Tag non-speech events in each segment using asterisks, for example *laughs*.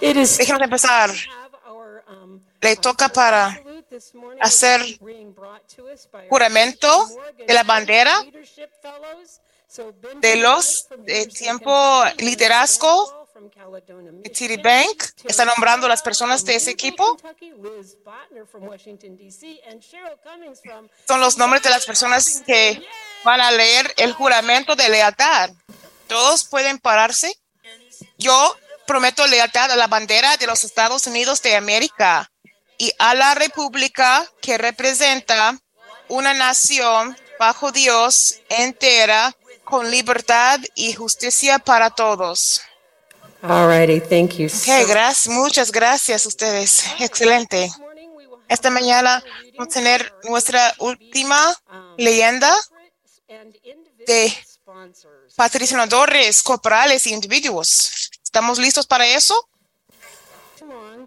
Déjenos empezar. Le toca para hacer juramento de la bandera de los de tiempo liderazgo de TD Bank. Está nombrando las personas de ese equipo. Son los nombres de las personas que van a leer el juramento de lealtad. Todos pueden pararse. Yo prometo lealtad a la bandera de los Estados Unidos de América y a la república que representa una nación bajo Dios entera con libertad y justicia para todos. Alrighty, thank you. Okay, gracias, muchas gracias a ustedes. Excelente. Esta mañana vamos a tener nuestra última leyenda de patrocinadores corporales y individuos. ¿Estamos listos para eso?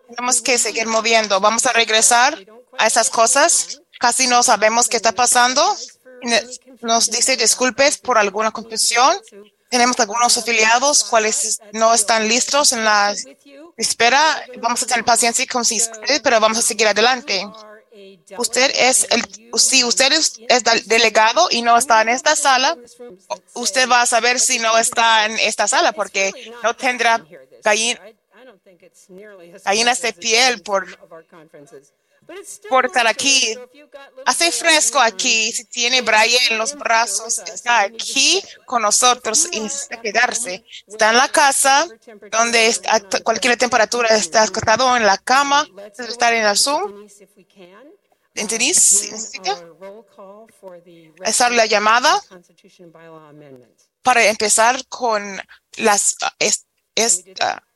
Tenemos que seguir moviendo. Vamos a regresar a esas cosas. Casi no sabemos qué está pasando. Nos dice disculpes por alguna confusión. Tenemos algunos afiliados cuales no están listos en la espera. Vamos a tener paciencia con pero vamos a seguir adelante. Usted es el, si usted es, delegado y no está en esta sala, usted va a saber si no está en esta sala porque no tendrá gallinas de piel por por estar aquí. Hace fresco aquí. Si tiene Brian en los brazos, está aquí con nosotros y necesita quedarse. Está en la casa donde a cualquier temperatura está acostado en la cama, estar en el Zoom. ¿Entendís? ¿Necesita? Esa la llamada para empezar con las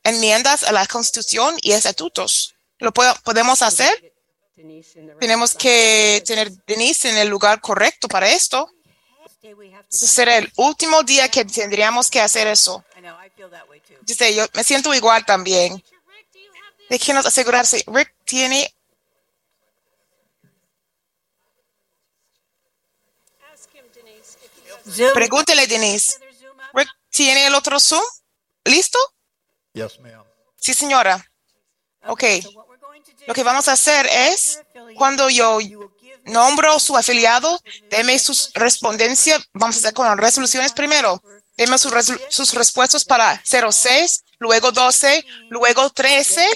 enmiendas a la Constitución y estatutos. ¿Lo podemos hacer? Tenemos que tener Denise en el lugar correcto para esto. Ese será el último día que tendríamos que hacer eso. Dice, yo me siento igual también. Déjenos asegurarse. Rick tiene. Pregúntele, Denise. ¿tiene el otro Zoom? ¿Listo? Sí, señora. Ok. Lo que vamos a hacer es, cuando yo nombro su afiliado, deme sus respondencias. Vamos a hacer con las resoluciones primero. Deme sus, sus respuestas para 06, luego 12, luego 13.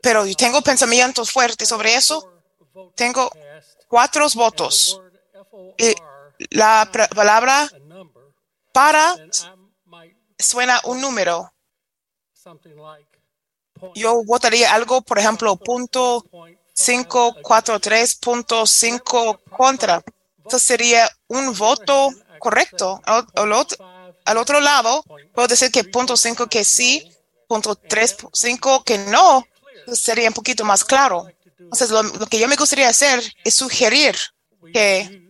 Pero yo tengo pensamientos fuertes sobre eso. Tengo cuatro votos. Y la palabra para suena un número yo votaría algo, por ejemplo, punto 543.5 contra. Eso sería un voto correcto. Al, otro lado, puedo decir que punto 5 que sí, punto 3.5 que no. sería un poquito más claro. Entonces, lo que yo me gustaría hacer es sugerir que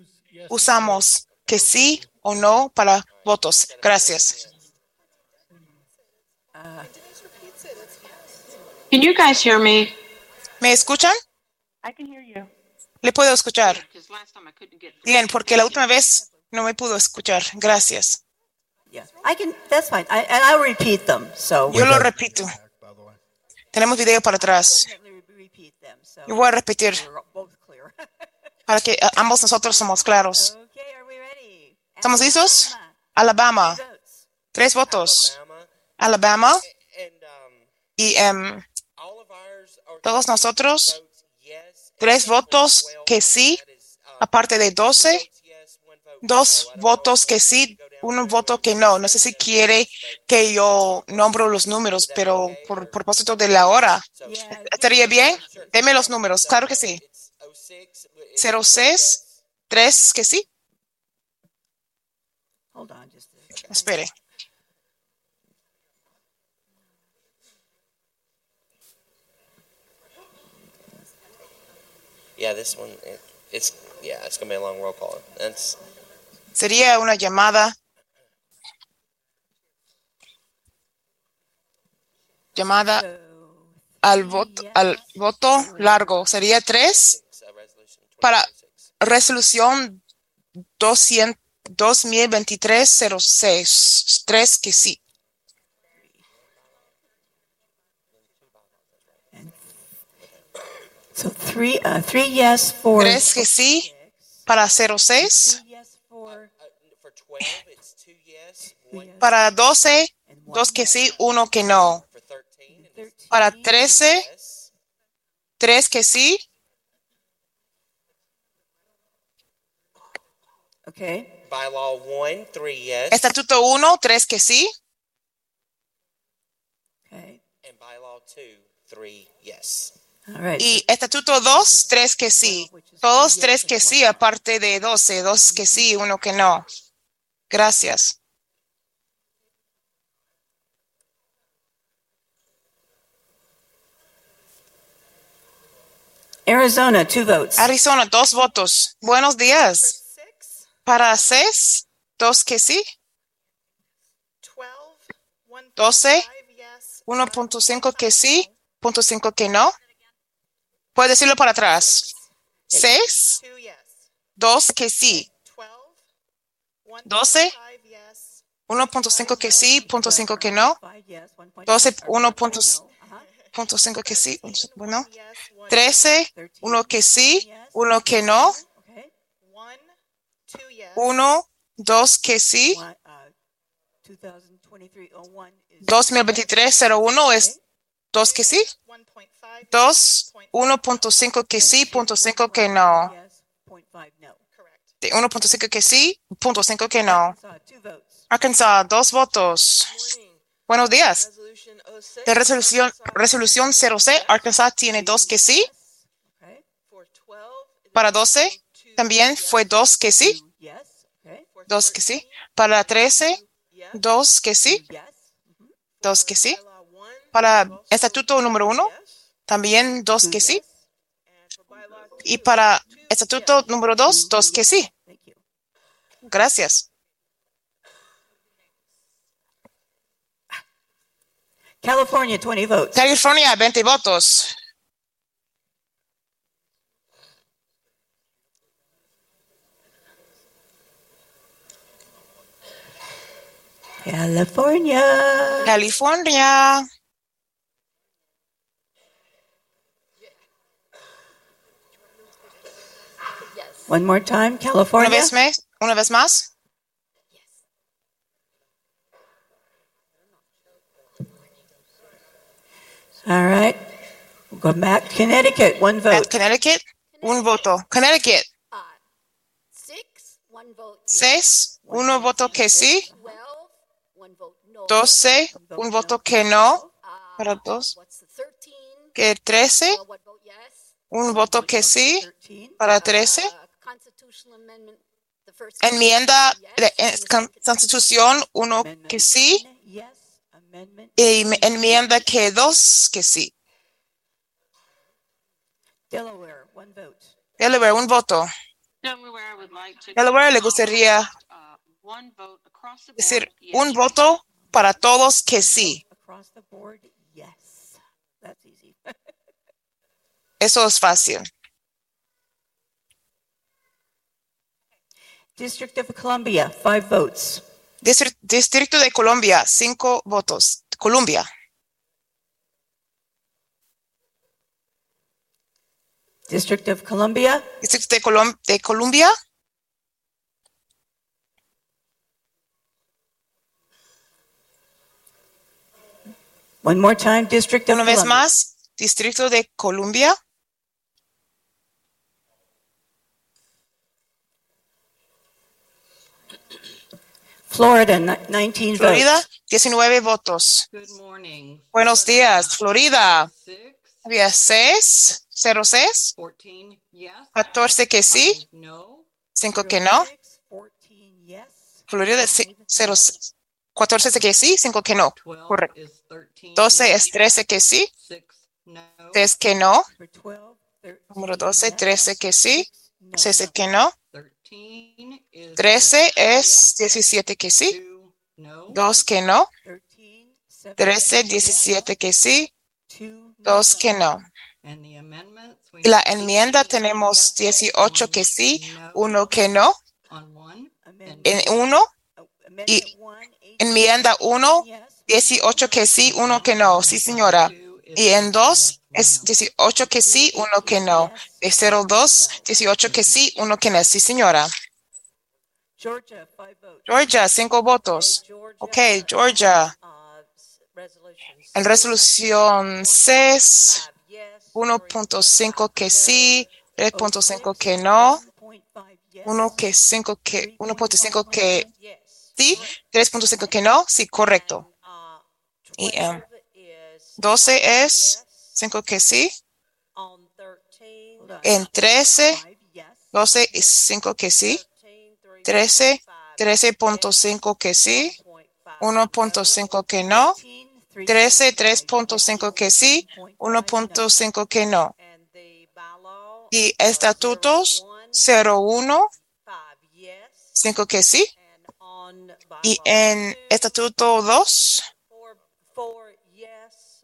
usamos que sí o no para votos. Gracias. Can you guys hear me? ¿Me escuchan? I can hear you. Le puedo escuchar. Bien, porque la última vez no me pudo escuchar. Gracias. Yeah, I can. That's fine. I, and I'll repeat them. So. Yo lo repito. Tenemos video para atrás. Yo voy a repetir para que ambos nosotros somos claros. ¿Estamos listos? Alabama. Tres votos. Alabama. Y um, todos nosotros, tres votos que sí, aparte de doce, dos votos que sí, un voto que no. No sé si quiere que yo nombro los números, pero por propósito de la hora, ¿estaría bien? Deme los números, claro que sí. 06, 3 que sí. Espere. Yeah, this one, it, it's, yeah, it's going to be a long roll call. That's, Sería una llamada. Llamada al voto, al voto largo. Sería tres para resolución 200, 2023-06, 3 que sí. So three, uh, three yes, four, Tres que sí. Para 06. Yes, para 12, dos que sí, uno que no. Para 13, tres que sí. Okay. Bylaw 1, three yes. Estatuto 1, tres que sí. Okay. And bylaw 2, three yes. All right. Y estatuto 2, tres que sí. Todos tres que sí, aparte de 12, dos que sí, uno que no. Gracias. Arizona, two votes. Arizona, dos votos. Buenos días. Para 6, dos que sí. 12, 1.5 12, yes, 1.5 que sí, punto 5 que no. Puede decirlo para atrás. 6, 2 yes, 2 que sí. 12, 12, 1.5 yes, 1.5 que sí, punto 5 que no. Five yes, one point 12, no. Or 1 one punto point no. Uh-huh. punto 5 que sí, bueno. yes, 1 13, 1 que sí, 1 que no. Okay. 1, 2 yes, 1, 2 que sí. One, uh, 2023-01 is 2023-01 es 2 que sí. 1.5 2, 1.5 que sí, punto 5 que no. yes, point five no. correct. De 1.5 que sí, punto 5 que no. Arkansas, dos votos. Buenos días. Resolution 06 De resolución, resolución 0C, Arkansas tiene dos que sí. Okay. for 12, it Para is 12 two también fue dos que sí. Two yes. Okay. for Dos que sí. 13, Para 13, yes, dos que sí. Dos que sí. bylaw 1, Para estatuto número uno, también dos que sí. Y 2, para estatuto número dos, dos que sí. Gracias. California, 20 votes. California, 20 votos. California. California. One more time, California. Una California. vez más. Una vez más. All right. We'll go back. Connecticut, one At vote. Connecticut, un voto. Connecticut, Uh, six, one vote yes. 6, uno voto que sí. 12, un voto que no. Para dos. Que 13, Uh, what vote yes? un voto que sí. 13. Para 13, Uh, Constitutional amendment, the first. enmienda de second- Constitución, uno que sí. Y enmienda que dos que sí. Delaware, one vote. Delaware, un voto. Delaware le gustaría uh, one vote across the board, decir un voto para todos que sí. Across the board, yes. That's easy. *laughs* Eso es fácil. District of Columbia, five votes. Distri- Distrito de Colombia, cinco votos. Colombia. District of Columbia, Distrito de, Colom- de Colombia, one more time, District of una vez Columbia. más. Distrito de Colombia, Florida, ni- 19 Florida, votes. 19 votos. Good morning. Buenos días, Florida. Six, Había 6, 06, fourteen, yes. 14 que sí, Five, No. 5 que no. 14 yes. Florida, sí, 0, 14 que sí, 5 que no. Correcto. is thirteen. 12 es yes. 13 que sí, Six, no. 3 que no. Number 12, 13 Número 12, yes. 13 que sí, Six, no. 6 que no. Thirteen is. 13 es yes. 17 que sí, Two, no. 2 que no. 13, 13, 17 17 que sí, two, no. 2 que no. Y la enmienda 18 tenemos yes, 18 que sí, no 1 que no. En 1, oh, amendment y one, 18 enmienda 1, yes. 18 que sí, 1 que no. Sí, señora. Y en 2, Es 18 que sí, uno que no. De 02, 18 que sí, uno que no. Sí, señora. Georgia, five votes. Georgia, cinco votos. Ok, Georgia. En resolución 6, 1.5 que sí, 3.5 que no, 1 que 5 que 1.5 que sí, 3.5 que no, sí, correcto. Y em, 12 es 5 que sí, en 13, 12 y 5 que sí, 13, 13.5 que sí, 1.5 que no, 13, 3.5 que sí, 1.5 que no. Y estatutos 01, 5 que sí. Y en estatuto 2,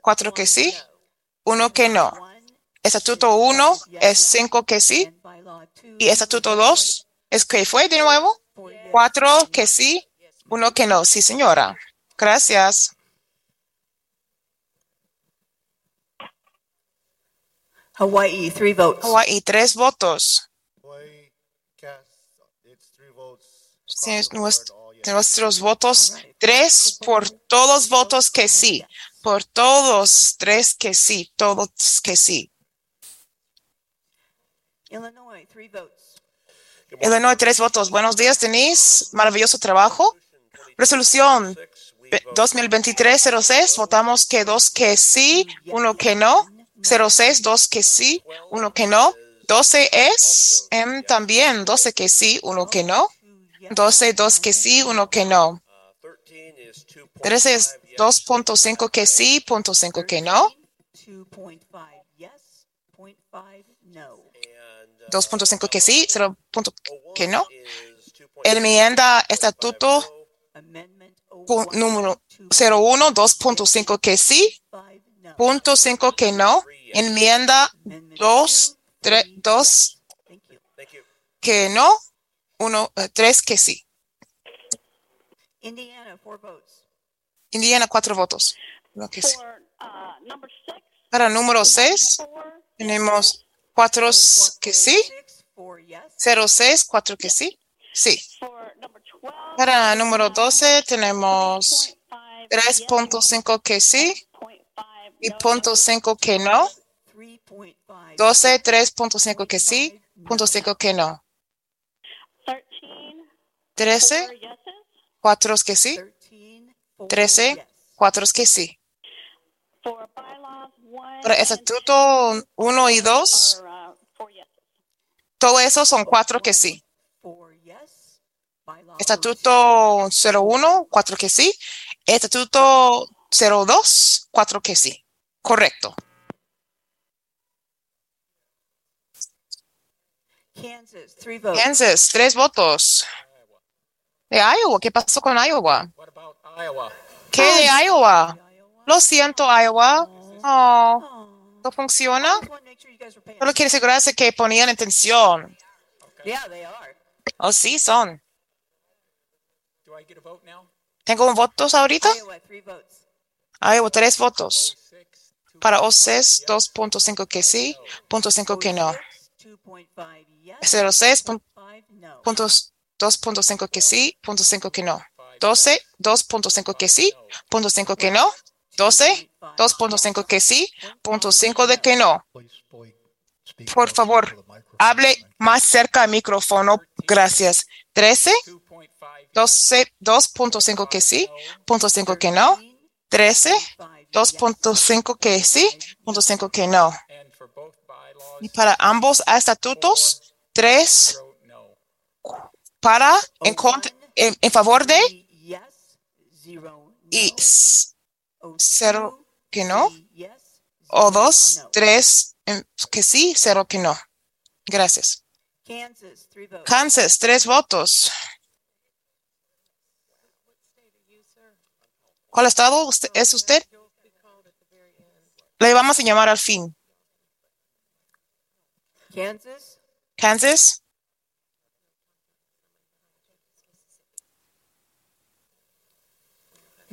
4 que sí, 1 que no. Estatuto 1 es 5 que sí. Y estatuto 2 es que fue de nuevo. 4 que sí, 1 que no. Sí, señora. Gracias. Hawaii, three votes. Hawaii, tres votos. Hawaii cast its three votes. Sí, across nuestros votos, tres por todos votos que sí, por todos, tres que sí, todos que sí. Illinois, three votes. Illinois, tres votos. Buenos días, Denise. Maravilloso trabajo. Resolución 2023-06. Votamos que dos que sí, uno que no. 06, dos que sí, uno que no. 12 es em, también 12 que sí, uno que no. 12, dos que sí, uno que no. 13 es 2.5 que sí, punto 5 que no. 2.5 yes, 0.5 no. 2.5 que sí, 0. punto que no. Enmienda estatuto número 01, 2.5 que sí, 5 no. punto 5 que no. Enmienda 2, 2 Thank you. que no, 1, 3 que sí. Indiana, four votes. Indiana, 4 votos. Uno que sí. Uh, six, Para número 6 four, tenemos 4 que sí, 06, four yes. 06, 4 que sí. Sí. Para número 12 tenemos 3.5 que sí y punto 5 que no. 3.5. 12, 3.5 que sí, punto 5 que no. Thirteen, 13, four yeses. 4 que sí, 13, four 13, yes. 4 que sí. Para estatuto 1 y 2, are, uh, todo eso son 4 que sí. Estatuto 01, 4 que sí. Estatuto 02, 4 que sí. Correcto. Kansas, three votes. Kansas, 3 votos. De Iowa, ¿qué pasó con Iowa? ¿Qué de Iowa? Lo siento, Iowa. Oh, Oh. no funciona. Solo quiero asegurarse que ponían atención. Yeah, they are. Oh, sí, son. Do I get a vote now? ¿Tengo un votos ahorita? Iowa, three votes. Iowa, tres votos. Two, Para OCES, 2.5 que sí, punto 5 que no. 2.5 yes. 06, pun- 5 no. puntos 2.5 que sí, punto 5 que no. 12, 2.5 que sí, punto 5 que no. 12, 2.5 que sí, punto 5 de que no. Por favor, hable más cerca al micrófono. Gracias. 13, 12, 2.5 que sí, punto 5 que no. 13, 2.5 que sí, punto 5 que no. Y para ambos estatutos, 3 vote no. Para, en, contra, en, en favor de y cero que no. O dos, tres em, que sí, cero que no. Gracias. Kansas, tres votos. ¿Cuál estado usted- es usted? Le vamos a llamar al fin. Kansas, Kansas,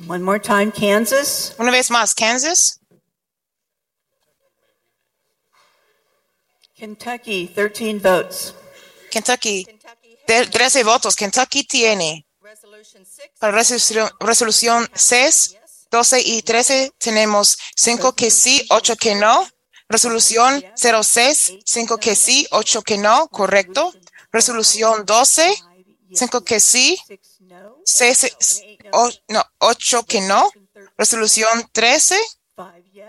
one more time, Kansas, una vez más, Kansas, Kentucky, 13 votes. Kentucky, Kentucky de- has 13 votos. Kentucky tiene para resolución, resolución 6, 12 y 13 tenemos 5 que sí, 8 que no. Resolución 06, 5 que sí, 8 que no, correcto. Resolución 12, 5 que sí, 6 no. 6, no, 8 que no. Resolución 13, 5 yes.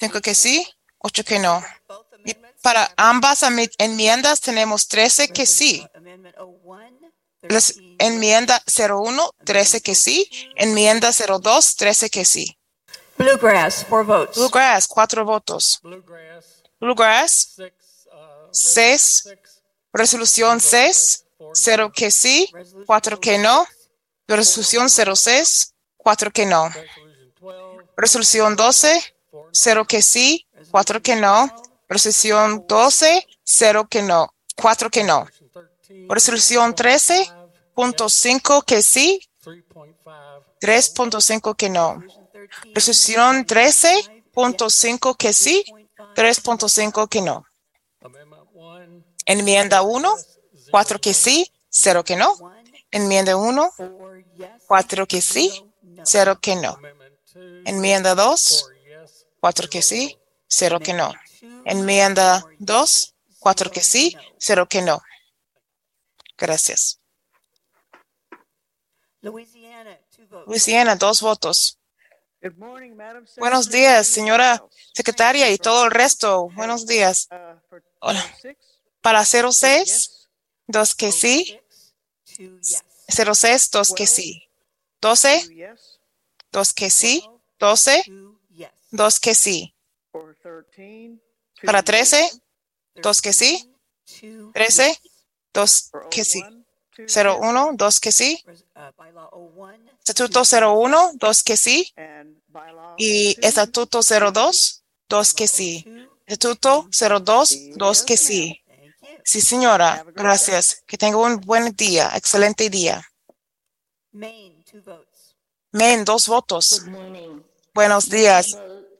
5 que sí, 8 que no. Both Y amendments para have ambas enmiendas tenemos 13 que sí. Amendment 01, Las 13 enmienda 01, 13 que sí. Enmienda 02, 13 que sí. Bluegrass, 4 votes. Bluegrass, 4 votos. Bluegrass, Bluegrass, six, uh, resolución 6, four 0 que sí, 4 que no. Resolución 06, 4 que no. Resolución 12, four no. 0 que sí, 4 que no. Resolución 12, 0 que no, 4 que no. Resolución 13, punto 5 que sí, three point five, 3.5 que no. Resolución 13, punto 5 que sí, 3.5 que no. Enmienda 1, 4 que sí, 0 que no. Enmienda 1, 4 que sí, 0 que no. Enmienda 2, four yes, 4 que sí, 0 que no. Enmienda 2, 4 que sí, 0 que no. Gracias. Louisiana, 2 votes. Luisiana, dos votos. Buenos días, señora secretaria y todo el resto. Buenos días. Hola. Para 06, dos que sí. 2 yes. 06, dos que sí. 12, dos que sí. 12, 2 yes. dos que sí. Para 13, dos que sí. 2 13, dos que sí. 01, dos que sí. uh, bylaw 01. Estatuto 01, dos que sí. Y Estatuto 02, dos que sí. Estatuto 02, dos que sí. Thank you. Sí, señora. Gracias. Que tenga un buen día. Excelente día. Maine, 2 votes. Men, dos votos. Buenos días.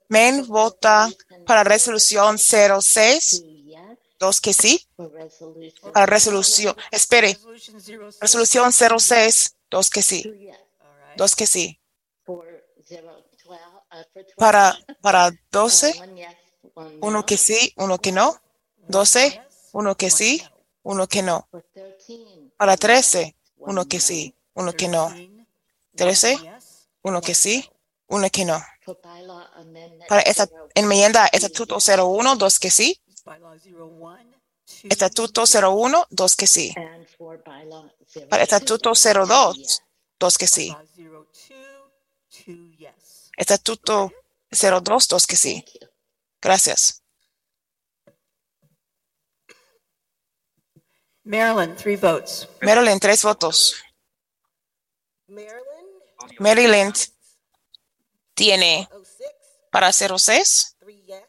Men vota para resolución 06, Two yes dos que sí. Para resolución, espere, Resolution 06. resolución 06, dos que sí. Dos que sí. Uh. Para, para uh, 12, one yes, one uno no. que sí, uno que no. 12, uno que sí, uno que no. Thirteen. Para 13, uno que sí, uno que no. 13, 13, uno que sí, uno que no. Para esta enmienda, estatuto yes. 01, dos que sí. Bylaw 01, 2 Estatuto 01, dos que sí. Para estatuto two 02, yes. dos que sí. Bylaw 02, 2 yes. Estatuto 02, dos que sí. Gracias. Maryland, 3 votes. Maryland, tres votos. Maryland, tiene 06, para 06, three yes,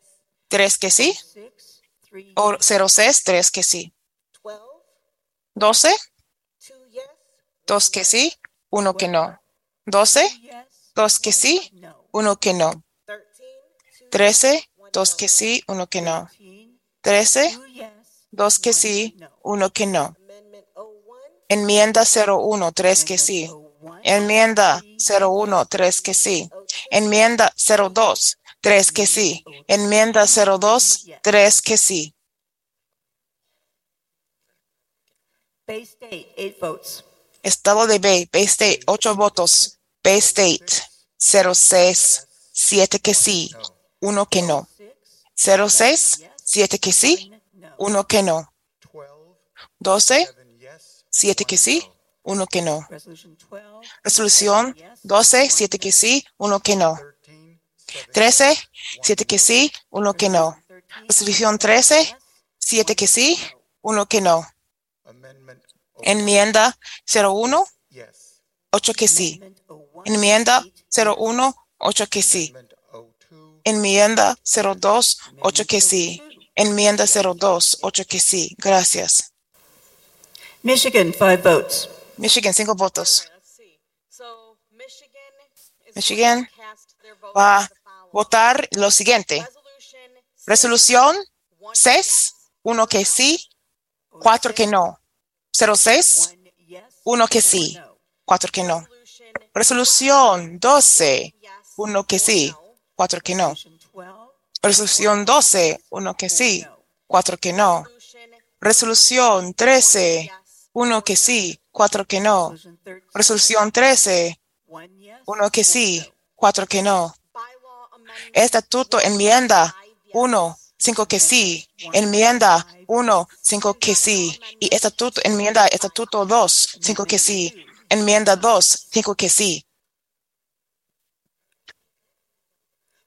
tres que sí. 6, 3 O 06, tres que sí. 12, 12, two yes, dos que sí, uno que no. 12, yes. dos que sí, No. uno que no. 13, two 13, one dos que sí, uno que no. 13, 13, 2 yes. Dos que sí, uno que no. Amendment 01, Enmienda 01, tres que sí. Enmienda 01, tres que sí. Enmienda 02, tres que sí. Enmienda 02, tres que sí. Bay State, 8 votes. Estado de Bay, Bay State, ocho votos. Bay State, 06, siete que sí, uno que no. 06, siete que sí, uno que no. 12, 7 yes, siete que sí, uno que no. Resolution 12. Resolución 12, siete que sí, uno que no. 13, 13, siete que sí, uno que no. Resolución 13, siete que sí, uno que no. Enmienda 01, yes, ocho que sí. Enmienda 01, ocho que sí. amendment 02, Enmienda 02, ocho que sí. Enmienda 02, ocho que sí. Gracias. Michigan, 5 votes. Michigan, cinco votos. Michigan Va a votar lo siguiente. Resolución one 6, yes, uno que sí, cuatro que no. 06, One yes. uno que four sí, no. cuatro que no. Resolución 12, yes, uno que sí, no. cuatro que no. Resolution 12. Resolución 12, uno que sí, cuatro que no. Resolución 13, yes, uno que sí, cuatro que no. Resolution 13. Resolution 13, One yes. uno que sí, cuatro que no. Estatuto enmienda 1, 5 que sí. Enmienda 1, 5 que sí. Y estatuto enmienda estatuto 2, 5 que sí. Enmienda 2, 5 que sí.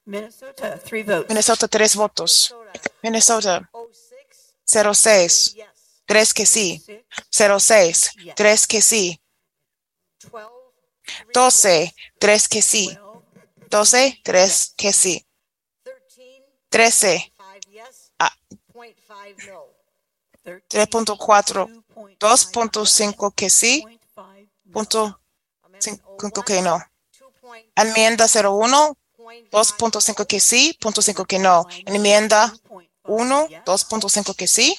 Minnesota, three votes. Minnesota 3 votos. Minnesota 06 06, yes, 3 que sí. Six, 06, 3 que sí. 12 three 12, 3 que sí. twelve, 12, 3 que sí. 13 13, 5 yes, Ah. 0.5 no. thirteen, 3.4, 2.5 2.5 que sí. point five no. Punto Amendment 5 que no. 2. Enmienda 01, 2.5 que sí, punto 5 que no. Enmienda 1, 2.5 que sí,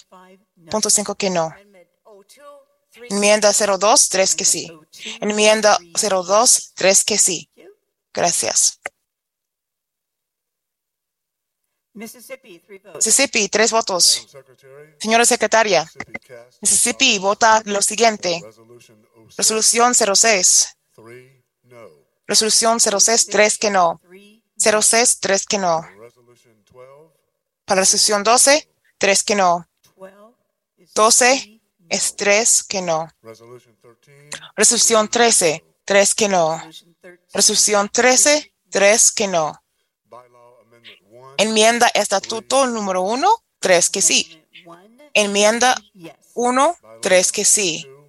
punto 5 que no. Amendment 02 3 Enmienda 02, 3 que sí. Enmienda 02, 3 que sí. Gracias. Mississippi, 3 votos. Señora secretaria, Mississippi vota lo siguiente. 06, Resolución 06. 3 no. Resolución 06, 3 que no. Three, 06, 3 que no. Resolution 12, Para resolución 12, 3 que no. twelve is 12 three, no. es 3 que no. Resolution 13, Resolución 13, 3 que no. Resolution 13, Resolución 13, 3 que no. Bylaw Amendment 1, Enmienda estatuto número 1, 3 que sí. Enmienda yes. 1, 3 que sí. 2,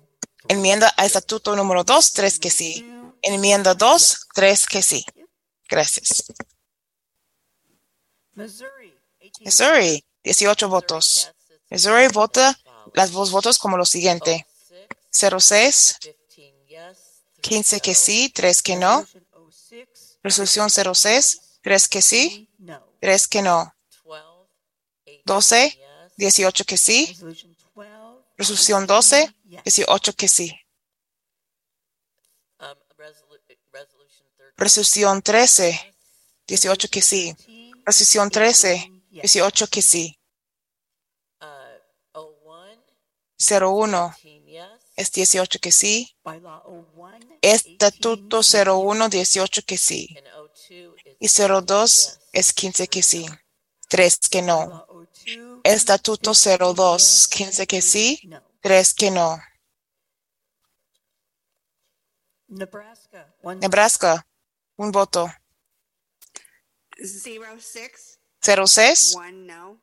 Enmienda a estatuto número 2, 3 que sí. Enmienda 2, 3 que sí. Gracias. Missouri, 18 Missouri, 18 votos. Missouri vota las dos votos como lo siguiente. 06, 15 yes, 15 que sí, 3 que no. Resolution 06, Resolución 06, 3 que sí, three, no. 3 que no. 12 12, yes, 18 que sí. Resolution 12, Resolución 12, yes. 18 que sí. um, resolu- resolution 13 Resolución 13, 18 que sí. 13, Resolución 13, yes. 18 que sí. uh, 01 01 18 yes, es 18 que sí. Bylaw 01, Estatuto 18, 01, 18 que sí. and 02 Y is 02 es 15 que sí. 3 que no. Bylaw 02, Estatuto 15 02, yes, 15 que sí. no. 3 que no. Nebraska, un voto. Zero six, 06, one no.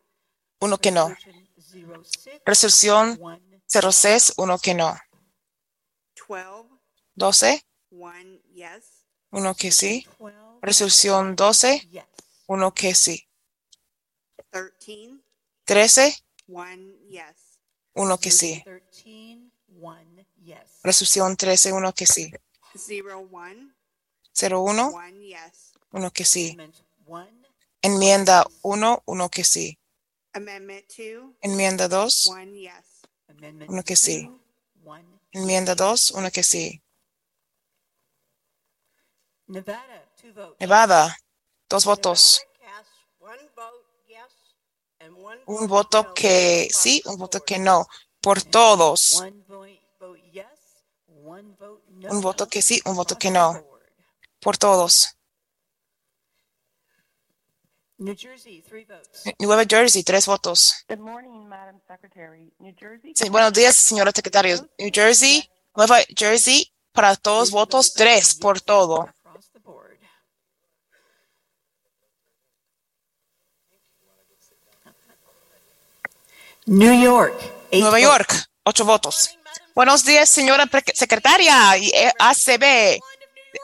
uno que no. 06, Resolución one 06, uno que no. Twelve, 12, one yes. uno que sí. 12, Resolución 12, yes. uno que sí. Thirteen, 13, one yes. uno que sí. 13, one yes. Resolución 13, uno que sí. Zero one, 01, one yes. uno que sí. Enmienda 1, uno que sí. Enmienda 2, one yes. amendment Uno que sí. enmienda 2, uno que sí. Nevada, dos votos. Un voto que sí, un voto que no. Por todos. Un voto que sí, un voto que no. Por todos. New Jersey, three votes. Nueva Jersey, tres votos. Good morning, Madam Secretary. New Jersey. Sí, buenos días, señora secretaria. New Jersey, Nueva Jersey, para todos votos, tres por todo. New York, Nueva. York, ocho votos. Buenos días, señora secretaria. Y, eh, ACB,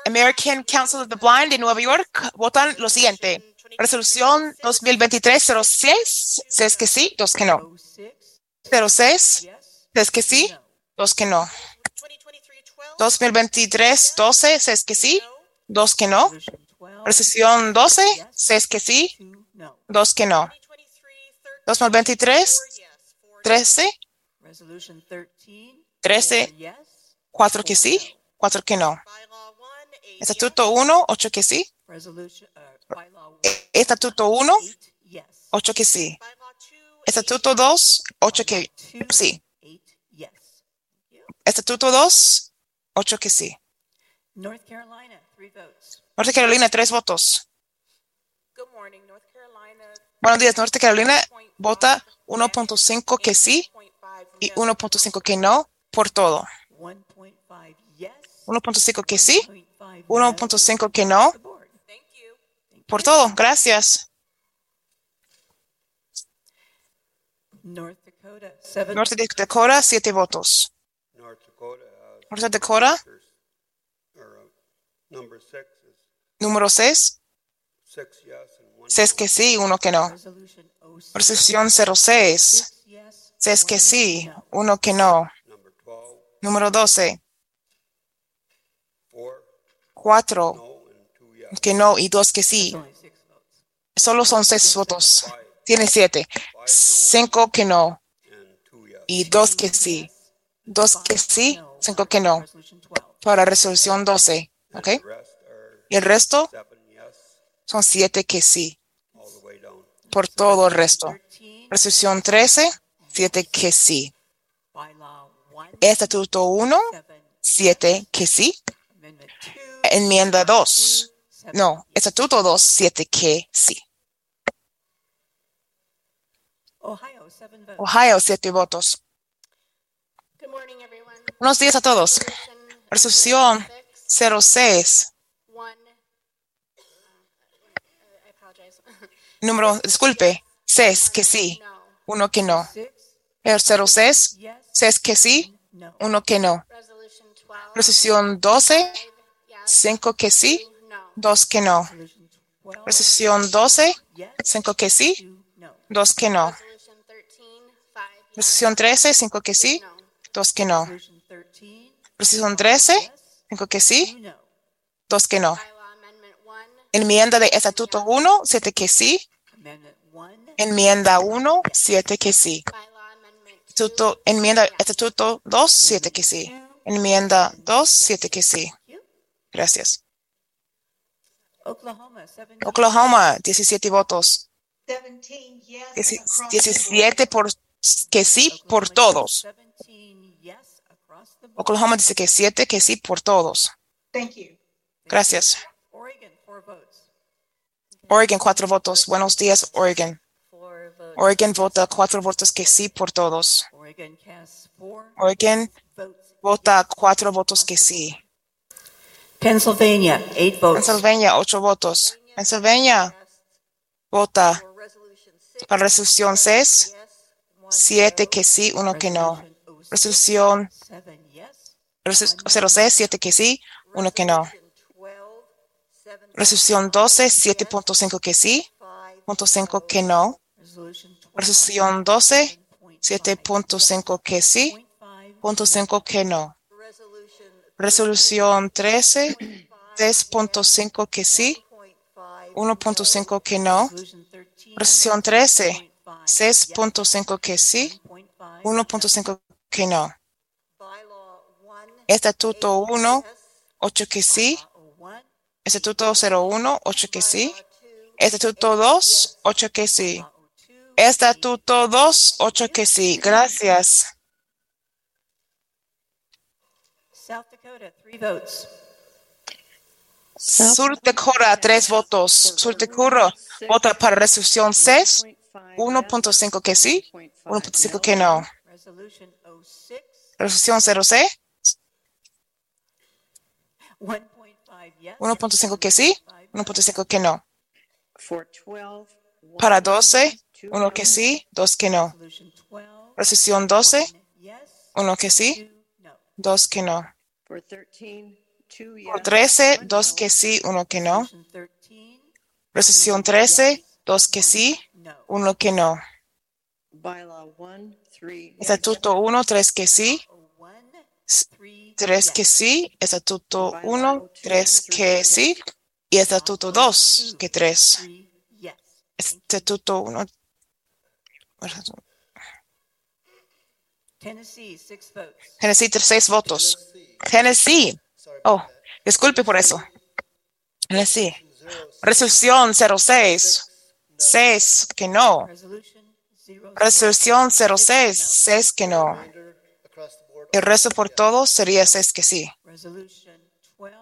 American Council of the Blind de Nueva York, votan lo siguiente. Resolución 2023-06, si es que sí, dos que no. 06, 06, yes, si es que sí, dos que no. 2023-12 2023-12, si es que sí, dos que no. Resolution 12, Resolución 12, si es que sí, dos que no. 2023, 13, Resolution 13. 13, four yes. 4 que sí, 4 que no. Estatuto 1, 8 que sí. Uh, Estatuto 1, eight yes. 8 que sí. Estatuto 2, 8 que sí. Estatuto 2, 8 que sí. North Carolina, three votes. Norte Carolina, 3 votos. Buenos días, Norte Carolina 0.5 vota yes, 1.5 que sí 0.5 y no. 1.5 que no por todo. 1.5 yes. 1.5 que sí, 0.5 no. 1.5 que no por todo. Gracias. North Dakota, seven. Norte Dakota, 7 votos. North Dakota uh, is número 6, six yes and one. 6 que sí 1 que no. 06. Resolución 06, Six yes. 6 que sí, no. 1 que no. Número 12, four 4 no and two yes. que no y 2 que sí. Solo son 6 votos. Tiene 7. five no 5 que no y 2 que sí. 2 que sí, 5 que no. Resolution 12. Para resolución 12. ¿Ok? Y el resto son 7 que sí. Por todo el resto. 13, Resolución 13, 7 que sí. bylaw 1, Estatuto 1, 7, 7 que sí. Amendment 2, Enmienda 2. 7, No, estatuto 2, 7 que sí. Ohio, 7 votes. Ohio, 7 votos. Good morning, everyone. Buenos días a todos. Resolución 06, One. I apologize. número, disculpe, 6 que sí, No. 1 que no. 6, El 06, yes, 6 que sí, no. 1 que no. Resolution 12. Resolución 12, 5 que sí. 2 que no. Resolution 12, Resolución 12, yes, 5 que sí, 2, no. 2 que no. Resolution 13. Five, yes. Resolución 13, 5 que sí. 2 que no. Resolution 13, Resolución 13, yes, 5 que sí, 2, no. 2 que no. Bylaw Amendment 1. Enmienda de estatuto 1, 7 que sí. Amendment 1, Enmienda 1, 7 que sí. Bylaw Amendment 2. Estatuto, enmienda estatuto 2, 7 que sí. Enmienda 2, 7 que sí. Gracias. Oklahoma, 7 Oklahoma, 17 votos. 17 yes. Dieci- across the board. 17 por que sí por todos. 17 yes across the board. Oklahoma dice que 7 que sí por todos. Gracias. Oregon, 4 votes. Oregon, 4 votos. Buenos días, Oregon. Oregon vota 4 votos que sí por todos. Oregon casts 4 Oregon votes. vota 4 votos que sí. Pennsylvania, 8 votes. Pennsylvania, 8 votos. Pennsylvania vota For Resolution 6. para resolución 6, Yes. One 7 no. que sí, 1 que no. Resolution 06, Resolución 7 yes. resolu- 06, 7 que sí, 1 que no. Resolution 12. Seven Resolución 12, 7.5 que sí, five punto 5 que no. Resolution 12, Resolución 12, 7.5 7.5 que sí, punto 5 que no. Resolución 13, 6.5 que sí, 1.5 1.5 que no. Resolution 13, Resolución 13, 6.5 6.5 que sí, 1.5 que no. Bylaw 1. Estatuto 1, Yes. 8 que sí. 1, Estatuto 01, 8 que sí. Bylaw 2. Estatuto 2, 8 que sí. 2, Estatuto 2, 8 que sí. Gracias. South Dakota, 3 votes. Sur Dakota, 3 votos. Sur Dakota vota para resolución 6, 1.5 que sí, 1.5 que no. 06, Resolución 06, 1.5 yes. 1.5 que sí, 1.5 que no. For 12. one Para no, 12, two 1 no. que sí, 2 que no. Resolution 12, Resolución 12, 1 yes, 1 que sí, 2 no. 2 que no. For 13, two yes. Por 13, one 2 no. que sí, 1 que no. Resolution 13, Resolución 13, 2 que sí, no. 1 que no. Bylaw 1, 3 yes. Estatuto 1, 3 que sí, 1, S- 3 3 que sí. Estatuto 1, 3 que sí. Y estatuto 2 que 3. 3 yes. Estatuto 1. Tennessee, six votes. Tennessee, seis votos. Tennessee. Oh, disculpe por eso. Tennessee. Resolución 06. 6 que no. Resolución 06. 6 que no. El resto por todo sería 6 que sí. Resolution 12,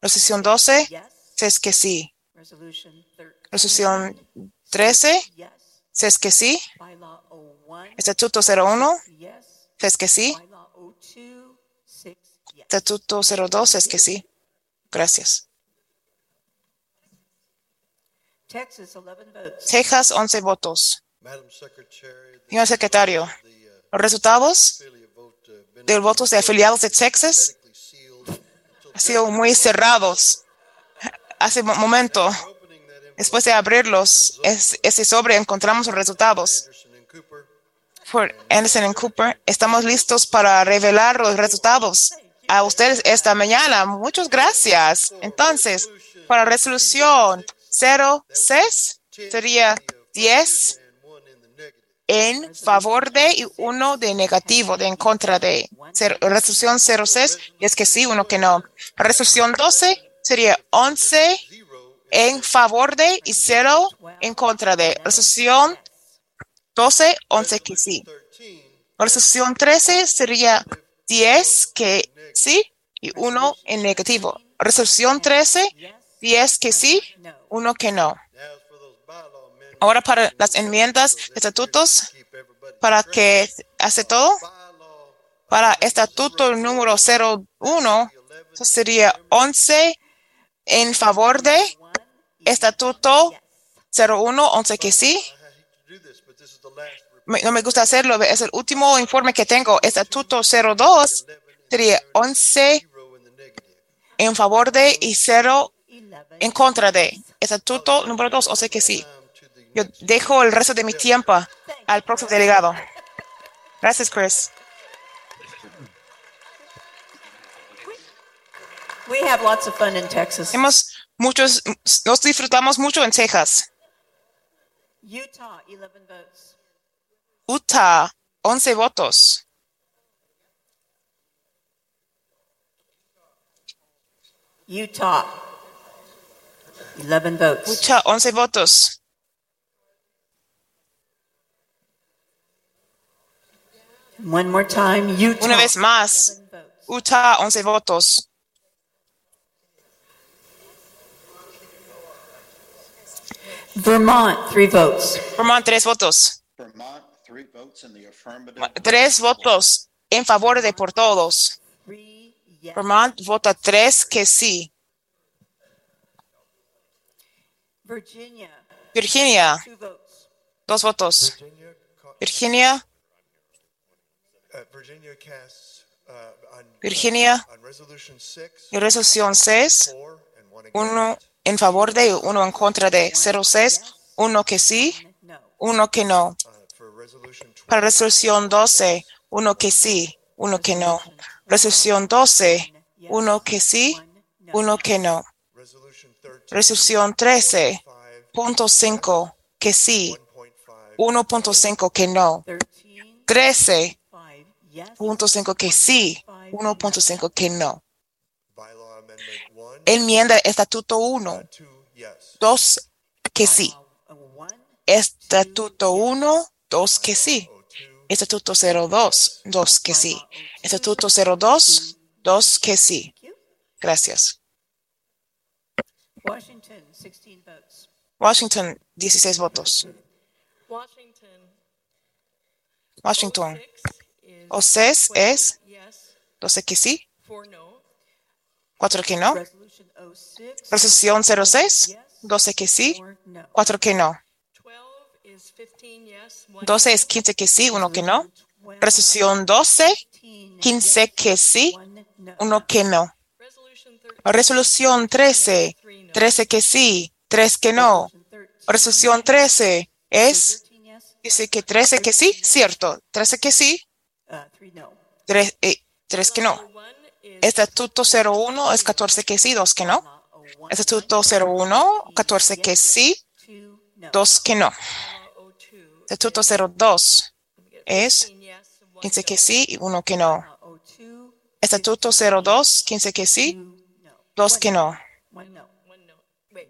Resolución 12. yes. 6 que sí. Resolution 13, Resolución 13. yes. 6 que sí. Bylaw 01, Estatuto 01. yes. 6 que sí. Bylaw 02, six, yes. Estatuto 02. 6 que sí. Gracias. Texas, 11 votes. Texas, 11 votos. Madam Secretary, the, Señor secretario, uh, los resultados de los votos de afiliados de Texas han sido muy cerrados. Hace un momento, después de abrirlos, es- ese sobre encontramos los resultados. Anderson and Cooper, Por Anderson y Cooper, estamos listos para revelar los resultados a ustedes esta mañana. Muchas gracias. Entonces, para resolución 06 sería 10 and one in the negative. en favor de y uno de negativo, de en contra de. Resolución 06 es que sí, uno que no. Resolución 12 sería 11 en favor de y 0 en contra de. Resolución 12, 11 que sí. 13, Resolución 13 sería 10 que sí y 1 en negativo. Resolución 13, 10 que sí, 1 que no. Ahora para las enmiendas de estatutos, para que hace todo, para estatuto número 01, eso sería 11 en favor de estatuto 01, 11 que sí. No me gusta hacerlo, es el último informe que tengo. Estatuto 02 sería 11 Zero in the negative. en favor de y 0 11, en contra de. Estatuto número 2, o sea que sí. Yo dejo el resto de mi tiempo al próximo delegado. Gracias, Chris. We have lots of fun in Texas. Hemos muchos, nos disfrutamos mucho en Texas. Utah, 11 votes. Utah, 11 votos. Utah, 11 votes. Utah, 11 votos. One more time, Utah. Una vez más, 11 votes. Utah, 11 votos. Vermont, three votes. Vermont, 3 votos. Vermont, three votes in the affirmative. 3 votos en favor de por todos. Vermont vota 3 que sí. Virginia, Virginia, two votes. 2 votos. Virginia, Virginia, uh, Virginia casts, uh, six, y resolución 6, four and one uno en favor de y uno en contra de. 06, uno que sí, No. uno que no. Para resolución 12, uno que sí, uno que no. Resolution 12, uno que sí, uno que no. Resolución 13, Five, punto 5, que sí, one point five. 1.5 que no. 13, 13, five yes. punto 5 que sí, 1.5 que no. Enmienda estatuto 1, uh, two, yes. 2 que sí. Estatuto 1, 2 que sí. Oh, Estatuto 02, 2 que sí. Estatuto 02, 2 que sí. Gracias. Washington, 16 votes. Washington, 16 votos. Washington. Washington, 06 is o 6 es 12 yes, 12 que sí, 4 no. 4 que no. 06. Resolución 06, 12 que sí, Four no. 4 que no. 12 is 15 yes, 1 12 es 15 que sí, 1 que no. Resolución 12, 15 que sí, One no. 1 que no. Resolution 13 Resolución 13, 13 que sí, 3 que no. Resolución 13 es, 13 yes, dice que 13 que sí, cierto. 13 que sí, uh, three no. 3, que no. 1 is Estatuto 01 es 14 que sí, 2 que no. Bylaw 01, Estatuto 01, 14 que sí, two no. 2 que no. Bylaw 02 Estatuto 02 es15 yes, 1 15 que sí y uno que no. Bylaw 02, Estatuto 02, 15 que sí, dos que no,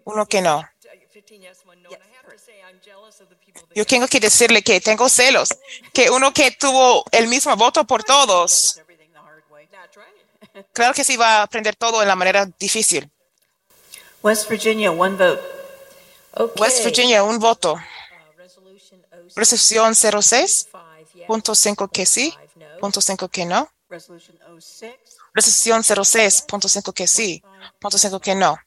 uno que no. 15 yes, one no. And I have to say, I'm jealous of the people that Yo tengo que decirle que tengo celos, que uno que tuvo el mismo voto por todos, claro que sí va a aprender todo en la manera difícil. West Virginia, one vote. West Virginia, un voto. Resolución 06, 05, yes. punto 5 que sí, punto 5 que no. Resolution 06, Resolución 06, punto 5 que sí, punto 5 que no.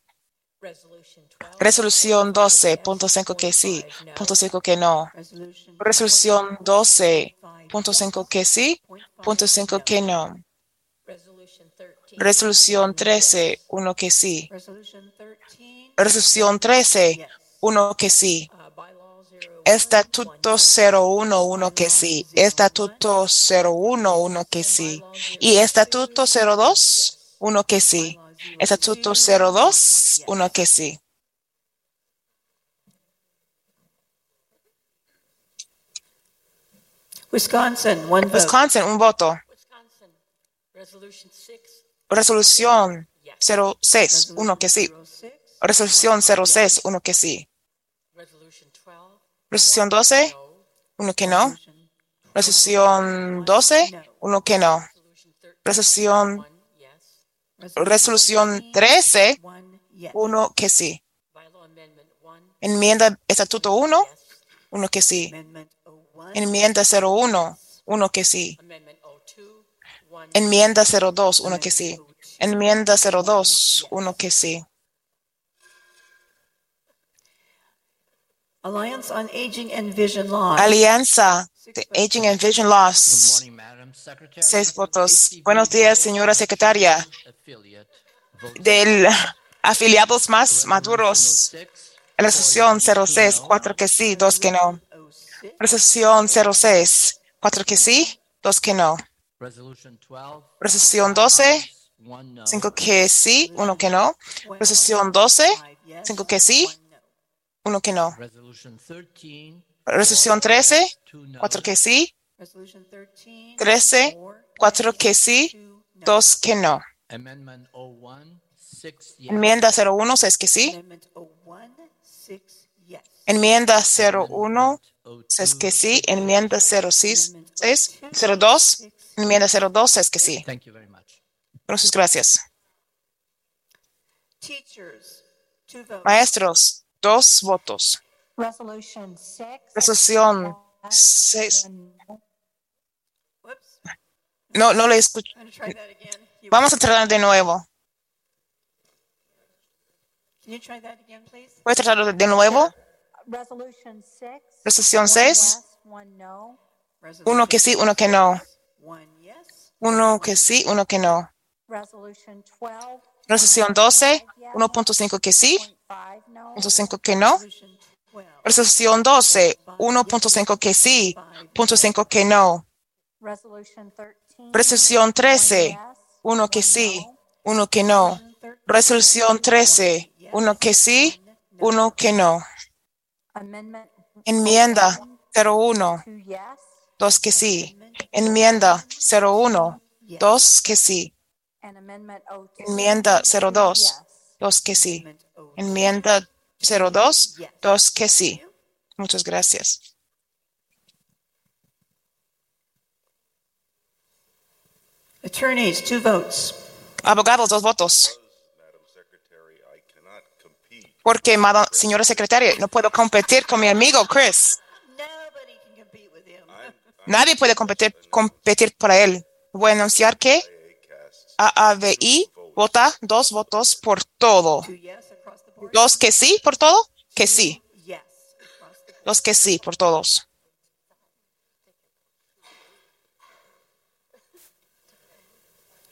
Resolution 12. Resolución 12, punto 5 que sí, punto 5 que no. Resolución 12, punto 5 que sí, punto 5 que no. Resolution 13. Resolución 13, 1 que sí. Resolution 13, Resolución 13, 1 que sí. Bylaw 01, Estatuto 01, 1 que sí. Estatuto 01, 1 que sí. Y Estatuto 02, 1 que sí. Estatuto 02, 1 que sí. Wisconsin, one vote. Wisconsin, un voto. Wisconsin. Resolution 6. Resolución 06, 1 que sí. 06, Resolución 06, 1 que sí. Resolution 12. Resolución 12, No. 1 que no. Resolución 12, 1 que no. Resolution 13. Resolución, resolución 13, one yes. 1 que sí. Bylaw amendment 1. Enmienda Estatuto 1, Yes. 1 que sí. Amendment 01, Enmienda 01, 1 que sí. Amendment 02. One. Enmienda 02, 1 que sí. Enmienda 02, 1 que sí. Alliance on Aging and Vision Law. Alianza de Aging and Vision Secretary. Seis votos. Buenos días, señora secretaria. Del afiliados más maduros. 06, Resolución 06, 4 que sí, 2 que no. 06, Resolución 06, 4 que sí, 2 que no. Resolution 12. Resolución 12, One no. 5 que sí, 1 que no. Resolución 12, five yes, 5 que sí, one no. 1 que no. Resolution 13. Resolución 13, Two no. 4 que sí, Resolution 13, 13, four, 4 que sí, two, no. 2 que no. Amendment 01. Six yes. Enmienda 01, 6 que sí. Amendment 01, six yes. Enmienda 01, 6 que sí. Enmienda 06, 6, 02. Enmienda 02, 6 que sí. Thank you very much. Muchas gracias. Teachers, two votes. Maestros, dos votos. Resolution 6. Resolución 6. Whoops, No, no le escucho. Vamos a tratar de nuevo. Can you try that again, please? ¿Puede tratarlo de nuevo? Resolution 6. Resolución One 6. yes, One no. Uno que sí, uno que no. Uno que sí, uno que no. Resolution 12. Resolución 12. 1.5 que sí, 5 no. 1.5 que no. resolution 12, Resolución 12. 1.5 que sí, 0.5 que no. Resolution 13. Resolución 13. Yes, Uno que one sí, no. uno que no. Resolución 13. Uno que sí, uno que no. Enmienda 01. 2 yes. Dos que sí. Enmienda 01. Dos que sí. And amendment 02. Enmienda 02. Yes. Dos que sí. Amendment 02, Enmienda 02. yes. Dos que sí. Muchas gracias. Attorneys, two votes. Abogados, dos votos. Porque, señora secretaria, no puedo competir con mi amigo Chris. *laughs* Nadie puede competir, competir para él. Voy a anunciar que AAVI vota dos votos por todo. Dos que sí por todo, que sí. Dos que sí por todos.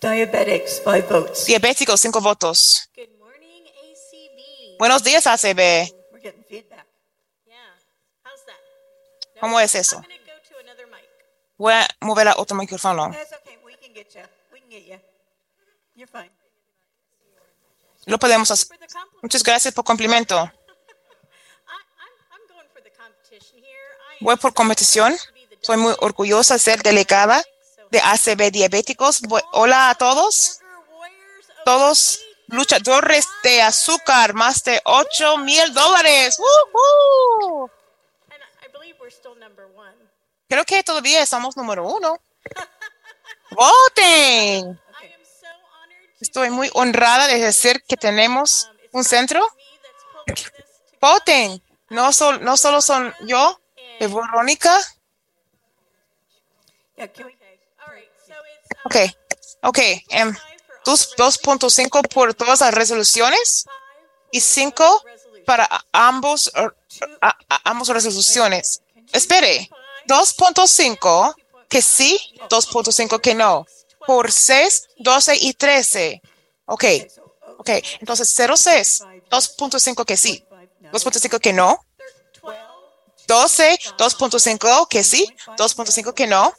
Diabetics, five votes. Diabéticos, cinco votos. Good morning, ACB. Buenos días, ACB. We're getting feedback. Yeah. How's that? No? ¿Cómo es eso? I'm going to go to another mic. Voy a mover a otro micrófono. That's okay. We can get you. We can get you. You're fine. Lo podemos hacer. Muchas gracias por complemento. Voy por competición. Soy muy orgullosa de ser delegada de ACB diabéticos. Bu- Hola a todos. Todos luchadores de azúcar, más de 8 mil dólares. Number one. Creo que todavía estamos número uno. *laughs* ¡Voten! Estoy muy honrada de decir que tenemos un centro. Voten. No, sol- no solo son yo, y Verónica. Ok, ok. em, dos- 2.5 por todas las resoluciones y 5 para ambos, er, ambos resoluciones. Espere, 2.5 que sí, 2.5 que no. Por 6, 12 y 13. Ok, ok. Entonces 06, 2.5 que sí, 2.5 que no. 12, 2.5 que sí, 2.5 que no.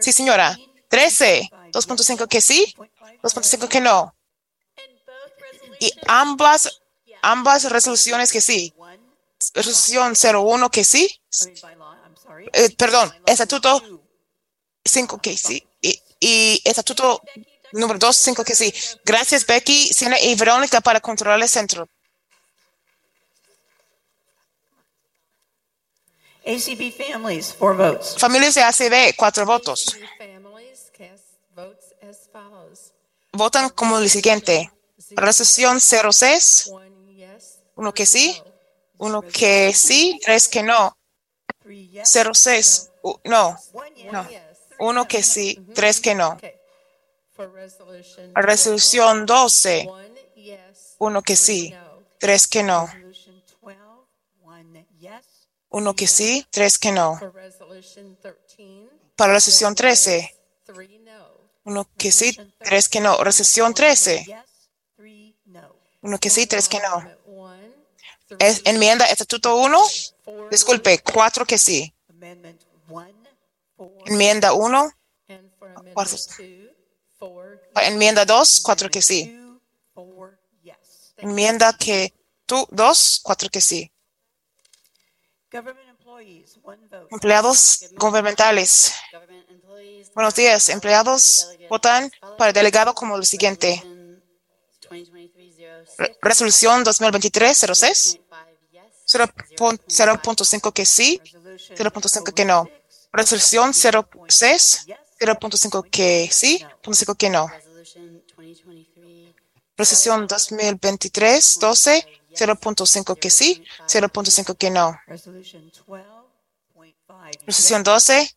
Sí, señora. 13, 2.5 que sí, 2.5 que no. Y ambas, ambas resoluciones que sí. Resolución 01 que sí. Eh, perdón, estatuto 5 que sí. Y, estatuto número 2, 5 que sí. Gracias, Becky, Siena y Verónica para controlar el centro. ACB families, four votes. Familias de ACB, cuatro votos. Families cast votes as follows. Votan como el siguiente. Resolución 06, One yes, uno que sí, uno que sí, tres que no. 06, u- no, no. Uno que sí, tres que no. Resolución 12, One yes, uno que sí, tres que no. Resolution 12, one yes. Uno que sí, tres que no. 13. Para resolución 13, Three no. uno que sí, tres que no. Resolución 13, Yes, three no. uno que sí, tres que no. Es, enmienda estatuto 1, disculpe, cuatro que sí. Enmienda 1, and for amendment cuatro. Enmienda 2, cuatro que sí. Enmienda que tú, dos, cuatro que sí. Empleados gubernamentales. Buenos días, empleados votan para el delegado como lo siguiente. Re- Resolución 2023-06. 0.5 que sí, 0.5 que no. Resolución 06, 0.5 que sí, 0.5 que no. Resolución 2023-12, 0.5 que sí, 0.5 que no. Resolution 12.5. Resolución 12,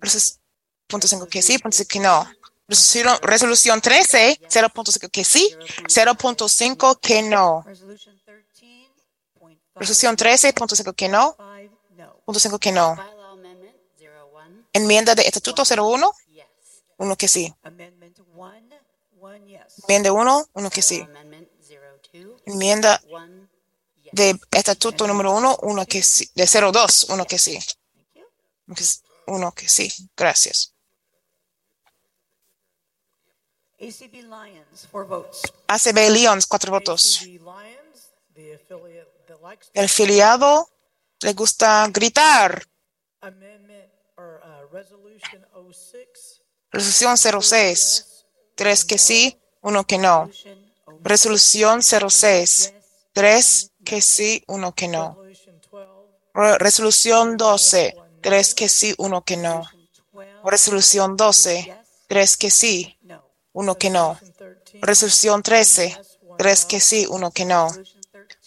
0.5 que sí, 0.5 que no. Resolución, resolución 13, 0.5 que sí, 0.5 que no. 13.5. Resolución 13, 0.5 que no. 0.5 que no. Enmienda de estatuto 01, uno que sí. Enmienda 1, uno que sí. Enmienda de estatuto número 1, uno que sí. De 02, uno que sí. Uno que sí. Gracias. ACB Lions, cuatro votos. El afiliado le gusta gritar. amendment or uh, resolution 06. Resolución 06, tres que sí, uno que no. Resolución 06, tres que sí, uno que no. Re- Resolución 12, tres que sí, uno que no. Resolución 12, tres que sí, uno que no. Resolución 13, tres que sí, uno que no.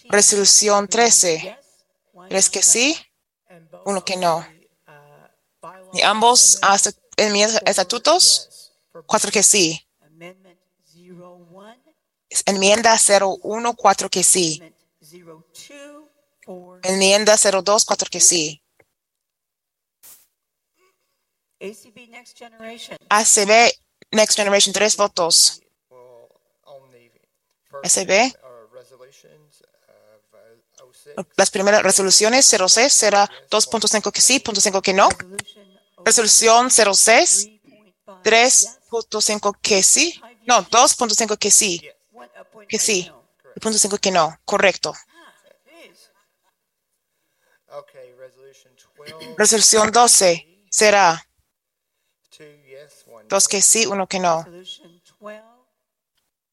Resolución 13, tres que sí, uno que no. Y ambos hasta enmiendas estatutos, cuatro que sí. Enmienda 01, cuatro que sí. Enmienda 02, cuatro que sí. ACB Next Generation. ACB Next Generation, tres votos. ACB, resolutions of 06. las primeras resoluciones 06 será 2.5 que sí, 0.5 que no. Resolución 06, 3.5 que sí. No, 2.5 que sí, que sí. y 0.5 que no. Correcto. Okay, resolution 12. Resolución 12 será dos que sí, uno que no. 12,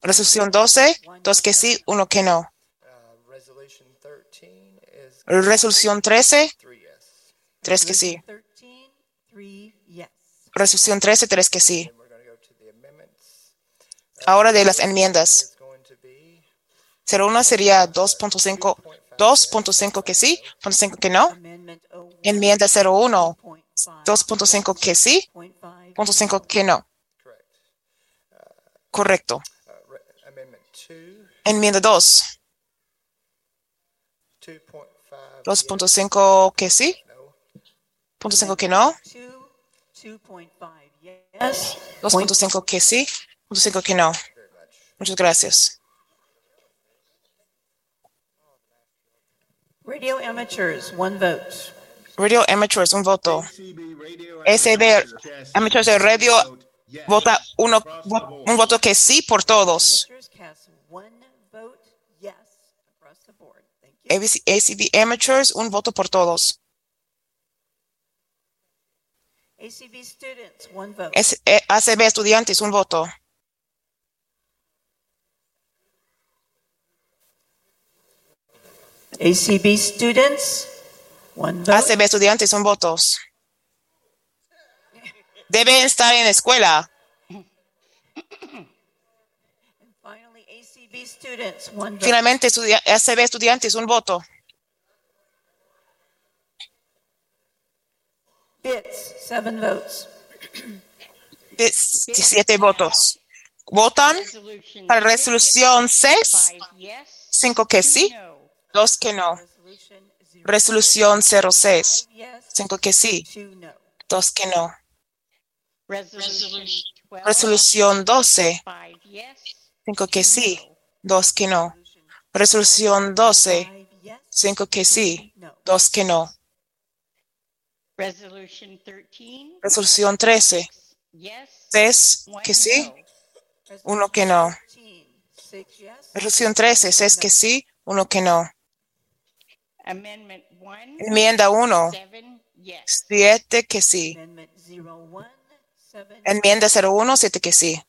Resolución 12, dos que sí, uno que no. Uh, resolution 13 is Resolución 13, three yes. tres que sí. 13, 3 yes. Resolución 13, tres que sí. Amendments. Ahora de las enmiendas. It's going to be 01 sería 2.5, 2.5 que sí, 0.5 que no. 01, Enmienda 01, 0.5, 2.5 que sí, 0.5, 0.5 que no. correct. Correcto. Uh, 2, Enmienda 2, 2.5 2.5 que sí, no. 0.5 que no, 2, 2.5 yes, 2.5 que sí, 0.5 que no. Muchas gracias. radio amateurs, one vote. Radio Amateurs, un voto. SB Amateurs de Radio vota uno, un voto que sí por todos. ACB Amateurs, un voto por todos. ACB students, one vote. S- eh, ACB Estudiantes, un voto. ACB students, one vote. ACB Estudiantes, un voto. Deben estar en la escuela. Finalmente, estudia- ACB Estudiantes, un voto. BITS, seven votes. Diez- 17 votos. ¿Votan para resolución 6? 5 que sí, 2 que no. Resolución 06. yes, 5 que sí, two no. 2 que no. Resolution 12, Resolución 12. five yes, 5 que sí, 2 que no. Resolución 12. Five yes, 5 que sí, no. 2 que no. Resolution 13, Resolución 13. yes, 6 one que sí, no. uno que no. 13, six yes. Resolución 13. 6 que sí, uno que no. Amendment 1, Enmienda 1. seven yes. 7 que sí. Enmienda 01. 7 que sí.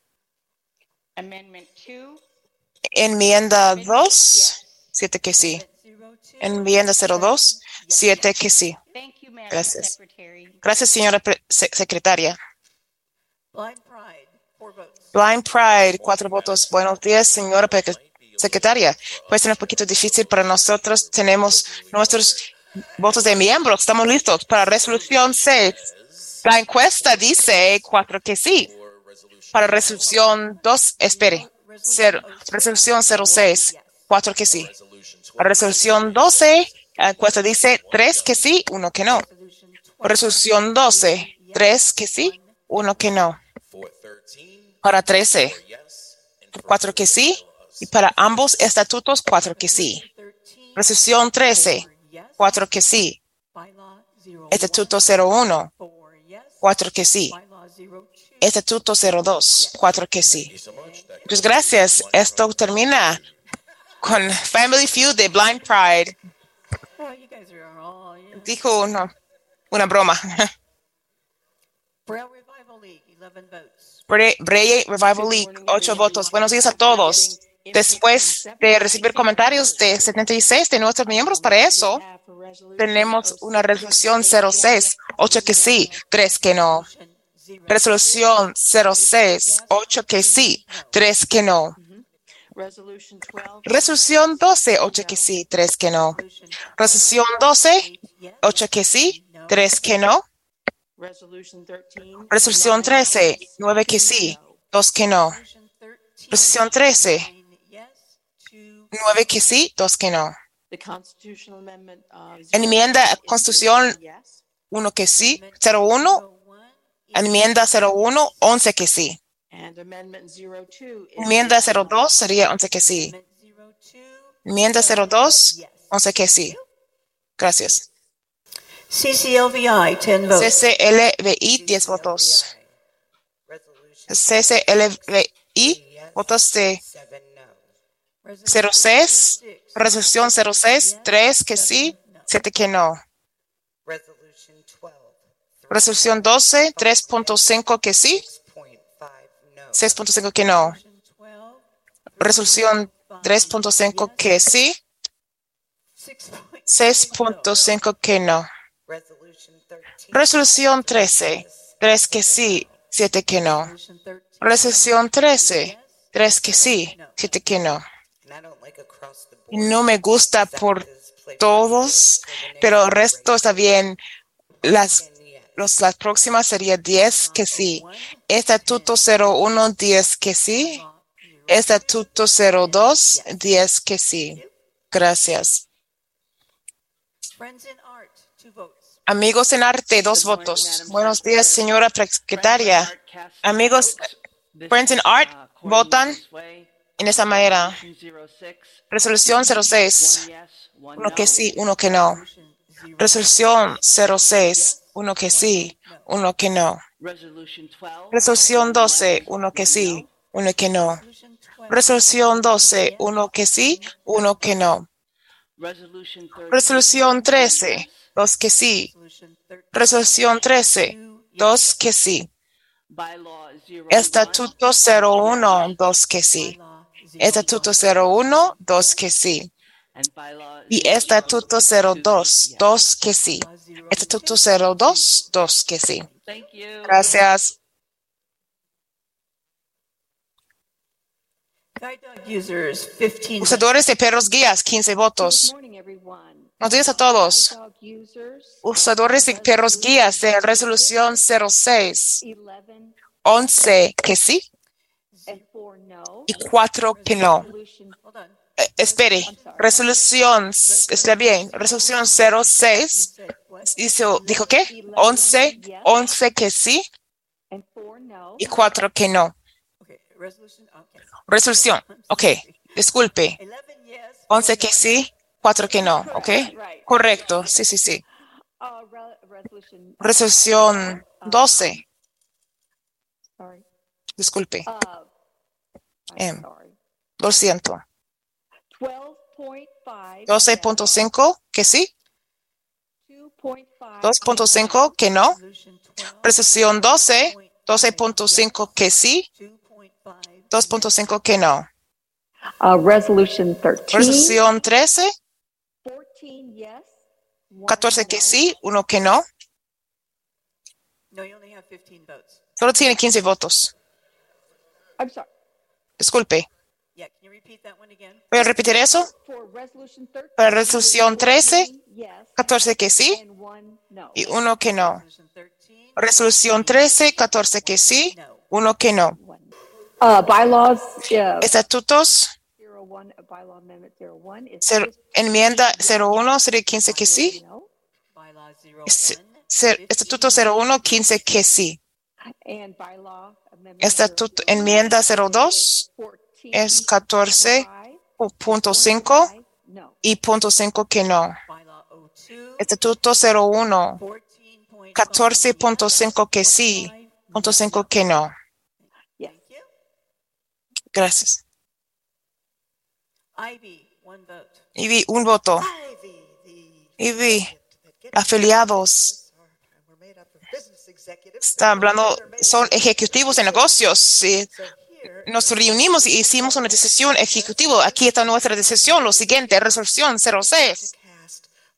Amendment 2, Enmienda 2. 7 que sí. Enmienda 02. 7 que sí. Gracias. Gracias, señora secretaria. Blind Pride, cuatro votos. Buenos días, señora secretaria. Puede ser un poquito difícil para nosotros. Tenemos nuestros votos de miembros. Estamos listos para resolución 6. La encuesta dice cuatro que sí. Para resolución 2, espere. Cero- resolución 06, cuatro que sí. Para resolución 12, la encuesta dice tres que sí, uno que no. Resolución 12, tres que sí, uno que no. Para 13, cuatro que sí. Y para ambos estatutos, cuatro que sí. Resolución 13, cuatro que sí. Estatuto 01, four yes. cuatro que sí. Estatuto 02, cuatro que sí. Muchas gracias. Esto termina con Family Feud de Blind Pride. Dijo una, una broma. Braille Revival League, ocho votos. Buenos días a todos. Después de recibir comentarios de 76 de nuestros miembros para eso, tenemos una resolución 06, ocho que sí, tres que no. Resolución 06, ocho que sí, tres que no. Resolution 12. Resolución 12, ocho que sí, tres que no. Resolución 12, yes. ocho que sí, tres que no. Resolution 13. Resolución 13, nueve que sí, dos que no. Resolución 13, 13, nine yes, two nueve que sí, dos que no. Enmienda zero, Constitución Yes. uno que sí, 01, enmienda 01, 11 que sí. And amendment 02. is Enmienda yes. 02 sería 11 que sí. Enmienda 02, yes. 11 que sí. Gracias. CCLVI, ten votes. CCLVI, 10 votos. CCLVI, votos de 06, resolución 06, 3 que sí, 7 que no. Resolution 12, Resolución 12, 3.5 que sí, 6.5 que no. Resolución 3.5 que sí, 6.5 que no. Resolución 13, 3 que sí, 7 que no. Resolución 13, 3 que sí, 7 que no. No me gusta por todos, pero el resto está bien. Las, los, las próximas sería 10 que sí. Estatuto 01, 10 que sí. Estatuto 02, 10 que sí. Gracias. Amigos en arte, dos votos. Buenos días, señora secretaria. Amigos, Friends in Art, votan en esa manera. Resolución 06, uno que sí, uno que no. Resolución 06, uno que sí, uno que no. Resolución 12, uno que sí, uno que no. Resolución 12, uno que sí, uno que no. Resolución 13, dos que sí. Resolución 13, dos que sí. Estatuto 01, dos que sí. Estatuto 01, dos que sí. Y Estatuto 02, dos que sí. Estatuto 02, dos que sí. Gracias. Usadores de perros guías, 15 votos. Buenos días a todos. Usadores de perros guías de resolución 06. 11 que sí y 4 que no. Eh, espere, resolución, está bien, resolución 06, hizo, dijo qué? 11, 11 que sí y 4 que no. Resolución, ok, disculpe. 11 que sí, 4 que no, ok. Correcto, sí, sí, sí. Resolución 12. Disculpe. Em, lo siento. 12.5 que sí. 2.5 que no. Resolución 12. 12.5 que sí. 2.5 que no. 13. Resolución 13. 14 que sí, uno que no. Solo tiene 15 votos. I'm sorry. Disculpe. ¿Voy a repetir eso? Para resolución 13, 14 que sí y uno que no. Resolución 13, 14 que sí, uno que no. Uh, bylaws, uh, Estatutos, cero- enmienda 01, sería 15 que sí. Estatuto 01, 15 que sí. Estatuto, enmienda 02 es 14.5 y punto 5 que no. Estatuto 01, 14.5 que sí, punto 5 que no. Gracias. Y vi un voto. Y vi afiliados. Está hablando, son ejecutivos de negocios. Sí. Nos reunimos y hicimos una decisión ejecutiva. Aquí está nuestra decisión. Lo siguiente, resolución 06.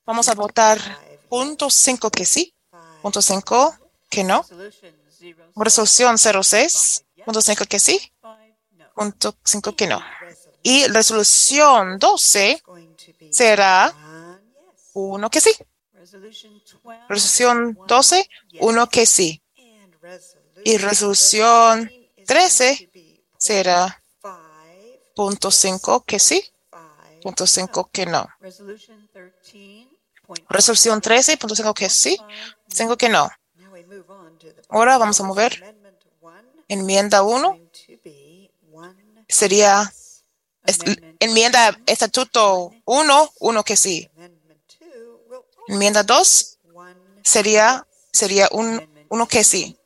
Vamos a votar punto 5 que sí, punto 5 que no. Resolución 06, punto 5 que sí, punto 5 que no. Y resolución 12 será uno que sí. Resolución 12, uno que sí. Y resolución 13 será punto 5 que sí, punto 5 que no. Resolución 13, punto 5 que sí, 5 que no. Ahora vamos a mover enmienda 1. Sería es- enmienda estatuto 1, 1 que sí. Enmienda 2 sería, sería un, uno que sí.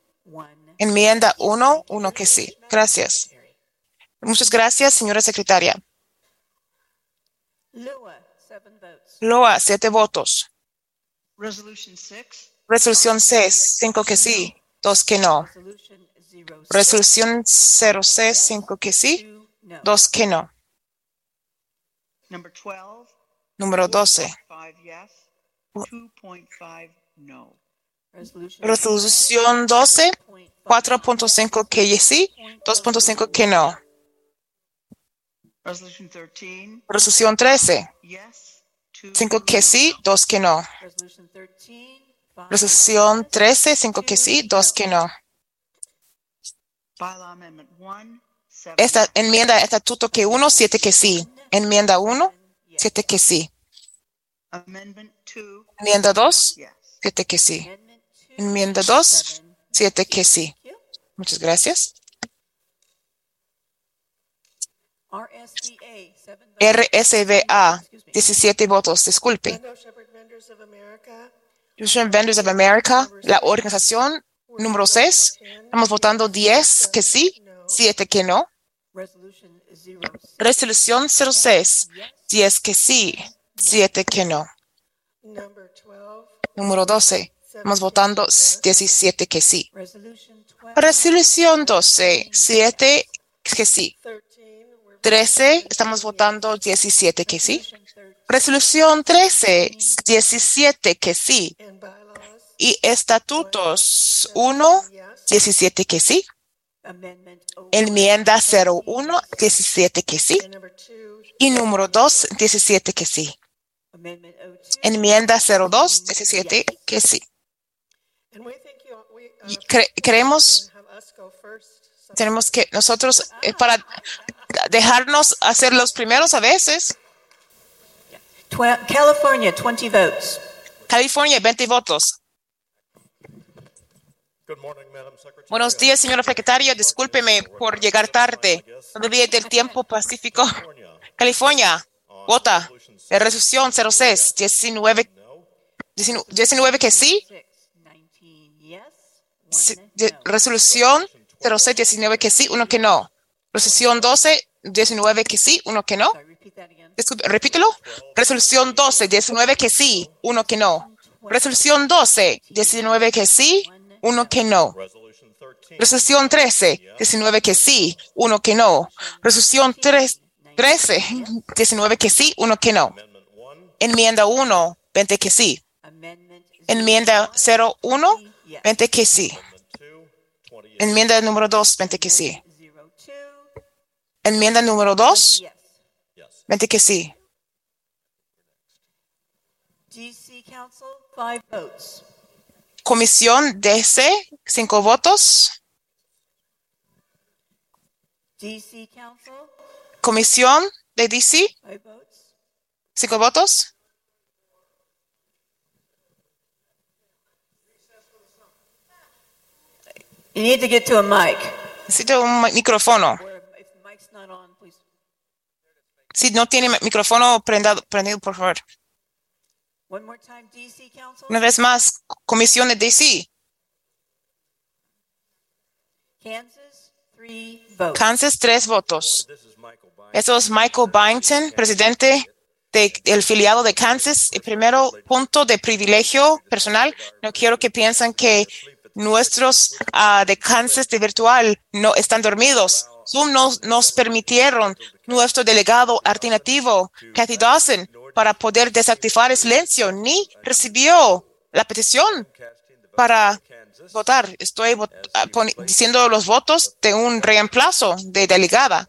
Enmienda 1, uno que sí. Gracias. Muchas gracias, señora secretaria. Loa, siete votos. Resolution 6. Resolución 6, 5 que sí, 2 que no. Resolución 06, 5 que sí, 2 que no. Number 12. Número 12. 5 yes, 2.5 no. Resolución 12, 4.5 que sí, 2.5 que no. Resolution 13. Resolución 13, Yes, 5 que sí, 2 que no. Resolución 13, 5 que sí, 2 que no. Bylaw Amendment 1. 7 Esta enmienda estatuto que 1, 7 que sí. Enmienda 1, 7 que sí. Amendment 2. Enmienda 2, Yes. 7 que sí. Enmienda 2, 7 que sí. Muchas gracias. RSVA, 17 votos, disculpe. Russian Vendors of America, la organización número 6. Estamos votando 10 que sí, 7 que no. Resolución 06, 10 que sí, 7 que no. number 12, Número 12. Estamos votando 17 que sí. Resolution 12. Resolución 12, 7 que sí. 13, we're 13, estamos votando 17 que sí. Resolución 13, 17 que sí. Y estatutos 1, 17 que sí. Amendment O. Enmienda 01, 17 que sí. and number 2, Y número 2, 17 que sí. O2. Enmienda 02, 17 que sí. uh, Y cre- creemos, tenemos que nosotros, eh, para dejarnos hacer los primeros a veces, California, 20 votes. California, 20 votos. Good morning, Madam Secretary. Buenos días, señor secretario. Discúlpeme por llegar tarde. No debía del tiempo pacífico. California, vota. La resolución 06, 19, 19 que sí. 19 yes, Sí, one de- no. Resolución 06, 19 que sí, uno que no. Resolución 12, 19 que sí, uno que no. Disculpe, repítelo. Resolución 12, 19 que sí, uno que no. Resolución 12, 19 que sí, uno que no. Resolution 13. Resolución 13, 19 que sí, uno que no. Resolución 3, 13, 19 que sí, uno que no. 1. Enmienda 1, 20 que sí. Enmienda 01, yes. 20 que sí. Amendment 2. 20 yes. Enmienda número 2, 20 que sí. 02, Enmienda número 2, yes. Yes. 20 que sí. DC Council, five votes. Comisión DC, 5 votos. DC Council, Comisión de DC. 5 votos. You need to get to a mic. Necesito un mi- micrófono. Si no tiene mi- micrófono prendado, prendido, por favor. One more time, DC Council. Una vez más, Comisión de DC. Kansas, three votes. Kansas, 3 votos. Eso es Michael Byington, presidente de- del filiado de Kansas. El primero punto de privilegio personal. No quiero que piensen que nuestros ah, de Kansas de virtual no están dormidos. Zoom nos, nos permitieron nuestro delegado alternativo, Kathy Dawson, para poder desactivar el silencio. Ni recibió la petición para votar. Estoy vot- ah, diciendo los votos de un reemplazo de delegada.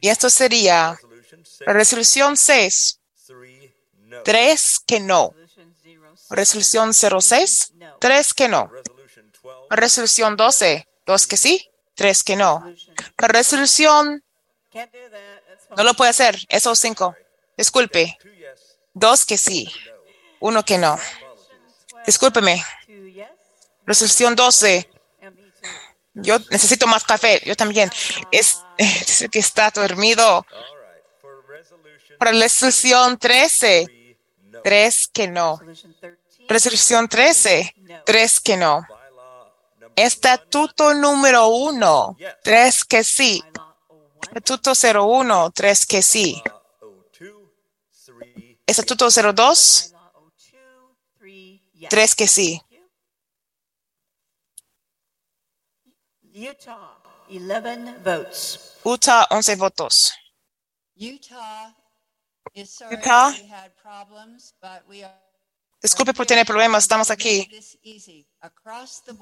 Y esto sería Resolution 6. la resolución 6, 3. No. 3 que no. Resolution 06. Resolución 06, 3 que no. Resolution 12. Resolución 12, 2 que sí, 3 que no. La resolución no lo puede hacer, esos 5. Disculpe, 2 yes. 2 que sí, 1 que no. Discúlpeme. Resolución 12, And me too. yo necesito más café, yo también. Es, *laughs* dice que está dormido. Para la resolución 13, 3. No. 3 que no. Resolution 13. Resolución 13, 3 que no. Estatuto número 1, 3 que sí. Bylaw 01. Estatuto 01, 3 que sí. 02. 3. Estatuto 02, Bylaw 02, three Tres que sí. Utah, 11 votes. Utah, 11 votos. Utah Utah. Disculpe por tener problemas, estamos aquí.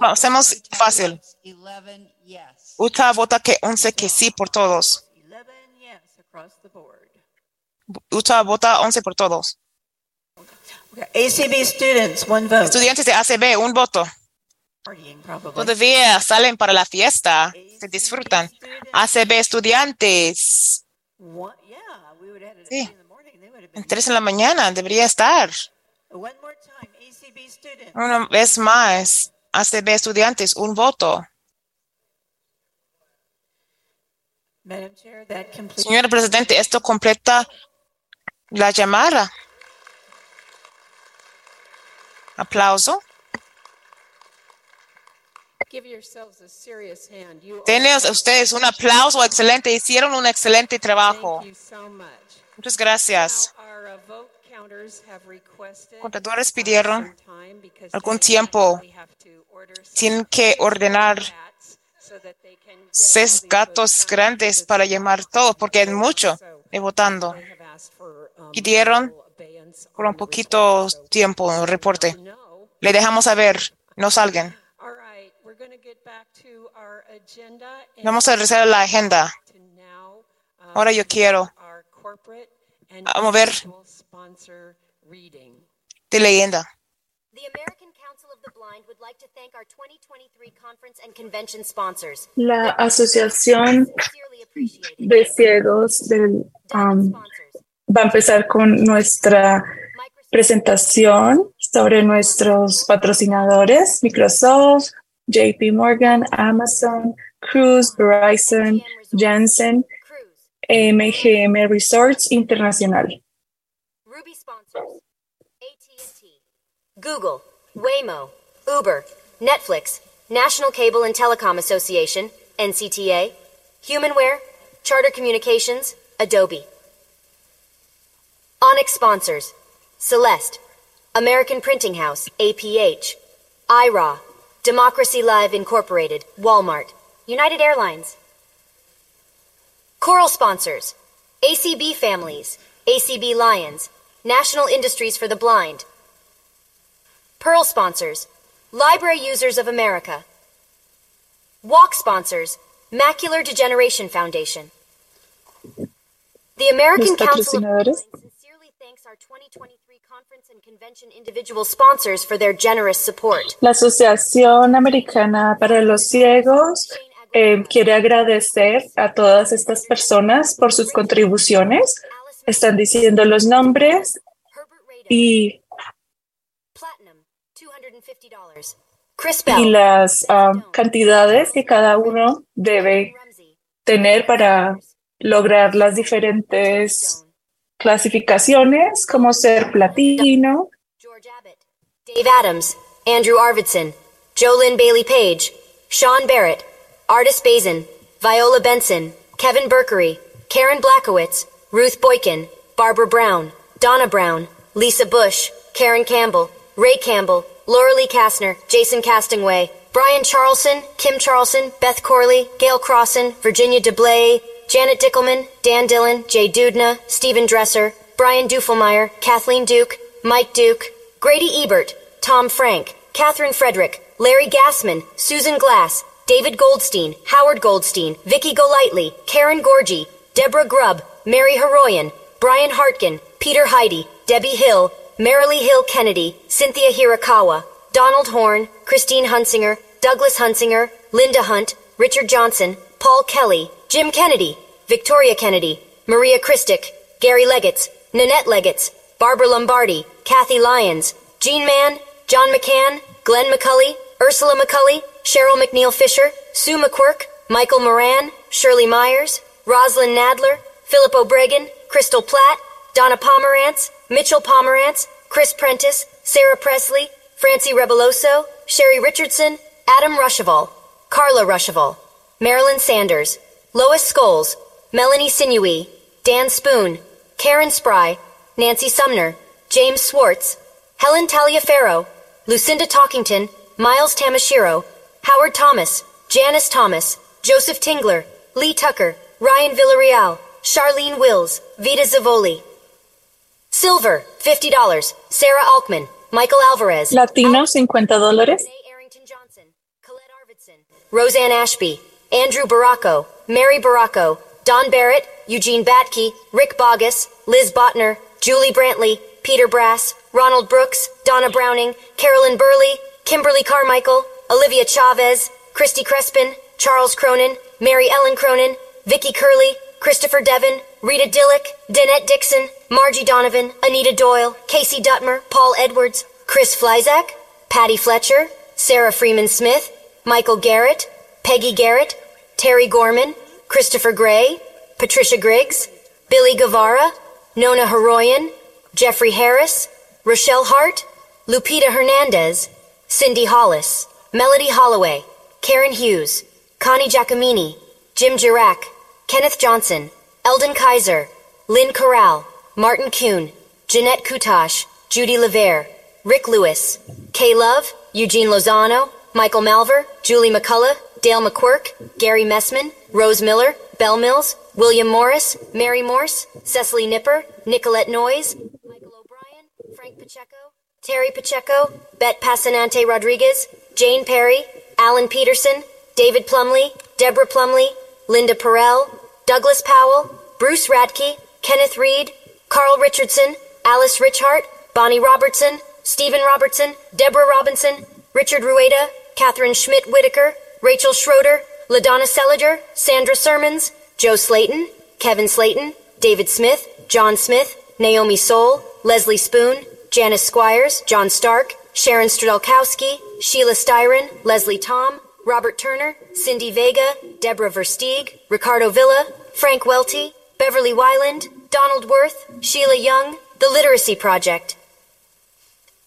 Hacemos fácil. votes 11 yes. Utah vota que 11 que sí por todos. 11 yes across the board. Utah vota 11 por todos. ACB students, one vote. Estudiantes de ACB, un voto. Todavía salen para la fiesta, se disfrutan. ACB estudiantes, Sí. en 3 en la mañana debería estar. Una vez más, ACB estudiantes, un voto. Señora Presidente, esto completa la llamada. Aplauso. Give yourselves a serious hand. You Denle all- a ustedes un aplauso excelente. Hicieron un excelente trabajo. Thank you so much. Muchas gracias. Uh, pidieron algún tiempo. Tienen que ordenar seis gatos grandes para llamar not todo, porque es mucho de votando. um, Pidieron por un poquito tiempo el reporte. Le dejamos saber, no *laughs* salgan. Vamos a regresar a la agenda. Ahora yo quiero and a mover sponsor reading. de leyenda. The American Council of the Blind would like to thank our 2023 conference and convention sponsors. La Asociación de Ciegos del, um, va a empezar con nuestra presentación sobre nuestros patrocinadores, Microsoft, JP Morgan, Amazon, Cruise, Verizon, Janssen, MGM Resorts Internacional. AT&T, Google, Waymo, Uber, Netflix, National Cable and Telecom Association, NCTA, Humanware, Charter Communications, Adobe. Onyx sponsors Celeste, American Printing House, APH, IRA, Democracy Live Incorporated, Walmart, United Airlines. Coral sponsors ACB Families, ACB Lions, National Industries for the Blind. Pearl sponsors Library Users of America. Walk sponsors Macular Degeneration Foundation. The American Council of patrocinadores. sincerely thanks our 2023 conference and convention individual sponsors for their generous support. La Asociación Americana para los Ciegos eh, quiere agradecer a todas estas personas por sus contribuciones. Están diciendo los nombres y, $250. Chris y Bell, las ah, cantidades que cada uno debe tener para lograr las diferentes clasificaciones, como ser platino, Dave Adams, Andrew Arvidson, Jolynn Bailey Page, Sean Barrett, Artis Bazin, Viola Benson, Kevin Berkery, Karen Blackowitz, Ruth Boykin, Barbara Brown, Donna Brown, Lisa Bush, Karen Campbell, Ray Campbell, Laura Lee Kastner, Jason Castingway, Brian Charlson, Kim Charlson, Beth Corley, Gail Crossan, Virginia DeBlay, Janet Dickelman, Dan Dillon, Jay Dudna, Stephen Dresser, Brian Dufelmeyer, Kathleen Duke, Mike Duke, Grady Ebert, Tom Frank, Catherine Frederick, Larry Gassman, Susan Glass, David Goldstein, Howard Goldstein, Vicky Golightly, Karen Gorgie, Deborah Grubb, Mary Heroyan, Brian Hartgen, Peter Heidi, Debbie Hill, Marilee Hill Kennedy, Cynthia Hirakawa, Donald Horn, Christine Hunsinger, Douglas Hunsinger, Linda Hunt, Richard Johnson, Paul Kelly, Jim Kennedy, Victoria Kennedy, Maria Christic, Gary Leggetts, Nanette Leggetts, Barbara Lombardi, Kathy Lyons, Jean Mann, John McCann, Glenn McCulley, Ursula McCulley, Cheryl McNeil Fisher, Sue McQuirk, Michael Moran, Shirley Myers, Rosalind Nadler, Philip O'Bregan, Crystal Platt, Donna Pomerantz, Mitchell Pomerantz, Chris Prentice, Sarah Presley, Francie Rebeloso, Sherry Richardson, Adam Ruschival, Carla Ruschival, Marilyn Sanders, Lois Scholes, Melanie Sinewy, Dan Spoon, Karen Spry, Nancy Sumner, James Swartz, Helen Taliaferro, Lucinda Talkington, Miles Tamashiro, Howard Thomas, Janice Thomas, Joseph Tingler, Lee Tucker, Ryan Villarreal, Charlene Wills, Vita Zavoli. Silver, $50. Sarah Alkman, Michael Alvarez, Latino, $50 dólares. Roseanne Ashby, Andrew Baracco, Mary Baracco, Don Barrett, Eugene Batke, Rick Bogus, Liz Botner, Julie Brantley, Peter Brass, Ronald Brooks, Donna Browning, Carolyn Burley, Kimberly Carmichael, Olivia Chavez, Christy Crespin, Charles Cronin, Mary Ellen Cronin, Vicky Curley, Christopher Devon, Rita Dillick, Danette Dixon, Margie Donovan, Anita Doyle, Casey Dutmer, Paul Edwards, Chris Flyzak, Patty Fletcher, Sarah Freeman Smith, Michael Garrett, Peggy Garrett, Terry Gorman, Christopher Gray, Patricia Griggs, Billy Guevara, Nona Heroyan, Jeffrey Harris, Rochelle Hart, Lupita Hernandez, Cindy Hollis, Melody Holloway, Karen Hughes, Connie Giacomini, Jim Girac, Kenneth Johnson, Eldon Kaiser, Lynn Corral, Martin Kuhn, Jeanette Kutash, Judy Levere, Rick Lewis, Kay Love, Eugene Lozano, Michael Malver, Julie McCullough, Dale McQuirk, Gary Messman, Rose Miller, Bell Mills, William Morris, Mary Morse, Cecily Nipper, Nicolette Noyes, Michael O'Brien, Frank Pacheco, Terry Pacheco, Bet Passanante Rodriguez, Jane Perry, Alan Peterson, David Plumley, Deborah Plumley, Linda Perel, Douglas Powell, Bruce Radke, Kenneth Reed, Carl Richardson, Alice Richhart, Bonnie Robertson, Stephen Robertson, Deborah Robinson, Richard Rueda, Catherine Schmidt Whitaker, Rachel Schroeder, LaDonna Seliger, Sandra Sermons, Joe Slayton, Kevin Slayton, David Smith, John Smith, Naomi Soul, Leslie Spoon, Janice Squires, John Stark, Sharon Strelkowski, Sheila Styron, Leslie Tom, Robert Turner, Cindy Vega, Deborah Versteeg, Ricardo Villa, Frank Welty, Beverly Wyland, Donald Worth, Sheila Young, The Literacy Project.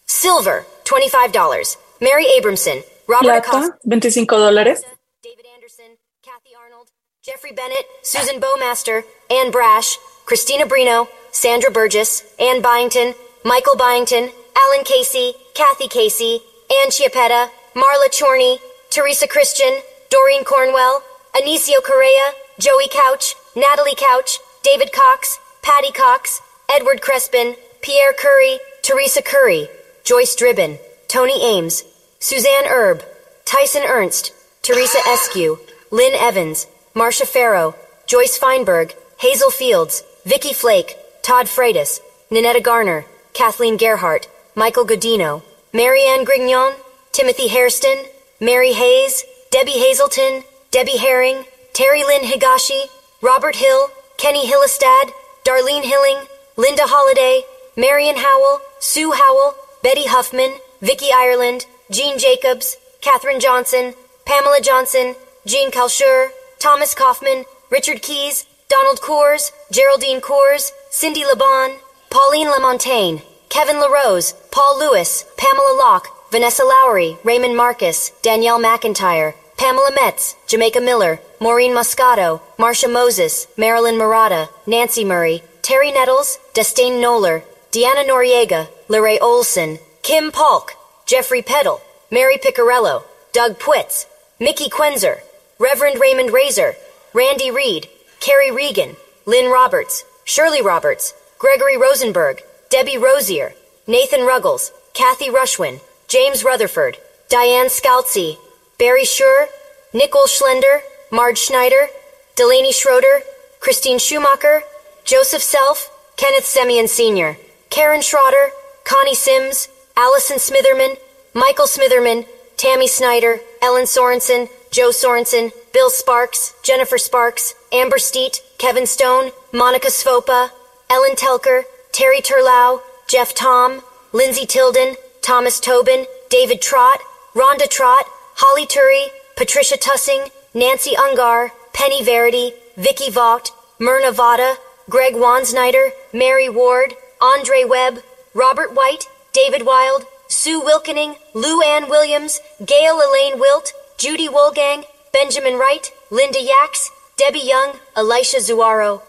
Silver, $25. Mary Abramson, Robert Acosta, 25 dólares. David Anderson, Kathy Arnold, Jeffrey Bennett, Susan Bowmaster, Anne Brash, Christina Brino, Sandra Burgess, Anne Byington, Michael Byington, Alan Casey, Kathy Casey, Ann Chiappetta, Marla Chorney, Teresa Christian, Doreen Cornwell, Anicio Correa, Joey Couch, Natalie Couch, David Cox, Patty Cox, Edward Crespin, Pierre Curry, Teresa Curry, Joyce Dribben, Tony Ames, Suzanne Erb, Tyson Ernst, Teresa Eskew, Lynn Evans, Marcia Farrow, Joyce Feinberg, Hazel Fields, Vicky Flake, Todd Freitas, Ninetta Garner, Kathleen Gerhart, Michael Godino, Marianne Grignon, Timothy Hairston, Mary Hayes, Debbie Hazelton, Debbie Herring, Terry Lynn Higashi, Robert Hill, Kenny Hillestad, Darlene Hilling, Linda Holliday, Marion Howell, Sue Howell, Betty Huffman, Vicky Ireland, Jean Jacobs, Katherine Johnson, Pamela Johnson, Jean Kalshur, Thomas Kaufman, Richard Keys, Donald Coors, Geraldine Coors, Cindy Laban, Pauline Lamontagne, Kevin LaRose, Paul Lewis, Pamela Locke, Vanessa Lowry, Raymond Marcus, Danielle McIntyre, Pamela Metz, Jamaica Miller, Maureen Moscato, Marcia Moses, Marilyn Murata, Nancy Murray, Terry Nettles, Destine Noller, Deanna Noriega, Lorraine Olson, Kim Polk, Jeffrey Peddle, Mary Picarello, Doug Pwitz, Mickey Quenzer, Reverend Raymond Razor, Randy Reed, Carrie Regan, Lynn Roberts, Shirley Roberts, Gregory Rosenberg, Debbie Rosier, Nathan Ruggles, Kathy Rushwin, James Rutherford, Diane Scalzi, Barry Schur, Nicole Schlender, Marge Schneider, Delaney Schroeder, Christine Schumacher, Joseph Self, Kenneth Semyon Sr., Karen Schroeder, Connie Sims, Allison Smitherman, Michael Smitherman, Tammy Snyder, Ellen Sorensen, Joe Sorensen, Bill Sparks, Jennifer Sparks, Amber Steet, Kevin Stone, Monica Svopa, Ellen Telker, Terry Turlau, Jeff Tom, Lindsay Tilden, Thomas Tobin, David Trott, Rhonda Trott, Holly Turry, Patricia Tussing, Nancy Ungar, Penny Verity, Vicky Vogt, Myrna Vada, Greg Wansnyder, Mary Ward, Andre Webb, Robert White, David Wild, Sue Wilkening, Lou Ann Williams, Gail Elaine Wilt, Judy Wolgang, Benjamin Wright, Linda Yax, Debbie Young, Elisha Zuaro.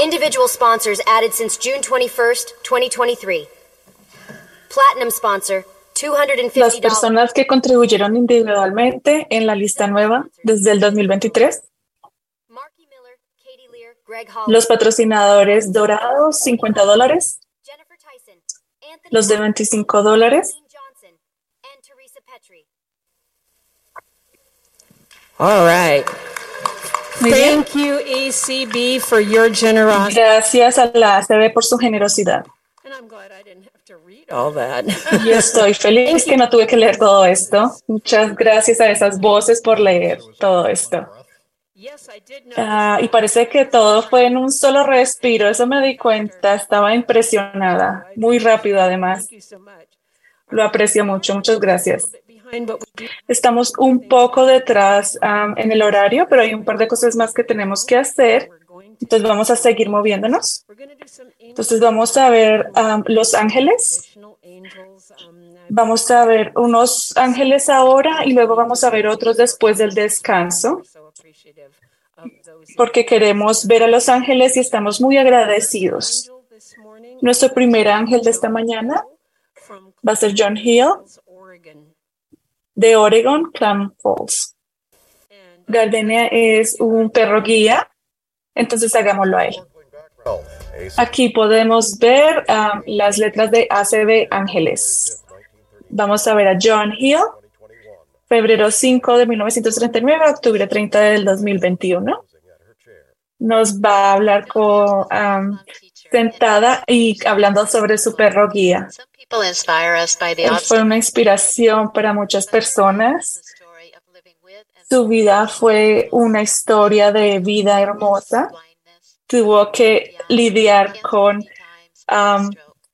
Individual sponsors added since June 21st, 2023. Platinum sponsor, Las $250. personas que contribuyeron individualmente en la lista nueva desde el 2023. Greg Hall, Los patrocinadores dorados, 50 dólares. Los de 25 dólares. and Teresa Petrie. All right. Thank you, ECB, for your generosity. Gracias a la ACB por su generosidad. And I'm glad I didn't have to read all that. Y estoy *laughs* feliz que no tuve que leer todo esto. Muchas gracias a esas voces por leer todo esto. yes, I did know. Ah, y parece que todo fue en un solo respiro. Eso me di cuenta. Estaba impresionada. Muy rápido, además. Thank you so much. Lo aprecio mucho. Muchas gracias. Estamos un poco detrás en el horario, pero hay un par de cosas más que tenemos que hacer. Entonces vamos a seguir moviéndonos. Entonces vamos a ver am, los ángeles. Vamos a ver unos ángeles ahora y luego vamos a ver otros después del descanso, porque queremos ver a los ángeles y estamos muy agradecidos. Nuestro primer ángel de esta mañana va a ser John Hill de Oregon, Clam Falls. Gardenia es un perro guía, entonces hagámoslo a él. Aquí podemos ver um, las letras de ACB Ángeles. Vamos a ver a John Hill, febrero 5 de 1939, octubre 30 del 2021. Nos va a hablar con, um, sentada y hablando sobre su perro guía. Él fue una inspiración para muchas personas. Su vida fue una historia de vida hermosa. Tuvo que lidiar con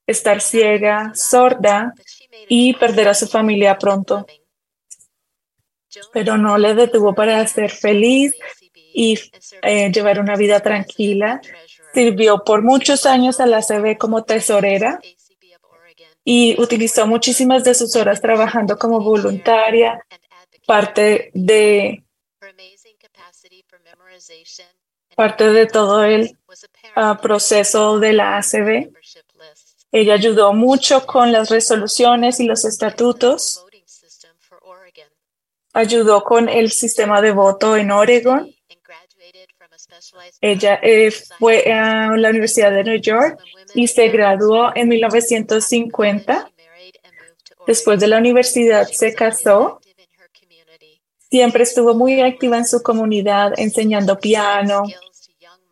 estar ciega, sorda y perder a su familia pronto. Pero no le detuvo para ser feliz y eh, llevar una vida tranquila. Sirvió por muchos años a la CB como tesorera y utilizó muchísimas de sus horas trabajando como voluntaria, parte de parte de todo el ah, proceso de la ACB. Ella ayudó mucho con las resoluciones y los estatutos. Ayudó con el sistema de voto en Oregon. Ella eh, fue a la Universidad de New York y se graduó en 1950. Después de la universidad se casó. Siempre estuvo muy activa en su comunidad, enseñando piano,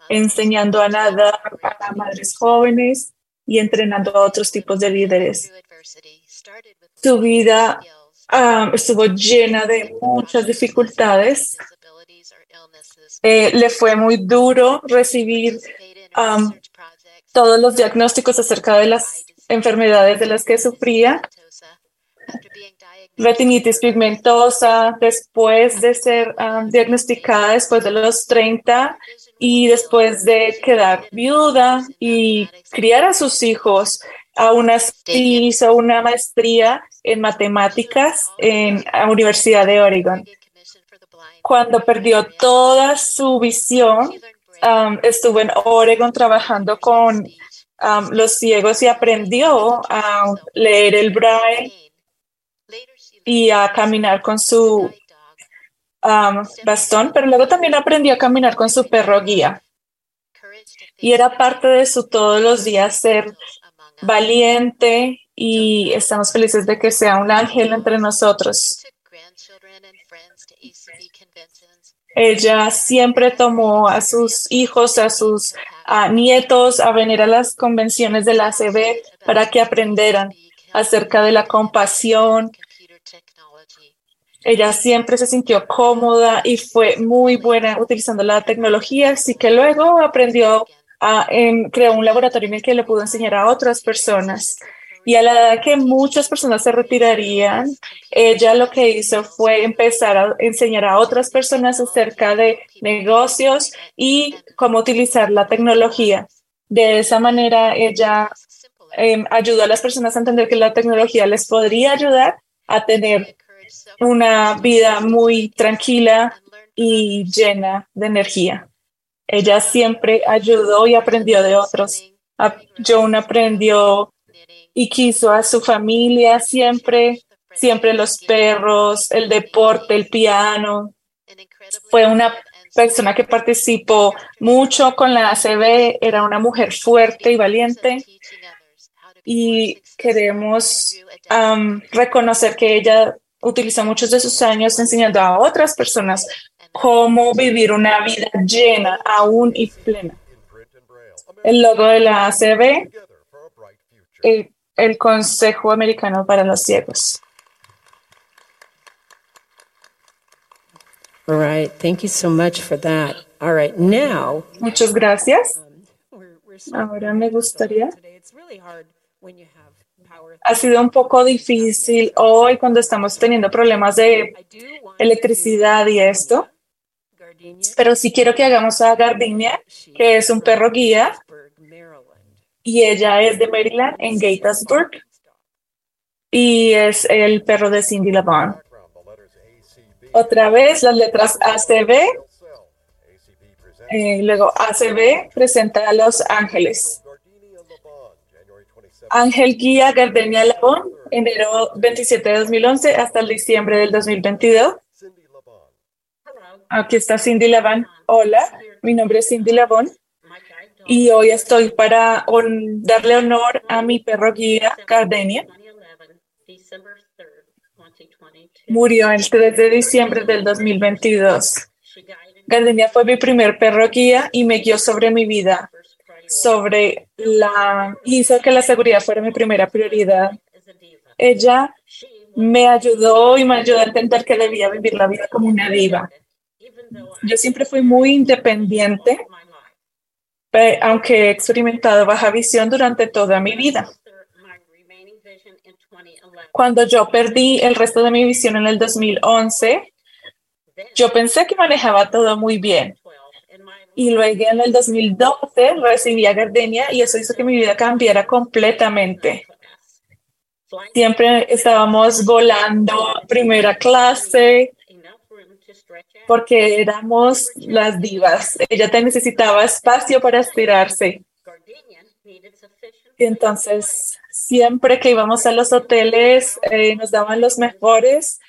enseñando a nadar a madres jóvenes y entrenando a otros tipos de líderes. Su vida ah, estuvo llena de muchas dificultades. Eh, le fue muy duro recibir todos los diagnósticos acerca de las enfermedades de las que sufría. Retinitis pigmentosa, después de ser um, diagnosticada después de los 30 y después de quedar viuda y criar a sus hijos, aún así hizo una maestría en matemáticas en la Universidad de Oregon. Cuando perdió toda su visión, um, estuvo en Oregon trabajando con um, los ciegos y aprendió a leer el braille y a caminar con su um, bastón, pero luego también aprendió a caminar con su perro guía. Y era parte de su todos los días ser valiente y estamos felices de que sea un ángel entre nosotros. Ella siempre tomó a sus hijos, a sus a nietos a venir a las convenciones de la ACB para que aprenderan acerca de la compasión. Ella siempre se sintió cómoda y fue muy buena utilizando la tecnología, así que luego aprendió a em, creó un laboratorio en el que le pudo enseñar a otras personas. Y a la edad que muchas personas se retirarían, ella lo que hizo fue empezar a enseñar a otras personas acerca de negocios y cómo utilizar la tecnología. De esa manera, ella em, ayudó a las personas a entender que la tecnología les podría ayudar a tener una vida muy tranquila y llena de energía. Ella siempre ayudó y aprendió de otros. Joan aprendió y quiso a su familia siempre, siempre los perros, el deporte, el piano. Fue una persona que participó mucho con la ACB, era una mujer fuerte y valiente y queremos reconocer que ella utilizó muchos de sus años enseñando a otras personas cómo vivir una vida llena, aún y plena. El logo de la ACB, el, el Consejo Americano para los Ciegos. All right. Thank you so much for that. All right. Now, Muchas gracias. Ahora me gustaría. Ha sido un poco difícil hoy cuando estamos teniendo problemas de electricidad y esto, pero sí quiero que hagamos a Gardenia, que es un perro guía, y ella es de Maryland, en Gatesburg, y es el perro de Cindy Lavon. Otra vez las letras ACB, eh, luego ACB presenta a Los Ángeles. Ángel Guía Gardenia Labón, enero 27 de 2011 hasta el diciembre del 2022. Aquí está Cindy Laván. Hola, mi nombre es Cindy Lavón y hoy estoy para hon- darle honor a mi perro guía Gardenia. Murió el 3 de diciembre del 2022. Gardenia fue mi primer perro guía y me guió sobre mi vida, sobre la hizo que la seguridad fuera mi primera prioridad. Ella me ayudó y me ayudó a entender que debía vivir la vida como una diva. Yo siempre fui muy independiente, pe- aunque he experimentado baja visión durante toda mi vida. Cuando yo perdí el resto de mi visión en el 2011, yo pensé que manejaba todo muy bien. Y luego en el 2012 recibí a Gardenia y eso hizo que mi vida cambiara completamente. Siempre estábamos volando primera clase porque éramos las divas. Ella te necesitaba espacio para estirarse. Entonces, siempre que íbamos a los hoteles, eh, nos daban los mejores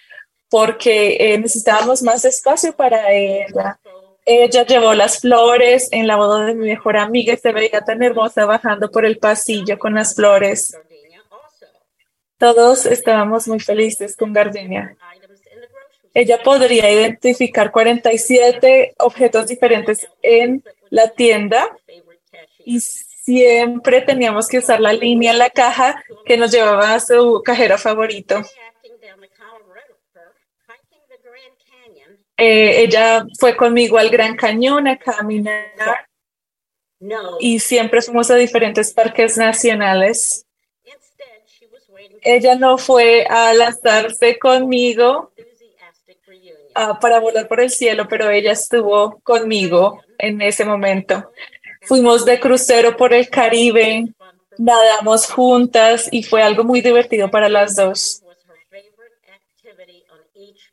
porque eh, necesitábamos más espacio para ella. Ella llevó las flores en la boda de mi mejor amiga y se veía tan hermosa bajando por el pasillo con las flores. Todos estábamos muy felices con Gardenia. Ella podría identificar 47 objetos diferentes en la tienda y siempre teníamos que usar la línea en la caja que nos llevaba a su cajero favorito. Eh, ella fue conmigo al Gran Cañón a caminar y siempre fuimos a diferentes parques nacionales. Ella no fue a lanzarse conmigo ah, para volar por el cielo, pero ella estuvo conmigo en ese momento. Fuimos de crucero por el Caribe, nadamos juntas y fue algo muy divertido para las dos.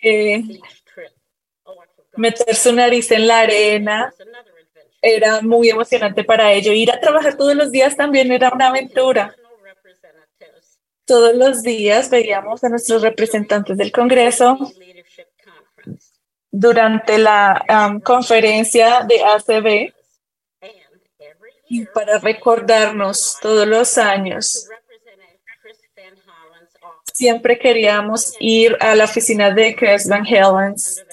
Eh, meter su nariz en la arena era muy emocionante para ello. Ir a trabajar todos los días también era una aventura. Todos los días veíamos a nuestros representantes del Congreso durante la um, conferencia de ACB y para recordarnos todos los años. Siempre queríamos ir a la oficina de Chris Van Helens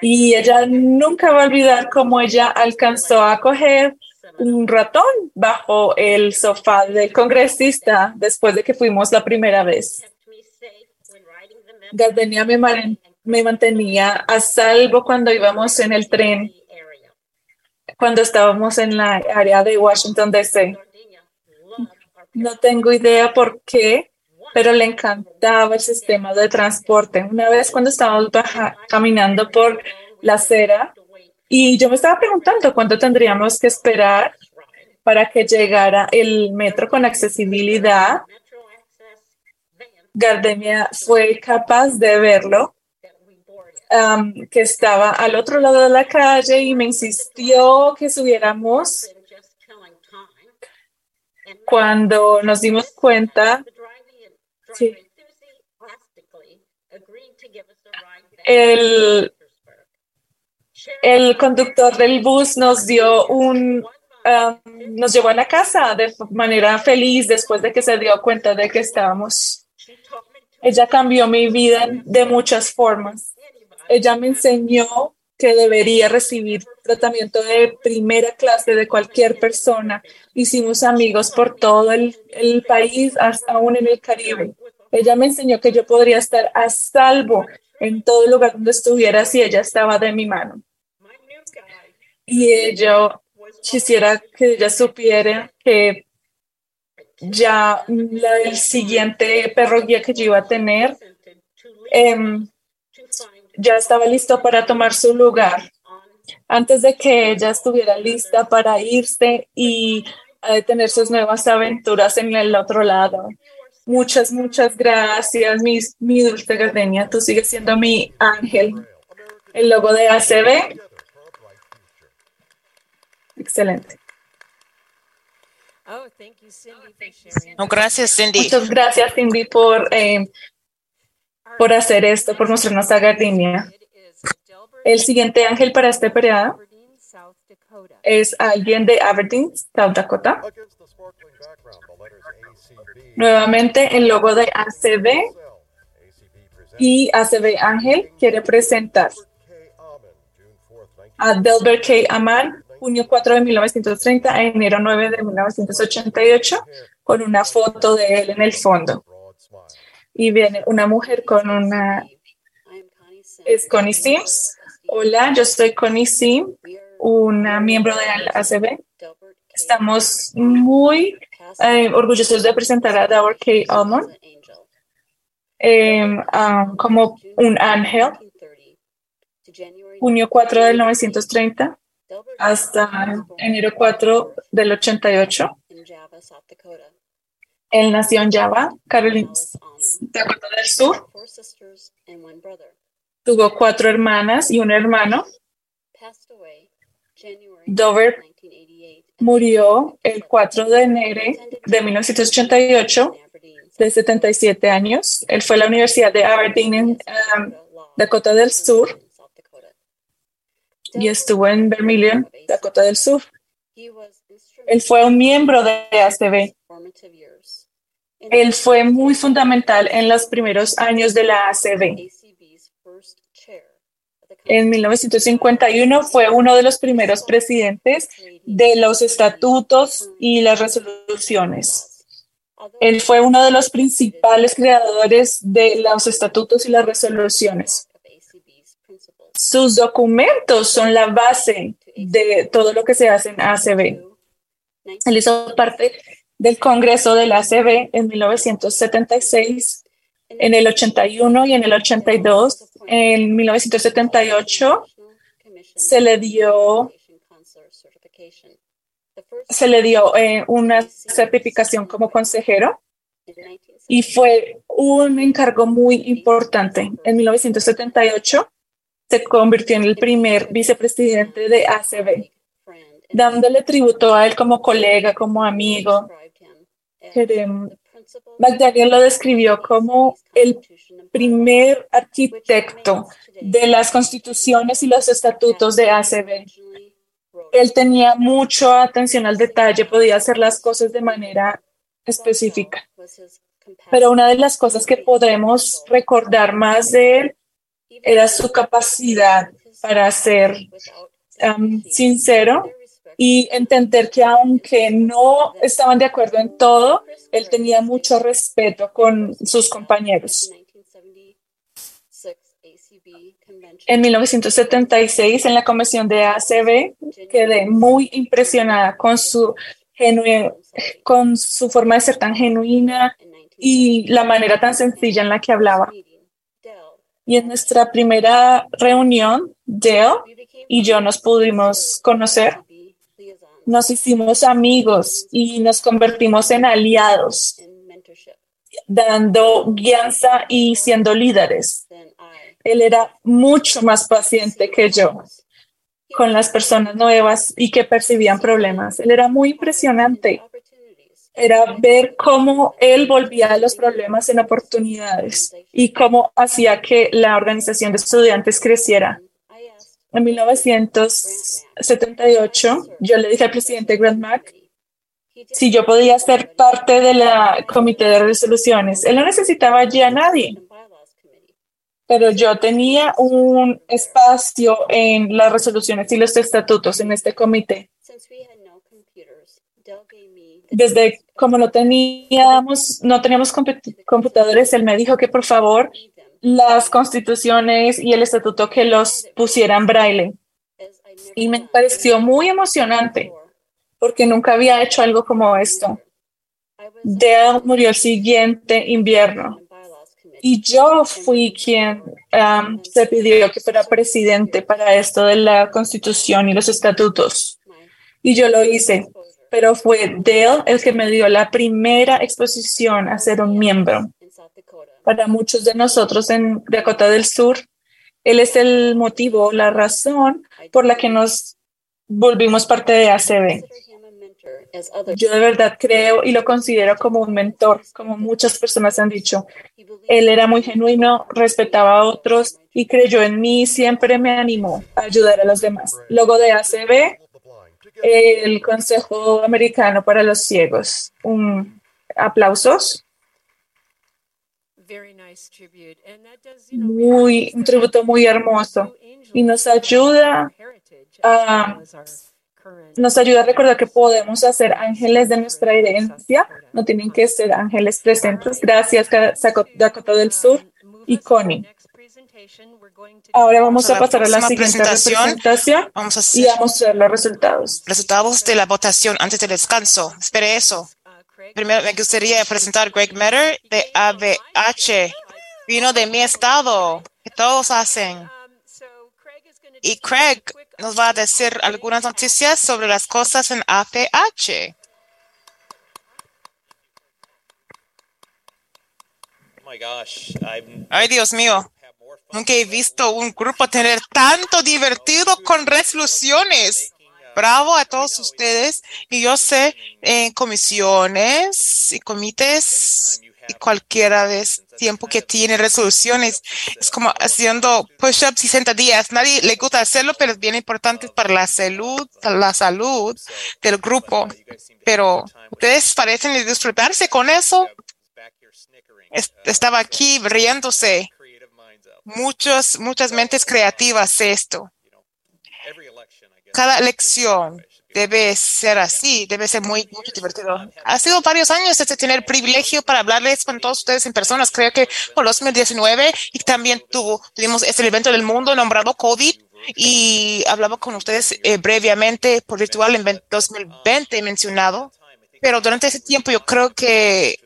y ella nunca va a olvidar cómo ella alcanzó a coger un ratón bajo el sofá del congresista después de que fuimos la primera vez. Gardenia me, me mantenía a salvo cuando íbamos en el tren, cuando estábamos en la área de Washington, D.C. No tengo idea por qué, pero le encantaba el sistema de transporte. Una vez cuando estábamos caminando por la acera y yo me estaba preguntando cuánto tendríamos que esperar para que llegara el metro con accesibilidad. Gardenia fue capaz de verlo, um, que estaba al otro lado de la calle y me insistió que subiéramos cuando nos dimos cuenta el, el conductor del bus nos dio un, um, nos llevó a la casa de manera feliz después de que se dio cuenta de que estábamos. Ella cambió mi vida de muchas formas. Ella me enseñó que debería recibir tratamiento de primera clase de cualquier persona. Hicimos amigos por todo el, el país, hasta aún en el Caribe. Ella me enseñó que yo podría estar a salvo en todo lugar donde estuviera si ella estaba de mi mano. Y yo quisiera que ella supiera que ya el siguiente perro guía que yo iba a tener em, ya estaba listo para tomar su lugar. Antes de que ella estuviera lista para irse y a tener sus nuevas aventuras en el otro lado. Muchas, muchas gracias, mi, mi dulce gardenia. Tú sigues siendo mi ángel. El logo de ACB. Excelente. Oh, gracias, Cindy. Muchas gracias, Cindy, por, eh, por hacer esto, por mostrarnos a gardenia. El siguiente ángel para este periodo es alguien de Aberdeen, South Dakota. Nuevamente el logo de ACB y ACB Ángel quiere presentar a Delbert K. Aman, junio 4 de 1930 a enero 9 de 1988, con una foto de él en el fondo. Y viene una mujer con una... Es Connie Sims. Hola, yo soy Connie Sims, una miembro de ACB. Estamos muy eh, orgullosos de presentar a Dower K. Almond eh, como un ángel. Junio 4 del 930 hasta enero 4 del 88. Él nació en Java, Carolina, Dakota del Sur. Tuvo cuatro hermanas y un hermano. Dover murió el 4 de enero de 1988, de 77 años. Él fue a la Universidad de Aberdeen en um, Dakota del Sur y estuvo en Vermilion, Dakota del Sur. Él fue un miembro de ACB. Él fue muy fundamental en los primeros años de la ACB. En 1951 fue uno de los primeros presidentes de los estatutos y las resoluciones. Él fue uno de los principales creadores de los estatutos y las resoluciones. Sus documentos son la base de todo lo que se hace en ACB. Él hizo parte del Congreso del ACB en 1976, en el 81 y en el 82. En 1978 se le dio se le dio eh, una certificación como consejero y fue un encargo muy importante. En 1978 se convirtió en el primer vicepresidente de ACB, dándole tributo a él como colega, como amigo. McDaniel lo describió como el primer arquitecto de las constituciones y los estatutos de ACB. Él tenía mucha atención al detalle, podía hacer las cosas de manera específica. Pero una de las cosas que podemos recordar más de él era su capacidad para ser um, sincero y entender que aunque no estaban de acuerdo en todo, él tenía mucho respeto con sus compañeros. En 1976, en la convención de ACB, quedé muy impresionada con su, con su forma de ser tan genuina y la manera tan sencilla en la que hablaba. Y en nuestra primera reunión, Dale y yo nos pudimos conocer. Nos hicimos amigos y nos convertimos en aliados, dando guianza y siendo líderes. Él era mucho más paciente que yo con las personas nuevas y que percibían problemas. Él era muy impresionante. era ver cómo él volvía los problemas en oportunidades y cómo hacía que la organización de estudiantes creciera. En 1978, yo le dije al presidente Grant Mack si yo podía ser parte de la comité de resoluciones. Él no necesitaba allí a nadie, pero yo tenía un espacio en las resoluciones y los estatutos en este comité. Desde como no teníamos, no teníamos computadores, él me dijo que por favor las constituciones y el estatuto que los pusieran braille. Y me pareció muy emocionante porque nunca había hecho algo como esto. Dale murió el siguiente invierno y yo fui quien um, se pidió que fuera presidente para esto de la constitución y los estatutos. Y yo lo hice, pero fue Dale el que me dio la primera exposición a ser un miembro. Para muchos de nosotros en Dakota del Sur, él es el motivo, la razón por la que nos volvimos parte de ACB. Yo de verdad creo y lo considero como un mentor, como muchas personas han dicho. Él era muy genuino, respetaba a otros y creyó en mí, siempre me animó a ayudar a los demás. Luego de ACB, el Consejo Americano para los Ciegos. Un aplausos. Muy, un tributo muy hermoso y nos ayuda a nos ayuda a recordar que podemos hacer ángeles de nuestra herencia, no tienen que ser ángeles presentes. Gracias, Dakota del Sur y Connie. Ahora vamos a pasar a la siguiente presentación, vamos a y a mostrar los resultados. Resultados de la votación antes del descanso. Espere eso. Primero me gustaría presentar Greg Metter de ABH. Vino de mi estado, que todos hacen. Y Craig nos va a decir algunas noticias sobre las cosas en APH. Ay, Dios mío. Nunca he visto un grupo tener tanto divertido con resoluciones. Bravo a todos ustedes. Y yo sé, en comisiones y comités y cualquiera vez tiempo que tiene resoluciones. Es como haciendo push-ups y sentadillas. Nadie le gusta hacerlo, pero es bien importante para la salud, la salud del grupo. Pero ustedes parecen disfrutarse con eso. Estaba aquí riéndose. Muchos, muchas mentes creativas esto. Cada elección debe ser así, debe ser muy, muy divertido. Ha sido varios años desde tener privilegio para hablarles con todos ustedes en personas. Creo que por 2019 y también tuvo, tuvimos este evento del mundo nombrado COVID y hablaba con ustedes eh, brevemente por virtual en 2020 mencionado. Pero durante ese tiempo yo creo que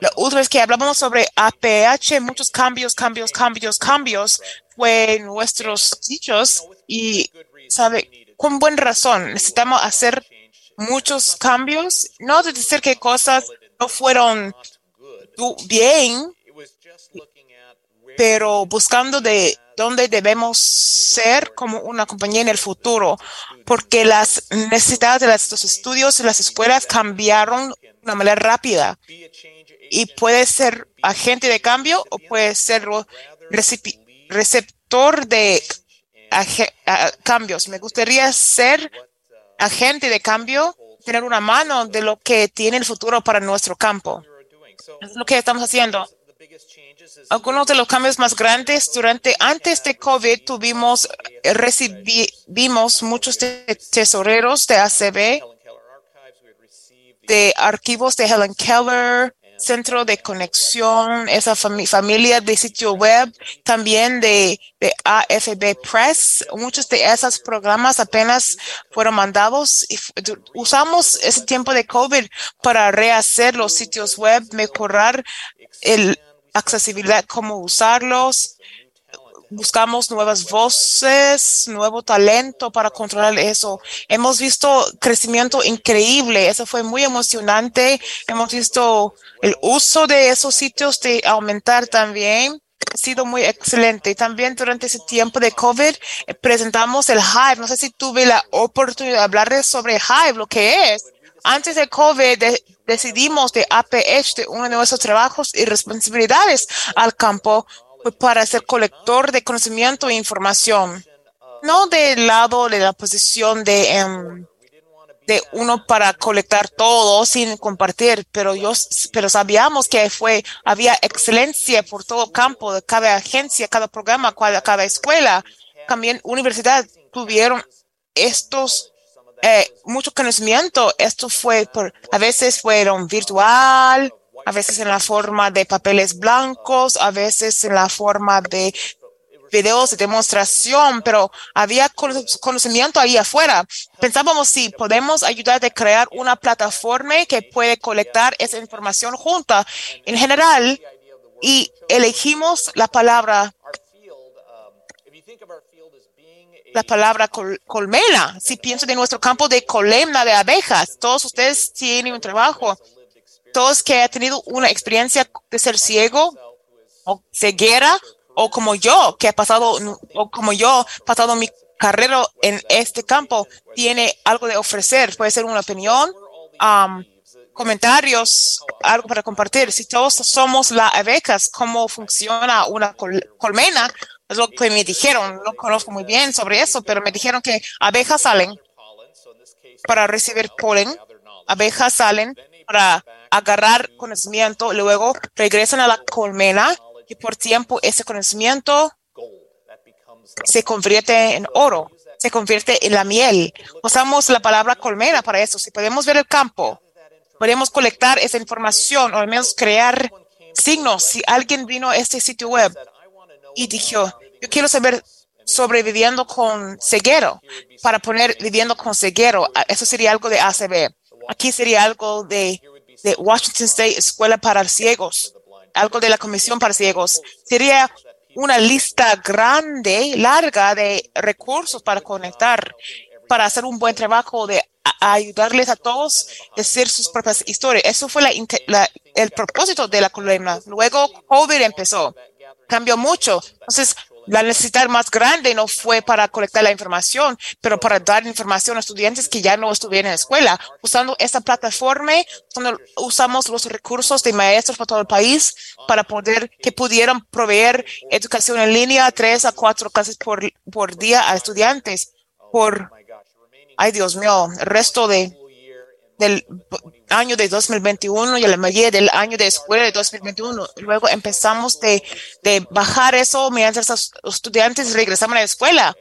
la última vez que hablábamos sobre APH, muchos cambios, cambios, cambios, cambios fue nuestros sitios y sabe, con buena razón, necesitamos hacer muchos cambios, no de decir que cosas no fueron bien, pero buscando de dónde debemos ser como una compañía en el futuro, porque las necesidades de los estudios en las escuelas cambiaron de una manera rápida. Y puede ser agente de cambio o puede ser receptor de cambios. Me gustaría ser agente de cambio, tener una mano de lo que tiene el futuro para nuestro campo. Es lo que estamos haciendo. Algunos de los cambios más grandes durante antes de COVID tuvimos recibimos muchos tesoreros de ACB, de archivos de Helen Keller, centro de conexión, esa familia de sitio web, también de, de, AFB Press. Muchos de esos programas apenas fueron mandados y usamos ese tiempo de COVID para rehacer los sitios web, mejorar el accesibilidad, cómo usarlos. Buscamos nuevas voces, nuevo talento para controlar eso. Hemos visto crecimiento increíble. Eso fue muy emocionante. Hemos visto el uso de esos sitios de aumentar también. Ha sido muy excelente. También durante ese tiempo de COVID eh, presentamos el Hive. No sé si tuve la oportunidad de hablarles sobre Hive, lo que es. Antes de COVID decidimos de APH, de uno de nuestros trabajos y responsabilidades al campo, para ser colector de conocimiento e información. No del lado de la posición de, em, de uno para colectar todo sin compartir, pero yo, pero sabíamos que fue, había excelencia por todo campo, de cada agencia, cada programa, cada, cada escuela, también universidad tuvieron estos eh, mucho conocimiento. Esto fue por, a veces fueron virtual, a veces en la forma de papeles blancos, a veces en la forma de videos de demostración, pero había conocimiento ahí afuera. Pensábamos si podemos ayudar a crear una plataforma que puede colectar esa información junta en general y elegimos la palabra la palabra col colmena. Si pienso de nuestro campo de colmena de abejas, todos ustedes tienen un trabajo, todos que han tenido una experiencia de ser ciego o ceguera o como yo, que ha pasado, o como yo, pasado mi carrera en este campo, tiene algo de ofrecer. Puede ser una opinión, um, comentarios, algo para compartir. Si todos somos las abejas, cómo funciona una col colmena, es lo que me dijeron. No conozco muy bien sobre eso, pero me dijeron que abejas salen para recibir polen, abejas salen para agarrar conocimiento, luego regresan a la colmena y por tiempo ese conocimiento se convierte en oro, se convierte en la miel. Usamos la palabra colmena para eso. Si podemos ver el campo, podemos colectar esa información o al menos crear signos. Si alguien vino a este sitio web y dijo, yo quiero saber sobre viviendo con ceguero, para poner viviendo con ceguero, eso sería algo de ACB. Aquí sería algo de, Washington State Escuela para Ciegos algo de la Comisión para Ciegos. Sería una lista grande, larga de recursos para conectar, para hacer un buen trabajo de ayudarles a todos a decir sus propias historias. Eso fue la, la, el propósito de la columna. Luego COVID empezó, cambió mucho. Entonces, la necesidad más grande no fue para colectar la información, pero para dar información a estudiantes que ya no estuvieran en la escuela. Usando esta plataforma, usamos los recursos de maestros por todo el país para poder que pudieran proveer educación en línea tres a cuatro clases por, por día a estudiantes por, ay Dios mío, el resto de del año de 2021 y la mayoría del año de escuela de 2021. Luego empezamos de, de bajar eso mientras los estudiantes regresaban a la escuela.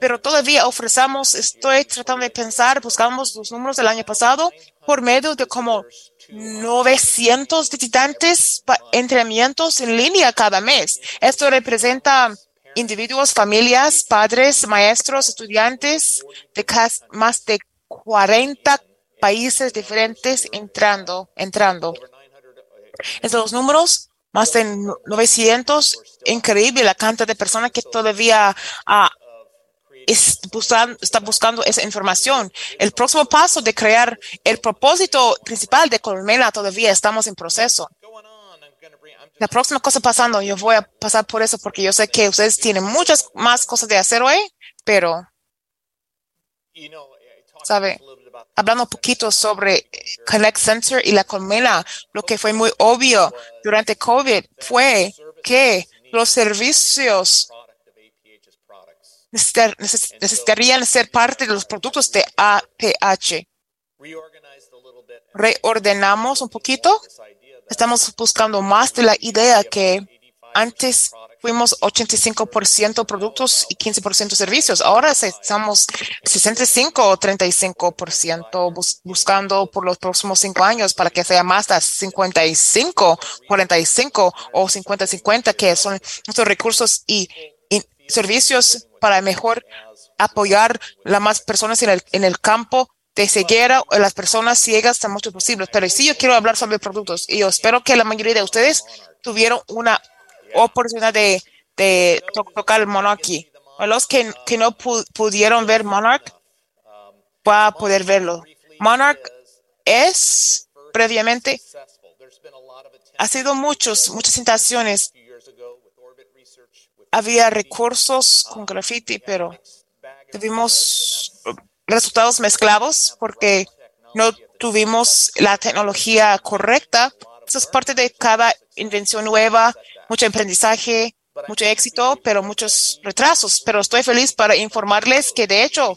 Pero todavía ofrecemos, estoy tratando de pensar, buscamos los números del año pasado por medio de como 900 visitantes, entrenamientos en línea cada mes. Esto representa individuos, familias, padres, maestros, estudiantes de más de 40 países diferentes entrando, entrando. Estos los números, más de 900, increíble la cantidad de personas que todavía buscan, está buscando esa información. El próximo paso de crear el propósito principal de Colmena todavía estamos en proceso. La próxima cosa pasando, yo voy a pasar por eso porque yo sé que ustedes tienen muchas más cosas de hacer hoy, pero sabe, hablando un poquito sobre Connect Center y la colmena, lo que fue muy obvio durante COVID fue que los servicios necesitarían ser parte de los productos de APH. Reordenamos un poquito. Estamos buscando más de la idea que antes fuimos 85% productos y 15% servicios. Ahora estamos 65 o 35% bus buscando por los próximos cinco años para que sea más de 55, 45 o 50-50, que son nuestros recursos y, y, servicios para mejor apoyar a más personas en el, en el campo de ceguera o las personas ciegas tan mucho posible. Pero sí, yo quiero hablar sobre productos y yo espero que la mayoría de ustedes tuvieron una oportunidad de, de to tocar el Monarch aquí. A los que, que no pu pudieron ver Monarch, va a poder verlo. Monarch es previamente, ha sido muchos, muchas intenciones. Había recursos con graffiti, pero tuvimos resultados mezclados porque no tuvimos la tecnología correcta. Eso es parte de cada invención nueva, mucho aprendizaje, mucho éxito, pero muchos retrasos. Pero estoy feliz para informarles que de hecho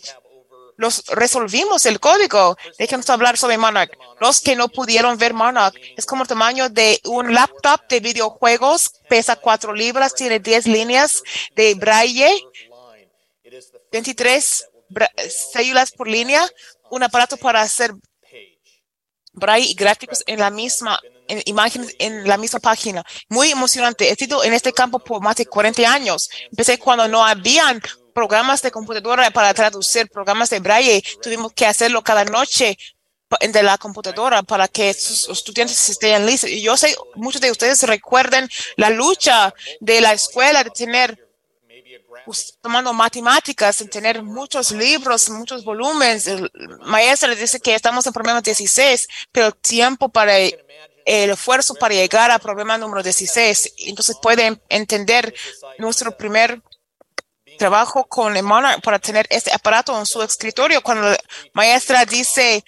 los resolvimos el código. Déjenos hablar sobre Monarch. Los que no pudieron ver Monarch es como el tamaño de un laptop de videojuegos, pesa cuatro libras, tiene 10 líneas de braille, 23 células por línea, un aparato para hacer braille y gráficos en la misma en imágenes en la misma página. Muy emocionante. He sido en este campo por más de 40 años. Empecé cuando no habían programas de computadora para traducir programas de braille. Tuvimos que hacerlo cada noche de la computadora para que sus estudiantes estén listos. Y yo sé, muchos de ustedes recuerden la lucha de la escuela de tener tomando matemáticas, en tener muchos libros, muchos volúmenes. El maestro le dice que estamos en problema 16, pero el tiempo para el esfuerzo para llegar a problema número 16. Entonces pueden entender nuestro primer trabajo con el Monarch para tener este aparato en su escritorio. Cuando la maestra dice,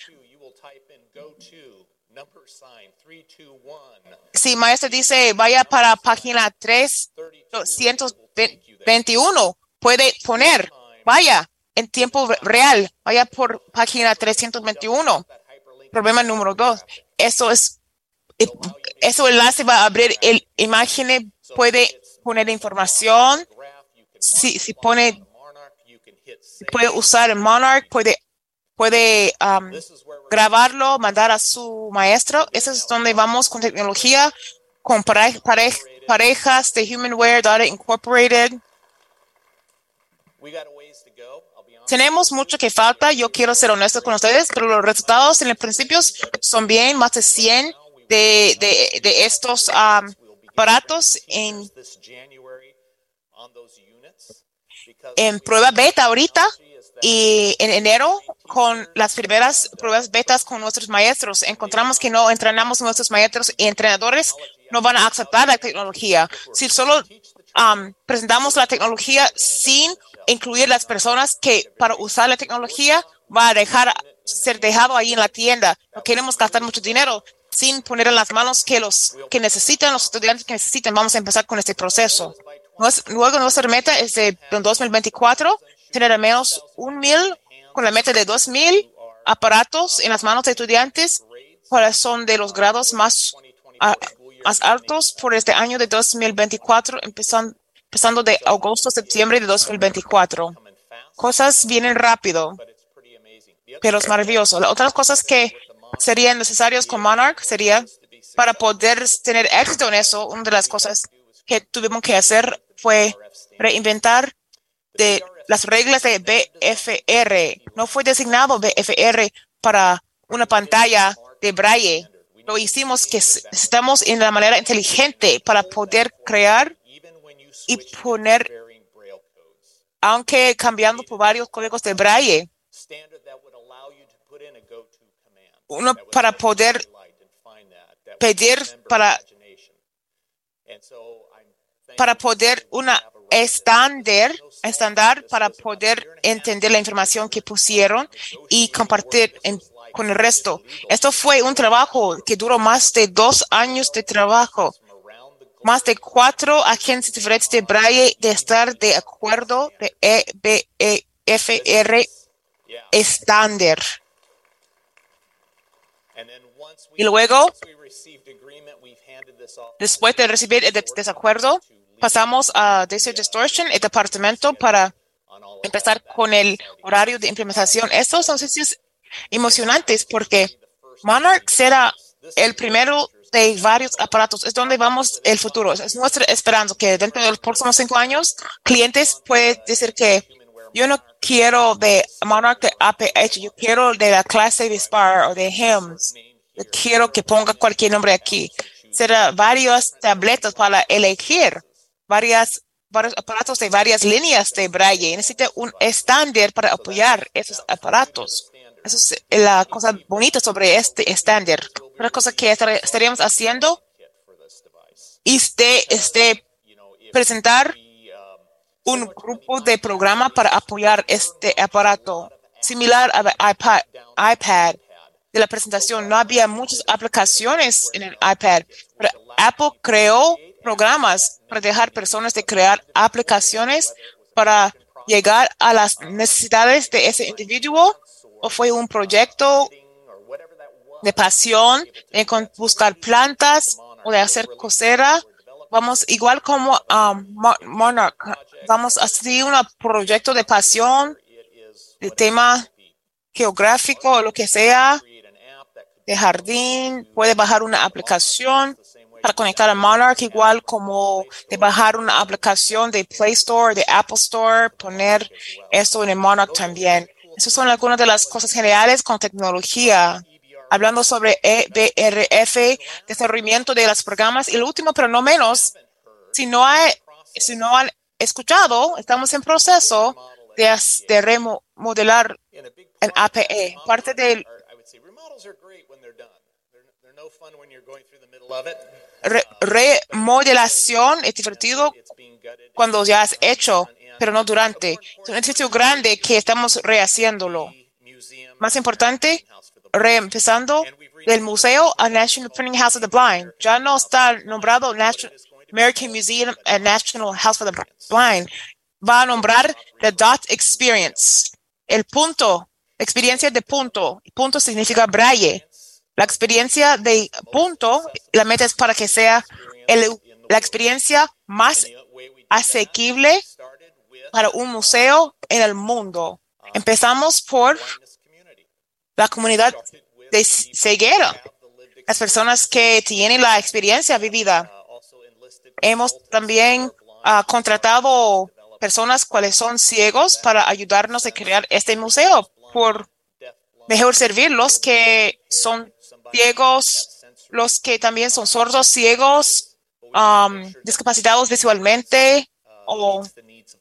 si maestra dice, vaya para página 321, puede poner, vaya en tiempo real, vaya por página 321. Problema número dos. Eso es, eso enlace va a abrir el imagen, puede poner información. Si, si pone, puede usar el Monarch, puede, puede um, grabarlo, mandar a su maestro. Eso es donde vamos con tecnología, con pare, pare, parejas de Humanware Data Incorporated. Tenemos mucho que falta. Yo quiero ser honesto con ustedes, pero los resultados en el principio son bien, más de 100 de, de, estos um, aparatos en, en prueba beta ahorita y en enero con las primeras pruebas betas con nuestros maestros. Encontramos que no entrenamos nuestros maestros y entrenadores no van a aceptar la tecnología. Si solo um, presentamos la tecnología sin incluir las personas que para usar la tecnología va a dejar ser dejado ahí en la tienda. No queremos gastar mucho dinero sin poner en las manos que los que necesitan, los estudiantes que necesitan. Vamos a empezar con este proceso. Luego nuestra meta es de 2024 tener al menos un mil con la meta de dos mil aparatos en las manos de estudiantes cuáles son de los grados más, más altos por este año de 2024, empezando, empezando de agosto a septiembre de 2024. Cosas vienen rápido, pero es maravilloso. Otras cosas que serían necesarias con Monarch sería para poder tener éxito en eso, una de las cosas que tuvimos que hacer fue reinventar de las reglas de BFR. No fue designado BFR para una pantalla de braille. Lo hicimos que estamos en la manera inteligente para poder crear y poner, aunque cambiando por varios códigos de braille, uno para poder pedir para para poder una estándar estándar para poder entender la información que pusieron y compartir con el resto. Esto fue un trabajo que duró más de dos años de trabajo. Más de cuatro agencias diferentes de Braille de estar de acuerdo de EBFR estándar. Y luego, después de recibir el desacuerdo, pasamos a Desert Distortion, el departamento, para empezar con el horario de implementación. Estos son sitios emocionantes porque Monarch será el primero de varios aparatos. Es donde vamos el futuro. Es nuestra esperanza que dentro de los próximos cinco años, clientes pueden decir que yo no quiero de Monarch de APH, yo quiero de la clase de Spar o de HIMS. Yo quiero que ponga cualquier nombre aquí. Será varias tabletas para elegir varias, varios aparatos de varias líneas de braille. Necesita un estándar para apoyar esos aparatos. Eso es la cosa bonita sobre este estándar. Otra cosa que estaríamos haciendo es de, este, presentar un grupo de programa para apoyar este aparato similar a iPad, iPad de la presentación, no había muchas aplicaciones en el iPad, pero Apple creó programas para dejar personas de crear aplicaciones para llegar a las necesidades de ese individuo o fue un proyecto de pasión, de buscar plantas o de hacer cosera. Vamos, igual como um, Mo- Monarch, vamos a hacer un proyecto de pasión, de tema geográfico o lo que sea, de jardín, puede bajar una aplicación para conectar a Monarch, igual como de bajar una aplicación de Play Store, de Apple Store, poner esto en el Monarch también. Esas son algunas de las cosas generales con tecnología. Hablando sobre EBRF, desarrollamiento de los programas. Y lo último, pero no menos, si no, hay, si no han escuchado, estamos en proceso de, remodelar el APE. Parte del remodelación es divertido cuando ya has hecho, pero no durante. Es un edificio grande que estamos rehaciéndolo. Más importante, reempezando del museo a National Printing House of the Blind. Ya no está nombrado National American Museum and National House of the Blind. Va a nombrar The Dot Experience. El punto, experiencia de punto. Punto significa braille. La experiencia de punto, la meta es para que sea el- la experiencia más asequible para un museo en el mundo. Empezamos por la comunidad de ceguera, las personas que tienen la experiencia vivida. Hemos también ah, contratado personas cuales son ciegos para ayudarnos a crear este museo por mejor servir los que son ciegos, los que también son sordos, ciegos, um, discapacitados visualmente o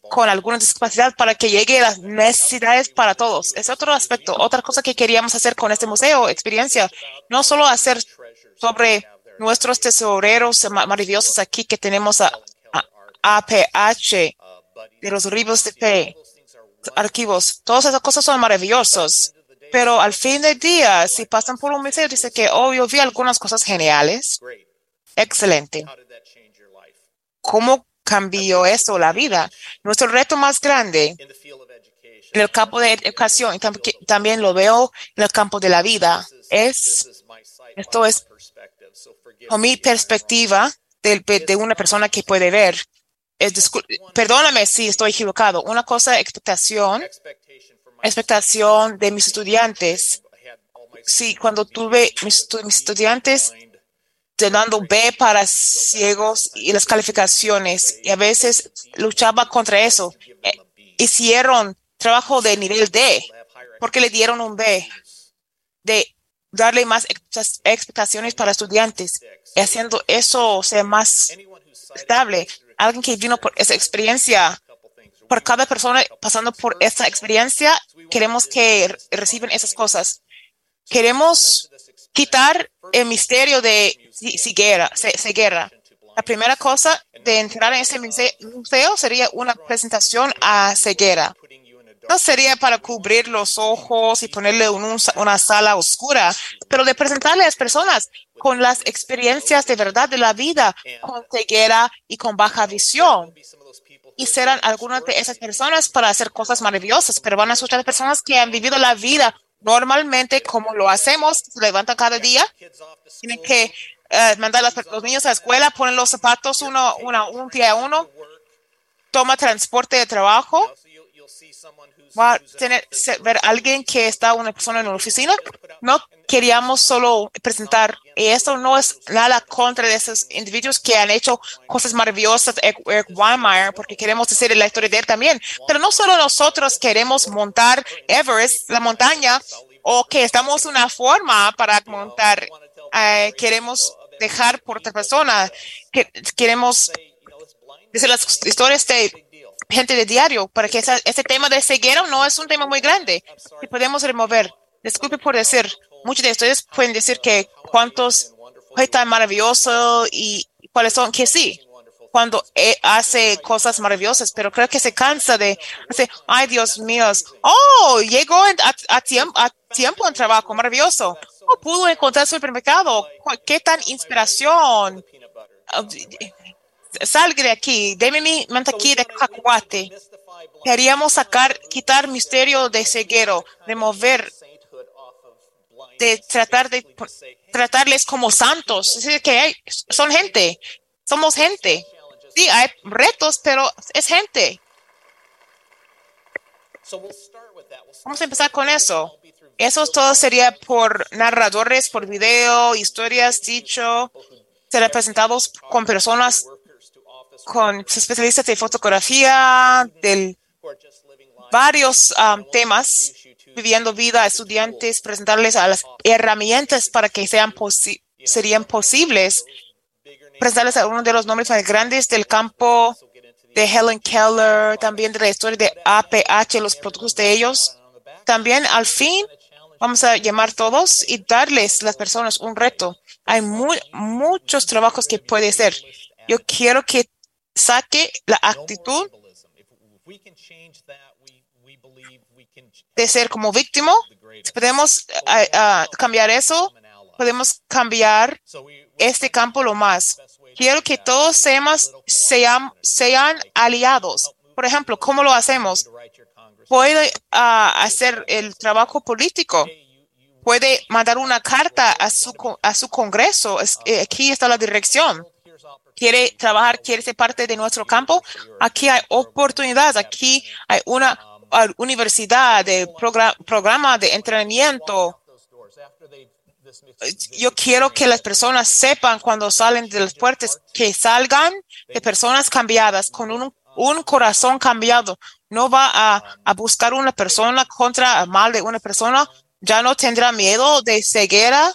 con alguna discapacidad para que llegue a las necesidades para todos. Es otro aspecto, otra cosa que queríamos hacer con este museo, experiencia, no solo hacer sobre nuestros tesoreros ma- maravillosos aquí que tenemos a, a- APH, de los libros de P, archivos, todas esas cosas son maravillosas. Pero al fin del día, si pasan por un museo, dice que, oh, yo vi algunas cosas geniales. Excelente. ¿Cómo cambió esto la vida? Nuestro reto más grande en el campo de educación, también lo veo en el campo de la vida, es, esto es con mi perspectiva de, de una persona que puede ver. Es, perdóname si estoy equivocado. Una cosa, expectación, expectación de mis estudiantes. Sí, cuando tuve mis estudiantes dando B para ciegos y las calificaciones, y a veces luchaba contra eso. Eh, hicieron trabajo de nivel D porque le dieron un B, de darle más ex- expectaciones para estudiantes y haciendo eso sea más estable. Alguien que vino por esa experiencia, por cada persona pasando por esta experiencia, queremos que re- reciban esas cosas. Queremos quitar el misterio de ci- ceguera, ce- ceguera. La primera cosa de entrar en muse- museo sería una presentación a ceguera. No sería para cubrir los ojos y ponerle una sala oscura, pero de presentarle a las personas con las experiencias de verdad de la vida, con ceguera y con baja visión. Y serán algunas de esas personas para hacer cosas maravillosas, pero van a escuchar personas que han vivido la vida normalmente como lo hacemos, se levantan cada día, tienen que eh, mandar a las- los niños a la escuela, ponen los zapatos uno, uno, un pie a uno, toma transporte de trabajo, va a tener, ver a alguien que está una persona en una oficina. No queríamos solo presentar, esto no es nada contra esos individuos que han hecho cosas maravillosas, Eric Weimar, porque queremos decir la historia de él también. Pero no solo nosotros queremos montar Everest, la montaña, o que estamos una forma para montar, eh, queremos dejar por otra persona, que queremos decir las historias de gente de diario, para que esa- ese tema de ceguera no es un tema muy grande que podemos remover. Disculpe por decir, muchos de ustedes pueden decir que cuántos fue tan maravilloso y cuáles son, que sí, cuando eh, hace cosas maravillosas, pero creo que se cansa de ay Dios mío, oh, llegó a, tiempo, a tiempo en trabajo, maravilloso. ¿Cómo pudo encontrar supermercado? ¿Qué tan inspiración? Salga de aquí, deme mi mantequilla de cacahuate. Queríamos sacar, quitar misterio de ceguero, remover, de tratar de tratarles como santos. Es decir, que hay, son gente, somos gente. Sí, hay retos, pero es gente. Vamos a empezar con eso. Eso todo sería por narradores, por video, historias dicho, será presentados con personas, con especialistas de fotografía, de varios um, temas, viviendo vida estudiantes, presentarles a las herramientas para que sean posi serían posibles, presentarles a uno de los nombres más grandes del campo de Helen Keller, también de la historia de APH, los productos de ellos. También al fin vamos a llamar todos y darles a las personas un reto. Hay muchos trabajos que puede hacer. Yo quiero que saque la actitud de ser como víctima. Si podemos uh, uh, cambiar eso, podemos cambiar este campo lo más. Quiero que todos seamos, sean, sean aliados. Por ejemplo, ¿cómo lo hacemos? Puede uh, hacer el trabajo político. Puede mandar una carta a su, a su Congreso. Es, eh, aquí está la dirección. Quiere trabajar, quiere ser parte de nuestro campo. Aquí hay oportunidades. Aquí hay una universidad, de programa, programa de entrenamiento. Yo quiero que las personas sepan cuando salen de las puertas que salgan de personas cambiadas con un, un corazón cambiado. No va a, a buscar una persona contra el mal de una persona. Ya no tendrá miedo de ceguera.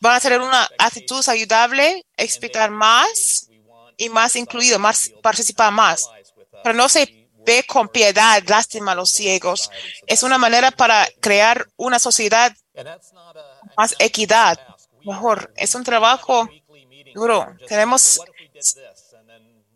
Van a tener una actitud saludable, explicar más y más incluido, más participar más. Pero no se ve con piedad, lástima a los ciegos. Es una manera para crear una sociedad más equidad, mejor. Es un trabajo duro. Tenemos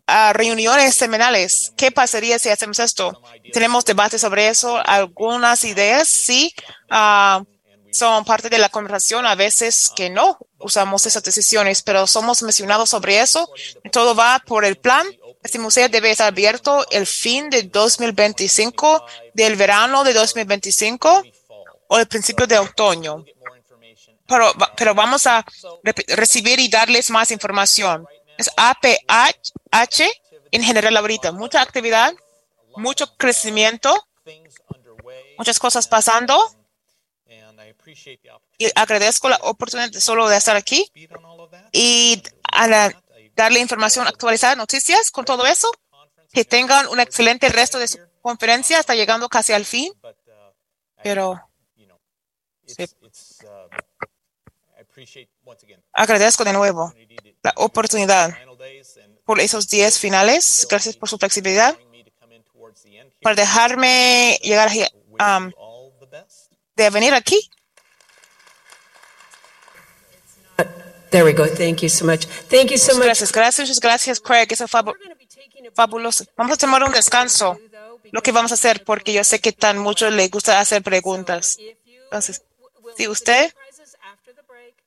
uh, reuniones semanales. ¿Qué pasaría si hacemos esto? Tenemos debates sobre eso. Algunas ideas sí uh, son parte de la conversación. A veces que no usamos esas decisiones, pero somos mencionados sobre eso. Todo va por el plan. Este museo debe estar abierto el fin de 2025, del verano de 2025 o el principio de otoño. Pero, pero vamos a re recibir y darles más información. Es APH en general ahorita. Mucha actividad, mucho crecimiento, muchas cosas pasando. Y agradezco la oportunidad solo de estar aquí y a la, darle información actualizada, noticias con todo eso. Que tengan un excelente resto de su conferencia. Está llegando casi al fin. Pero sí. agradezco de nuevo la oportunidad por esos días finales. Gracias por su flexibilidad. Para dejarme llegar um, de venir aquí. There we go. Thank you so much. Thank you so much. Gracias, gracias, gracias, Craig. Eso fue fabuloso. Vamos a tomar un descanso. Lo que vamos a hacer, porque yo sé que tan mucho le gusta hacer preguntas. Entonces, si usted,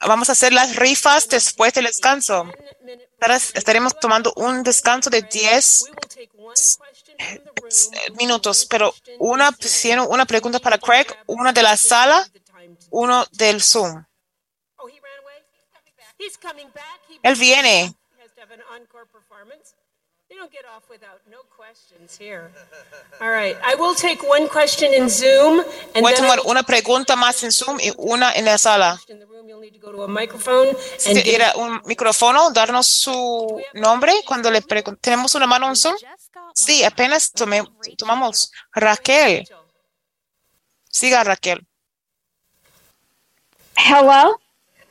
vamos a hacer las rifas después del descanso. Estaremos tomando un descanso de 10 minutos, pero una, una pregunta para Craig, una de la sala, uno del Zoom. Él viene. Voy a tomar una pregunta más en Zoom y una en la sala. Si era un micrófono, darnos su nombre cuando le. ¿Tenemos una mano en Zoom? Sí, apenas tome, tomamos. Raquel. Siga, Raquel. Hello.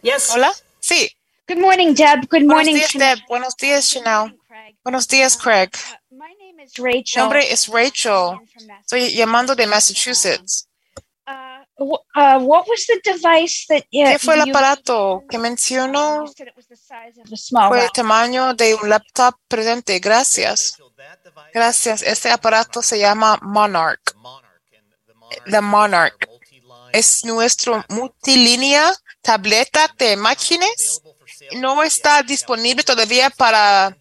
Yes. Hola. Sí. Good morning, Deb. Good Buenos morning, días, Deb. Buenos días, Chanel. Buenos días, Craig. Mi Rachel. nombre es Rachel. Estoy llamando de Massachusetts. Uh, uh, what was the device that uh, ¿Qué fue el you- aparato que mencionó? Fue el tamaño de un laptop presente. Gracias. Gracias. Este aparato se llama Monarch. The Monarch. es nuestro multilínea tableta de máquinas. No está disponible todavía para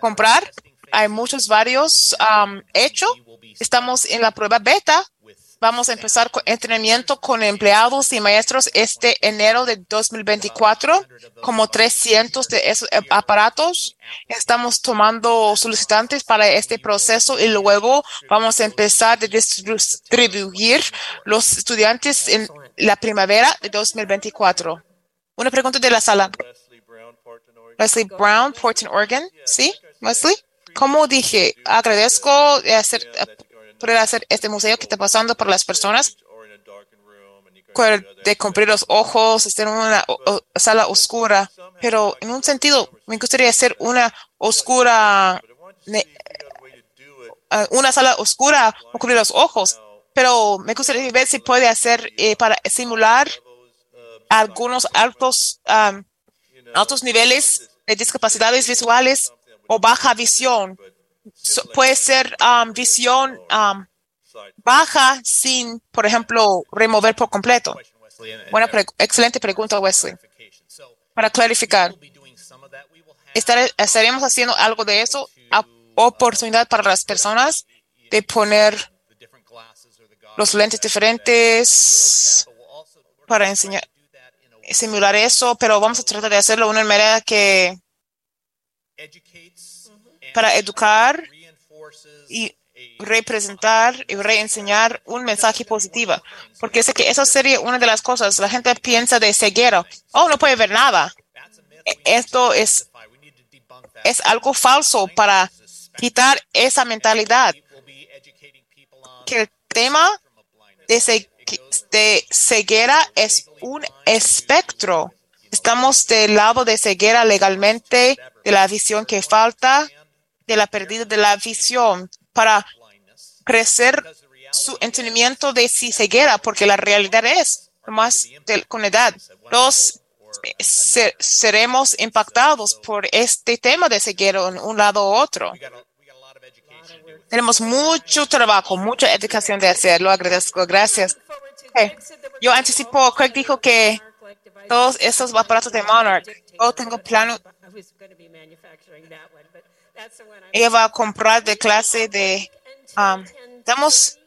comprar. Hay muchos varios um, hechos. Estamos en la prueba beta. Vamos a empezar con entrenamiento con empleados y maestros este enero de 2024, como 300 de esos aparatos. Estamos tomando solicitantes para este proceso y luego vamos a empezar a distribuir los estudiantes en la primavera de 2024. Una pregunta de la sala. Wesley Brown, Portland, Oregon. ¿Sí, Wesley? Como dije, agradezco de hacer, poder hacer este museo que está pasando por las personas de cumplir los ojos, estar en una sala oscura, pero en un sentido me gustaría hacer una oscura, una sala oscura cubrir los ojos, pero me gustaría ver si puede hacer eh, para simular algunos altos, um, altos niveles de discapacidades visuales o baja visión. So, puede ser um, visión um, baja sin, por ejemplo, remover por completo. Buena pre excelente pregunta, Wesley. Para clarificar, estar, estaremos haciendo algo de eso, oportunidad para las personas de poner los lentes diferentes para enseñar, simular eso, pero vamos a tratar de hacerlo de una manera que para educar y representar y reenseñar un mensaje positivo. Porque sé que eso sería una de las cosas. La gente piensa de ceguera. Oh, no puede ver nada. Esto es, es algo falso para quitar esa mentalidad. Que el tema de, ce de ceguera es un espectro. Estamos del lado de ceguera legalmente, de la visión que falta, de la pérdida de la visión para crecer su entendimiento de si ceguera, porque la realidad es, más de, con edad, los ser, seremos impactados por este tema de ceguera en un lado u otro. Tenemos mucho trabajo, mucha educación de hacerlo. Agradezco, gracias. Yo anticipo, Craig dijo que todos esos aparatos de Monarch, yo tengo plano. Ella va a comprar de clase de Um, estamos,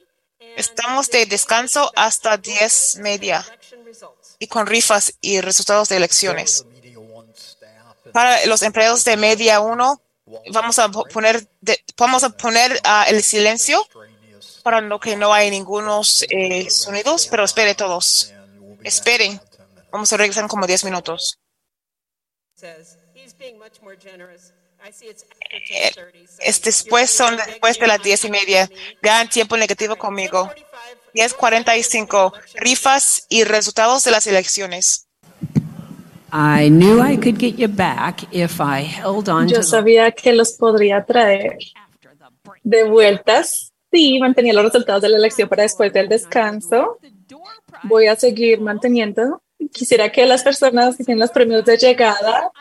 estamos de descanso hasta 10 media y con rifas y resultados de elecciones. Para los empleados de media 1, vamos a poner, de, vamos a poner uh, el silencio para lo que no hay ningunos eh, sonidos, pero espere todos. Esperen. Vamos a regresar en como 10 minutos. Es después, son después de las diez y media. Vean tiempo negativo conmigo. 10.45. Rifas y resultados de las elecciones. Yo sabía que los podría traer de vueltas. Sí, mantenía los resultados de la elección para después del descanso. Voy a seguir manteniendo. Quisiera que las personas que tienen los premios de llegada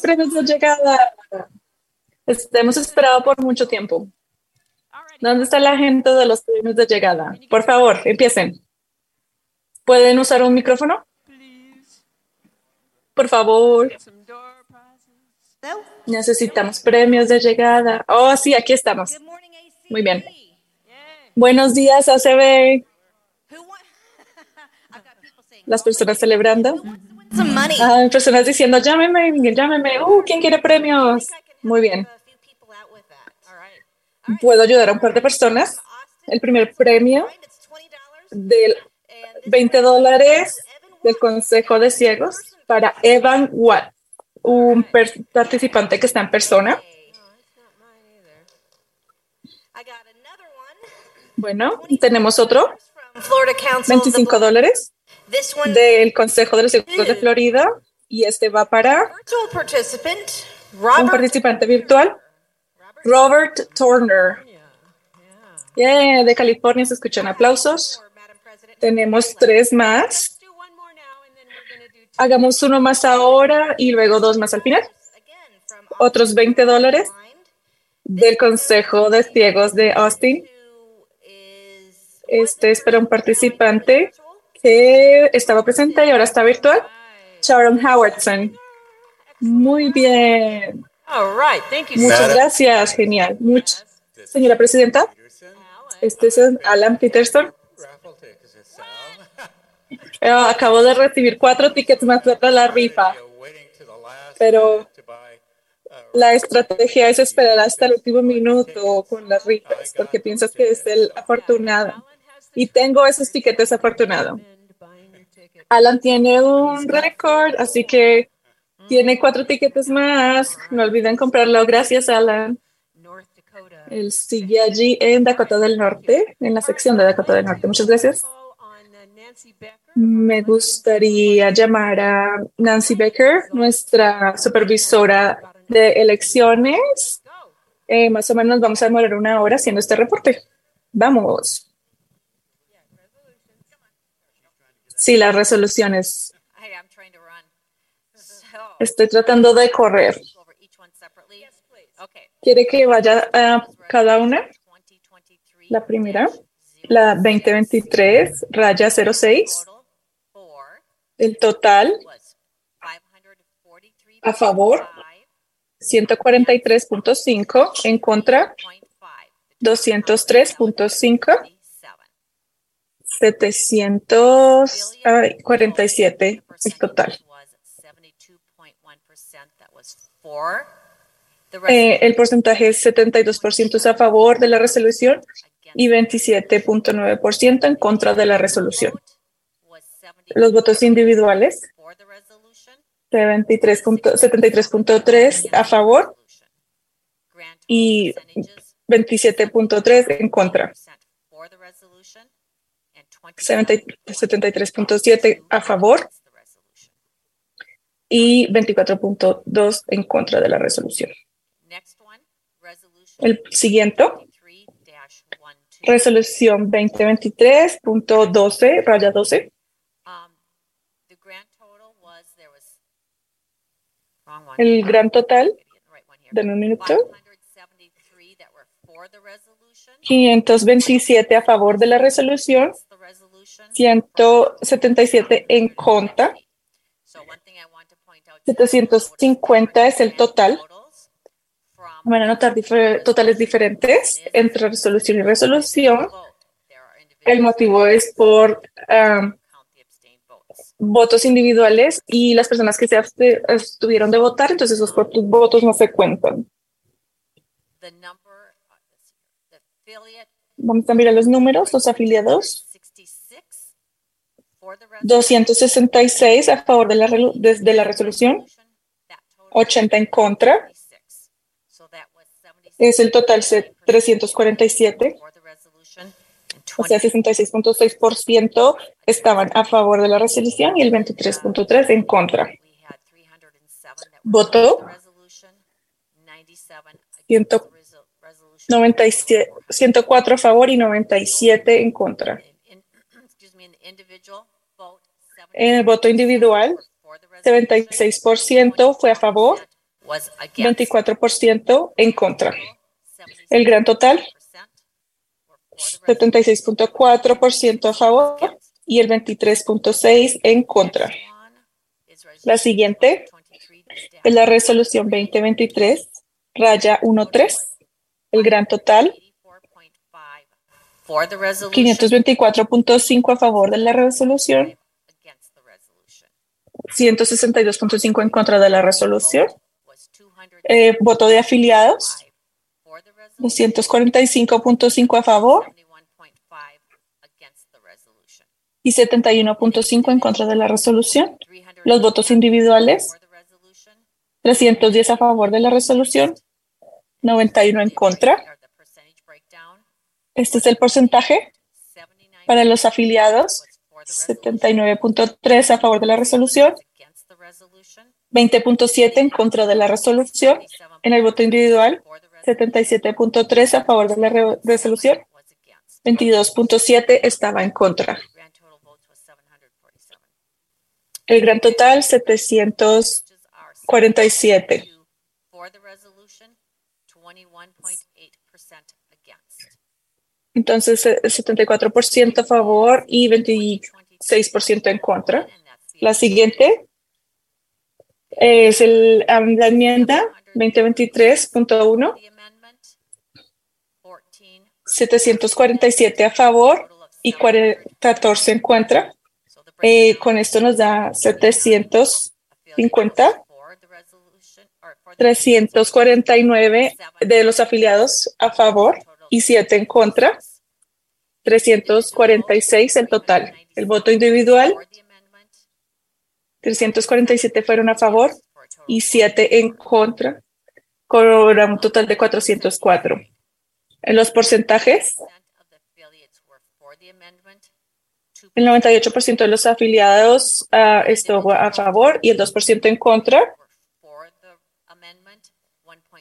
premios de llegada. Hemos esperado por mucho tiempo. ¿Dónde está la gente de los premios de llegada? Por favor, empiecen. ¿Pueden usar un micrófono? Por favor. Necesitamos premios de llegada. Oh, sí, aquí estamos. Muy bien. Buenos días, ACB. *laughs* Las personas celebrando. Ah, personas diciendo, llámeme, llámeme. Uh, ¿quién quiere premios? Muy bien. Puedo ayudar a un par de personas. El primer premio de 20 dólares del Consejo de Ciegos para Evan Watt, un participante que está en persona. Bueno, tenemos otro. 25 dólares del Consejo de los Ciegos de Florida y este va para un participante virtual, Robert Turner. Yeah, de California se escuchan aplausos. Tenemos tres más. Hagamos uno más ahora y luego dos más al final. Otros 20 dólares del Consejo de Ciegos de Austin. Este es para un participante que estaba presente y ahora está virtual. Sharon Howardson. Muy bien. All right, thank you. Muchas gracias. Genial. Much- Señora Presidenta, este es Alan Peterson. Acabo de recibir cuatro tickets más para la rifa, pero la estrategia es esperar hasta el último minuto con las rifas, porque piensas que es el afortunado. Y tengo esos tickets afortunados. Alan tiene un récord, así que tiene cuatro tickets más. No olviden comprarlo. Gracias, Alan. Él sigue allí en Dakota del Norte, en la sección de Dakota del Norte. Muchas gracias. Me gustaría llamar a Nancy Becker, nuestra supervisora de elecciones. Eh, más o menos vamos a demorar una hora haciendo este reporte. Vamos. Sí, las resoluciones. *laughs* Estoy tratando de correr. ¿Quiere que vaya a cada una? La primera, la 2023, raya 06. El total a favor, 143.5, en contra, 203.5, 747 el total. Eh, el porcentaje es 72% es a favor de la resolución y 27.9% en contra de la resolución. Los votos individuales, 73 punto- 73.3 a favor y 27.3 en contra. 70 73.7 a favor y 24.2 en contra de la resolución. El siguiente, resolución 2023.12, raya 12. El gran total, de un minuto, 527 a favor de la resolución, 177 en contra, 750 es el total. Van a notar difer- totales diferentes entre resolución y resolución. El motivo es por um, votos individuales y las personas que se abstuvieron de votar, entonces esos votos- votos no se cuentan. Vamos a mirar los números, los afiliados. 266 a favor de la, de- de la resolución, 80 en contra. Es el total se- 347. O sea, 66.6% estaban a favor de la resolución y el 23.3% en contra. Votó 197 104 a favor y 97 en contra. En el voto individual, 76% fue a favor, 24% en contra. El gran total, 76.4% a favor y el 23.6% en contra. La siguiente es la resolución 2023, raya 13. El gran total, for the resolution. 524.5 a favor de la resolución, 162.5 en contra de la resolución. Eh, voto de afiliados, 245.5 a favor y 71.5 en contra de la resolución. Los votos individuales, 310 a favor de la resolución, 91 en contra. Este es el porcentaje para los afiliados, 79.3 a favor de la resolución, 20.7 en contra de la resolución. En el voto individual, 77.3 a favor de la re- resolución, 22.7 estaba en contra. El gran total, 747. For the resolution, 21.8% against. Entonces, eh, 74% a favor y 20 6% en contra. La siguiente es el, la enmienda 2023.1. 747 a favor y 40 14 en contra. Eh, con esto nos da 750. 349 de los afiliados a favor y 7 en contra. 346 en total. El voto individual, 347 fueron a favor y 7 en contra, con un total de 404. En los porcentajes, el 98% de los afiliados ah, estuvo a favor y el 2% en contra.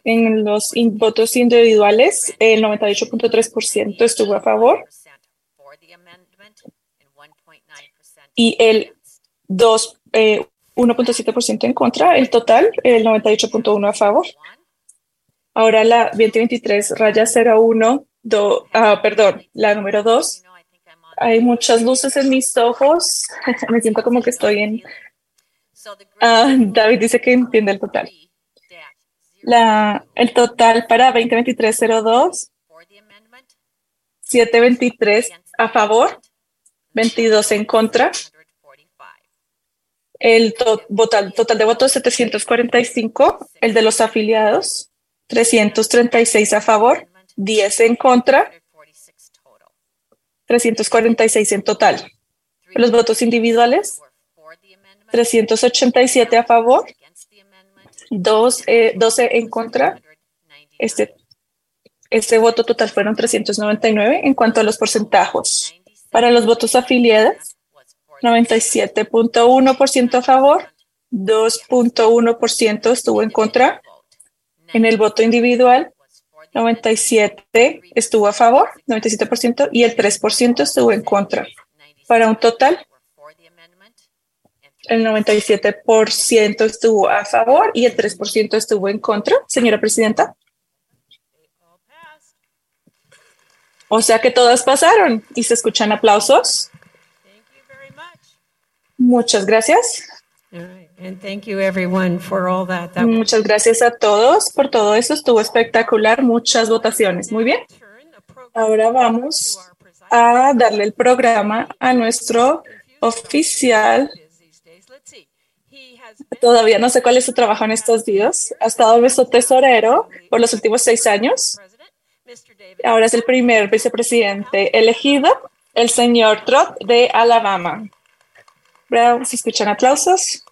En los votos individuales, el 98.3% estuvo a favor y el 2, eh, 1.7% en contra. El total, el 98.1% a favor. Ahora la 2023 raya 01, do- ah, perdón, la número 2. Hay muchas luces en mis ojos. *laughs* Me siento como que estoy en... Ah, David dice que entiende el total. La, el total para 2023-02, 723 a favor, 22 en contra. El to- total, total de votos 745, el de los afiliados 336 a favor, 10 en contra, 346 en total. Los votos individuales 387 a favor, 2, eh, 12 en contra. Este, este voto total fueron 399 en cuanto a los porcentajes. Para los votos afiliados, 97.1% a favor, 2.1% estuvo en contra. En el voto individual, 97 estuvo a favor, 97%, y el 3% estuvo en contra. Para un total, el 97% estuvo a favor y el 3% estuvo en contra. Señora Presidenta. O sea que todas pasaron y se escuchan aplausos. Muchas gracias. All right. And thank you, everyone, for all that. That was Muchas gracias a todos por todo eso. Estuvo espectacular. Muchas votaciones. Muy bien. Ahora vamos a darle el programa a nuestro oficial. Todavía no sé cuál es su trabajo en estos días. Ha estado nuestro tesorero por los últimos seis años. Ahora es el primer vicepresidente elegido, el señor Trott de Alabama. Bravo, se escuchan aplausos.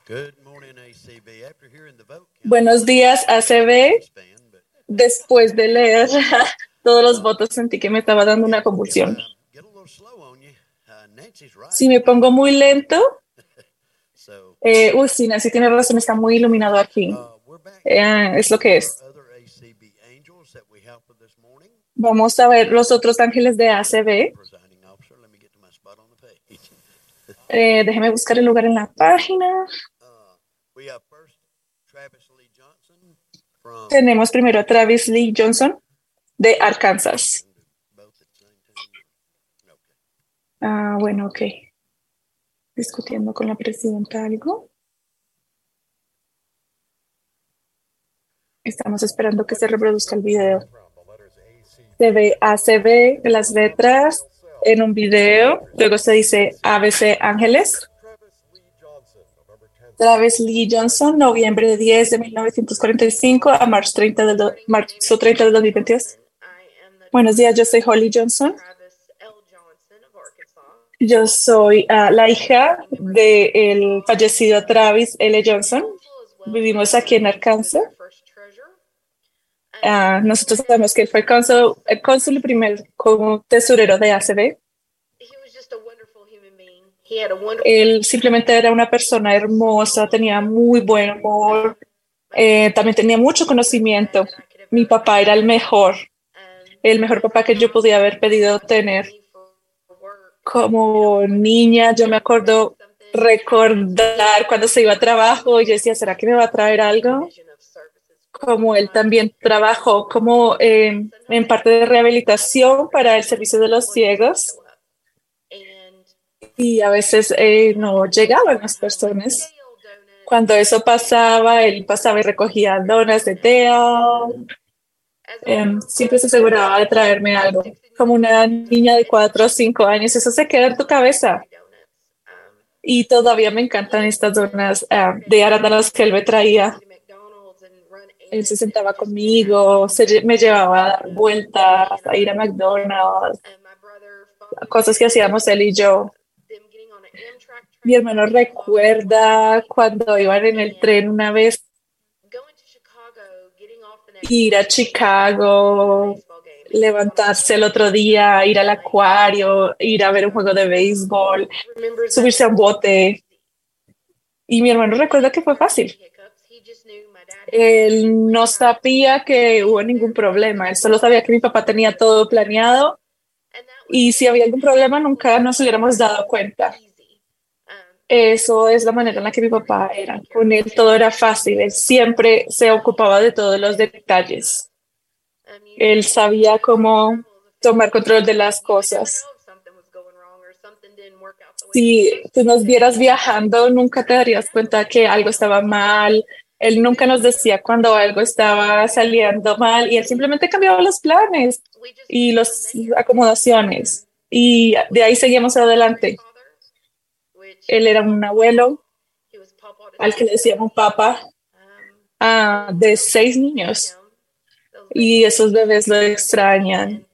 Buenos días, ACB. Después de leer *laughs* todos los votos, sentí que me estaba dando una convulsión. Si me pongo muy lento, eh, uy, sí, Nancy tiene razón, está muy iluminado aquí. Eh, es lo que es. Vamos a ver los otros ángeles de ACB. *laughs* Eh, déjeme buscar el lugar en la página. Tenemos primero a Travis Lee Johnson de Arkansas. Ah, bueno, ok. Discutiendo con la presidenta algo. Estamos esperando que se reproduzca el video. Se ve ACB, las letras en un video. Luego se dice ABC Ángeles. Travis Lee Johnson, noviembre 10 de 1945 a marzo 30 del, marzo 30 del 2022. Buenos días, yo soy Holly Johnson. Yo soy ah, la hija del fallecido Travis L. Johnson. Vivimos aquí en Arkansas. Ah, nosotros sabemos que él fue cónsul, el cónsul y primer como tesorero de ACB. Él simplemente era una persona hermosa, tenía muy buen humor, eh, también tenía mucho conocimiento. Mi papá era el mejor, el mejor papá que yo podía haber pedido tener. Como niña, yo me acuerdo recordar cuando se iba a trabajo yo decía, ¿será que me va a traer algo? Como él también trabajó como eh, en parte de rehabilitación para el servicio de los ciegos y a veces eh, no llegaban las personas. Cuando eso pasaba, él pasaba y recogía donas de Dale. Em, siempre se aseguraba de traerme algo. Como una niña de cuatro o cinco años, eso se queda en tu cabeza. Y todavía me encantan estas donas ah, de arándanos que él me traía. Él se sentaba conmigo, se me llevaba a dar vueltas, a ir a McDonald's, cosas que hacíamos él y yo. Mi hermano recuerda cuando iban en el tren una vez ir a Chicago, levantarse el otro día, ir al acuario, ir a ver un juego de béisbol, subirse a un bote. Y mi hermano recuerda que fue fácil. Él no sabía que hubo ningún problema, él solo sabía que mi papá tenía todo planeado y si había algún problema nunca nos hubiéramos dado cuenta. Eso es la manera en la que mi papá era. Con él todo era fácil, él siempre se ocupaba de todos los detalles. Él sabía cómo tomar control de las cosas. Si tú nos vieras viajando, nunca te darías cuenta que algo estaba mal. Él nunca nos decía cuando algo estaba saliendo mal y él simplemente cambiaba los planes y las acomodaciones. Y de ahí seguimos adelante. Él era un abuelo al que le decíamos papá ah, de seis niños. Y esos bebés lo extrañan.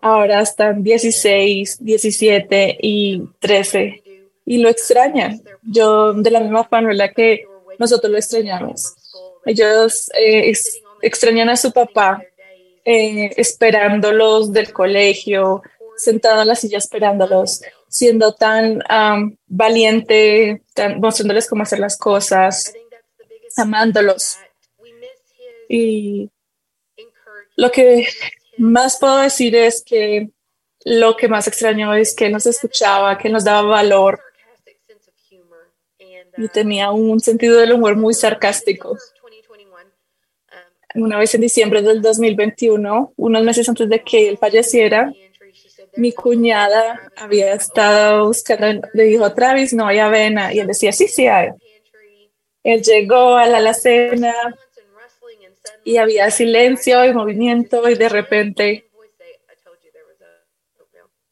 Ahora están 16, 17 y 13 y lo extrañan. Yo de la misma manera que nosotros lo extrañamos. Ellos eh, ex- extrañan a su papá eh, esperándolos del colegio, sentado en la silla esperándolos, siendo tan am, valiente, tan, mostrándoles cómo hacer las cosas, amándolos. Y lo que más puedo decir es que lo que más extraño es que nos escuchaba, que nos daba valor y tenía un sentido del humor muy sarcástico. Una vez en diciembre del 2021, unos meses antes de que él falleciera, mi cuñada había estado buscando, le dijo a Travis, no hay avena, y él decía, sí, sí hay. Él llegó a la alacena y había silencio y movimiento y de repente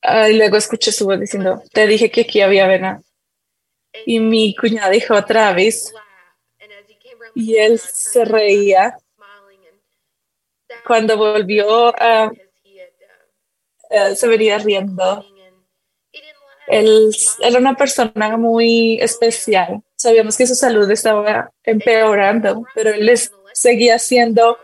ah, y luego escuché su voz diciendo, te dije que aquí había avena. Y mi cuñada dijo, Travis, y él se reía. Cuando volvió, a se venía riendo. Él era una persona muy especial. Sabíamos que su salud estaba empeorando, pero él les seguía siendo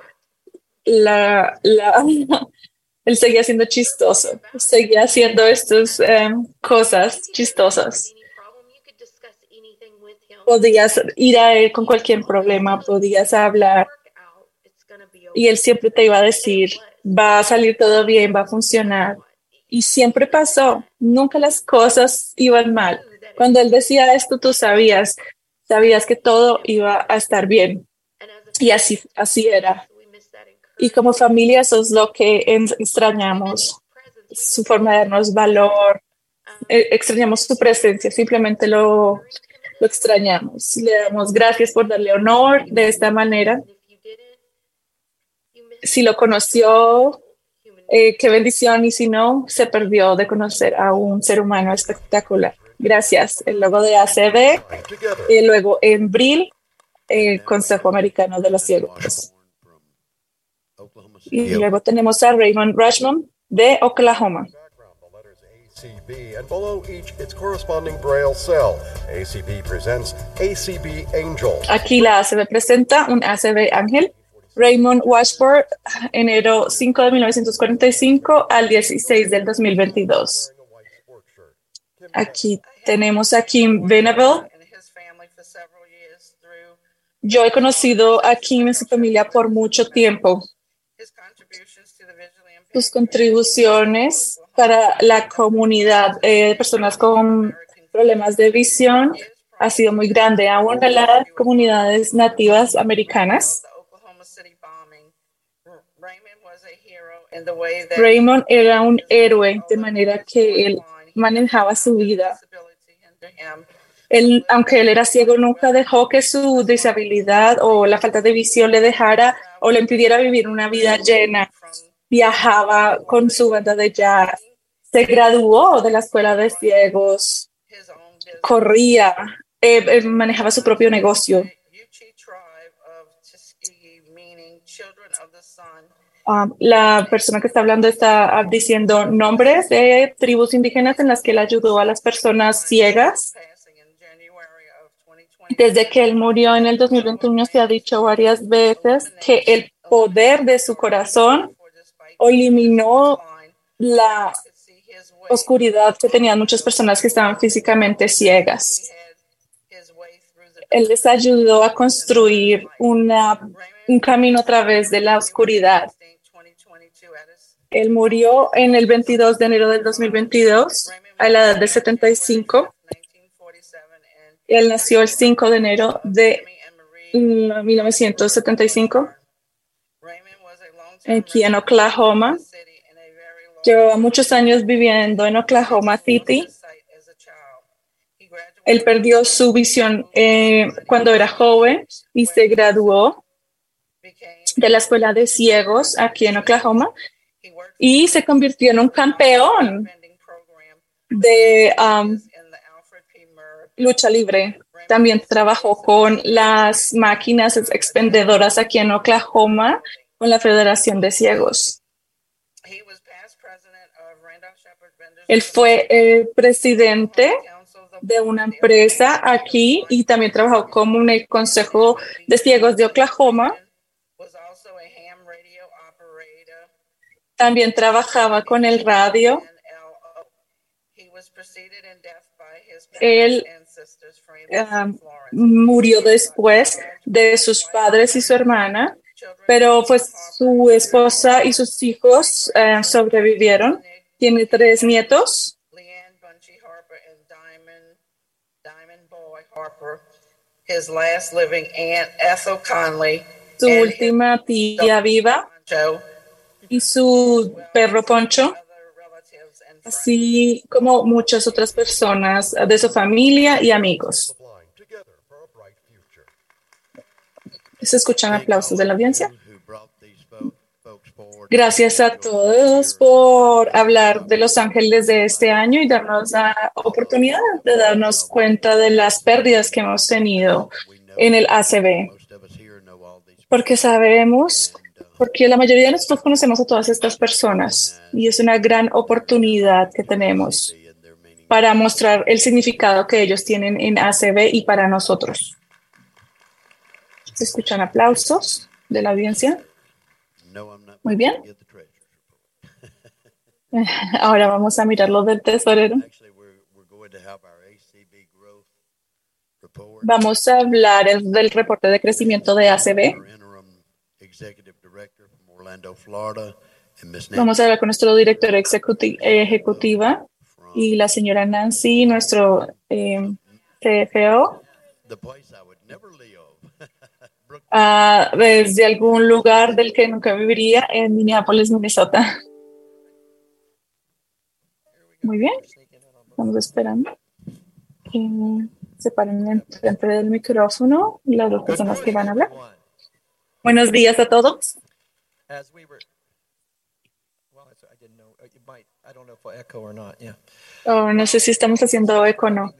la, la *laughs* él seguía siendo chistoso, seguía haciendo estas em, cosas chistosas. Podías ir a él con cualquier problema, podías hablar y él siempre te iba a decir, va a salir todo bien, va a funcionar. Y siempre pasó, nunca las cosas iban mal. Cuando él decía esto, tú sabías, sabías que todo iba a estar bien. Y así, así era. Y como familia, eso es lo que extrañamos, su forma de darnos valor, eh, extrañamos su presencia, simplemente lo, lo extrañamos. Le damos gracias por darle honor de esta manera. Si lo conoció, eh, qué bendición, y si no, se perdió de conocer a un ser humano espectacular. Gracias. El logo de ACB, y luego en Bril, el Consejo Americano de los Ciegos. Y luego tenemos a Raymond Rashman de Oklahoma. ACB, and below each its corresponding braille cell. ACB presents ACB Angel. Aquí la ACB presenta un ACB Ángel. Raymond Washburn, enero 5 de 1945 al 16 del 2022. Aquí tenemos a Kim Venable. Yo he conocido a Kim y su familia por mucho tiempo. Sus contribuciones para la comunidad eh, de personas con problemas de visión ha sido muy grande, aún en las comunidades nativas americanas. Raymond era un héroe de manera que él manejaba su vida. Él, aunque él era ciego, nunca dejó que su disabilidad o la falta de visión le dejara o le impidiera vivir una vida llena. Viajaba con su banda de jazz, se graduó de la escuela de ciegos, corría, eh, eh, manejaba su propio negocio. Um, la persona que está hablando está ah, diciendo nombres de tribus indígenas en las que él ayudó a las personas ciegas. Desde que él murió en el 2021 se ha dicho varias veces que el poder de su corazón eliminó la oscuridad que tenían muchas personas que estaban físicamente ciegas. Él les ayudó a construir una, un camino a través de la oscuridad. Él murió en el 22 de enero del 2022 a la edad de 75. Él nació el 5 de enero de 1975 aquí en Oklahoma. Llevaba muchos años viviendo en Oklahoma City. Él perdió su visión eh, cuando era joven y se graduó de la escuela de ciegos aquí en Oklahoma y se convirtió en un campeón de um, lucha libre. También trabajó con las máquinas expendedoras aquí en Oklahoma con la Federación de Ciegos. Él fue el presidente de una empresa aquí y también trabajó como el Consejo de Ciegos de Oklahoma. También trabajaba con el radio. Él um, murió después de sus padres y su hermana, pero pues su esposa y sus hijos uh, sobrevivieron. Tiene tres nietos. His last living aunt, Ethel Conley, Su última tía viva y su perro Poncho, así como muchas otras personas de su familia y amigos. ¿Se escuchan aplausos de la audiencia? Gracias a todos por hablar de Los Ángeles de este año y darnos la oportunidad de darnos cuenta de las pérdidas que hemos tenido en el ACB. Porque sabemos, porque la mayoría de nosotros conocemos a todas estas personas y es una gran oportunidad que tenemos para mostrar el significado que ellos tienen en ACB y para nosotros. ¿Se escuchan aplausos de la audiencia? Muy bien. *laughs* Ahora vamos a mirar lo del tesorero. Vamos a hablar el- del reporte de crecimiento de ACB. Vamos a hablar con nuestro director ejecuti- ejecutiva y la señora Nancy, nuestro eh, CFO. *laughs* Ah, desde algún lugar del que nunca viviría en Minneapolis, Minnesota. Muy bien, estamos esperando que se paren enfrente del micrófono las dos personas que van a hablar. Buenos días a todos. As we were, well, I I didn't know, uh, you might, I don't know if I echo or not, yeah. Oh, no sé si estamos haciendo eco o no.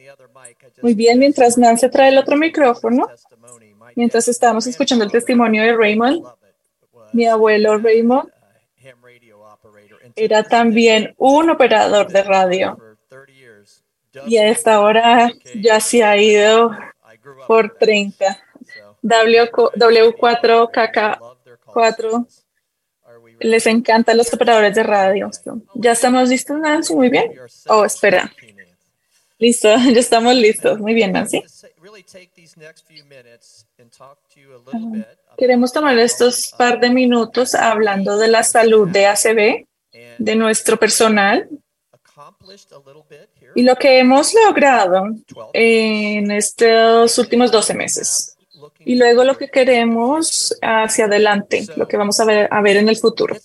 Muy bien, mientras Nancy trae el otro micrófono, mientras estábamos escuchando el testimonio de Raymond, mi abuelo Raymond era también un operador de radio. y a esta hora ya se ha ido por 30. W4KK4 les encantan los operadores de radio. ¿Ya estamos listos, Nancy? Muy bien. Oh, espera. Listo, *laughs* ya estamos listos. Muy bien, Nancy. Queremos tomar estos par de minutos hablando de la salud de ACB, de nuestro personal y lo que hemos logrado en estos últimos 12 meses. Y luego lo que queremos hacia adelante, lo que vamos a ver, a ver en el futuro.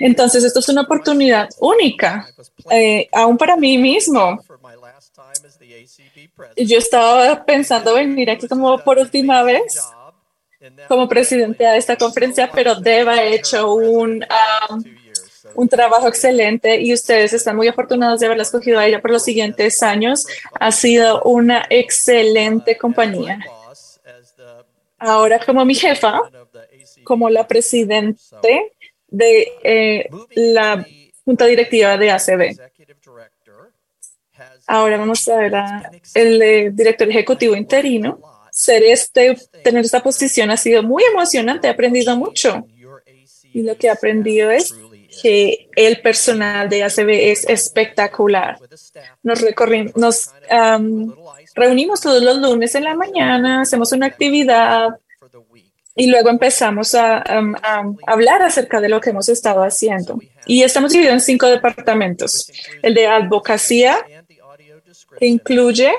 Entonces, esto es una oportunidad única, eh, aún para mí mismo. Yo estaba pensando venir aquí como por última vez como presidente de esta conferencia, pero Deb ha hecho un, um, un trabajo excelente y ustedes están muy afortunados de haberla escogido a ella por los siguientes años. Ha sido una excelente compañía. Ahora como mi jefa, como la presidente de eh, la junta directiva de ACB. Ahora vamos a ver a el eh, director ejecutivo interino. Ser este, tener esta posición ha sido muy emocionante. He aprendido mucho. Y lo que he aprendido es que el personal de ACB es espectacular. Nos, recorrimos, nos um, reunimos todos los lunes en la mañana, hacemos una actividad y luego empezamos a, hablar acerca de lo que hemos estado haciendo. Y estamos divididos en cinco departamentos. El de advocacia, que incluye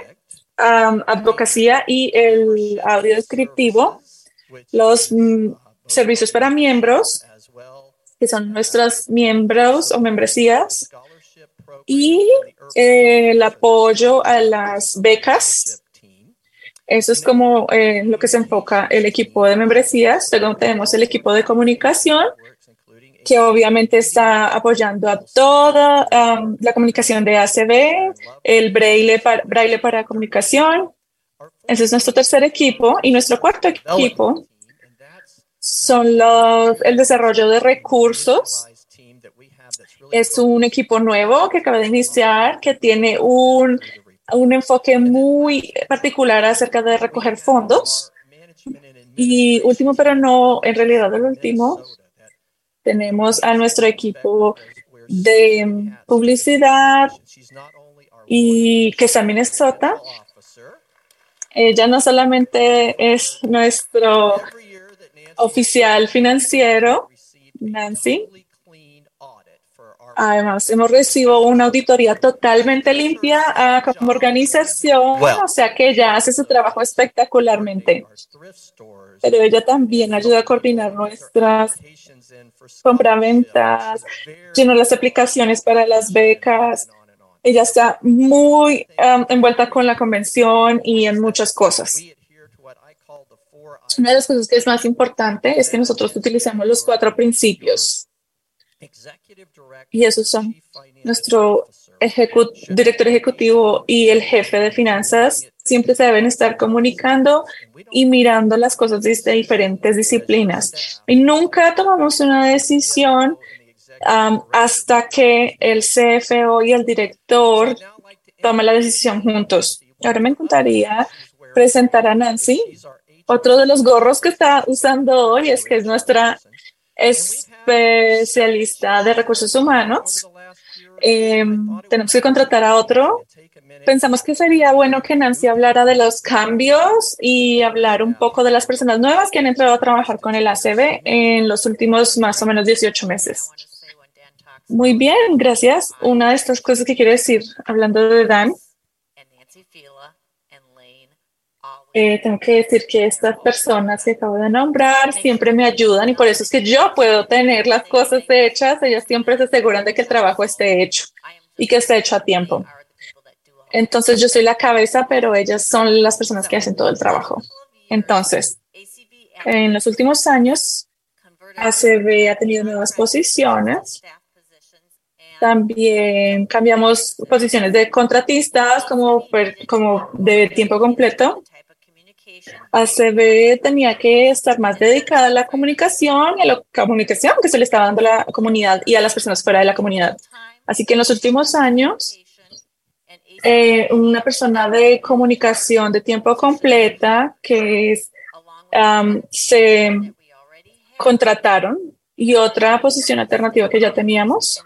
um, advocacia y el audio descriptivo, los mm, servicios para miembros, que son nuestros miembros o membresías, y eh, el apoyo a las becas. Eso es como eh, lo que se enfoca el equipo de membresías. Luego tenemos el equipo de comunicación, que obviamente está apoyando a toda um, la comunicación de ACB, el braille para, braille para comunicación. Ese es nuestro tercer equipo. Y nuestro cuarto equipo son los, el desarrollo de recursos. Es un equipo nuevo que acaba de iniciar, que tiene un, un enfoque muy particular acerca de recoger fondos. Y último, pero no en realidad el último, tenemos a nuestro equipo de publicidad y que está en Minnesota. Ella no solamente es nuestro oficial financiero, Nancy. Además, hemos recibido una auditoría totalmente limpia uh, como organización, well. o sea que ella hace su trabajo espectacularmente. Pero ella también ayuda a coordinar nuestras compraventas, llenó las aplicaciones para las becas. Ella está muy um, envuelta con la convención y en muchas cosas. Una de las cosas que es más importante es que nosotros utilizamos los cuatro principios. Y esos son nuestro director ejecutivo y el jefe de finanzas. Siempre se deben estar comunicando y mirando las cosas desde diferentes disciplinas. Y nunca tomamos una decisión hasta que el CFO y el director tomen la decisión juntos. Ahora me encantaría presentar a Nancy. Otro de los gorros que está usando hoy es que es nuestra especialista de recursos humanos. Eh, tenemos que contratar a otro. Pensamos que sería bueno que Nancy hablara de los cambios y hablar un poco de las personas nuevas que han entrado a trabajar con el ACB en los últimos más o menos 18 meses. Muy bien, gracias. Una de estas cosas que quiero decir, hablando de Dan, Eh, tengo que decir que estas personas que acabo de nombrar siempre me ayudan y por eso es que yo puedo tener las cosas hechas. Ellas siempre se aseguran de que el trabajo esté hecho y que esté hecho a tiempo. Entonces yo soy la cabeza, pero ellas son las personas que hacen todo el trabajo. Entonces, en los últimos años, ACB ha tenido nuevas posiciones. También cambiamos posiciones de contratistas como, como de tiempo completo. ACB tenía que estar más dedicada a la comunicación y a la comunicación que se le estaba dando a la comunidad y a las personas fuera de la comunidad. Así que en los últimos años, eh, una persona de comunicación de tiempo completa que es, se contrataron y otra posición alternativa que ya teníamos.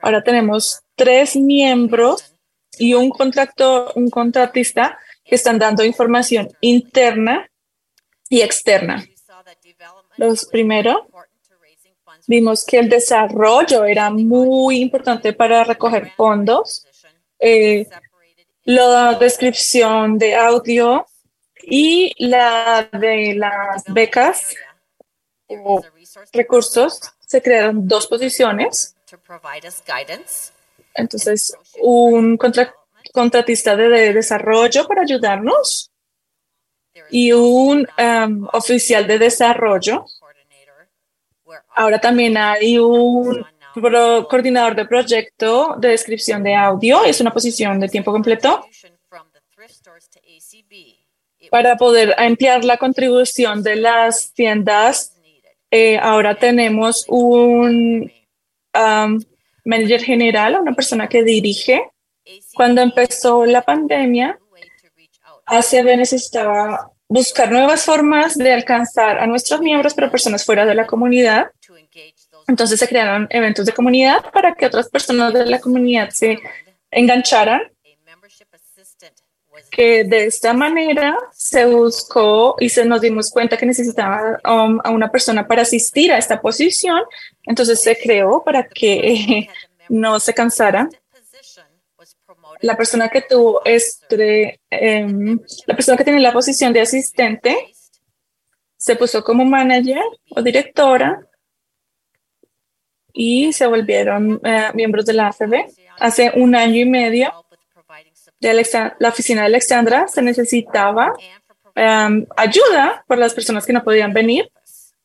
Ahora tenemos tres miembros y un contrato, un contratista que están dando información interna y externa. Los primero, vimos que el desarrollo era muy importante para recoger fondos, eh, la descripción de audio y la de las becas o recursos. Se crearon dos posiciones. Entonces, un contrato contratista de, de desarrollo para ayudarnos y un um, oficial de desarrollo. Ahora también hay un coordinador de proyecto de descripción de audio. Es una posición de tiempo completo para poder ampliar la contribución de las tiendas. eh, ahora tenemos un um, manager general, una persona que dirige. Cuando empezó la pandemia, ACB necesitaba buscar nuevas formas de alcanzar a nuestros miembros, pero personas fuera de la comunidad. Entonces se crearon eventos de comunidad para que otras personas de la comunidad se engancharan. Que de esta manera se buscó y se nos dimos cuenta que necesitaba um, a una persona para asistir a esta posición. Entonces se creó para que *laughs* no se cansaran la persona que tuvo em, la persona que tiene la posición de asistente se puso como manager o directora y se volvieron eh, miembros de la ACB. Hace un año y medio de la oficina de Alexandra se necesitaba em, ayuda por las personas que no podían venir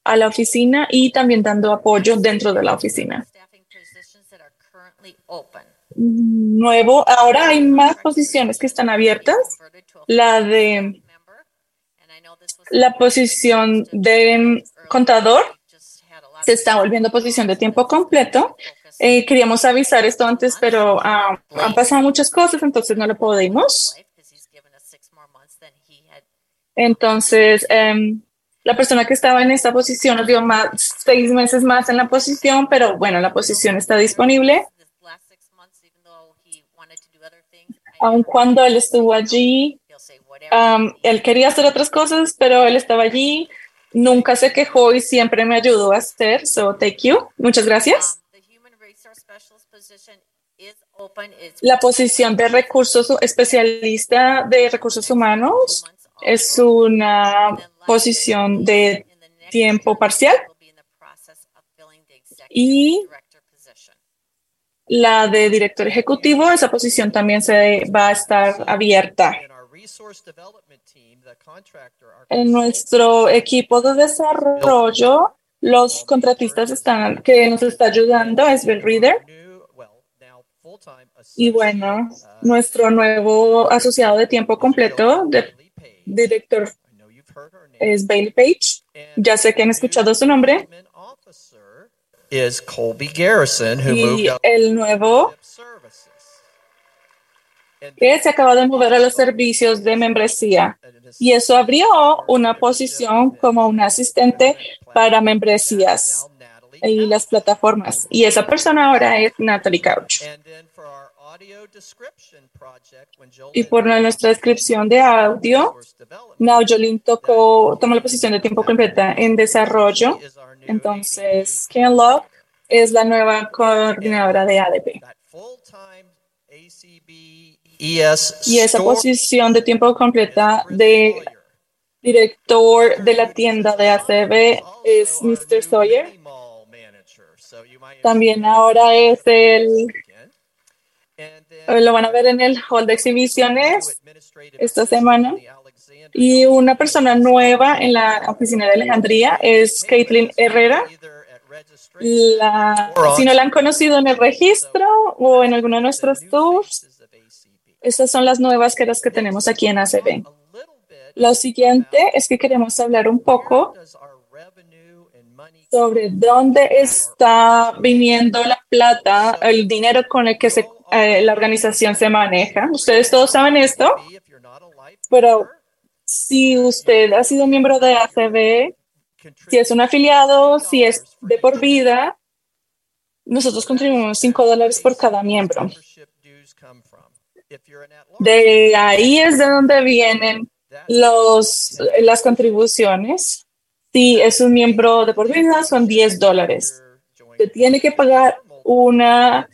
a la oficina y también dando apoyo dentro de la oficina. Nuevo, ahora hay más posiciones que están abiertas. La de la posición de contador se está volviendo posición de tiempo completo. Eh, queríamos avisar esto antes, pero ah, han pasado muchas cosas, entonces no lo podemos. Entonces, em, la persona que estaba en esta posición nos dio más, seis meses más en la posición, pero bueno, la posición está disponible. Aun cuando él estuvo allí, um, él quería hacer otras cosas, pero él estaba allí, nunca se quejó y siempre me ayudó a hacer. So, thank you. Muchas gracias. La posición de recursos especialista de recursos humanos es una posición de tiempo parcial y la de director ejecutivo, esa posición también se va a estar abierta. En nuestro equipo de desarrollo, los contratistas están, que nos está ayudando es Bill Reader. Y bueno, nuestro nuevo asociado de tiempo completo, de, director, es Bailey Page. Ya sé que han escuchado su nombre. Is Colby Garrison, who Y moved up el nuevo que se acaba de mover a los servicios de membresía. Y eso abrió una posición como un asistente para membresías y las plataformas. Y esa persona ahora es Natalie Couch. Y por nuestra descripción de audio, Now Jolene tocó, tomó la posición de tiempo completa en desarrollo. Entonces, Ken Locke es la nueva coordinadora de ADP. ES Y esa posición de tiempo completa de director de la tienda de ACB es Mr. Sawyer. También ahora es el, lo van a ver en el hall de exhibiciones esta semana. Y una persona nueva en la oficina de Alejandría es Caitlin Herrera. La- si no la han conocido en el registro o en alguno de nuestros tours, estas son las nuevas las que tenemos aquí en ACB. Lo siguiente es que queremos hablar un poco sobre dónde está viniendo la plata, el dinero con el que se, eh, la organización se maneja. Ustedes todos saben esto, pero si usted ha sido miembro de ACB, si es un afiliado, si es de por vida, nosotros contribuimos 5 dólares por cada miembro. De ahí es de donde vienen los, las contribuciones. Si es un miembro de por vida, son 10 dólares. Se tiene que pagar una,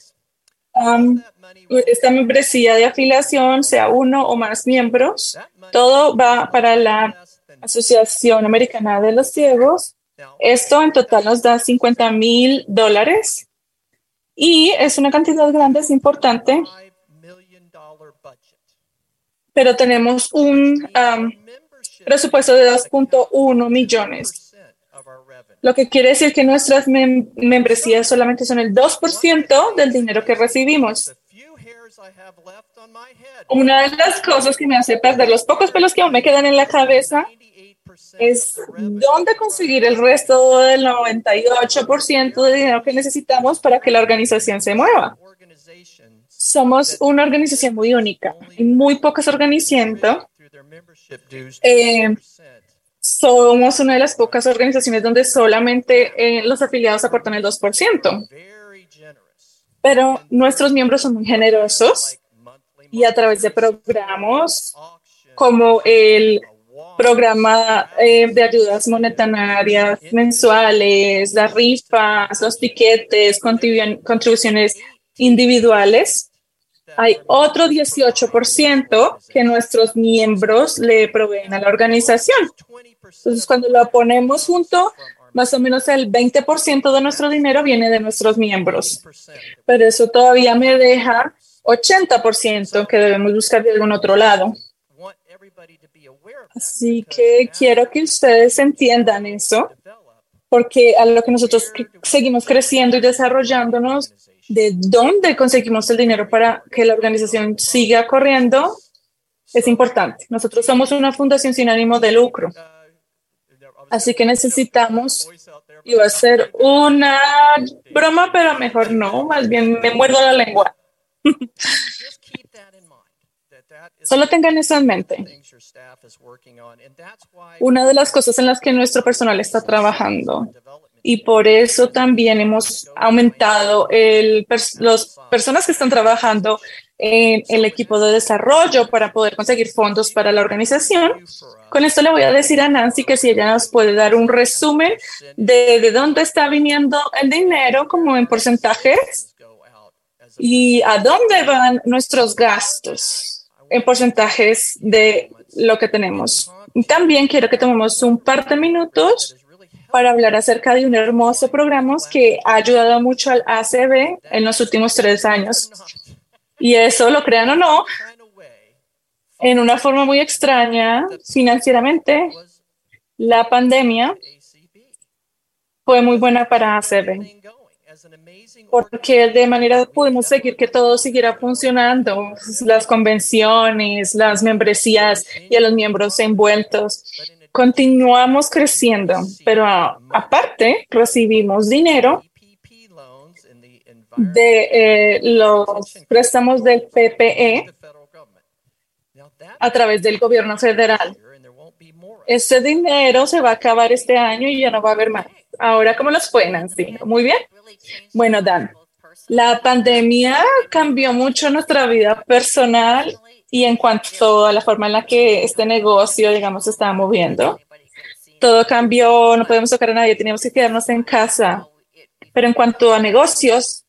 esta membresía de afiliación, sea uno o más miembros. Todo va para la Asociación Americana de los Ciegos. Esto en total nos da 50 mil dólares y es una cantidad grande, es importante pero tenemos un um, presupuesto de 2.1 millones. Lo que quiere decir que nuestras mem- membresías solamente son el 2% del dinero que recibimos. Una de las cosas que me hace perder los pocos pelos que aún me quedan en la cabeza es dónde conseguir el resto del 98% de dinero que necesitamos para que la organización se mueva. Somos una organización muy única. Hay muy pocas organizaciones. Eh, somos una de las pocas organizaciones donde solamente eh, los afiliados aportan el 2%. Pero nuestros miembros son muy generosos y a través de programas como el programa eh, de ayudas monetarias mensuales, las rifas, los tiquetes, contribu- contribuciones individuales. Hay otro 18% que nuestros miembros le proveen a la organización. Entonces, cuando lo ponemos junto, más o menos el 20% de nuestro dinero viene de nuestros miembros. Pero eso todavía me deja 80% que debemos buscar de algún otro lado. Así que quiero que ustedes entiendan eso, porque a lo que nosotros seguimos creciendo y desarrollándonos, de dónde conseguimos el dinero para que la organización siga corriendo, es importante. Nosotros somos una fundación sin ánimo de lucro. Así que necesitamos, iba a ser una broma, pero mejor no, más bien me muerdo la lengua. Solo tengan eso en mente. Una de las cosas en las que nuestro personal está trabajando y por eso también hemos aumentado las personas que están trabajando en el equipo de desarrollo para poder conseguir fondos para la organización. Con esto le voy a decir a Nancy que si ella nos puede dar un resumen de, de dónde está viniendo el dinero como en porcentajes y a dónde van nuestros gastos en porcentajes de lo que tenemos. También quiero que tomemos un par de minutos para hablar acerca de un hermoso programa que ha ayudado mucho al ACB en los últimos tres años. Y eso, lo crean o no, en una forma muy extraña, financieramente, la pandemia fue muy buena para ACB. Porque de manera pudimos seguir que todo siguiera funcionando, las convenciones, las membresías y a los miembros envueltos. Continuamos creciendo, pero aparte recibimos dinero de eh, los préstamos del PPE a través del gobierno federal. Este dinero se va a acabar este año y ya no va a haber más. Ahora, ¿cómo los fue, Nancy? Muy bien. Bueno, Dan, la pandemia cambió mucho nuestra vida personal y en cuanto a la forma en la que este negocio, digamos, se estaba moviendo. Todo cambió, no podemos tocar a nadie, teníamos que quedarnos en casa. Pero en cuanto a negocios,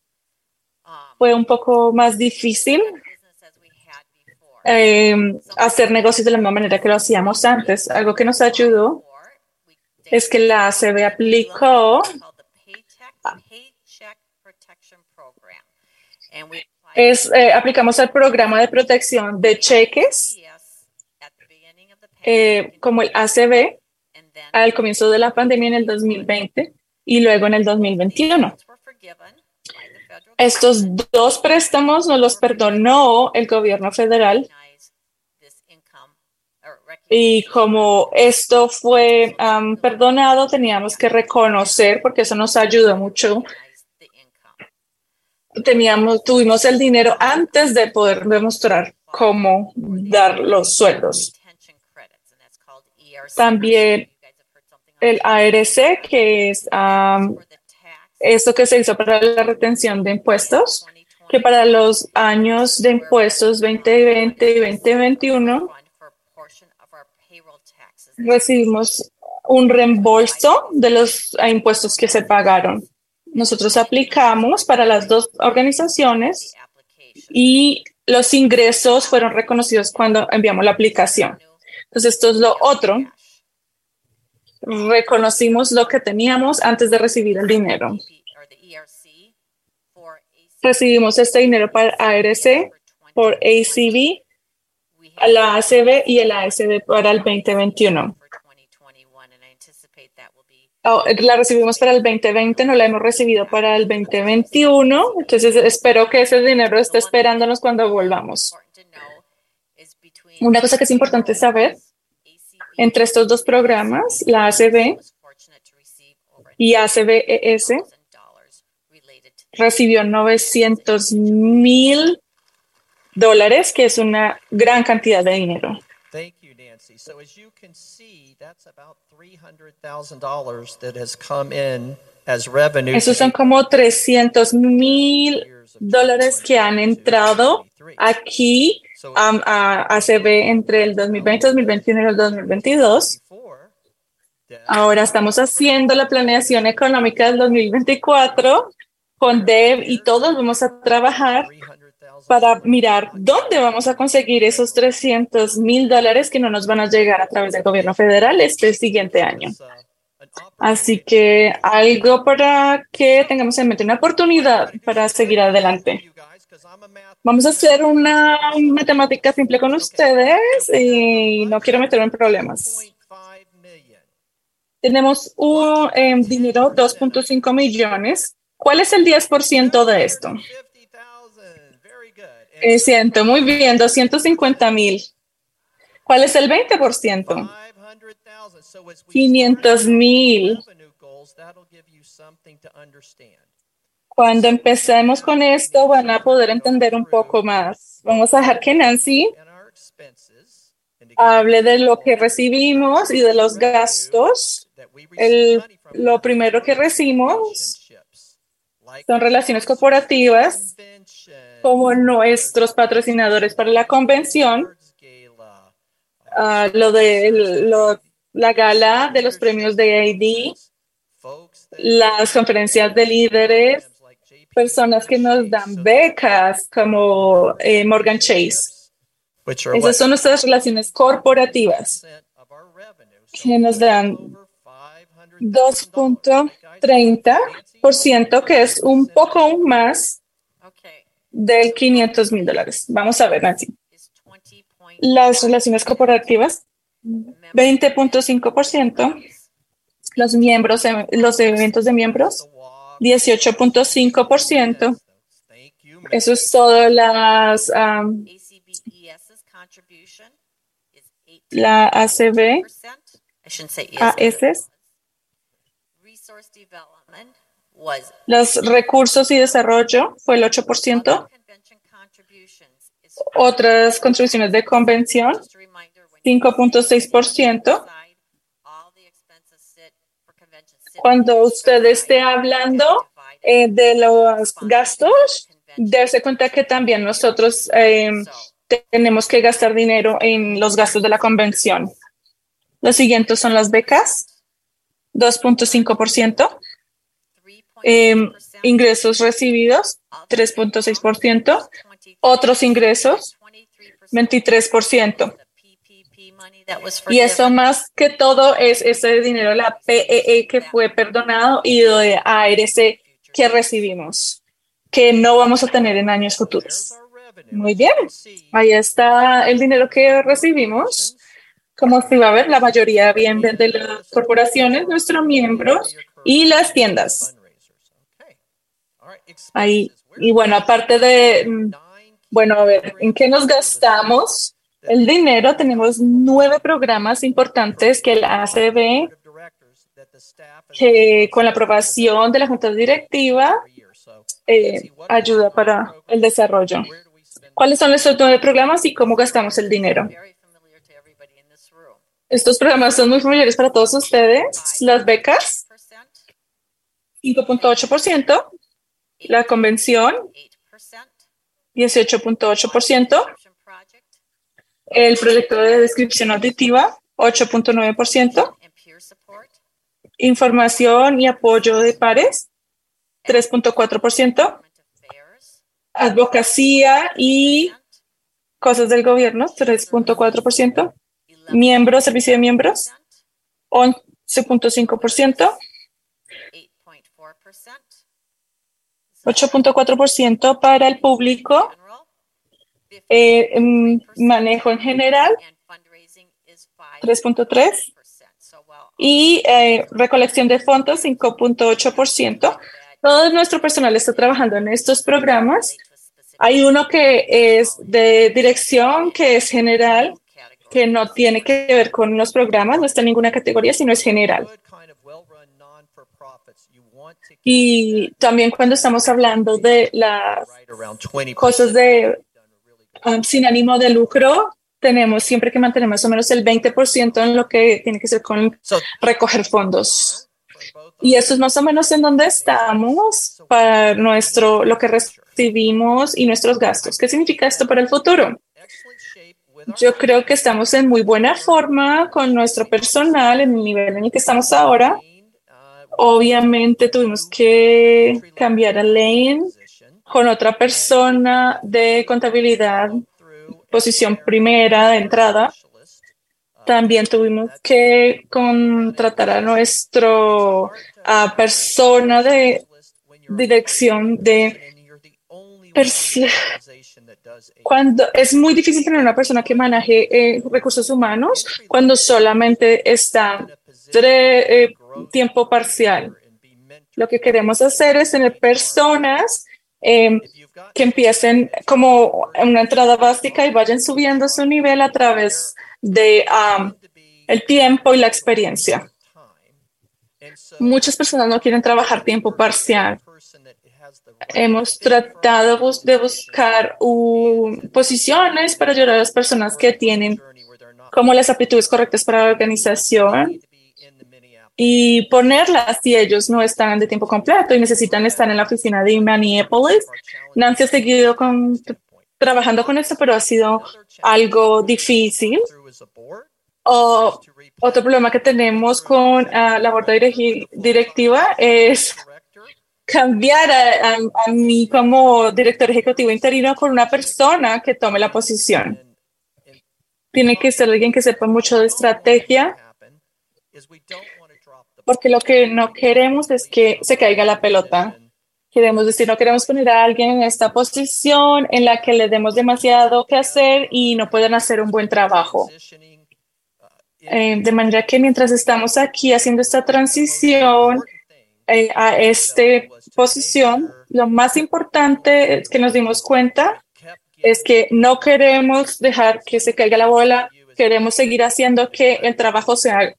fue un poco más difícil eh, hacer negocios de la misma manera que lo hacíamos antes. Algo que nos ayudó es que la ACB aplicó es eh, aplicamos el programa de protección de cheques eh, como el ACB al comienzo de la pandemia en el 2020 y luego en el 2021. Estos dos préstamos nos los perdonó el gobierno federal y como esto fue am, perdonado, teníamos que reconocer, porque eso nos ayudó mucho. Teníamos, tuvimos el dinero antes de poder demostrar cómo dar los sueldos. También el ARC, que es am, esto que se hizo para la retención de impuestos, que para los años de impuestos 2020 y 2021 recibimos un reembolso de los eh, impuestos que se pagaron. Nosotros aplicamos para las dos organizaciones y los ingresos fueron reconocidos cuando enviamos la aplicación. Entonces, esto es lo otro. Reconocimos lo que teníamos antes de recibir el dinero. Recibimos este dinero para ARC por ACB la ACB y el ASB para el 2021. Oh, la recibimos para el 2020, no la hemos recibido para el 2021, entonces espero que ese dinero esté esperándonos cuando volvamos. Una cosa que es importante saber, entre estos dos programas, la ACB y ACBES, recibió 900 mil dólares, que es una gran cantidad de dinero. Thank you, Nancy. So as you can see, that's about $300,000 that has come in as revenue. Esos son como 300 mil dólares que han entrado aquí um, a ACB entre el 2020, 2021 y el 2022. Ahora estamos haciendo la planeación económica del 2024 con Dev y todos vamos a trabajar para mirar dónde vamos a conseguir esos 300 mil dólares que no nos van a llegar a través del gobierno federal este siguiente año. Así que algo para que tengamos en mente, una oportunidad para seguir adelante. Vamos a hacer una matemática simple con ustedes y no quiero meterme en problemas. Tenemos un eh, dinero, 2.5 millones. ¿Cuál es el 10% de esto? Eh, siento, muy bien, 250 mil. ¿Cuál es el 20%? 500 mil. Cuando empecemos con esto van a poder entender un poco más. Vamos a dejar que Nancy hable de lo que recibimos y de los gastos. Lo primero que recibimos son relaciones corporativas como nuestros patrocinadores para la convención, uh, lo de lo, la gala de los premios de AD, las conferencias de líderes, personas que nos dan becas como eh, Morgan Chase. Esas son nuestras relaciones corporativas que nos dan 2.30%, que es un poco más del 500 mil dólares. Vamos a ver, Nancy. Las relaciones corporativas, 20.5%. Los miembros, los eventos de miembros, 18.5%. Eso es todo las um, la ACB, AS, los recursos y desarrollo fue el 8%. Otras contribuciones de convención, 5.6%. Cuando usted esté hablando eh, de los gastos, darse cuenta que también nosotros eh, tenemos que gastar dinero en los gastos de la convención. Los siguientes son las becas, 2.5%. Eh, ingresos recibidos, 3.6%. Otros ingresos, 23%. Y eso más que todo es ese dinero, la PEE que fue perdonado y de ARC que recibimos, que no vamos a tener en años futuros. Muy bien, ahí está el dinero que recibimos. Como se va a ver, la mayoría viene de las corporaciones, nuestros miembros y las tiendas. Ahí, y bueno, aparte de, bueno, a ver, ¿en qué nos gastamos el dinero? Tenemos nueve programas importantes que el ACB, que con la aprobación de la Junta Directiva, eh, ayuda para el desarrollo. ¿Cuáles son estos nueve programas y cómo gastamos el dinero? Estos programas son muy familiares para todos ustedes. Las becas, 5.8%. La convención, 18.8%. El proyecto de descripción auditiva, 8.9%. Información y apoyo de pares, 3.4%. Advocacia y cosas del gobierno, 3.4%. Miembros, servicio de miembros, 11.5%. 8.4% para el público, Eh, mm, manejo en general, 3.3. Y eh, recolección de fondos, 5.8%. Todo nuestro personal está trabajando en estos programas. Hay uno que es de dirección, que es general, que no tiene que ver con los programas, no está en ninguna categoría, sino es general. Y también cuando estamos hablando de las cosas de um, sin ánimo de lucro, tenemos siempre que mantener más o menos el 20% en lo que tiene que ser con recoger fondos. Y eso es más o menos en donde estamos para nuestro, lo que recibimos y nuestros gastos. ¿Qué significa esto para el futuro? Yo creo que estamos en muy buena forma con nuestro personal en el nivel en el que estamos ahora. Obviamente tuvimos que cambiar a Lane con otra persona de contabilidad, posición primera de entrada. También tuvimos que contratar a nuestro a persona de dirección de cuando es muy difícil tener una persona que maneje eh, recursos humanos cuando solamente está eh, tiempo parcial. Lo que queremos hacer es tener personas eh, que empiecen como una entrada básica y vayan subiendo su nivel a través de el tiempo y la experiencia. Muchas personas no quieren trabajar tiempo parcial. Hemos tratado de buscar posiciones para ayudar a las personas que tienen como las aptitudes correctas para la organización y ponerlas si ellos no están de tiempo completo y necesitan estar en la oficina de Minneapolis. Nancy ha seguido trabajando con esto, pero ha sido algo difícil. O, otro problema que tenemos con uh, la board directiva es cambiar a, mí como director ejecutivo interino con una persona que tome la posición. Tiene que ser alguien que sepa mucho de estrategia, porque lo que no queremos es que se caiga la pelota. Queremos decir, no queremos poner a alguien en esta posición en la que le demos demasiado que hacer y no puedan hacer un buen trabajo. Eh, de manera que mientras estamos aquí haciendo esta transición eh, a esta posición, lo más importante que nos dimos cuenta es que no queremos dejar que se caiga la bola, queremos seguir haciendo que el trabajo se haga.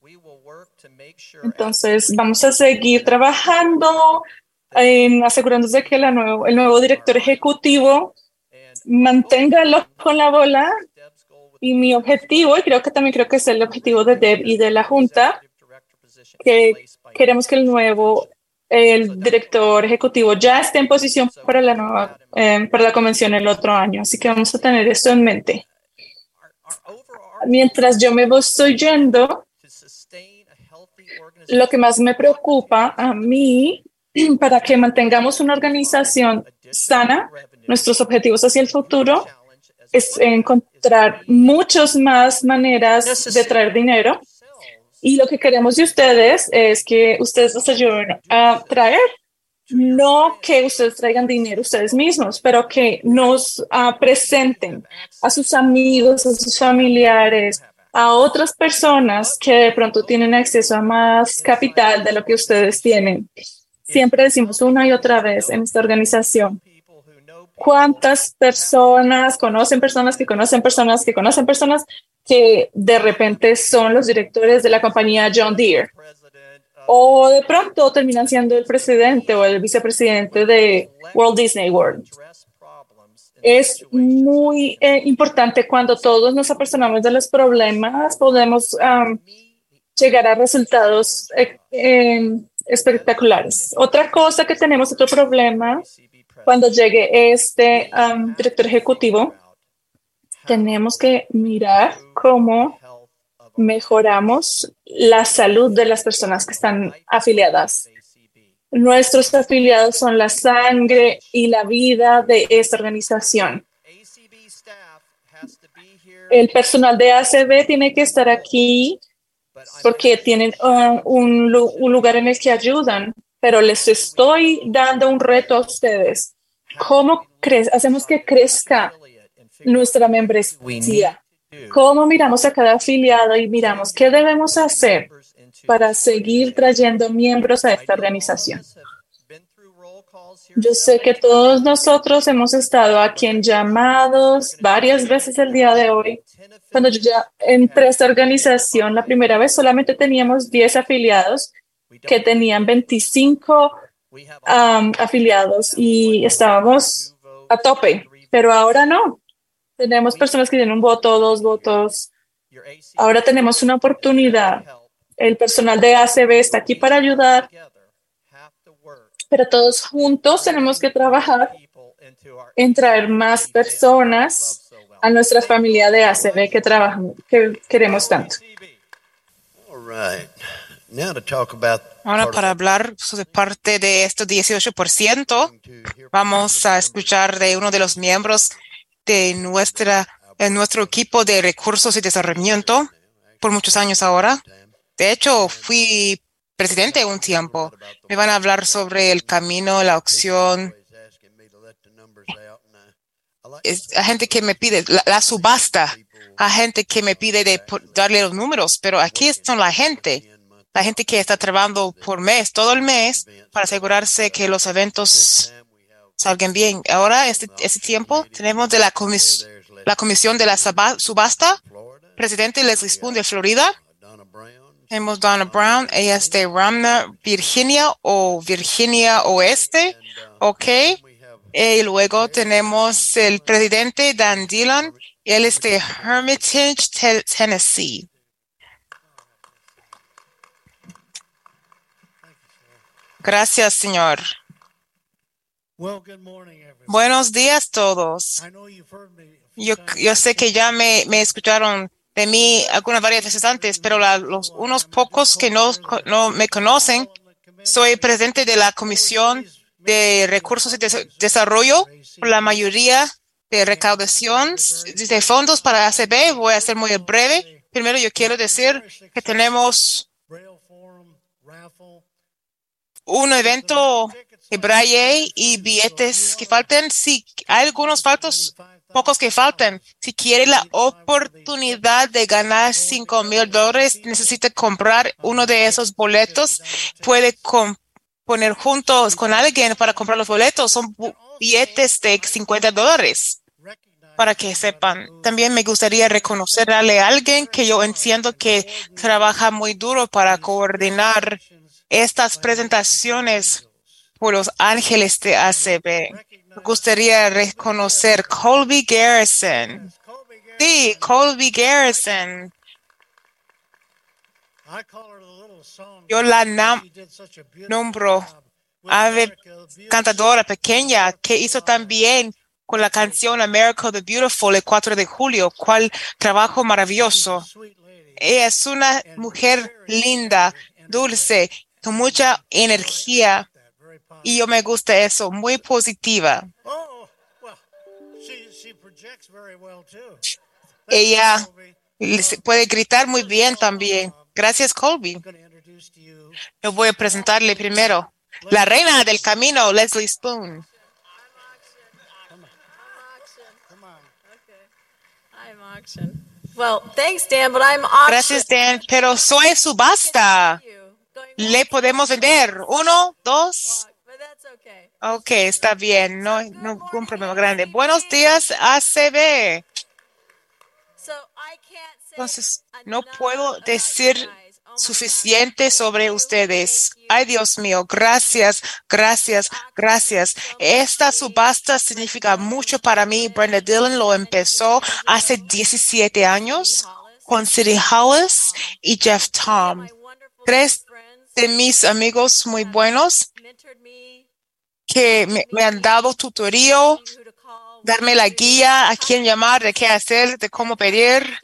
Entonces, vamos a seguir trabajando en asegurándose de que la nuevo, el nuevo director ejecutivo mantenga el en la bola. Y mi objetivo, y creo que también creo que es el objetivo de Deb y de la Junta, que queremos que el nuevo el director ejecutivo ya esté en posición para la nueva eh, para la convención el otro año. Así que vamos a tener esto en mente. Mientras yo me estoy yendo, lo que más me preocupa a mí *clears throat* para que mantengamos una organización sana, nuestros objetivos hacia el futuro, es encontrar muchas más maneras de traer dinero. Y lo que queremos de ustedes es que ustedes nos ayuden a traer, no que ustedes traigan dinero ustedes mismos, pero que nos uh, presenten a sus amigos, a sus familiares, a otras personas que de pronto tienen acceso a más capital de lo que ustedes tienen. Siempre decimos una y otra vez en esta organización, ¿cuántas personas conocen personas que conocen personas que conocen personas que de repente son los directores de la compañía John Deere. O de pronto terminan siendo el presidente o el vicepresidente de Walt Disney World. Es muy eh, importante cuando todos nos apersonamos de los problemas, podemos llegar a resultados eh, eh, espectaculares. Otra cosa que tenemos, otro problema, cuando llegue este director ejecutivo, tenemos que mirar cómo mejoramos la salud de las personas que están afiliadas. Nuestros afiliados son la sangre y la vida de esta organización. El personal de ACB tiene que estar aquí porque tienen uh, un, un lugar en el que ayudan, pero les estoy dando un reto a ustedes. ¿Cómo hacemos que crezca nuestra membresía. ¿Cómo miramos a cada afiliado y miramos qué debemos hacer para seguir trayendo miembros a esta organización? Yo sé que todos nosotros hemos estado aquí en llamados varias veces el día de hoy. Cuando yo ya entré a esta organización, la primera vez solamente teníamos 10 afiliados que tenían 25 um, afiliados y estábamos a tope, pero ahora no. Tenemos personas que tienen un voto, dos votos. Ahora tenemos una oportunidad. El personal de ACB está aquí para ayudar, pero todos juntos tenemos que trabajar en traer más personas a nuestra familia de ACB que trabajamos, que queremos tanto. Ahora para hablar sobre parte de estos 18%, vamos a escuchar de uno de los miembros de nuestra, de nuestro equipo de recursos y desarrollo por muchos años ahora. De hecho, fui presidente un tiempo. Me van a hablar sobre el camino, la opción. A gente que me pide la, subasta, a gente que me pide de darle los números, pero aquí son la gente, la gente que está trabajando por mes, todo el mes, para asegurarse que los eventos salgan bien. Ahora, este, este tiempo, tenemos de la, comis- la comisión de la subasta, presidente Leslie Spoon de Florida. Tenemos Donna Brown, ella es de Ramna, Virginia o Virginia Oeste, ok. Y luego tenemos el presidente Dan Dillon, él es de Hermitage, Te- Tennessee. Gracias, señor. Buenos días todos. Yo, yo sé que ya me, me escucharon de mí algunas varias veces antes, pero la- los unos pocos que no, no me conocen, soy presidente de la Comisión de Recursos y Des- Desarrollo la mayoría de recaudación de fondos para ACB. Voy a ser muy breve. Primero, yo quiero decir que tenemos un evento de braille y billetes que faltan. Si hay algunos faltos, pocos que faltan. Si quiere la oportunidad de ganar cinco mil dólares, necesita comprar uno de esos boletos. Puede poner juntos con alguien para comprar los boletos. Son billetes de 50 dólares. Para que sepan, también me gustaría reconocerle a alguien que yo entiendo que trabaja muy duro para coordinar estas presentaciones por los ángeles de ACB. Me gustaría reconocer Colby Garrison. Sí, Colby Garrison. Yo la nombro ave cantadora pequeña que hizo también con la canción America the Beautiful el 4 de julio. Cuál trabajo maravilloso. Ella es una mujer linda, dulce, con mucha energía. Y yo me gusta eso, muy positiva. Oh, well, she she projects very well too. Ella puede gritar muy bien también. Gracias, Colby. Yo voy a presentarle primero. La reina del camino, Leslie Spoon. I'm auction. Well, thanks, Dan, but I'm auction. Gracias, Dan. Pero soy subasta. Le podemos vender. Uno, dos. Ok, está bien. No hay ningún problema grande. Buenos días, ACB. Entonces, no puedo decir suficiente sobre ustedes. Ay, Dios mío, gracias, gracias, gracias. Esta subasta significa mucho para mí. Brenda Dillon lo empezó hace 17 años con City Hollis y Jeff Tom. Tres de mis amigos muy buenos que me, me han dado tutorío, darme la guía a quién llamar, de qué hacer, de cómo pedir,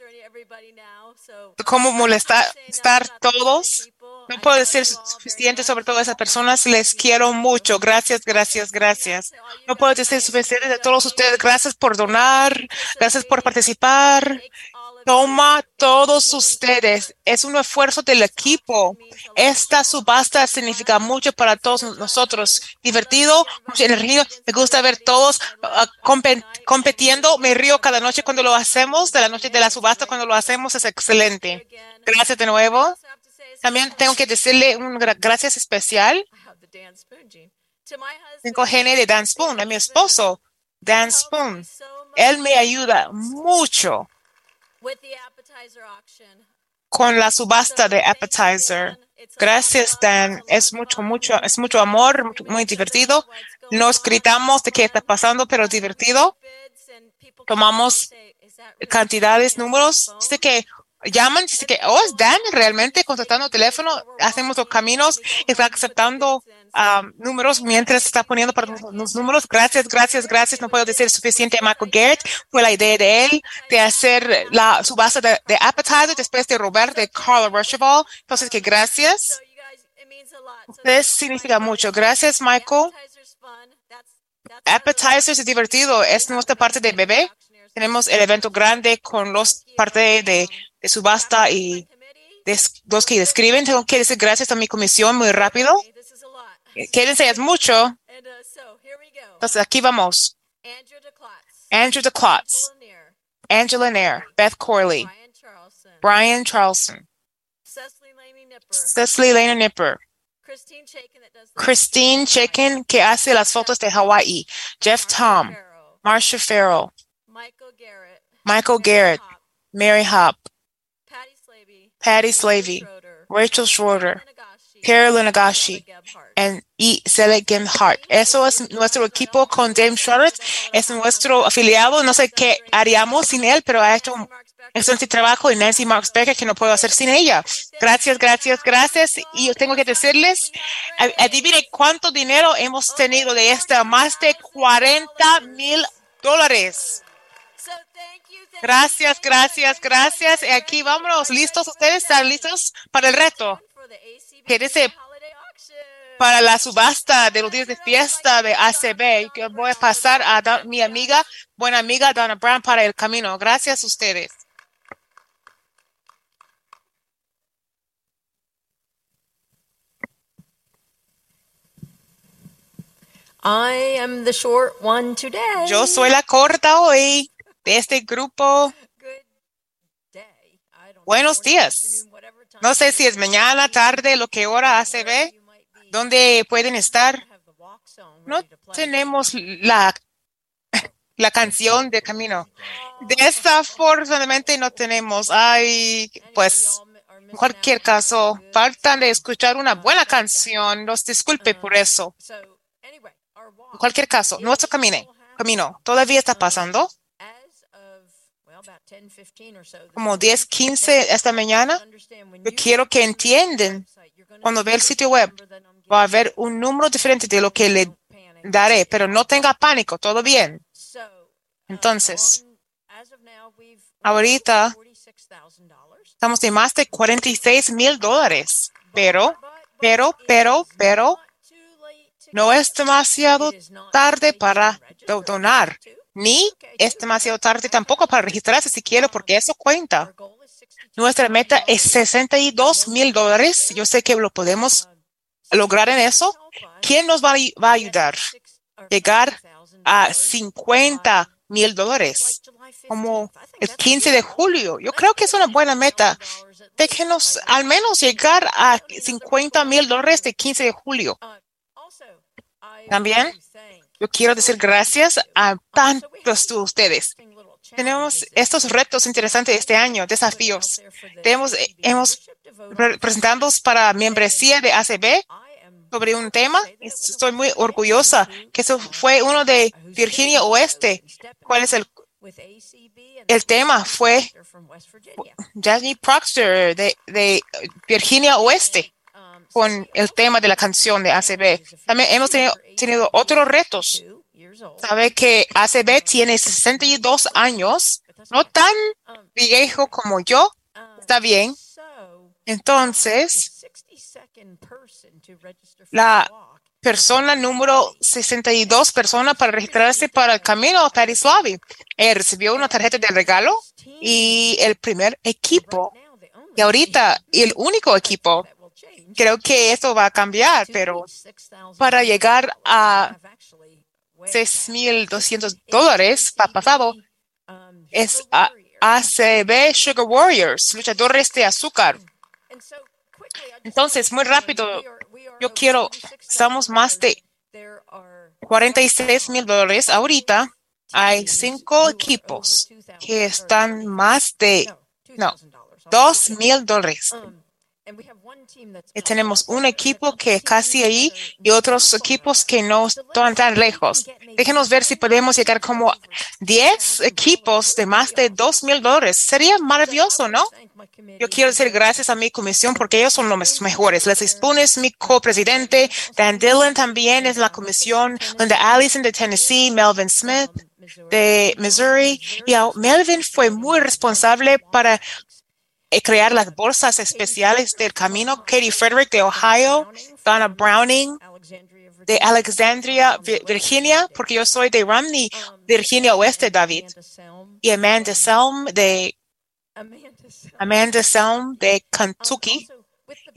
de cómo molestar estar todos. No puedo decir suficiente sobre todas esas personas. Les quiero mucho. Gracias, gracias, gracias. No puedo decir suficiente de todos ustedes. Gracias por donar. Gracias por participar. Toma todos ustedes. Es un esfuerzo del equipo. Esta subasta significa mucho para todos nosotros. Divertido, mucha energía. Me gusta ver todos uh, compe- compitiendo. Me río cada noche cuando lo hacemos. De la noche de la subasta cuando lo hacemos es excelente. Gracias de nuevo. También tengo que decirle un gra- gracias especial. Tengo gene de Dan Spoon, a mi esposo, Dan Spoon. Él me ayuda mucho con la subasta de appetizer. Gracias, Dan. Es mucho, mucho, es mucho amor, muy divertido. Nos gritamos de qué está pasando, pero es divertido. Tomamos cantidades, números. Dice que llaman, dice que, oh, es Dan realmente contestando el teléfono. Hacemos los caminos, está aceptando um, números mientras está poniendo para los, números. Gracias, gracias, gracias. No puedo decir suficiente a Michael Garrett. Fue la idea de él de hacer la subasta de, de appetizer después de Robert de Carl Rochevall. Entonces, que gracias. Ustedes significa mucho. Gracias, Michael. Appetizers es divertido. Es nuestra parte de bebé. Tenemos el evento grande con los parte de, de subasta y los que describen. Tengo que decir gracias a mi comisión muy rápido. Quédense, es mucho. Uh, Entonces, aquí vamos. Andrew DeClotz, Angela Nair, Beth Corley, Brian Charlson, Cecily Lena Nipper, Christine Chicken, que hace las fotos de Hawaii, Jeff Tom, Marsha Farrell, Michael Garrett, Mary Hop, Patty Slavey, Rachel Schroeder, Carolyn Nagashi, and y Sele Hart. Eso es nuestro equipo con Dave Schroeder. Es nuestro afiliado. No sé qué haríamos sin él, pero ha hecho un excelente trabajo. Y Nancy Marks Becker, que no puedo hacer sin ella. Gracias, gracias, gracias. Y yo tengo que decirles, adivine cuánto dinero hemos tenido de esta. Más de 40 mil dólares. Gracias, gracias, gracias. Y aquí vámonos. ¿Listos? ¿Ustedes están listos para el reto? Que dice para la subasta de los días de fiesta de ACB. Que voy a pasar a da- mi amiga, buena amiga Donna Brown para el camino. Gracias a ustedes. I am the short one today. Yo soy la corta hoy de este grupo. Buenos días. No sé si es mañana, tarde, lo que hora ACB, dónde pueden estar. No tenemos la, *laughs* la canción de camino. Desafortunadamente no tenemos. Ay, pues, en cualquier caso, faltan de escuchar una buena canción. Los disculpe por eso. En cualquier caso, nuestro camino, camino todavía está pasando. Como 10, 15 esta mañana. Yo quiero que entiendan, cuando ve el sitio web, va a haber un número diferente de lo que le daré, pero no tenga pánico, todo bien. Entonces, ahorita estamos de más de 46 mil dólares, pero, pero, pero, pero, no es demasiado tarde para do- donar, ni es demasiado tarde tampoco para registrarse si quiere, porque eso cuenta. Nuestra meta es 62 mil dólares. Yo sé que lo podemos lograr en eso. ¿Quién nos va a, va a ayudar? Llegar a 50 mil dólares, como el 15 de julio. Yo creo que es una buena meta. Déjenos al menos llegar a 50 mil dólares de 15 de julio. También yo quiero decir gracias a tantos de ustedes. Tenemos estos retos interesantes este año, desafíos. Tenemos, hemos pre- presentados para membresía de ACB sobre un tema. Estoy muy orgullosa que eso fue uno de Virginia Oeste. ¿Cuál es el, el tema? Fue Jasmine Proctor de, de Virginia Oeste con el tema de la canción de ACB. También hemos tenido, tenido otros retos. Sabe que ACB tiene 62 años, no tan viejo como yo. Está bien. Entonces, la, persona número 62 persona para registrarse para el camino, Patty Slavi. Ella recibió una tarjeta de regalo y el primer equipo. Y ahorita, el único equipo. Creo que esto va a cambiar, pero para llegar a 6.200 dólares para pasado es ACB Sugar Warriors, luchadores de azúcar. Entonces, muy rápido, yo quiero, estamos más de 46 mil dólares. Ahorita hay cinco equipos que están más de, no, 2 mil dólares. Y tenemos un equipo que es casi ahí y otros equipos que no están tan lejos. Déjenos ver si podemos llegar como 10 equipos de más de 2 mil dólares. Sería maravilloso, ¿no? Yo quiero decir gracias a mi comisión porque ellos son los mejores. Leslie Spoon es mi copresidente. Dan Dillon también es la comisión. Linda Allison de Tennessee. Melvin Smith de Missouri. Y Melvin fue muy responsable para eh, crear las bolsas especiales del camino. Katie Frederick de Ohio, Donna Browning de Alexandria, Vi- Virginia, porque yo soy de Romney, Virginia Oeste, David. Y Amanda Selm de Amanda Selm de Kentucky.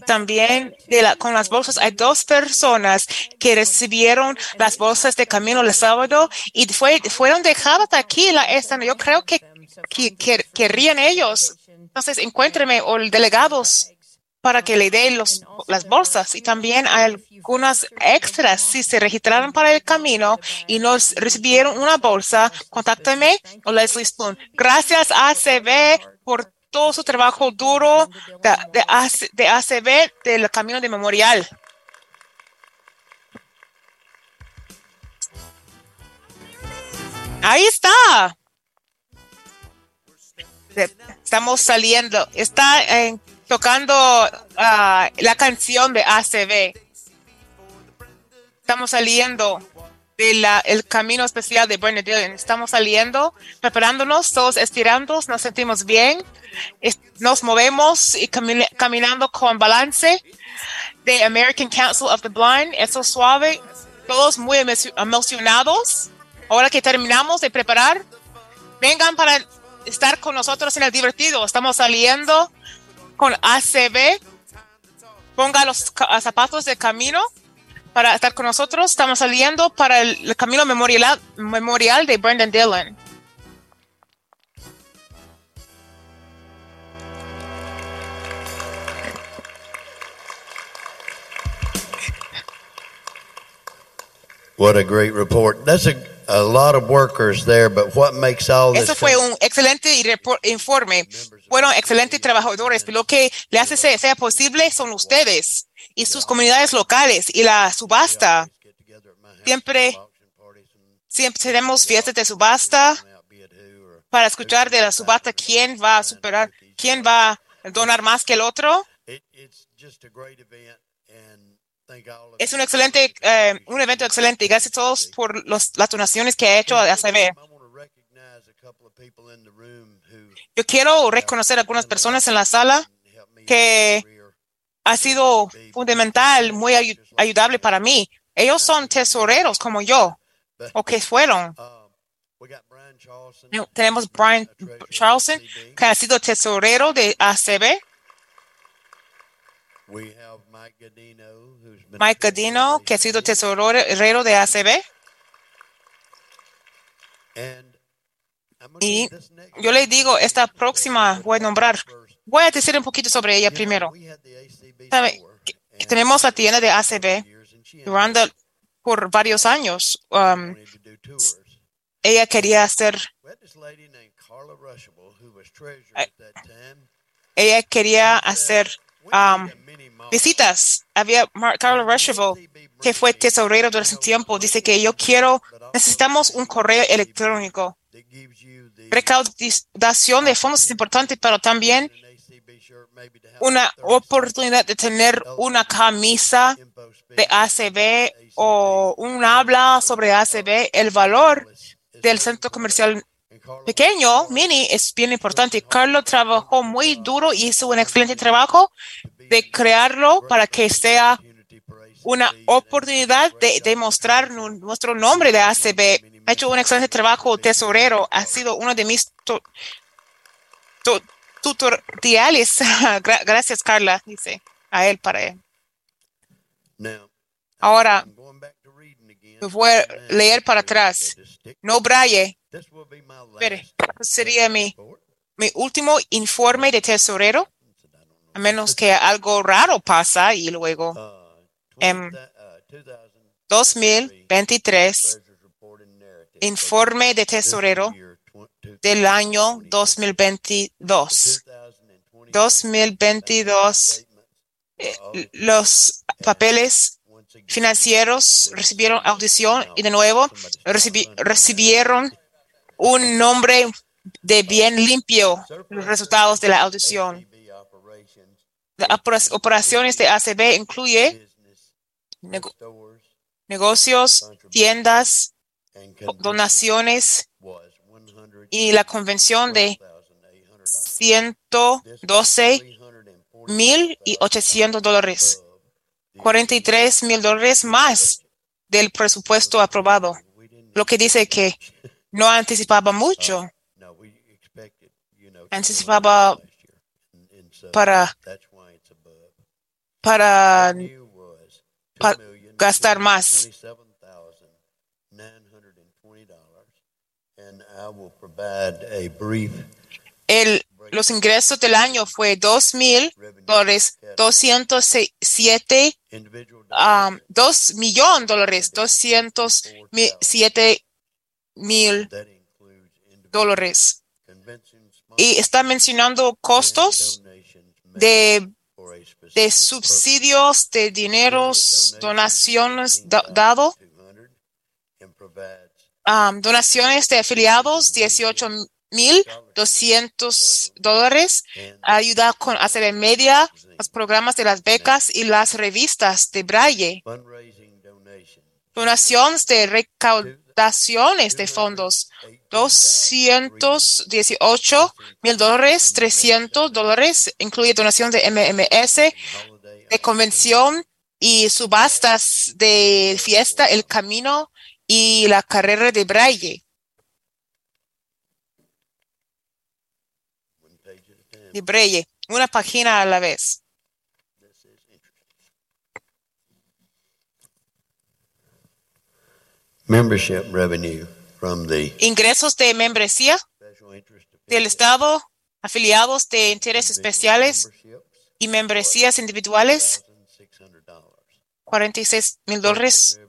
También de la, con las bolsas hay dos personas que recibieron las bolsas de camino el sábado y fue, fueron dejadas aquí la esta. Yo creo que, que, que- querrían ellos. Entonces, encuéntreme o delegados para que le den los, las bolsas. Y también algunas extras. Si se registraron para el camino y no recibieron una bolsa, contáctame o Leslie Spoon. Gracias ACB por todo su trabajo duro de, de ACB del camino de memorial. Ahí está. Estamos saliendo. Está eh, tocando ah, la canción de ACB. Estamos saliendo del el camino especial de Bernard Dillon. Estamos saliendo, preparándonos, todos estirando, nos sentimos bien, nos movemos y camine- caminando con balance de American Council of the Blind. Eso suave, todos muy emo- emocionados. Ahora que terminamos de preparar, vengan para estar con nosotros en el divertido. Estamos saliendo con ACB. Ponga los zapatos de camino para estar con nosotros. Estamos saliendo para el, el camino memorial, memorial de Brendan Dillon. What a great report. That's a, a lot of workers there, but what makes all this Eso fue un excelente informe. Fueron excelentes trabajadores, pero lo que le hace sea posible son ustedes y sus comunidades locales y la subasta. Siempre, siempre tenemos fiestas de subasta para escuchar de la subasta quién va a superar, quién va a donar más que el otro. Es un excelente, eh, un evento excelente y gracias a todos por los, las donaciones que ha hecho a ACB. Yo quiero reconocer a algunas personas en la sala que ha sido fundamental, muy ayu- ayudable para mí. Ellos son tesoreros como yo, o que fueron. No, Tenemos Brian Charleston, que ha sido tesorero de ACB. Mike Gadino, que ha sido tesorero de ACB. Y yo le digo, esta próxima voy a nombrar. Voy a decir un poquito sobre ella primero. Tenemos la tienda de ACB durante por varios años. Um, ella quería hacer, time. ella quería hacer um, visitas. Había Carla Rushival, que fue tesorero durante ese tiempo. Dice que yo quiero, necesitamos un correo electrónico. Recaudación de fondos es importante, pero también una oportunidad de tener una camisa de ACB o un habla sobre ACB. El valor del centro comercial pequeño, mini, es bien importante. Carlos trabajó muy duro y hizo un excelente trabajo de crearlo para que sea una oportunidad de demostrar nu- nuestro nombre de ACB. Ha hecho un excelente trabajo tesorero. Ha sido uno de mis tu- tu- tutoriales. *laughs* Gra- Gracias, Carla, dice a él para él. Ahora, voy a leer para atrás. No, Braille. Espere, sería mi, mi último informe de tesorero, a menos que algo raro pasa y luego en 2023, informe de tesorero del año 2022. 2022, eh, los papeles financieros recibieron audición y de nuevo recibi- recibieron un nombre de bien limpio los resultados de la audición. Operaciones de ACB incluye nego- negocios, tiendas, donaciones y la convención de 112 mil y 800 dólares. 43 mil dólares más del presupuesto aprobado, lo que dice que no anticipaba mucho. Anticipaba para, para, para gastar más. El, los ingresos del año fue 2 mil dólares, 207, um, 2 millón dólares, 207 mil dólares. Y está mencionando costos de, de subsidios, de dineros, donaciones da- dado, donaciones de afiliados, 18 mil 200 dólares, ayuda con ACB Media, los programas de las becas y las revistas de Braille, donaciones de recaudaciones de fondos, 218 mil dólares, 300 dólares, incluye donación de MMS, de convención y subastas de fiesta, el camino y la carrera de Braille. De Braille, una página a la vez. Membership revenue from the Ingresos de membresía del Estado, afiliados de intereses especiales y membresías individuales, 46 mil dólares,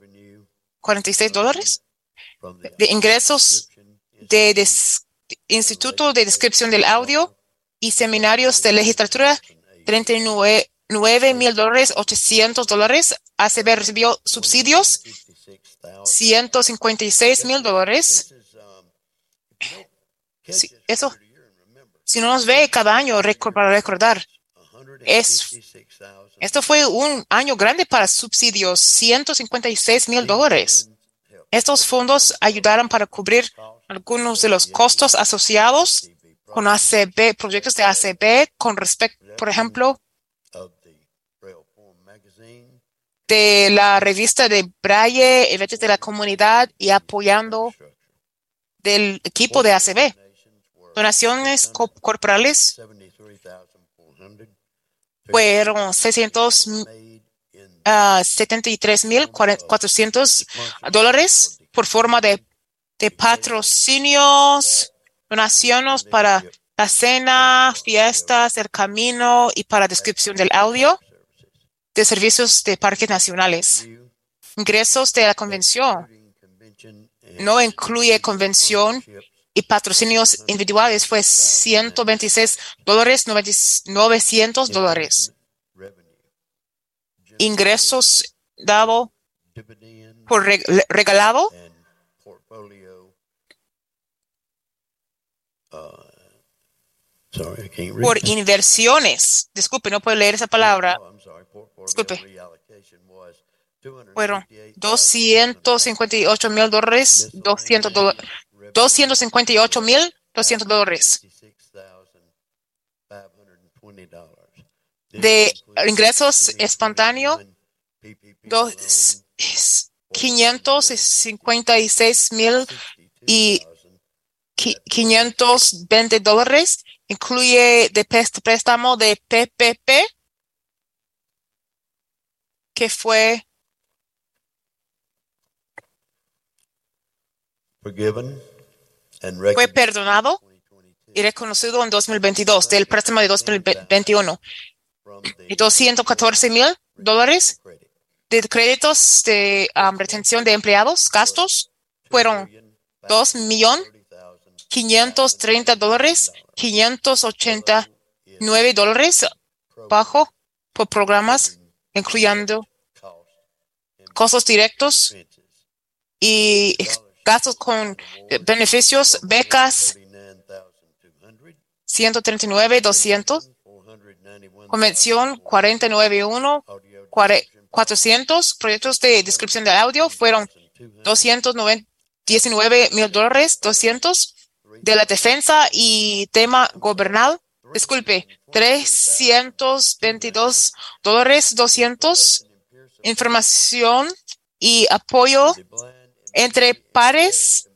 46 dólares de ingresos de des- Instituto de Descripción del Audio y seminarios de legislatura, 39 mil dólares, 800 dólares. ACB recibió subsidios, 156 mil dólares. Eso, si no nos ve cada año para recordar, es, esto fue un año grande para subsidios, 156 mil dólares. Estos fondos ayudaron para cubrir algunos de los costos asociados con ACB, proyectos de ACB, con respecto, por ejemplo, de la revista de Braille, eventos de la comunidad y apoyando del equipo de ACB. Donaciones co- corporales fueron 600 ah, 73.400 dólares por forma de, de patrocinios, donaciones para la cena, fiestas, el camino y para descripción del audio de servicios de parques nacionales. Ingresos de la convención no incluye convención y patrocinios individuales fue 126 dólares 900 dólares. Ingresos dado por reg- regalado por inversiones. Disculpe, no puedo leer esa palabra. Disculpe. Fueron 258 mil dólares, 200 dola- 258 mil 200 dólares de ingresos espontáneos dos, es 556 mil y qui- 520 dólares. Incluye de préstamo de PPP, que fue fue perdonado y reconocido en 2022 del préstamo de 2021 y 214 mil dólares de créditos de um, retención de empleados, gastos fueron 2 millón 530 dólares, 589 dólares bajo por programas, incluyendo costos directos y gastos con eh, beneficios, becas, 139, 200, convención 491, 400, proyectos de descripción de audio fueron 219 mil dólares, 200 de la defensa y tema gobernal, disculpe, 322 dólares, 200 información y apoyo entre pares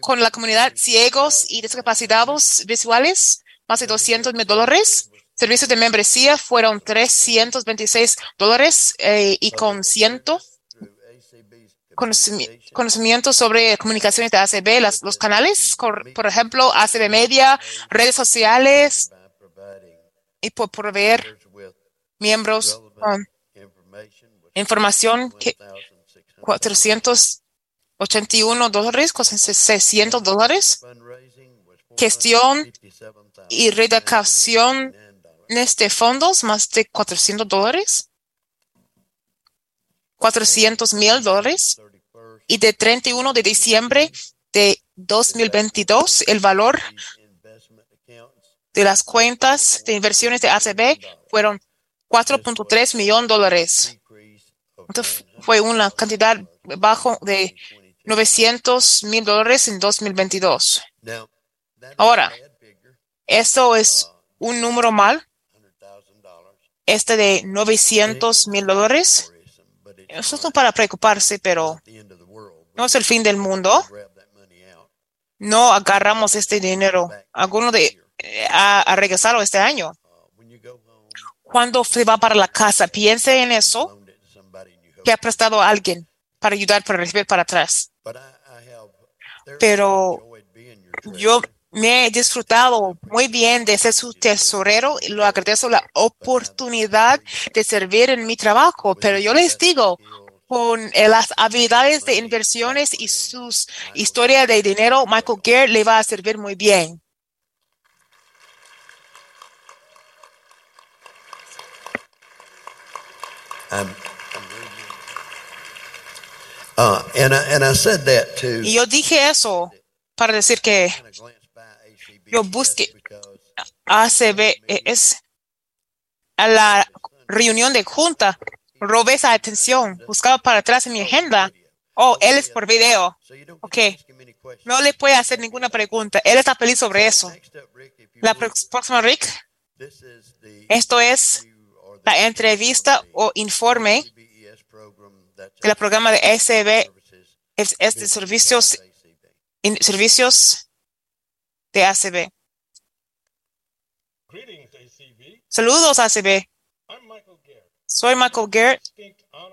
con la comunidad ciegos y discapacitados visuales, más de 200 mil dólares. Servicios de membresía fueron 326 dólares eh, y con ciento conocimi- conocimiento sobre comunicaciones de ACB, las- los canales, por ejemplo, ACB Media, redes sociales y por proveer miembros con información que 481 dólares, con 600 dólares, gestión y redactación de fondos, más de 400 dólares, 400 mil dólares, y de 31 de diciembre de 2022, el valor de las cuentas de inversiones de ACB fueron 4.3 millón dólares. Entonces, fue una cantidad bajo de 900 mil dólares en 2022. Ahora, esto es un número mal. Este de 900 mil dólares. Eso no para preocuparse, pero no es el fin del mundo. No agarramos este dinero. Alguno de ha, ha regresado este año. Cuando se va para la casa, piense en eso que ha prestado a alguien para ayudar para recibir para atrás. Pero yo me he disfrutado muy bien de ser su tesorero y lo agradezco la oportunidad de servir en mi trabajo. Pero yo les digo, con las habilidades de inversiones y sus historias de dinero, Michael Gare le va a servir muy bien. I'm, uh, and I, and I said that too. Y yo dije eso para decir que yo busqué ACB es a la reunión de junta, robé esa atención, buscaba para atrás en mi agenda. Oh, él es por video. Ok. No le puede hacer ninguna pregunta. Él está feliz sobre eso. La próxima, Rick. Esto es la entrevista o informe del programa de SB es, es de servicios, in- servicios de ACB. Saludos, ACB. Soy Michael Garrett.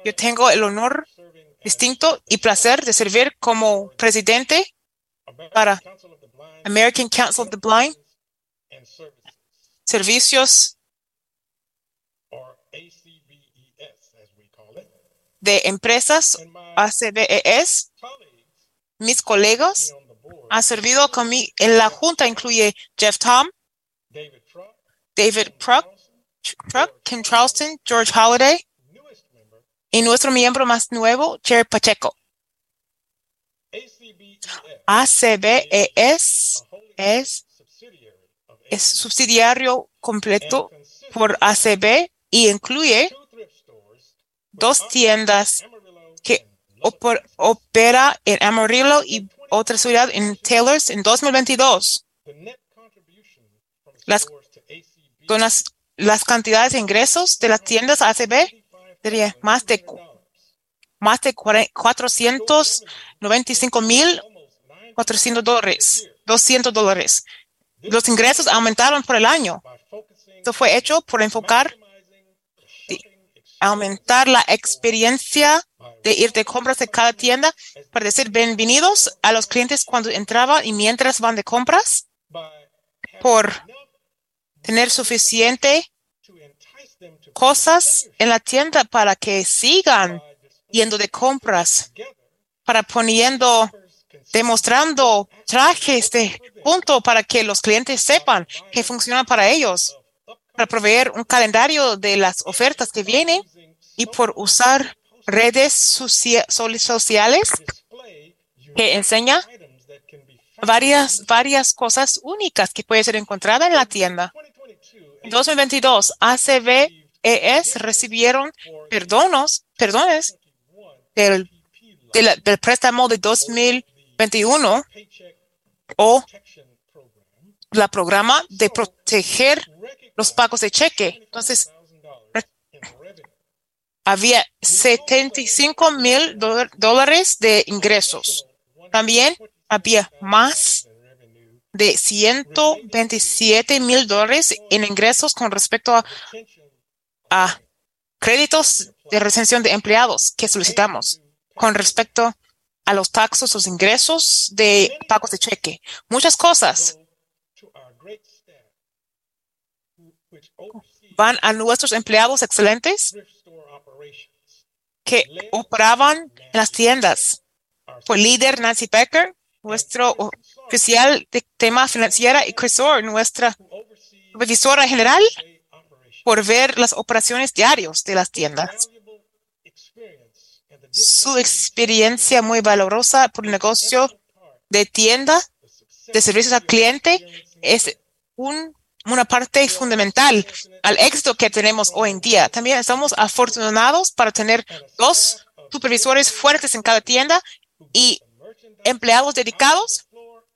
Yo tengo el honor distinto y placer de servir como presidente para American Council of the Blind, servicios de empresas ACBES. Mis colegas han servido conmigo en la junta, incluye Jeff Tom, David Truck, Truck, Kim Charleston, George Holiday y nuestro miembro más nuevo, Jerry Pacheco. ACBES es, es subsidiario completo por ACB y incluye dos tiendas que opera en Amarillo y otra ciudad en Taylors en 2022. Las, con las, las cantidades de ingresos de las tiendas ACB sería más de más de 495 mil 400 dólares, 200 dólares. Los ingresos aumentaron por el año. Esto fue hecho por enfocar, aumentar la experiencia de ir de compras de cada tienda para decir bienvenidos a los clientes cuando entraban y mientras van de compras, por tener suficiente cosas en la tienda para que sigan yendo de compras, para poniendo, demostrando trajes de punto para que los clientes sepan que funciona para ellos, para proveer un calendario de las ofertas que vienen y por usar redes sociales que enseña varias, varias cosas únicas que pueden ser encontradas en la tienda. En 2022, ACB ES recibieron perdonos, perdones del, del, del préstamo de 2021 o la programa de proteger los pagos de cheque. Entonces, había 75 mil dólar- dólares de ingresos. También había más de 127 mil dólares en ingresos con respecto a, a créditos de retención de empleados que solicitamos con respecto a los taxos, los ingresos de pagos de cheque. Muchas cosas van a nuestros empleados excelentes que operaban en las tiendas. Fue líder Nancy Becker, nuestro oficial de tema financiera y Chris Orr, nuestra supervisora general, por ver las operaciones diarios de las tiendas. Su experiencia muy valorosa por el negocio de tienda, de servicios al cliente, es un una parte fundamental al éxito que tenemos hoy en día. También estamos afortunados para tener dos supervisores fuertes en cada tienda y empleados dedicados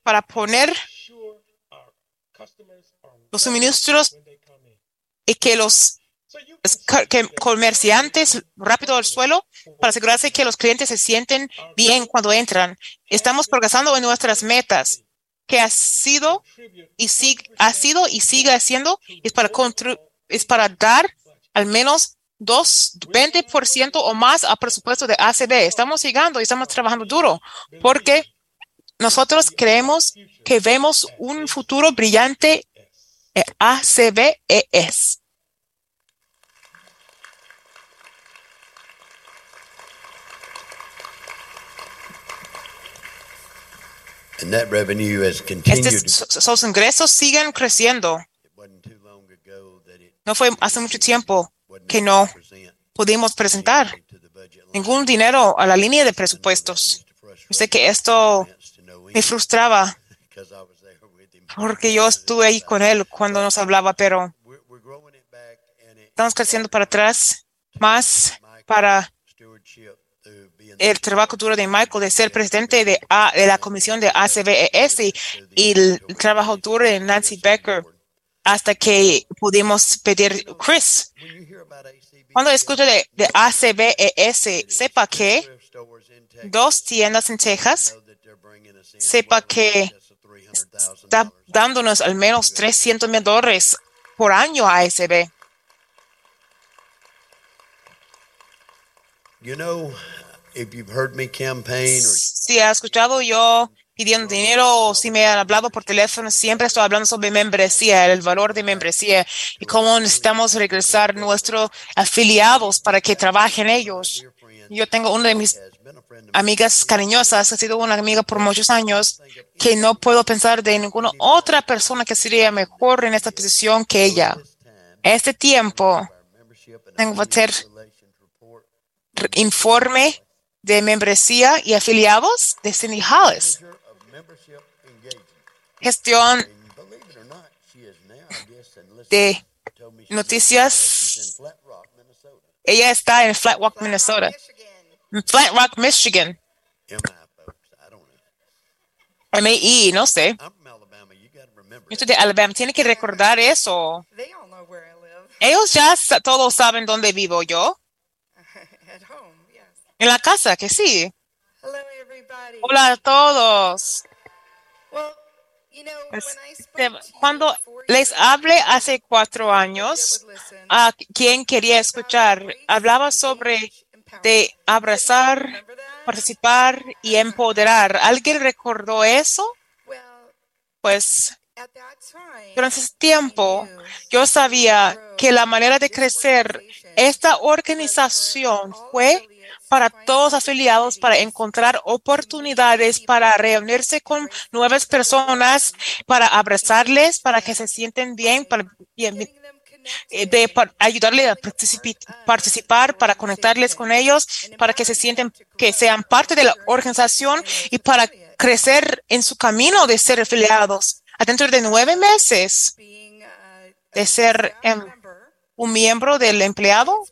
para poner los suministros y que los que comerciantes rápido al suelo para asegurarse que los clientes se sienten bien cuando entran. Estamos progresando en nuestras metas que ha sido y sigue, ha sido y sigue haciendo es para es para dar al menos dos, 20% o más al presupuesto de ACB. Estamos llegando y estamos trabajando duro porque nosotros creemos que vemos un futuro brillante ACBES. And that revenue has continued. Estos, esos ingresos siguen creciendo. No fue hace mucho tiempo que no pudimos presentar ningún dinero a la línea de presupuestos. Yo sé que esto me frustraba porque yo estuve ahí con él cuando nos hablaba, pero estamos creciendo para atrás más para el trabajo duro de Michael de ser presidente de, A- de la comisión de ACBES y, el trabajo duro de Nancy Becker hasta que pudimos pedir Chris. Cuando escucho de, de ACBES, sepa que dos tiendas en Texas, sepa que está dándonos al menos 300 mil dólares por año a ACB. You know, if you've heard me campaign or Si ha escuchado yo pidiendo dinero o si me han hablado por teléfono, siempre estoy hablando sobre membresía, el valor de membresía y cómo necesitamos regresar nuestros afiliados para que trabajen ellos. Yo tengo una de mis amigas cariñosas, ha sido una amiga por muchos años, que no puedo pensar de ninguna otra persona que sería mejor en esta posición que ella. Este tiempo tengo que hacer informe de membresía y afiliados de Cindy Hollis. Gestión de noticias. Ella está en Flat Rock, Minnesota. Flat Rock, Michigan. M.A.E., no sé. Yo estoy de Alabama. Tiene que recordar eso. Ellos ya todos saben dónde vivo yo. En la casa, que sí. Hola a todos. Este, Cuando les hablé hace cuatro años, a quien quería escuchar, hablaba sobre de abrazar, participar y empoderar. ¿Alguien recordó eso? Pues durante ese tiempo yo sabía que la manera de crecer esta organización fue para todos afiliados para encontrar oportunidades para reunirse con nuevas personas, para abrazarles, para que se sienten bien, para eh, ayudarles a participar, para conectarles con ellos, para que se sienten que sean parte de la organización y para crecer en su camino de ser afiliados. Dentro de nueve meses de ser em, un miembro del empleado,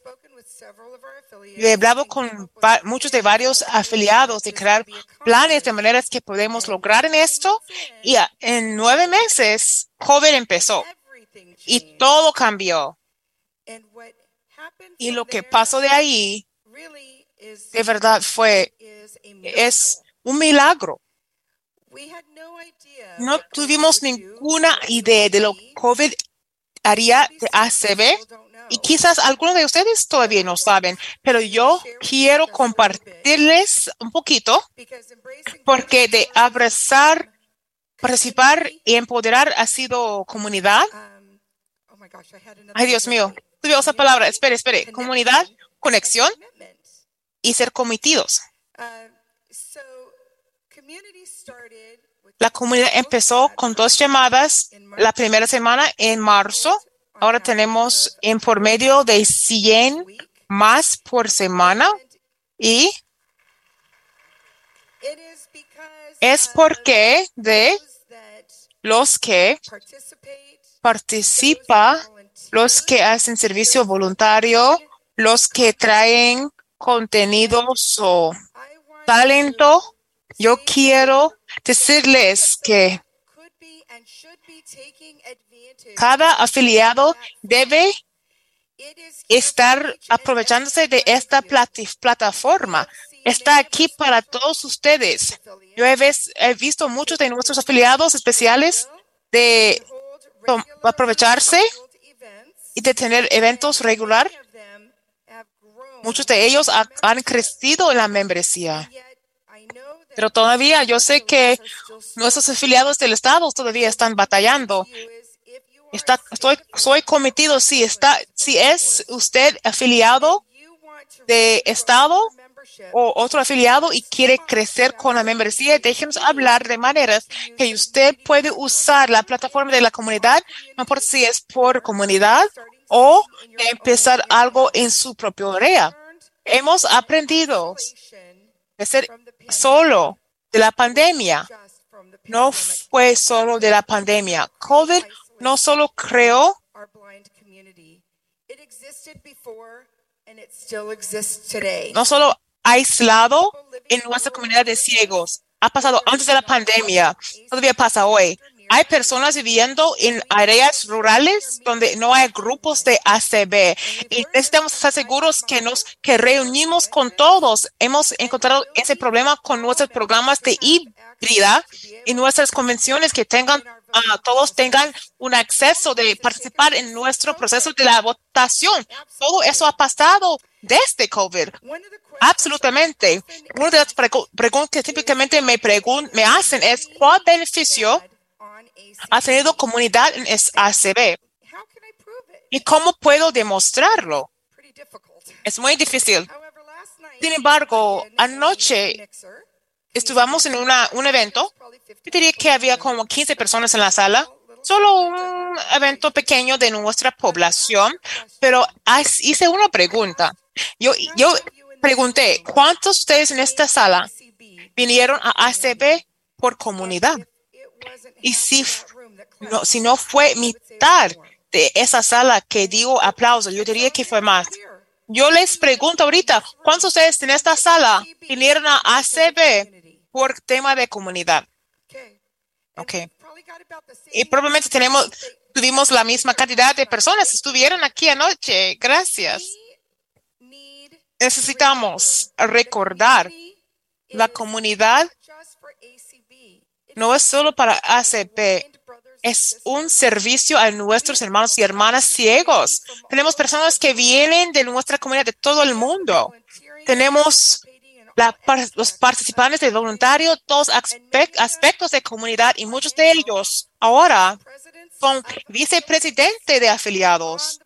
yo he hablado con muchos de varios afiliados de crear planes de maneras que podemos lograr en esto. Y en nueve meses, joven empezó y todo cambió. Y lo que pasó de ahí, de verdad, fue, es un milagro. No tuvimos ninguna idea de lo que COVID haría de ACB y quizás algunos de ustedes todavía no saben, pero yo quiero compartirles un poquito porque de abrazar, participar y empoderar ha sido comunidad. Ay, Dios mío, tuve esa palabra. Espere, espere. Comunidad, conexión y ser cometidos. La comunidad empezó con dos llamadas la primera semana en marzo. Ahora tenemos en por medio de 100 más por semana y es porque de los que participan, los que hacen servicio voluntario, los que traen contenidos o talento. Yo quiero decirles que cada afiliado debe estar aprovechándose de esta plataforma. Está aquí para todos ustedes. Yo he, visto muchos de nuestros afiliados especiales de aprovecharse y de tener eventos regular. Muchos de ellos ha- han crecido en la membresía. Pero todavía yo sé que nuestros afiliados del Estado todavía están batallando. Está, estoy, soy cometido si está, si es usted afiliado de Estado o otro afiliado y quiere crecer con la membresía, déjenos hablar de maneras que usted puede usar la plataforma de la comunidad, no por si es por comunidad o empezar algo en su propia área. Hemos aprendido de ser solo de la pandemia. No fue solo de la pandemia. COVID no solo creó no solo aislado en nuestra comunidad de ciegos, ha pasado antes de la pandemia, todavía pasa hoy. Hay personas viviendo en áreas rurales donde no hay grupos de ACB y necesitamos estar seguros que nos que reunimos con todos. Hemos encontrado ese problema con nuestros programas de híbrida y nuestras convenciones que tengan ah, todos tengan un acceso de participar en nuestro proceso de la votación. Todo eso ha pasado desde COVID. Absolutamente. Una de las pregu- preguntas que típicamente me, pregun me hacen es ¿cuál beneficio ha tenido comunidad en ACB? ¿Y cómo puedo demostrarlo? Es muy difícil. Sin embargo, anoche estuvimos en una, un evento. Yo diría que había como 15 personas en la sala. Solo un evento pequeño de nuestra población, pero hice una pregunta. Yo, yo pregunté, ¿cuántos de ustedes en esta sala vinieron a ACB por comunidad? Y si, no, si no fue mitad de esa sala que dio aplausos, yo diría que fue más. Yo les pregunto ahorita, ¿cuántos de ustedes en esta sala vinieron a ACB por tema de comunidad? Ok. Y probablemente tenemos, tuvimos la misma cantidad de personas que estuvieron aquí anoche. Gracias. necesitamos recordar la comunidad no es solo para ACP, es un servicio a nuestros hermanos y hermanas ciegos. Tenemos personas que vienen de nuestra comunidad de todo el mundo. Tenemos la, los participantes de voluntario, aspect, aspectos de comunidad y muchos de ellos ahora son vicepresidente de afiliados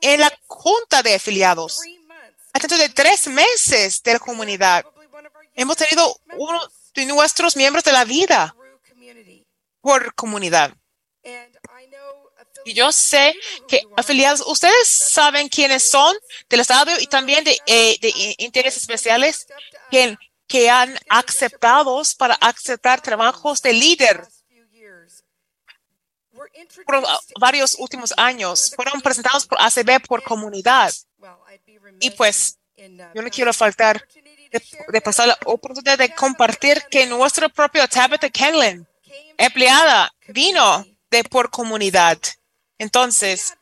en la junta de afiliados. Dentro de tres meses de la comunidad, hemos tenido uno de nuestros miembros de la vida por comunidad. Y yo sé que afiliados, ustedes saben quiénes son del Estado y también de, eh, de intereses especiales que, han aceptado para aceptar trabajos de líder por varios últimos años. Fueron presentados por ACB por comunidad. Y pues, yo no quiero faltar de, de pasar la oportunidad de compartir que nuestro propio Tabitha Kenlin, empleada, vino de por comunidad. Entonces,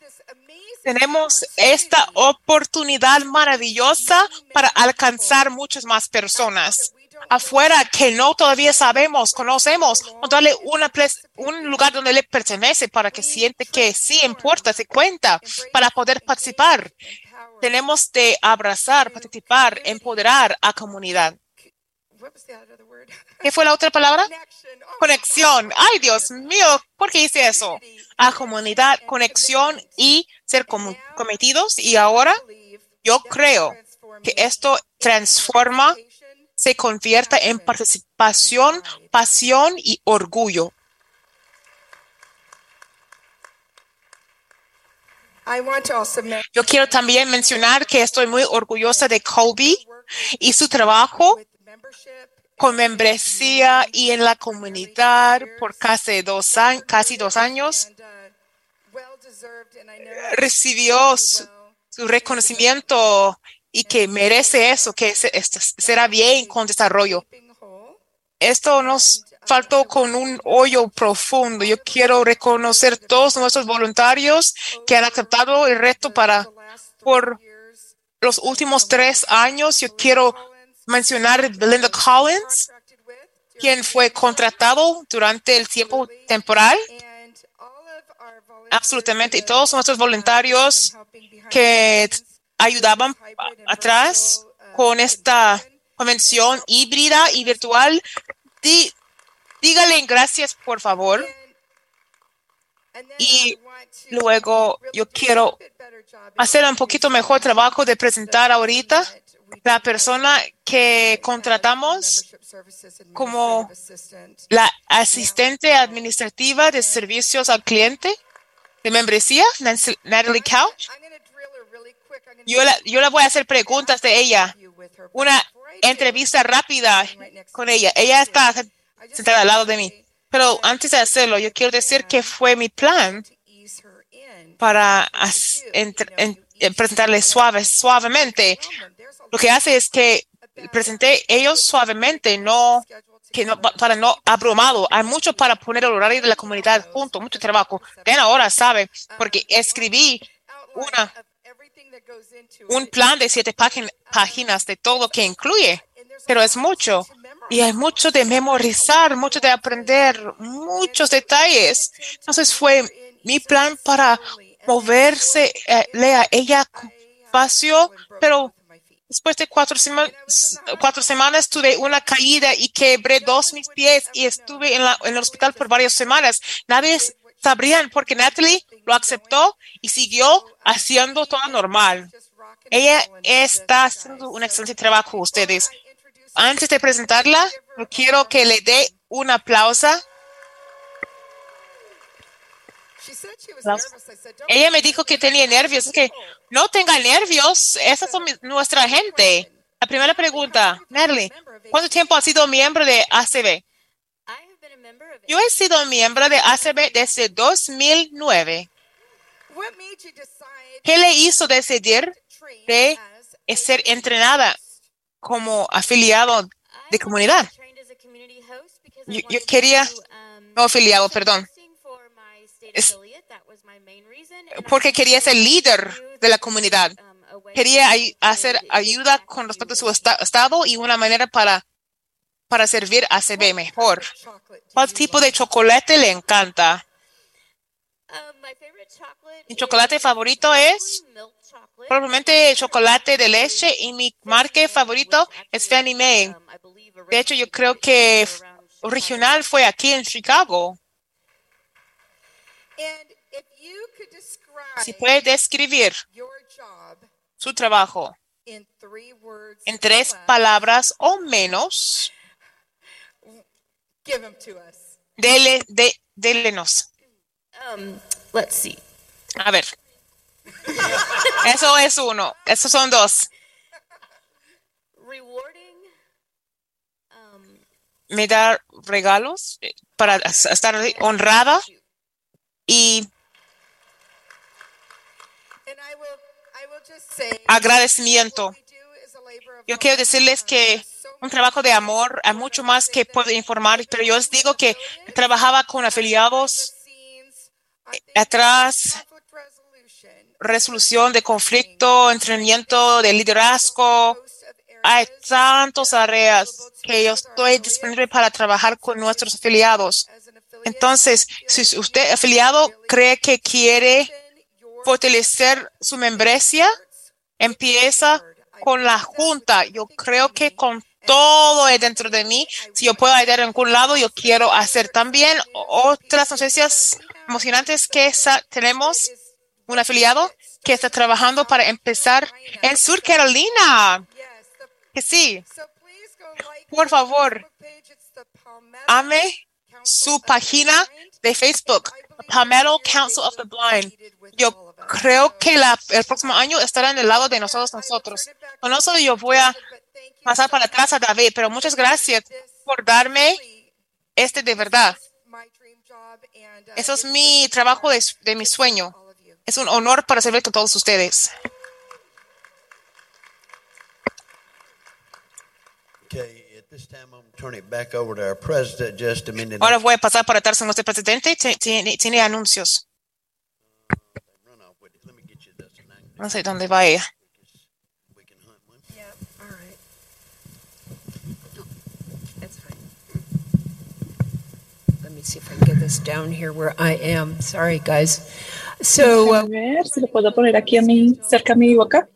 tenemos esta oportunidad maravillosa para alcanzar muchas más personas afuera que no todavía sabemos, conocemos, o darle una un lugar donde le pertenece para que siente que sí importa, se cuenta, para poder participar. Tenemos de abrazar, participar, empoderar a comunidad. ¿Qué fue la otra palabra? Conexión. Ay, Dios mío, ¿por qué hice eso? A comunidad, conexión y ser cometidos. Y ahora yo creo que esto transforma, se convierta en participación, pasión y orgullo. Yo quiero también mencionar que estoy muy orgullosa de Colby y su trabajo con membresía y en la comunidad por casi dos, años. Recibió su, su reconocimiento y que merece eso, que será bien con desarrollo. Esto nos faltó con un hoyo profundo. Yo quiero reconocer todos nuestros voluntarios que han aceptado el reto para por los últimos tres años. Yo quiero mencionar Belinda Collins, quien fue contratado durante el tiempo temporal. Absolutamente. Y todos nuestros voluntarios que ayudaban atrás con esta convención híbrida y virtual. Dí, dígale gracias, por favor. Y luego yo quiero hacer un poquito mejor trabajo de presentar ahorita la persona que contratamos como la asistente administrativa de servicios al cliente de membresía, Natalie Couch. Yo la, yo la voy a hacer preguntas de ella. Una entrevista rápida con ella. Ella está sentada al lado de mí. Pero antes de hacerlo, yo quiero decir que fue mi plan para presentarle suave, suavemente. Lo que hace es que presenté ellos suavemente, no que no, para no abrumado. Hay mucho para poner el horario de la comunidad junto, mucho trabajo. Ven ahora, sabe, porque escribí una un plan de siete páginas de todo que incluye, pero es mucho. Y hay mucho de memorizar, mucho de aprender, muchos detalles. Entonces fue mi plan para moverse, eh, lea ella espacio, pero después de cuatro, semanas, cuatro semanas tuve una caída y quebré dos mis pies y estuve en, la, en el hospital por varias semanas. Nadie sabrían porque Natalie lo aceptó y siguió haciendo todo normal. Ella está haciendo un excelente trabajo, ustedes. Antes de presentarla, quiero que le dé un aplauso. Ella me dijo que tenía nervios. Es que no tenga nervios. Esa es nuestra gente. La primera pregunta, Natalie, ¿cuánto tiempo has sido miembro de ACB? Yo he sido miembro de ACB desde 2009. ¿Qué le hizo decidir de ser entrenada como afiliado de comunidad? Yo, yo quería, no afiliado, perdón. Porque quería ser líder de la comunidad. quería ay- hacer ayuda con respecto a su esta- estado y una manera para, para servir a CB mejor. ¿Cuál tipo de chocolate le encanta? Mi chocolate favorito es probablemente chocolate de leche y mi marca favorito es Fannie Mae. De hecho, yo creo que original fue aquí en Chicago. And if you could describe Si puede describir your job su trabajo in three words, en tres palabras o menos, us. dele, de, délenos. Um, let's see. A ver. Eso es uno. Esos son dos. Um, Me da regalos eh, para es- estar honrada y agradecimiento. Yo quiero decirles que un trabajo de amor hay mucho más que puedo informar, pero yo les digo que trabajaba con afiliados atrás, resolución de conflicto, entrenamiento de liderazgo. Hay tantas áreas que yo estoy disponible para trabajar con nuestros afiliados. Entonces, si usted afiliado cree que quiere fortalecer su membresía, empieza con la junta. Yo creo que con todo dentro de mí, si yo puedo ayudar en algún lado, yo quiero hacer también otras noticias emocionantes que tenemos un afiliado que está trabajando para empezar en Sur Carolina. Que sí. Por favor, ame su página de Facebook, Palmetto Council of the Blind. Yo creo que el próximo año estará en el lado de nosotros nosotros. Con eso yo voy a pasar para atrás a David, pero muchas gracias por darme este de verdad. Eso es mi trabajo de, de mi sueño. Es un honor para servir con todos ustedes. Okay, at this time, I'm going to turn it back over to our president just a minute. Ahora voy a pasar para atrás con nuestro presidente. Ti- Tiene, tiene anuncios. No sé dónde va ella. That's fine. Let me see if I can get this down here where I am. Sorry, guys. So, uh, A ver si lo puedo poner aquí a mí, cerca a mi boca.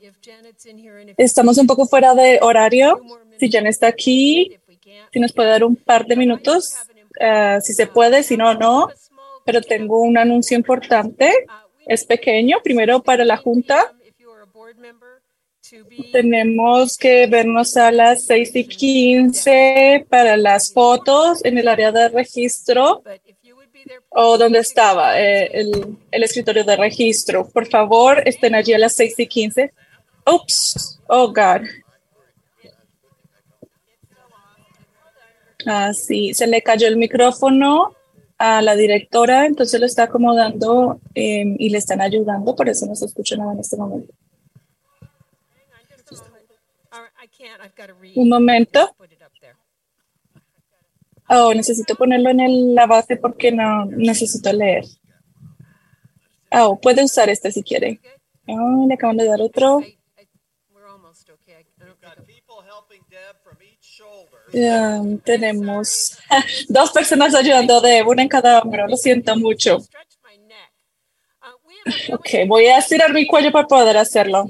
Estamos un poco fuera de horario. Si Jan está aquí, si nos puede dar un par de minutos, ah, si se puede, si no, no. Pero tengo un anuncio importante. Es pequeño, primero para la Junta. Tenemos que vernos a las 6 y 15 para las fotos en el área de registro o donde estaba eh, el, el escritorio de registro. Por favor, estén allí a las 6 y 15. Oops. Oh, God. Ah, sí, se le cayó el micrófono a la directora, entonces lo está acomodando eh, y le están ayudando, por eso no se escucha nada en este momento. Un momento. Oh, necesito ponerlo en el- la base porque no necesito leer. Oh, puede usar este si quiere. Oh, le acaban de dar otro. Um, tenemos *laughs* dos personas ayudando de una en cada hombro. Lo siento mucho. Ok, voy a estirar mi cuello para poder hacerlo.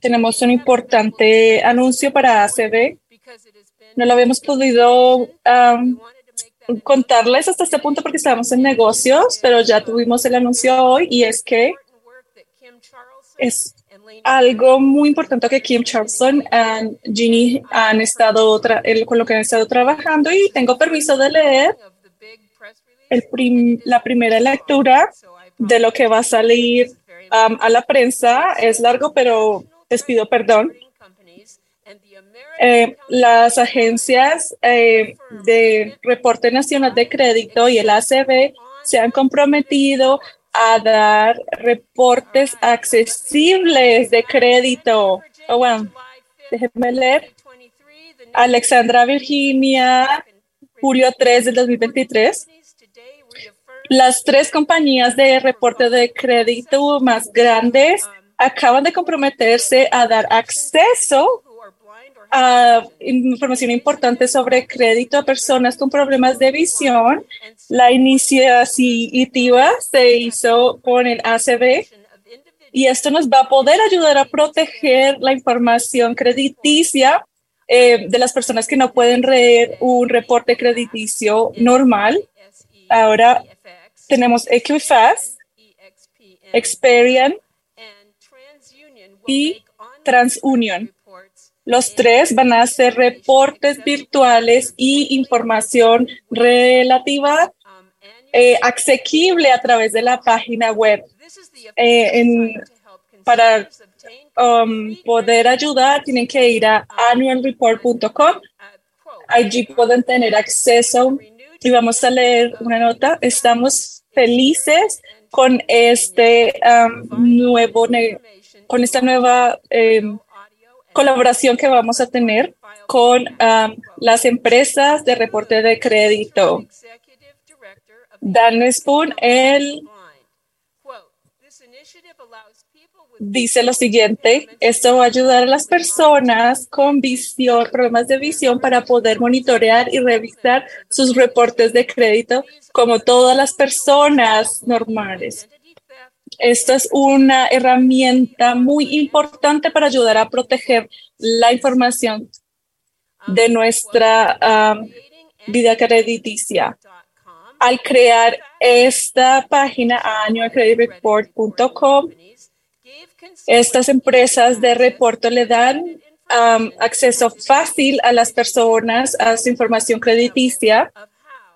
Tenemos un importante anuncio para ACB. No lo habíamos podido contarles hasta este punto porque estábamos en negocios, pero ya tuvimos el anuncio hoy y es que es algo muy importante que Kim Charlson y Ginny han estado con lo que han estado trabajando y tengo permiso de leer el prim- la primera lectura de lo que va a salir um, a la prensa. Es largo, pero les pido perdón. Eh, las agencias eh, de reporte nacional de crédito y el ACB se han comprometido a dar reportes accesibles de crédito. Oh, bueno, déjenme leer. Alexandra Virginia, julio 3 del 2023. Las tres compañías de reporte de crédito más grandes acaban de comprometerse a dar acceso a información importante sobre crédito a personas con problemas de visión. La iniciativa se hizo con el ACB y esto nos va a poder ayudar a proteger la información crediticia eh, de las personas que no pueden leer un reporte crediticio normal. Ahora tenemos Equifax, Experian y TransUnion. Los tres van a hacer reportes virtuales y información relativa eh, asequible a través de la página web. Eh, para um, poder ayudar, tienen que ir a annualreport.com. Allí pueden tener acceso y vamos a leer una nota. Estamos felices con este um, nuevo, con esta nueva um, colaboración que vamos a tener con las empresas de reporte de crédito. Dan Spoon, él dice lo siguiente, esto va a ayudar a las personas con visión, problemas de visión para poder monitorear y revisar sus reportes de crédito como todas las personas normales. Esta es una herramienta muy importante para ayudar a proteger la información de nuestra um, vida crediticia. Al crear esta página annualcreditreport.com, estas empresas de reporte le dan um, acceso fácil a las personas a su información crediticia.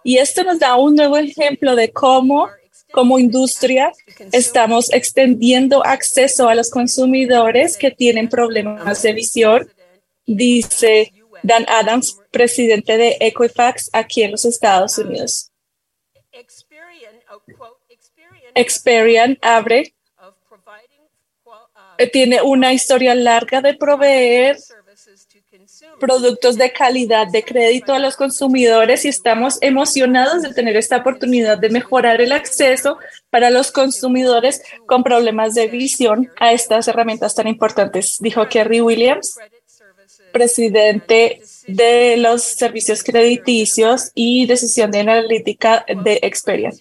Y esto nos da un nuevo ejemplo de cómo, como industria, estamos extendiendo acceso a los consumidores que tienen problemas de visión, dice Dan Adams, presidente de Equifax aquí en los Estados Unidos. Experian abre eh, tiene una historia larga de proveer productos de calidad de crédito a los consumidores y estamos emocionados de tener esta oportunidad de mejorar el acceso para los consumidores con problemas de visión a estas herramientas tan importantes, dijo Kerry Williams, presidente de los servicios crediticios y decisión de analítica de Experian.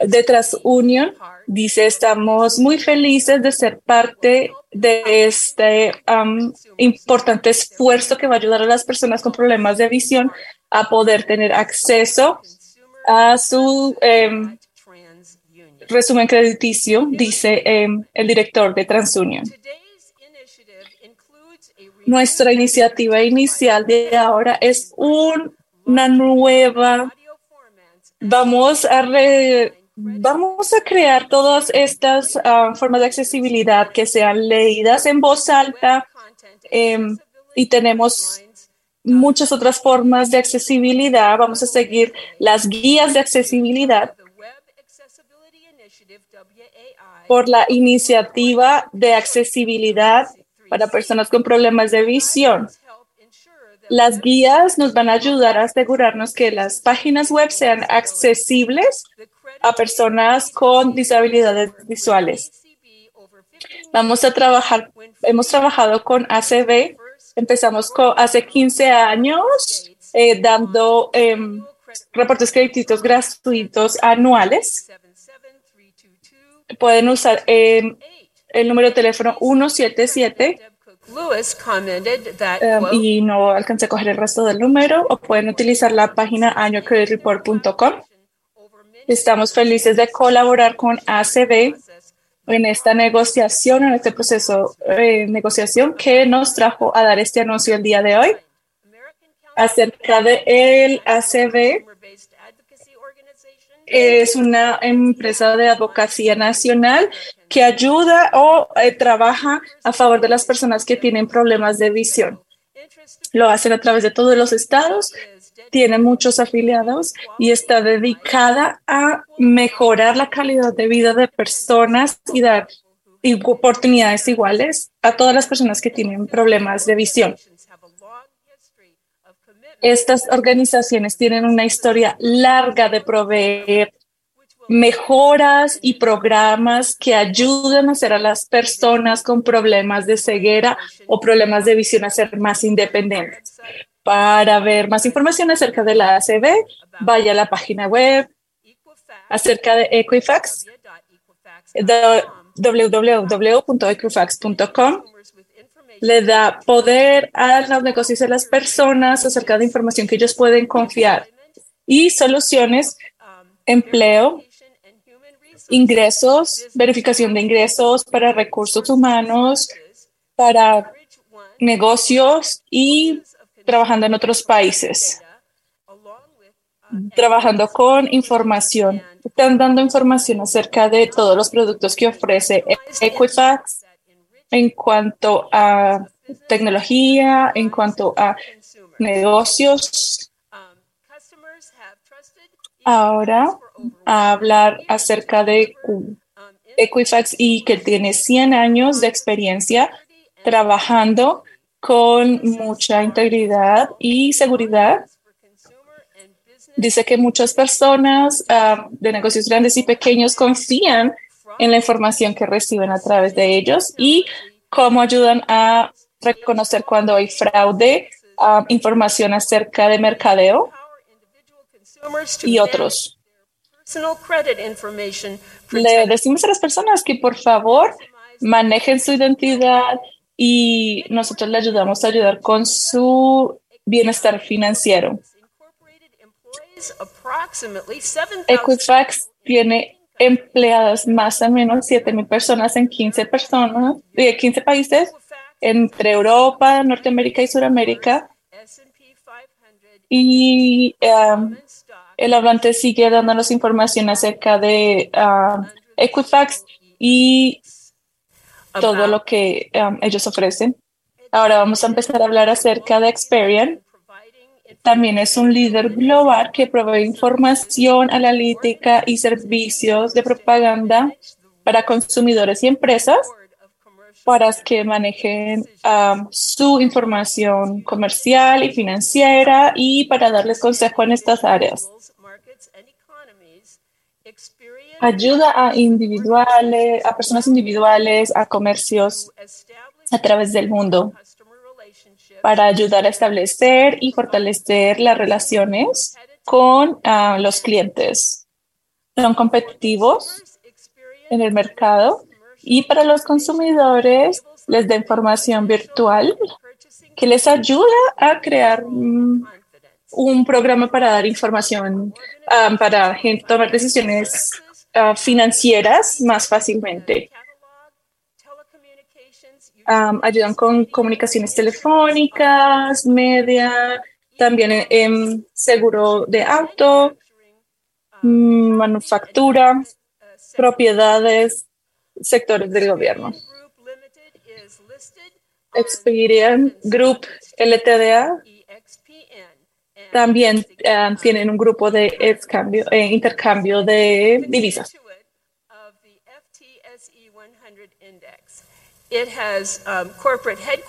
De TransUnion dice, estamos muy felices de ser parte de este um, importante esfuerzo que va a ayudar a las personas con problemas de visión a poder tener acceso a su em, resumen crediticio, dice em, el director de TransUnion. Nuestra iniciativa inicial de ahora es una nueva, vamos a re, Vamos a crear todas estas ah, formas de accesibilidad que sean leídas en voz alta em, y tenemos muchas otras formas de accesibilidad. Vamos a seguir las guías de accesibilidad por la iniciativa de accesibilidad para personas con problemas de visión. Las guías nos van a ayudar a asegurarnos que las páginas web sean accesibles a personas con disabilidades visuales. Vamos a trabajar, hemos trabajado con ACB, empezamos con, hace 15 años eh, dando em, reportes crediticios gratuitos anuales. Pueden usar em, el número de teléfono 177 em, y no alcancé a coger el resto del número o pueden utilizar la página annualcreditreport.com Estamos felices de colaborar con ACB en esta negociación, en este proceso de negociación que nos trajo a dar este anuncio el día de hoy acerca de el ACB. Es una empresa de advocacia nacional que ayuda o eh, trabaja a favor de las personas que tienen problemas de visión. Lo hacen a través de todos los estados tiene muchos afiliados y está dedicada a mejorar la calidad de vida de personas y dar oportunidades iguales a todas las personas que tienen problemas de visión. Estas organizaciones tienen una historia larga de proveer mejoras y programas que ayudan a hacer a las personas con problemas de ceguera o problemas de visión a ser más independientes. Para ver más información acerca de la ACB, vaya a la página web acerca de Equifax, www.equifax.com. Le da poder a los negocios a las personas acerca de información que ellos pueden confiar y soluciones, empleo, ingresos, verificación de ingresos para recursos humanos, para negocios y trabajando en otros países, trabajando con información. Están dando información acerca de todos los productos que ofrece Equifax en cuanto a tecnología, en cuanto a negocios. Ahora, a hablar acerca de Equifax y que tiene 100 años de experiencia trabajando con mucha integridad y seguridad. Dice que muchas personas uh, de negocios grandes y pequeños confían en la información que reciben a través de ellos y cómo ayudan a reconocer cuando hay fraude, uh, información acerca de mercadeo y otros. Le decimos a las personas que por favor manejen su identidad y nosotros le ayudamos a ayudar con su bienestar financiero. Equifax tiene empleadas más o menos 7 mil personas en 15 personas, de 15 países entre Europa, Norteamérica y Sudamérica. Y um, el hablante sigue dándonos información acerca de uh, Equifax y todo lo que um, ellos ofrecen. Ahora vamos a empezar a hablar acerca de Experian. También es un líder global que provee información analítica y servicios de propaganda para consumidores y empresas para que manejen um, su información comercial y financiera y para darles consejo en estas áreas. Ayuda a individuales, a personas individuales, a comercios a través del mundo para ayudar a establecer y fortalecer las relaciones con uh, los clientes. Son competitivos en el mercado y para los consumidores les da información virtual que les ayuda a crear um, un programa para dar información um, para tomar decisiones uh, financieras más fácilmente. Ayudan con comunicaciones telefónicas, media, también en, seguro de auto, manufactura, propiedades, sectores del gobierno. Experian Group LTDA también um, tienen un grupo de excambio, eh, intercambio de divisas.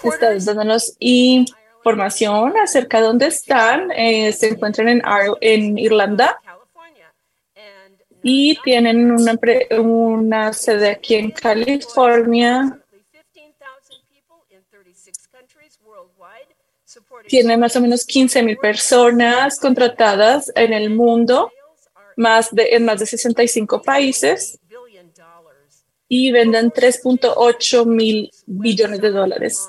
Está dándonos información acerca de dónde están. Eh, se encuentran en, en Irlanda y tienen una, una sede aquí en California. Tiene más o menos 15 mil personas contratadas en el mundo, más de, en más de 65 países y venden 3.8 mil billones de dólares.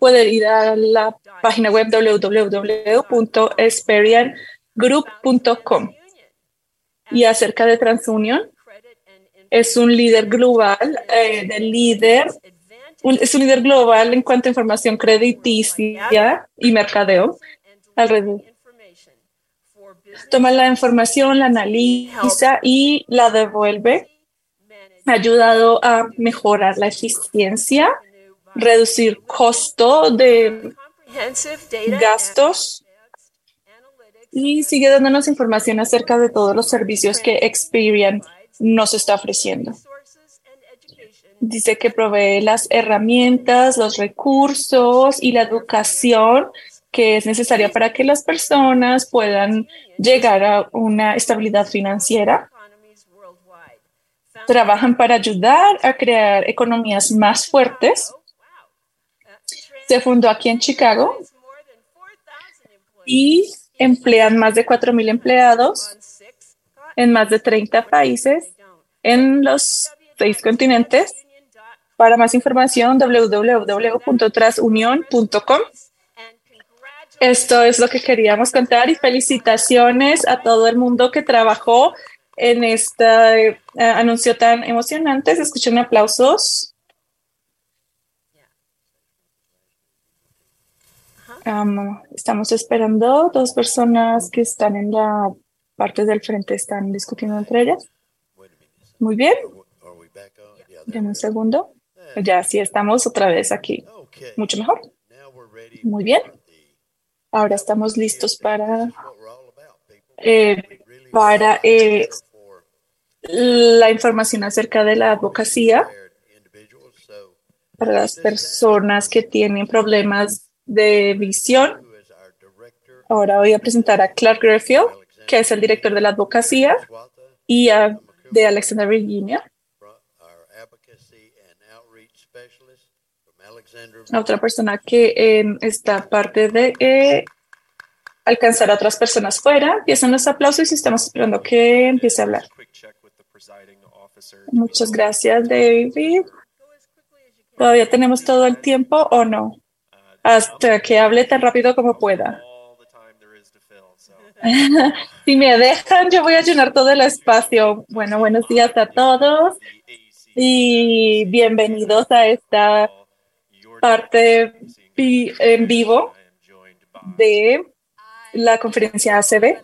Puede ir a la página web www.experiangroup.com. Y acerca de TransUnion, es un líder global, eh, de líder, es un líder global en cuanto a información crediticia y mercadeo alrededor. Toma la información, la analiza y la devuelve ha ayudado a mejorar la eficiencia, reducir costo de gastos y sigue dándonos información acerca de todos los servicios que Experian nos está ofreciendo. Dice que provee las herramientas, los recursos y la educación que es necesaria para que las personas puedan llegar a una estabilidad financiera trabajan para ayudar a crear economías más fuertes. Se fundó aquí en Chicago y emplean más de 4.000 empleados en más de 30 países en los seis continentes. Para más información, www.trasunion.com. Esto es lo que queríamos contar y felicitaciones a todo el mundo que trabajó en este eh, anuncio tan emocionante. Se escuchan aplausos. Um, estamos esperando dos personas que están en la parte del frente, están discutiendo entre ellas. Muy bien. Deme un segundo. Ya sí estamos otra vez aquí. Mucho mejor. Muy bien. Ahora estamos listos para, eh, para eh, la información acerca de la advocacia para las personas que tienen problemas de visión. Ahora voy a presentar a Clark Greffield, que es el director de la advocacia, y a, de Alexander Virginia. Otra persona que en esta parte de eh, alcanzar a otras personas fuera. Empiezan los aplausos y estamos esperando que empiece a hablar. Muchas gracias, David. ¿Todavía tenemos todo el tiempo o no? Hasta que hable tan rápido como pueda. *laughs* si me dejan, yo voy a llenar todo el espacio. Bueno, buenos días a todos y bienvenidos a esta parte en vivo de la conferencia ACB.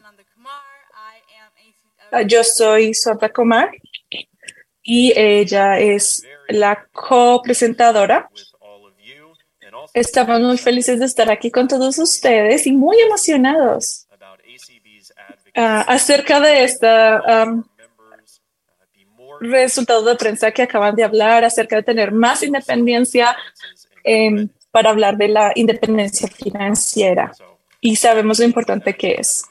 Yo soy Santa Comar y ella es la copresentadora. Estamos muy felices de estar aquí con todos ustedes y muy emocionados uh, acerca de esta um, resultado de prensa que acaban de hablar acerca de tener más independencia eh, para hablar de la independencia financiera. Y sabemos lo importante que es.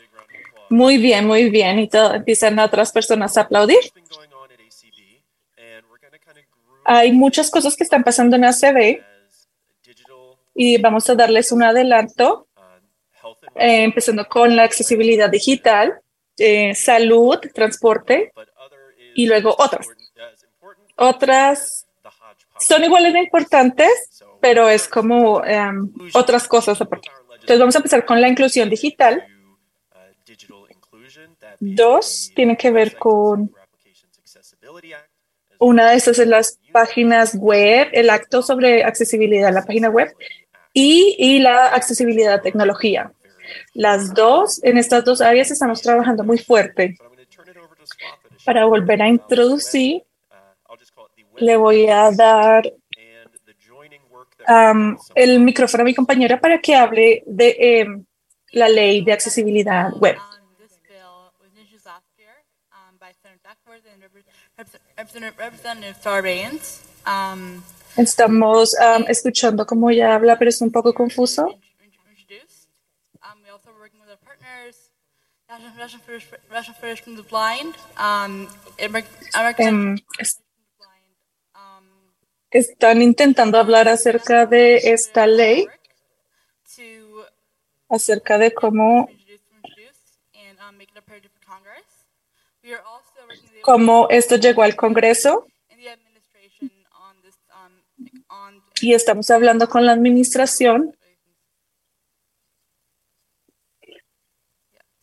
Muy bien, muy bien. Y todo, empiezan otras personas a aplaudir. Hay muchas cosas que están pasando en ACB y vamos a darles un adelanto, eh, empezando con la accesibilidad digital, eh, salud, transporte y luego otras. Otras son iguales de importantes, pero es como um, otras cosas. Entonces vamos a empezar con la inclusión digital. Dos, tiene que ver con una de esas en las páginas web, el acto sobre accesibilidad en la página web y, y la accesibilidad a tecnología. Las dos, en estas dos áreas estamos trabajando muy fuerte. Para volver a introducir, le voy a dar um, el micrófono a mi compañera para que hable de um, la ley de accesibilidad web. Estamos um, escuchando cómo ella habla, pero es un poco confuso. Um, están intentando hablar acerca de esta ley, acerca de cómo, cómo esto llegó al Congreso. Y estamos hablando con la administración.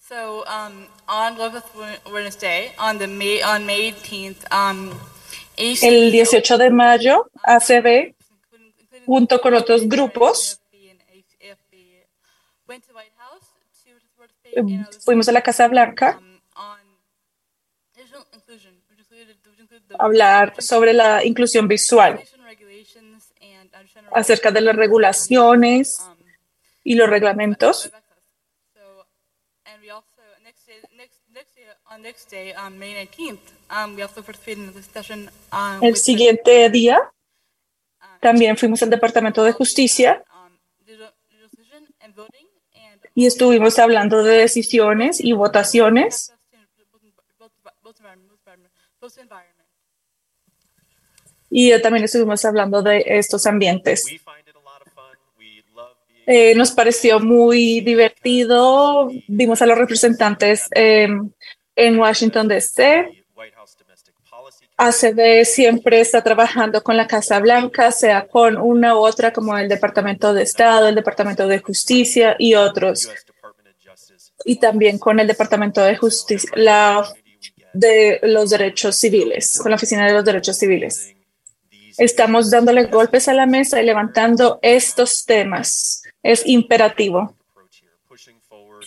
So um, on Wednesday, on the May, on May 18th, um, el 18 de mayo, ACB, junto con otros grupos, fuimos a la Casa Blanca a hablar sobre la inclusión visual, acerca de las regulaciones y los reglamentos. El siguiente día también fuimos al Departamento de Justicia y estuvimos hablando de decisiones y votaciones y también estuvimos hablando de estos ambientes. Eh, nos pareció muy divertido. Vimos a los representantes eh, en Washington, D.C. ACB siempre está trabajando con la Casa Blanca, sea con una u otra, como el Departamento de Estado, el Departamento de Justicia y otros. Y también con el Departamento de Justicia, la de los Derechos Civiles, con la Oficina de los Derechos Civiles. Estamos dándole golpes a la mesa y levantando estos temas. Es imperativo.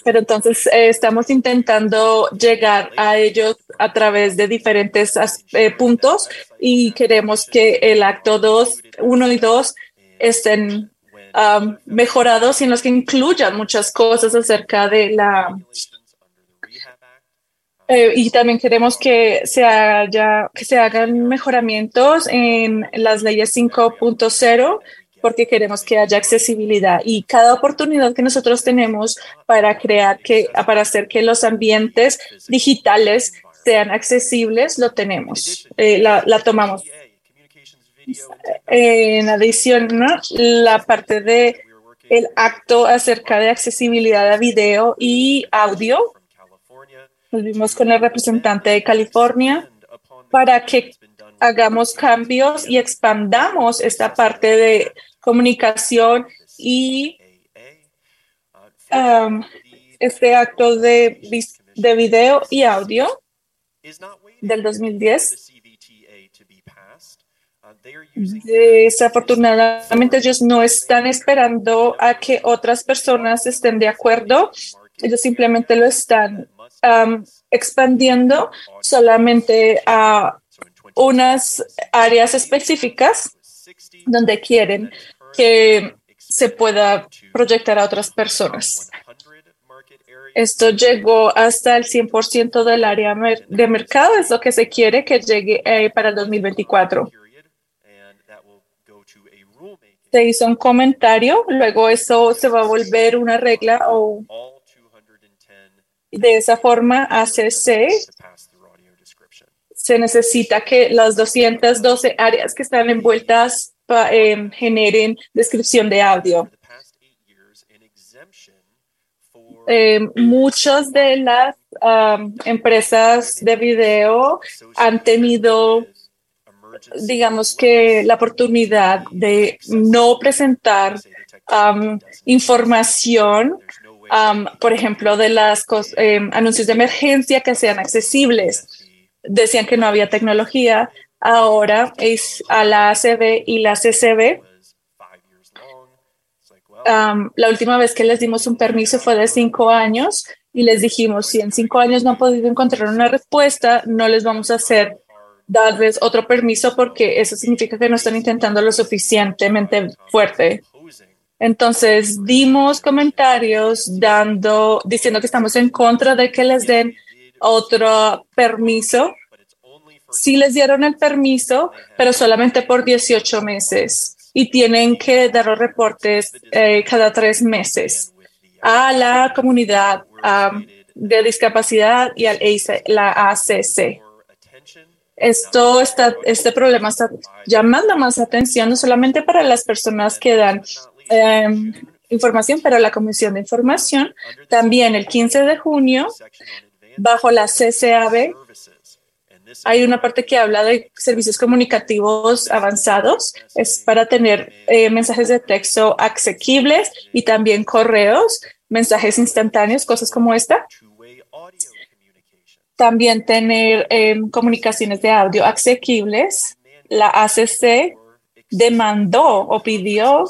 Pero entonces eh, estamos intentando llegar a ellos a través de diferentes eh, puntos y queremos que el acto 2, 1 y 2 estén mejorados y en los que incluyan muchas cosas acerca de la eh, y también queremos que se, haya, que se hagan mejoramientos en las leyes 5.0 porque queremos que haya accesibilidad y cada oportunidad que nosotros tenemos para crear que, para hacer que los ambientes digitales sean accesibles, lo tenemos, eh, la, tomamos. En adición, la parte de el acto acerca de accesibilidad a video y audio nos vimos con el representante de California para que hagamos cambios y expandamos esta parte de comunicación y um, este acto de, de video y audio del 2010. Desafortunadamente ellos no están esperando a que otras personas estén de acuerdo. Ellos simplemente lo están um, expandiendo solamente a unas áreas específicas donde quieren que se pueda proyectar a otras personas. Esto llegó hasta el 100% del área de mercado, es lo que se quiere que llegue eh, para el 2024. Se hizo un comentario, luego eso se va a volver una regla o de esa forma ACC se necesita que las 212 áreas que están envueltas eh, generen descripción de audio. Eh, muchas de las um, empresas de video han tenido, digamos que, la oportunidad de no presentar um, información Um, por ejemplo, de los em, anuncios de emergencia que sean accesibles. Decían que no había tecnología. Ahora es a la ACB y la CCB. Um, la última vez que les dimos un permiso fue de cinco años y les dijimos, si en cinco años no han podido encontrar una respuesta, no les vamos a hacer darles otro permiso porque eso significa que no están intentando lo suficientemente fuerte. Entonces dimos comentarios dando, diciendo que estamos en contra de que les den otro permiso. Sí les dieron el permiso, pero solamente por 18 meses y tienen que dar los reportes eh, cada tres meses a la comunidad de discapacidad y al la ACC. Esto está, este problema está llamando más atención no solamente para las personas que dan Em, información, pero la Comisión de Información también el 15 de junio, bajo la CCAB, hay una parte que habla de servicios comunicativos avanzados. Es para tener eh, mensajes de texto asequibles y también correos, mensajes instantáneos, cosas como esta. También tener em, comunicaciones de audio asequibles. La ACC demandó o pidió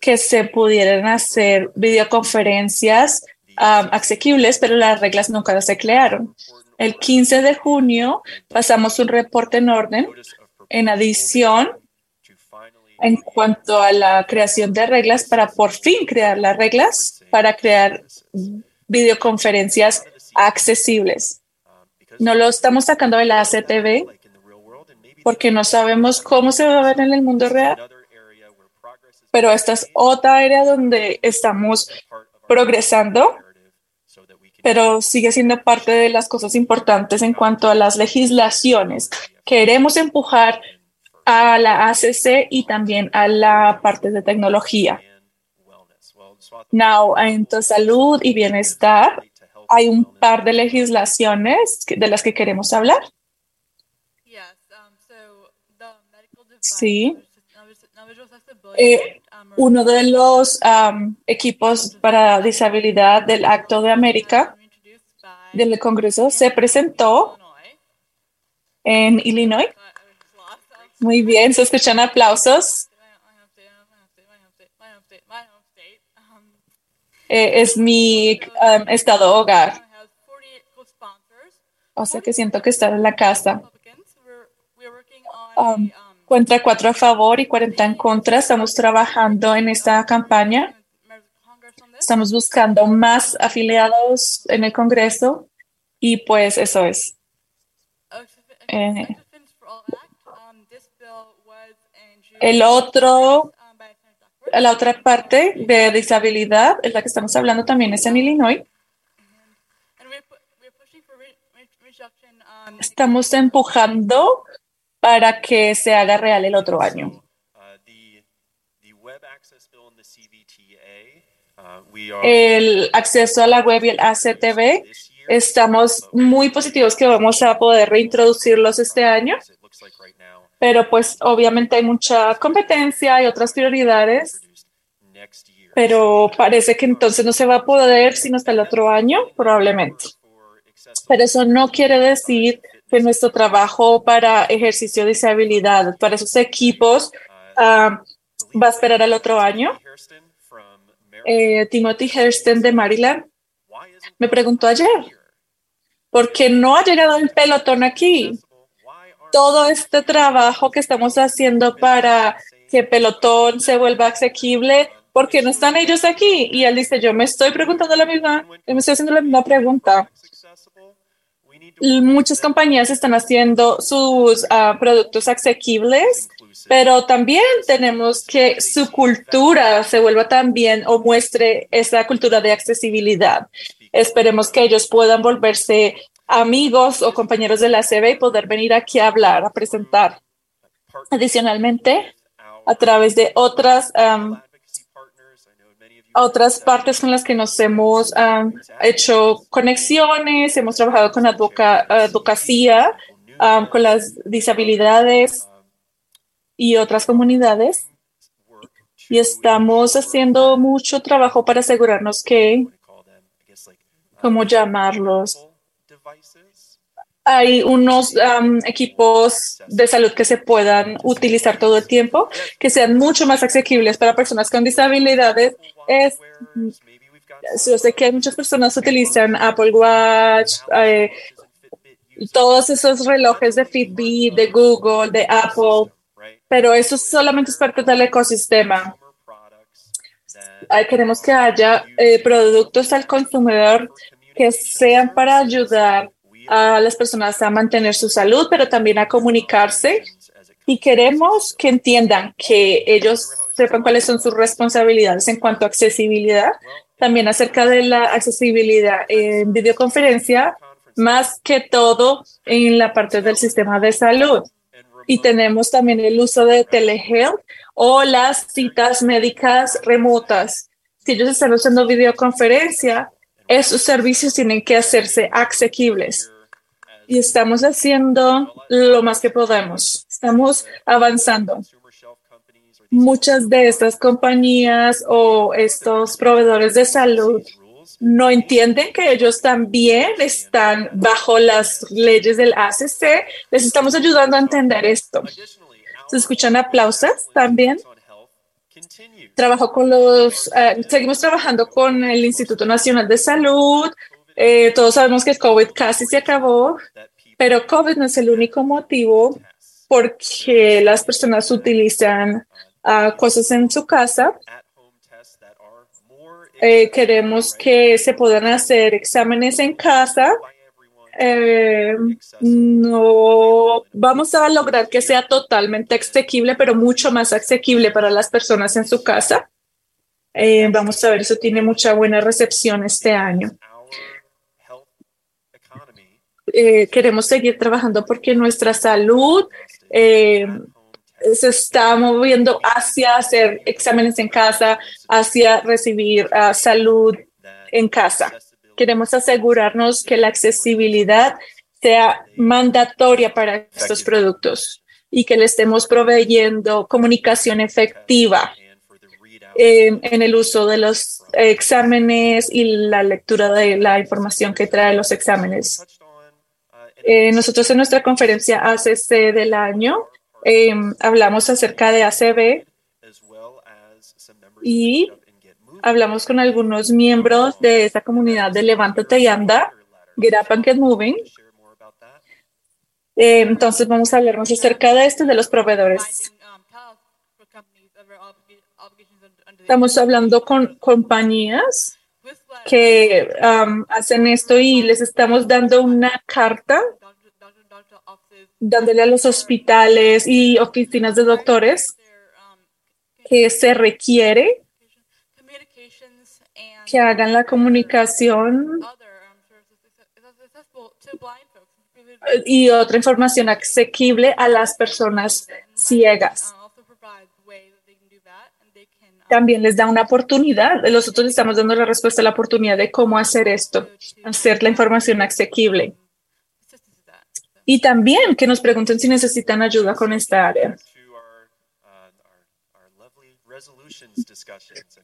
que se pudieran hacer videoconferencias um, asequibles, pero las reglas nunca se crearon. El 15 de junio pasamos un reporte en orden. En adición, en cuanto a la creación de reglas para por fin crear las reglas para crear videoconferencias accesibles. No lo estamos sacando de la ACTV porque no sabemos cómo se va a ver en el mundo real pero esta es otra área donde estamos progresando, pero sigue siendo parte de las cosas importantes en cuanto a las legislaciones. Queremos empujar a la ACC y también a la parte de tecnología. Now, en tu salud y bienestar, hay un par de legislaciones de las que queremos hablar. Sí. Eh, uno de los am, equipos para disabilidad del Acto de América del Congreso se presentó en Illinois. Muy bien, se escuchan aplausos. Eh, es mi am, estado hogar. O sea que siento que estar en la casa. Um, contra cuatro a favor y 40 en contra. Estamos trabajando en esta campaña. Estamos buscando más afiliados en el Congreso y pues eso es. Eh, el otro, la otra parte de disabilidad, es la que estamos hablando también es en Illinois. Estamos empujando para que se haga real el otro año. El acceso a la web y el ACTV, estamos muy positivos que vamos a poder reintroducirlos este año, pero pues obviamente hay mucha competencia y otras prioridades, pero parece que entonces no se va a poder sino hasta el otro año, probablemente. Pero eso no quiere decir que nuestro trabajo para ejercicio de disabilidad, para esos equipos, ah, va a esperar al otro año. Eh, Timothy Hurston de Maryland me preguntó ayer, ¿por qué no ha llegado el pelotón aquí? Todo este trabajo que estamos haciendo para que pelotón se vuelva asequible, ¿por qué no están ellos aquí? Y él dice, yo me estoy preguntando la misma, me estoy haciendo la misma pregunta. Muchas compañías están haciendo sus ah, productos asequibles, pero también tenemos que su cultura se vuelva también o muestre esa cultura de accesibilidad. Esperemos que ellos puedan volverse amigos o compañeros de la CB y poder venir aquí a hablar, a presentar. Adicionalmente, a través de otras otras partes con las que nos hemos am, hecho conexiones, hemos trabajado con advoca- advocacia, am, con las disabilidades y otras comunidades. Y estamos haciendo mucho trabajo para asegurarnos que, ¿cómo llamarlos? Hay unos equipos de salud que se puedan utilizar todo el tiempo, que sean mucho más asequibles para personas con disabilidades. Es, yo sé que muchas personas utilizan Apple Watch, eh, todos esos relojes de Fitbit, de Google, de Apple, pero eso solamente es parte del ecosistema. Queremos que haya eh, productos al consumidor que sean para ayudar a las personas a mantener su salud, pero también a comunicarse. Y queremos que entiendan que ellos sepan cuáles son sus responsabilidades en cuanto a accesibilidad, también acerca de la accesibilidad en videoconferencia, más que todo en la parte del sistema de salud. Y tenemos también el uso de telehealth o las citas médicas remotas. Si ellos están usando videoconferencia, esos servicios tienen que hacerse asequibles. Y estamos haciendo lo más que podemos. Estamos avanzando. Muchas de estas compañías o estos proveedores de salud no entienden que ellos también están bajo las leyes del ACC. Les estamos ayudando a entender esto. ¿Se escuchan aplausos también? Trabajo con los, eh, seguimos trabajando con el Instituto Nacional de Salud. Eh, todos sabemos que COVID casi se acabó, pero COVID no es el único motivo porque las personas utilizan cosas en su casa. Eh, queremos que se puedan hacer exámenes en casa. Eh, no vamos a lograr que sea totalmente asequible, pero mucho más asequible para las personas en su casa. Eh, vamos a ver, eso tiene mucha buena recepción este año. Queremos seguir trabajando porque nuestra salud se está moviendo hacia hacer exámenes en casa, hacia recibir ah, salud en casa. Queremos asegurarnos que la accesibilidad sea mandatoria para estos productos y que le estemos proveyendo comunicación efectiva en, en el uso de los exámenes y la lectura de la información que trae los exámenes. Eh, nosotros en nuestra conferencia ACC del año eh, hablamos acerca de ACB y hablamos con algunos miembros de esa comunidad de Levántate y Anda, Get Up and Get Moving. Eh, entonces vamos a hablar más acerca de esto de los proveedores. Estamos hablando con compañías que um, hacen esto y les estamos dando una carta dándole a los hospitales y oficinas de doctores que se requiere que hagan la comunicación y otra información asequible a las personas ciegas. También les da una oportunidad, nosotros estamos dando la respuesta a la oportunidad de cómo hacer esto, hacer la información asequible. Y también que nos pregunten si necesitan ayuda con esta área.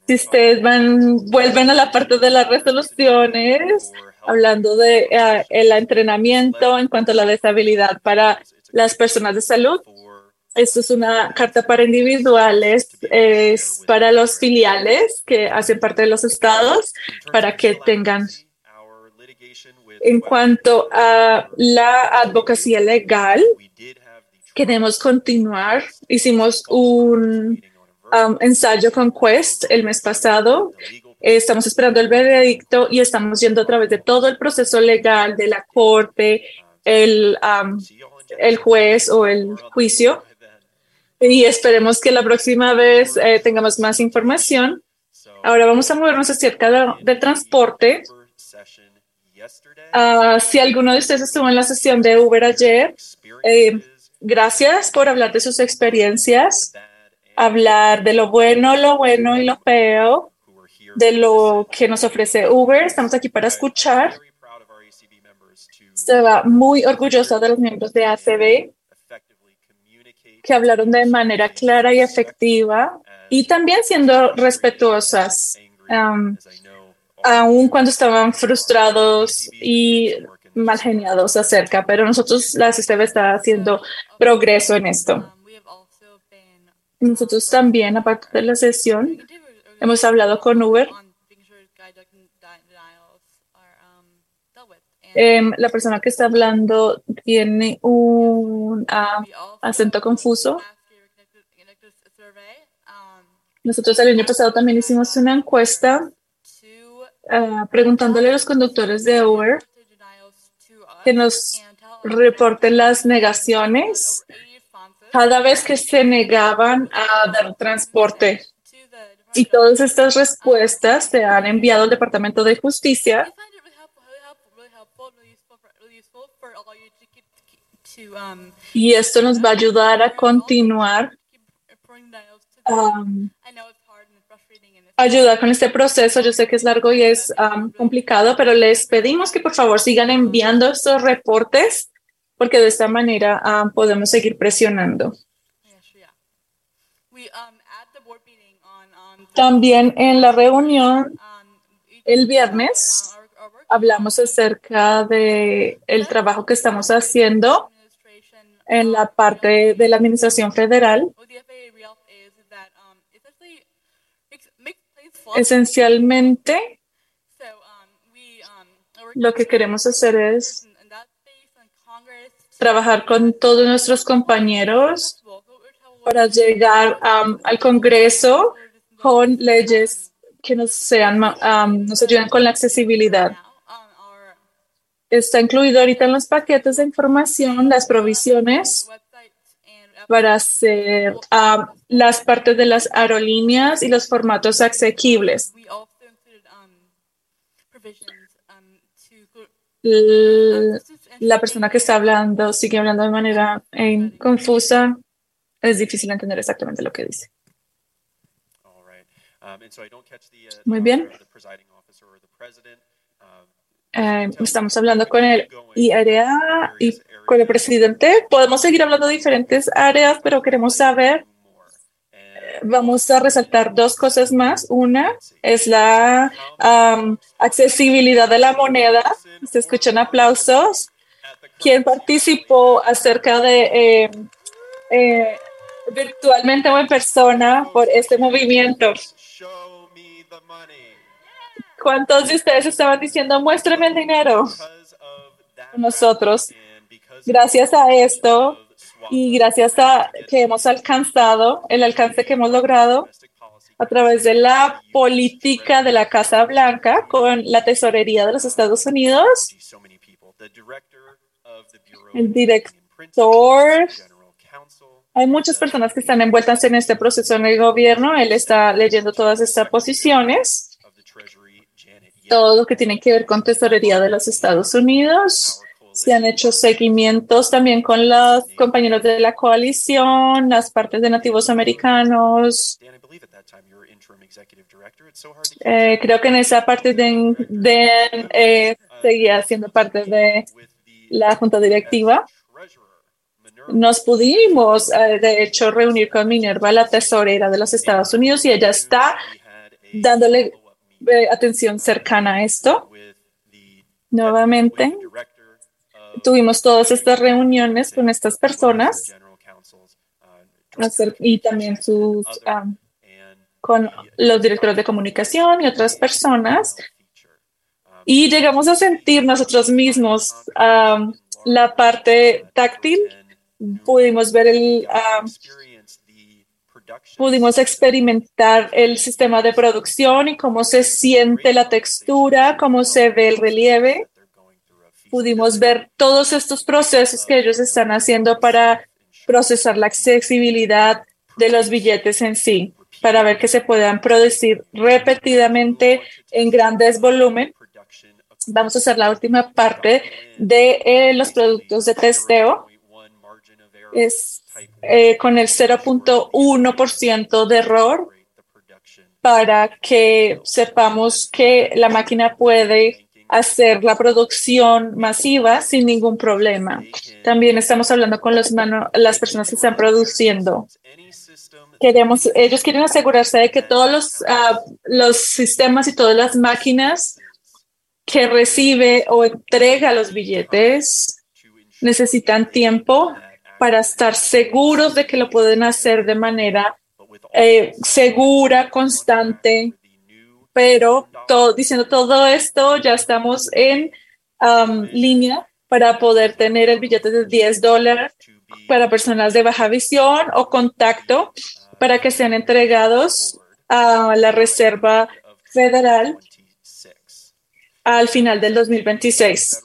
Si ustedes van, vuelven a la parte de las resoluciones, hablando de eh, el entrenamiento en cuanto a la deshabilidad para las personas de salud, esto es una carta para individuales, es para los filiales que hacen parte de los estados, para que tengan. En cuanto a la advocacia legal, queremos continuar. Hicimos un um, ensayo con Quest el mes pasado. Estamos esperando el veredicto y estamos yendo a través de todo el proceso legal de la corte, el, um, el juez o el juicio y esperemos que la próxima vez eh, tengamos más información. Ahora vamos a movernos acerca del transporte. Ah, si alguno de ustedes estuvo en la sesión de Uber ayer, eh, gracias por hablar de sus experiencias, hablar de lo bueno, lo bueno y lo feo, de lo que nos ofrece Uber. Estamos aquí para escuchar. Estaba muy orgullosa de los miembros de ACB que hablaron de manera clara y efectiva y también siendo respetuosas, um, aun cuando estaban frustrados y mal geniados acerca, pero nosotros, la SISTEB está haciendo progreso en esto. Nosotros también, aparte de la sesión, hemos hablado con Uber Em, la persona que está hablando tiene un ah, acento confuso. Nosotros el año pasado también hicimos una encuesta ah, preguntándole a los conductores de Uber que nos reporten las negaciones cada vez que se negaban a dar transporte. Y todas estas respuestas se han enviado al Departamento de Justicia Y esto nos va a ayudar a continuar ayudar con este proceso. Yo sé que es largo y es um, complicado, pero les pedimos que por favor sigan enviando estos reportes porque de esta manera um, podemos seguir presionando. También en la reunión el viernes hablamos acerca de el trabajo que estamos haciendo en la parte de la administración federal. Esencialmente, lo que queremos hacer es trabajar con todos nuestros compañeros para llegar um, al Congreso con leyes que nos, sean, um, nos ayuden con la accesibilidad. está incluido ahorita en los paquetes de información las provisiones para hacer ah, las partes de las aerolíneas y los formatos asequibles. La persona que está hablando sigue hablando de manera eh, confusa. es difícil entender exactamente lo que dice. Muy bien. Eh, estamos hablando con el IRA y con el presidente. Podemos seguir hablando de diferentes áreas, pero queremos saber. eh, Vamos a resaltar dos cosas más. Una es la accesibilidad de la moneda. Se escuchan aplausos. ¿Quién participó acerca de eh, eh, virtualmente o en persona por este movimiento? ¿Cuántos de ustedes estaban diciendo, muéstrame el dinero? Nosotros, gracias a esto y gracias a que hemos alcanzado, el alcance que hemos logrado a través de la política de la Casa Blanca con la Tesorería de los Estados Unidos, el director, hay muchas personas que están envueltas en este proceso en el gobierno. Él está leyendo todas estas posiciones todo lo que tiene que ver con tesorería de los Estados Unidos. Se han hecho seguimientos también con los compañeros de la coalición, las partes de nativos americanos. Eh, creo que en esa parte de, de eh, seguía siendo parte de la junta directiva. Nos pudimos, eh, de hecho, reunir con Minerva, la tesorera de los Estados Unidos, y ella está dándole atención cercana a esto. Nuevamente, tuvimos todas estas reuniones con estas personas y también sus am, con los directores de comunicación y otras personas. Y llegamos a sentir nosotros mismos am, la parte táctil. Pudimos ver el, am, pudimos experimentar el sistema de producción y cómo se siente la textura, cómo se ve el relieve. Pudimos ver todos estos procesos que ellos están haciendo para procesar la accesibilidad de los billetes en sí, para ver que se puedan producir repetidamente en grandes volúmenes. Vamos a hacer la última parte de eh, los productos de testeo. Es eh, con el 0.1% de error para que sepamos que la máquina puede hacer la producción masiva sin ningún problema. También estamos hablando con los mano- las personas que están produciendo. Queremos, ellos quieren asegurarse de que todos los, ah, los sistemas y todas las máquinas que recibe o entrega los billetes necesitan tiempo para estar seguros de que lo pueden hacer de manera eh, segura, constante. Pero diciendo todo esto, ya estamos en um, línea para poder tener el billete de 10 dólares para personas de baja visión o contacto para que sean entregados a la Reserva Federal al final del 2026.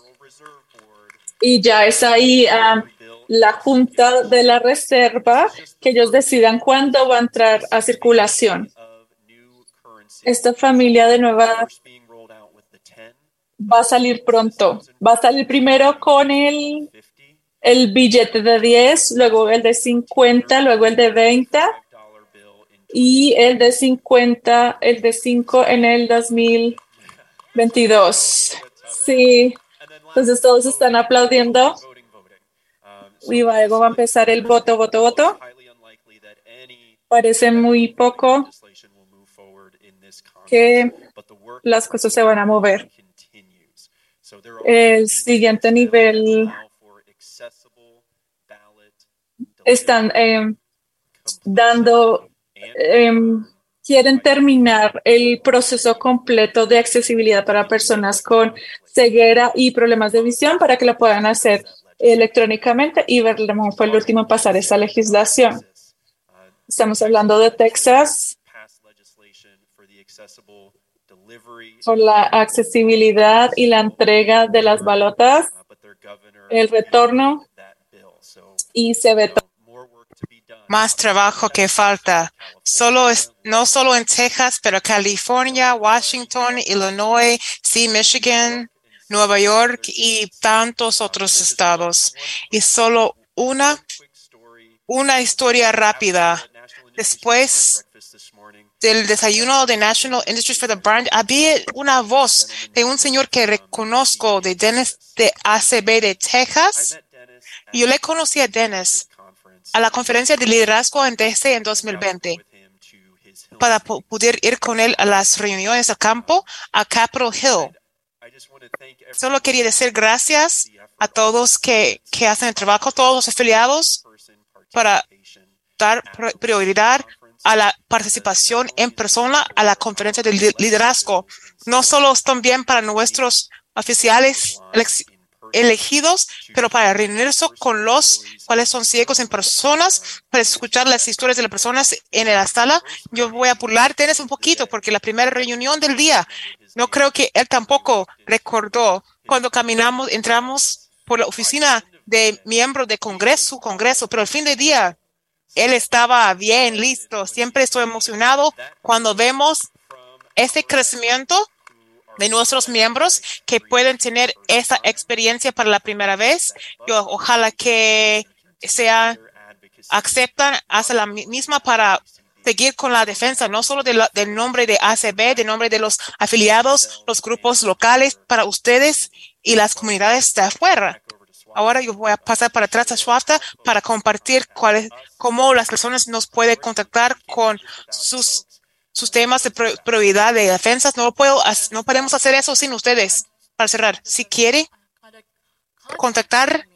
Y ya es ahí um, la Junta de la Reserva que ellos decidan cuándo va a entrar a circulación. Esta familia de nueva va a salir pronto. Va a salir primero con el, el billete de 10, luego el de 50, luego el de 20 y el de 50, el de 5 en el 2022. Sí, entonces todos están aplaudiendo. Y luego va a empezar el voto, voto, voto. Parece muy poco que las cosas se van a mover. El siguiente nivel están eh, dando, eh, quieren terminar el proceso completo de accesibilidad para personas con ceguera y problemas de visión para que lo puedan hacer electrónicamente y Vermont fue el último en pasar esa legislación. Estamos hablando de Texas por la accesibilidad y la entrega de las balotas, el retorno y se ve todo. Más trabajo que falta. Solo es, no solo en Texas, pero California, Washington, Illinois, sí, Michigan, Nueva York y tantos otros estados. Y solo una una historia rápida. Después del desayuno de National Industries for the Brand, había una voz de un señor que reconozco, de Dennis de ACB de Texas. Yo le conocí a Dennis a la conferencia de liderazgo en DC en 2020 para po- poder ir con él a las reuniones a campo a Capitol Hill. Solo quería decir gracias a todos que, que hacen el trabajo, todos los afiliados, para dar pri- prioridad a la participación en persona a la conferencia de li- liderazgo. No solo también para nuestros oficiales elegidos, pero para reunirse con los cuales son ciegos en personas, para escuchar las historias de las personas en la sala. Yo voy a apurar Dennis un poquito porque la primera reunión del día, no creo que él tampoco recordó cuando caminamos, entramos por la oficina de miembro de Congreso, Congreso, pero al fin de día, él estaba bien listo. Siempre estoy emocionado cuando vemos ese crecimiento de nuestros miembros que pueden tener esa experiencia para la primera vez. Yo ojalá que sea aceptan, hacen la mi- misma para seguir con la defensa, no solo de la- del nombre de ACB, del nombre de los afiliados, los grupos locales para ustedes y las comunidades de afuera. Ahora yo voy a pasar para atrás a Schwafta para compartir cómo las personas nos pueden contactar con sus, sus temas de prioridad de defensas. No puedo, no podemos hacer eso sin ustedes. Para cerrar, si quiere contactar,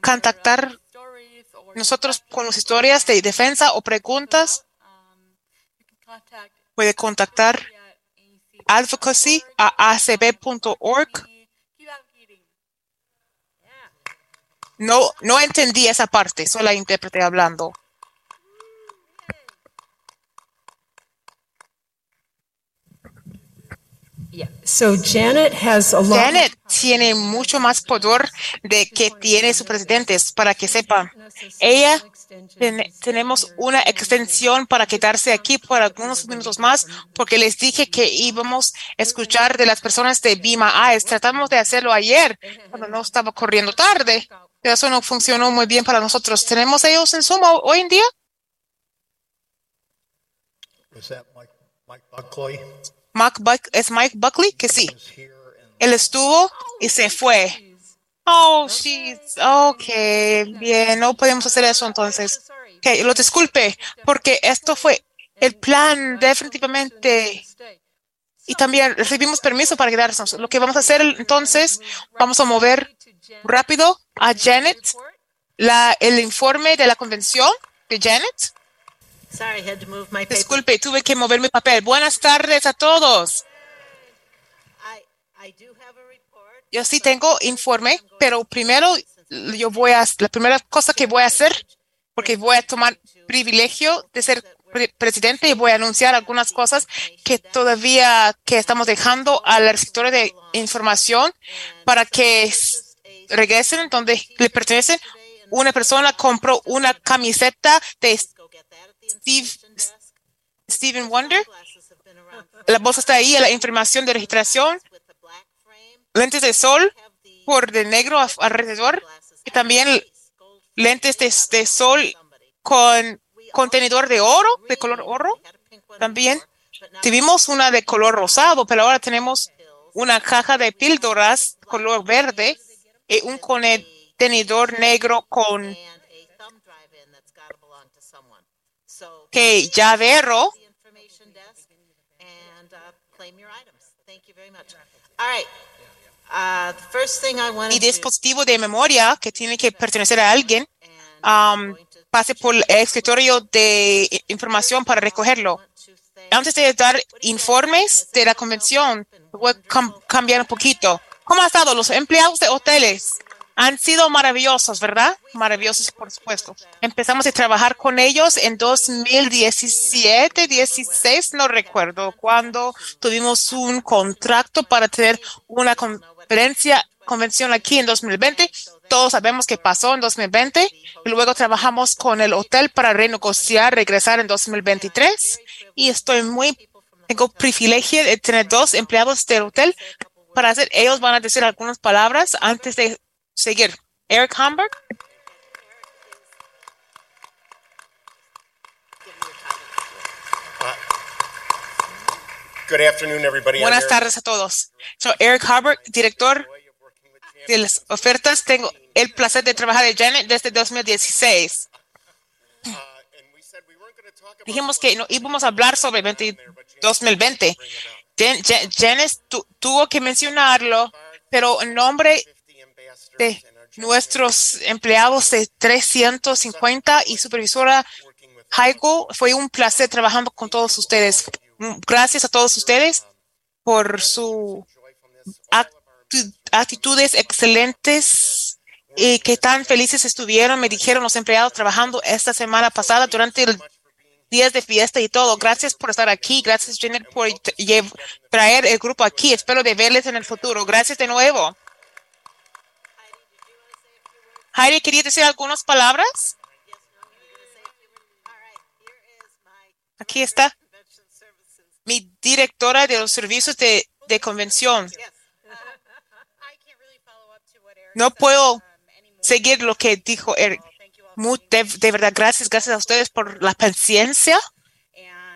contactar nosotros con las historias de defensa o preguntas, puede contactar advocacy a. No, no entendí esa parte, solo la intérprete hablando. So Janet has a lot. Janet tiene mucho más poder de que tiene su presidente, para que sepa. Ella ten- tenemos una extensión para quedarse aquí por algunos minutos más, porque les dije que íbamos a escuchar de las personas de Bima AES. Tratamos de hacerlo ayer, cuando no estaba corriendo tarde. Eso no funcionó muy bien para nosotros. ¿Tenemos ellos en Zoom ho- hoy en día? That Mike, Mike Buckley? Mark Buck- ¿Es Mike Buckley? Que sí. Él estuvo y se fue. Oh, she's okay, bien, no podemos hacer eso entonces. Okay, lo disculpe, porque esto fue el plan definitivamente. Y también recibimos permiso para quedarnos. Lo que vamos a hacer entonces, vamos a mover rápido a Janet la, el informe de la convención de Janet. Sorry, had to move my. Disculpe, tuve que mover mi papel. Buenas tardes a todos. I do have a report. Yo sí tengo informe, pero primero yo voy a, la primera cosa que voy a hacer, porque voy a tomar privilegio de ser pre- presidente y voy a anunciar algunas cosas que todavía que estamos dejando al sector de información para que regresen donde le pertenecen. Una persona compró una camiseta de Steve, Steven Wonder. La bolsa está ahí, la información de registración lentes de sol por de negro alrededor y también lentes de, de sol con contenedor de oro, de color oro. También tuvimos una de color rosado, pero ahora tenemos una caja de píldoras color verde un contenedor negro con que llavero y dispositivo de memoria que tiene que pertenecer a alguien um, pase por el escritorio de información para recogerlo. Antes de dar informes de la convención, voy a cam- cambiar un poquito. ¿Cómo han estado los empleados de hoteles? Han sido maravillosos, ¿verdad? Maravillosos, por supuesto. Empezamos a trabajar con ellos en 2017, 16, no recuerdo, cuando tuvimos un contrato para tener una conferencia, convención aquí en 2020. Todos sabemos qué pasó en 2020 y luego trabajamos con el hotel para renegociar, regresar en 2023 y estoy muy, tengo privilegio de tener dos empleados del hotel para hacer, ellos van a decir algunas palabras antes de seguir. Eric Hamburg. Good afternoon, everybody. Buenas tardes a todos. Soy Eric Harburg, director de las ofertas. Tengo el placer de trabajar de Janet desde 2016. Dijimos que no íbamos a hablar sobre 20, 2020 Jan- Janice tu- tuvo que mencionarlo, pero en nombre de nuestros empleados de 350 y supervisora Heiko, fue un placer trabajando con todos ustedes. Mm, Gracias a todos ustedes por su actu- actitudes excelentes y que tan felices estuvieron, me dijeron los empleados trabajando esta semana pasada durante el días de fiesta y todo. Gracias por estar aquí. Gracias, Janet, por traer el grupo aquí. Espero de verles en el futuro. Gracias de nuevo. Heidi, ¿quería decir algunas palabras? Aquí está mi directora de los servicios de, de convención. No puedo seguir lo que dijo Eric. Mu- de, verdad, gracias, gracias a ustedes por la paciencia,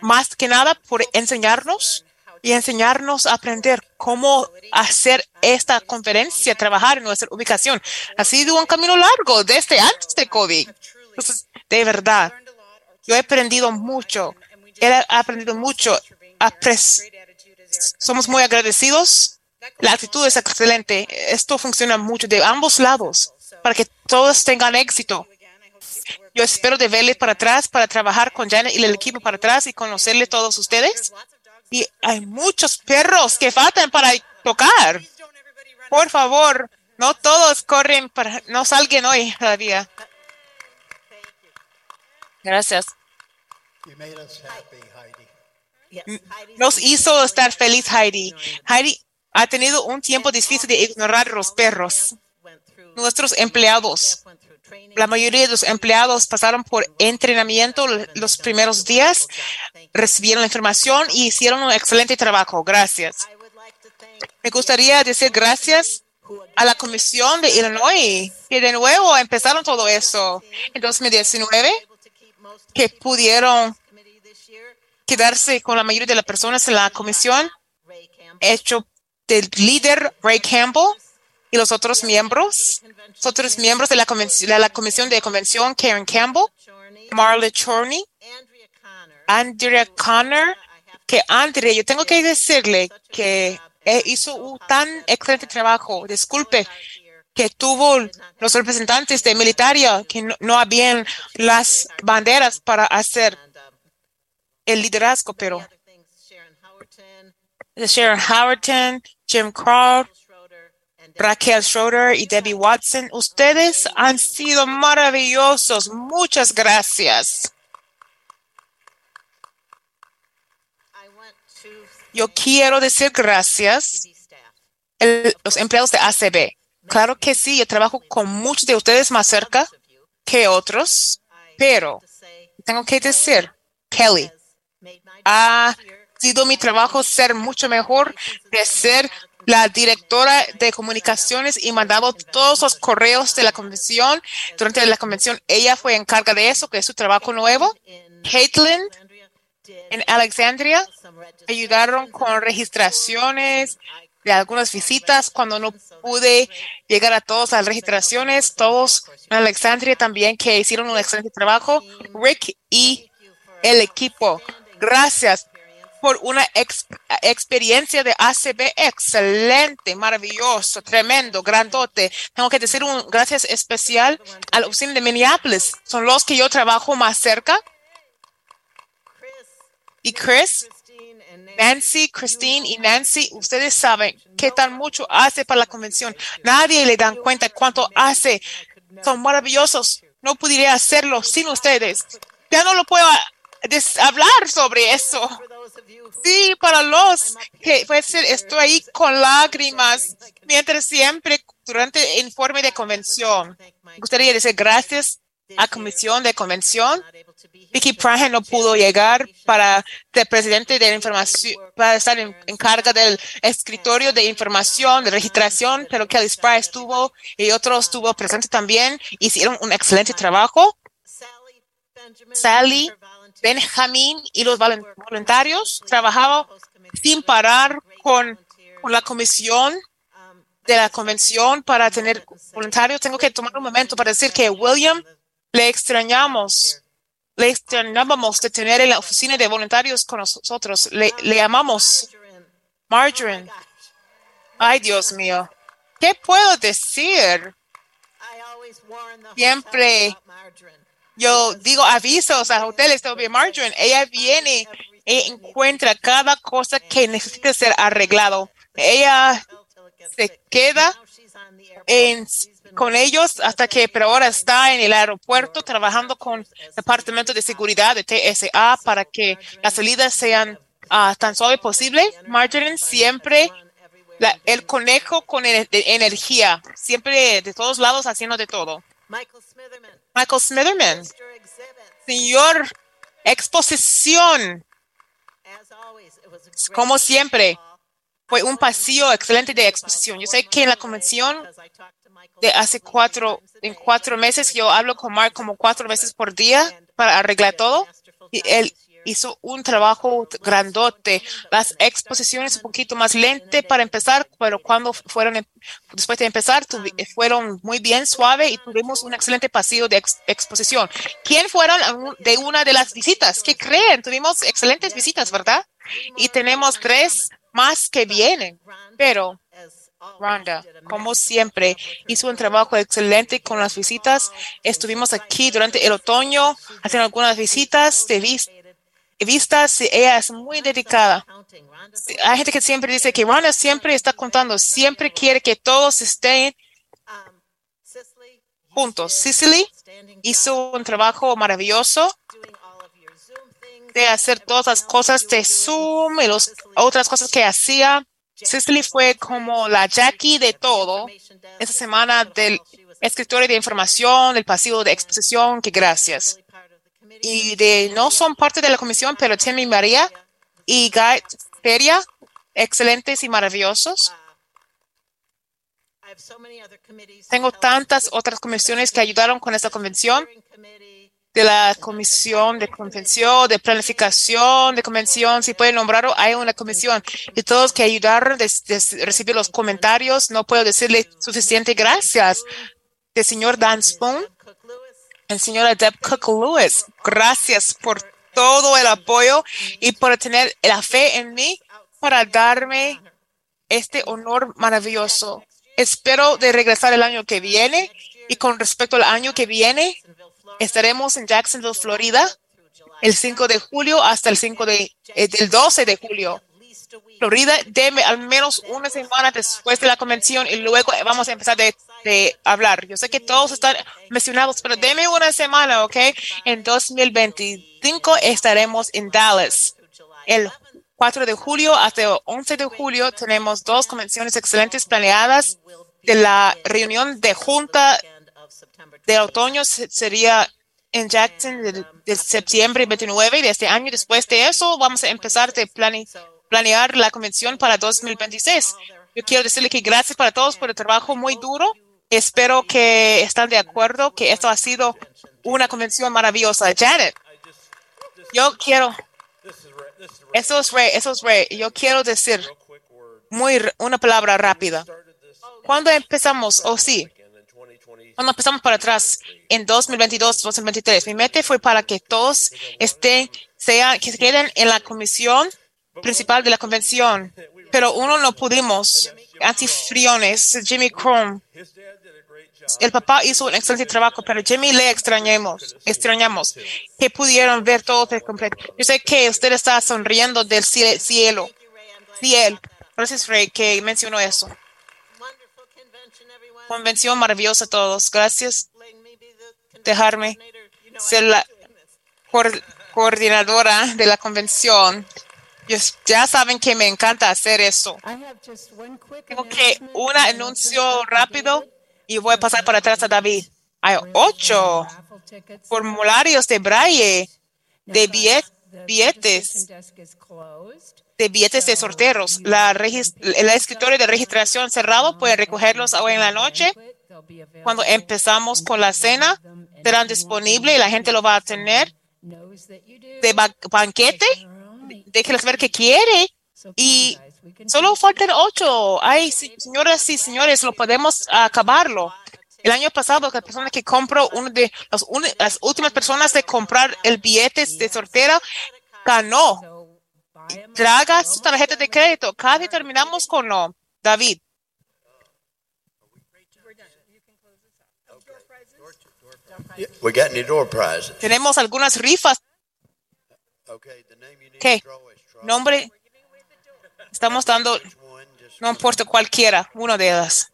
más que nada por enseñarnos y enseñarnos a aprender cómo hacer esta conferencia, trabajar en nuestra ubicación. Ha sido un camino largo desde antes de COVID. De verdad, yo he aprendido mucho. He aprendido mucho. Somos muy agradecidos. La actitud es excelente. Esto funciona mucho de ambos lados para que todos tengan éxito. Yo espero de verles para atrás, para trabajar con Janet y el equipo para atrás y conocerle a todos ustedes. Y hay muchos perros que faltan para tocar. Por favor, no todos corren para, no salgan hoy todavía. Gracias. Nos hizo estar feliz Heidi. Heidi ha tenido un tiempo difícil de ignorar a los perros. Nuestros empleados, la mayoría de los empleados pasaron por entrenamiento los primeros días, recibieron la información y hicieron un excelente trabajo. Gracias. Me gustaría decir gracias a la Comisión de Illinois, que de nuevo empezaron todo eso en 2019, que pudieron quedarse con la mayoría de las personas en la comisión, hecho del líder Ray Campbell y los otros miembros, los otros miembros de la, de la comisión de convención, Karen Campbell, Marla Chorney, Andrea Connor, que Andrea, yo tengo que decirle que eh, hizo un tan excelente trabajo. Disculpe que tuvo los representantes de militaria que no, no habían las banderas para hacer el liderazgo, pero Sharon Howerton, Jim Crowd, Raquel Schroeder y Debbie Watson, ustedes han sido maravillosos. Muchas gracias. Yo quiero decir gracias a los empleados de ACB. Claro que sí, yo trabajo con muchos de ustedes más cerca que otros, pero tengo que decir, Kelly, ha sido mi trabajo ser mucho mejor ser la directora de comunicaciones y mandado todos los correos de la convención. Durante la convención, ella fue encarga de eso, que es su trabajo nuevo. Caitlin en Alexandria ayudaron con registraciones de algunas visitas cuando no pude llegar a todas las registraciones. Todos en Alexandria también que hicieron un excelente trabajo. Rick y el equipo, gracias por una ex- experiencia de ACB excelente, maravilloso, tremendo, grandote. Tengo que decir un gracias especial a la oficina de Minneapolis. Son los que yo trabajo más cerca. Y Chris, Nancy, Christine y Nancy, ustedes saben qué tan mucho hace para la convención. Nadie le dan cuenta cuánto hace. Son maravillosos. No pudiera hacerlo sin ustedes. Ya no lo puedo hablar sobre eso. Sí, para los que ser, estoy ahí con lágrimas mientras siempre durante el informe de convención. Gustaría decir gracias a comisión de convención. Vicky Prahe no pudo llegar para ser presidente de la información, para estar en, en carga del escritorio de información, de registración, pero Kelly Spry estuvo y otros estuvo presente también. Hicieron un excelente trabajo. Sally Benjamín y los voluntarios trabajaban sin parar con, con la comisión de la convención para tener voluntarios. Tengo que tomar un momento para decir que William le extrañamos. Le extrañábamos de tener en la oficina de voluntarios con nosotros. Le, le amamos. Margarine. Ay, Dios mío. ¿Qué puedo decir? Siempre yo digo avisos a hoteles Margarine. Ella viene e encuentra cada cosa que necesita ser arreglado. Ella se queda con ellos hasta que, pero ahora está en el aeropuerto trabajando con el Departamento de Seguridad de TSA para que las salidas sean ah, tan suaves posible. Margarine siempre la- el conejo con energía, siempre de todos lados haciendo de todo. Michael Smitherman, señor exposición, como siempre, fue un pasillo excelente de exposición. Yo sé que en la convención de hace cuatro, en cuatro meses, yo hablo con Mark como cuatro veces por día para arreglar todo. Y él hizo un trabajo grandote. Las exposiciones un poquito más lente para empezar, pero cuando fueron, em- después de empezar, tuvi- fueron muy bien suave y tuvimos un excelente pasillo de ex- exposición. ¿Quién fueron de una de las visitas? ¿Qué creen? Tuvimos excelentes visitas, ¿verdad? Y tenemos tres más que vienen, pero Rhonda, como siempre, hizo un trabajo excelente con las visitas. Estuvimos aquí durante el otoño haciendo algunas visitas de vis- vistas. y Ella es muy dedicada. Hay gente que siempre dice que Rhonda siempre está contando, siempre quiere que todos estén juntos. Cicely hizo un trabajo maravilloso de hacer todas las cosas de Zoom y las otras cosas que hacía. Cicely fue como la Jackie de todo esta semana del escritorio de información, del pasivo de exposición, que gracias. Y de no son parte de la comisión, pero Tim María y Guy Feria, excelentes y maravillosos. Tengo tantas otras comisiones que ayudaron con esta convención, de la comisión de convención, de planificación, de convención, si pueden nombrarlo, hay una comisión y todos que ayudaron de, de recibir los comentarios, no puedo decirle suficiente gracias. El señor Dan Spoon, el señor Deb Cook Lewis, gracias por todo el apoyo y por tener la fe en mí para darme este honor maravilloso. Espero de regresar el año que viene y con respecto al año que viene, estaremos en Jacksonville, Florida, el 5 de julio hasta el 5 de, eh, del 12 de julio. Florida, deme al menos una semana después de la convención y luego vamos a empezar de, de hablar. Yo sé que todos están mencionados, pero deme una semana, ¿ok? En 2025 estaremos en Dallas. El 4 de julio hasta el 11 de julio tenemos dos convenciones excelentes planeadas de la reunión de junta de otoño se- sería en Jackson del septiembre 29 de este año. Después de eso, vamos a empezar de plane- planear la convención para 2026. Yo quiero decirle que gracias para todos por el trabajo muy duro. Espero que están de acuerdo que esto ha sido una convención maravillosa. Janet, yo quiero, eso es re, eso es re. Yo quiero decir muy una palabra rápida. ¿Cuándo empezamos? Oh, sí. Cuando empezamos para atrás en 2022, 2023, mi meta fue para que todos estén, sean, que se queden en la comisión principal de la convención, pero uno no pudimos. Antifriones, Jimmy Chrome. El papá hizo un excelente trabajo, pero Jimmy le extrañamos, extrañamos que pudieron ver todo de completo. Yo sé que usted está sonriendo del cie- cielo. Cielo. Gracias, Ray, que mencionó eso. Convención maravillosa a todos. Gracias. Dejarme ser la coor- coordinadora de la convención. Yes, Ya saben que me encanta hacer eso. Tengo que un anuncio rápido y voy a pasar para atrás a David. Hay ocho formularios de braille de billet- billetes de billetes de sorteros. La el escritorio de registración cerrado puede recogerlos hoy en la noche. Cuando empezamos con la cena, serán disponibles y la gente lo va a tener. de ba- banquete. Déjeles ver que quiere. Y solo faltan ocho. Ay, sí, señoras y señores, lo podemos acabarlo. El año pasado, la persona que compró, uno de los uni- las últimas personas de comprar el billete de sortera, ganó. Traga su tarjeta de crédito. Casi terminamos con lo. David. We got any door prizes? Tenemos algunas rifas. ¿Qué? Nombre. Estamos dando, no importa cualquiera, uno de ellas.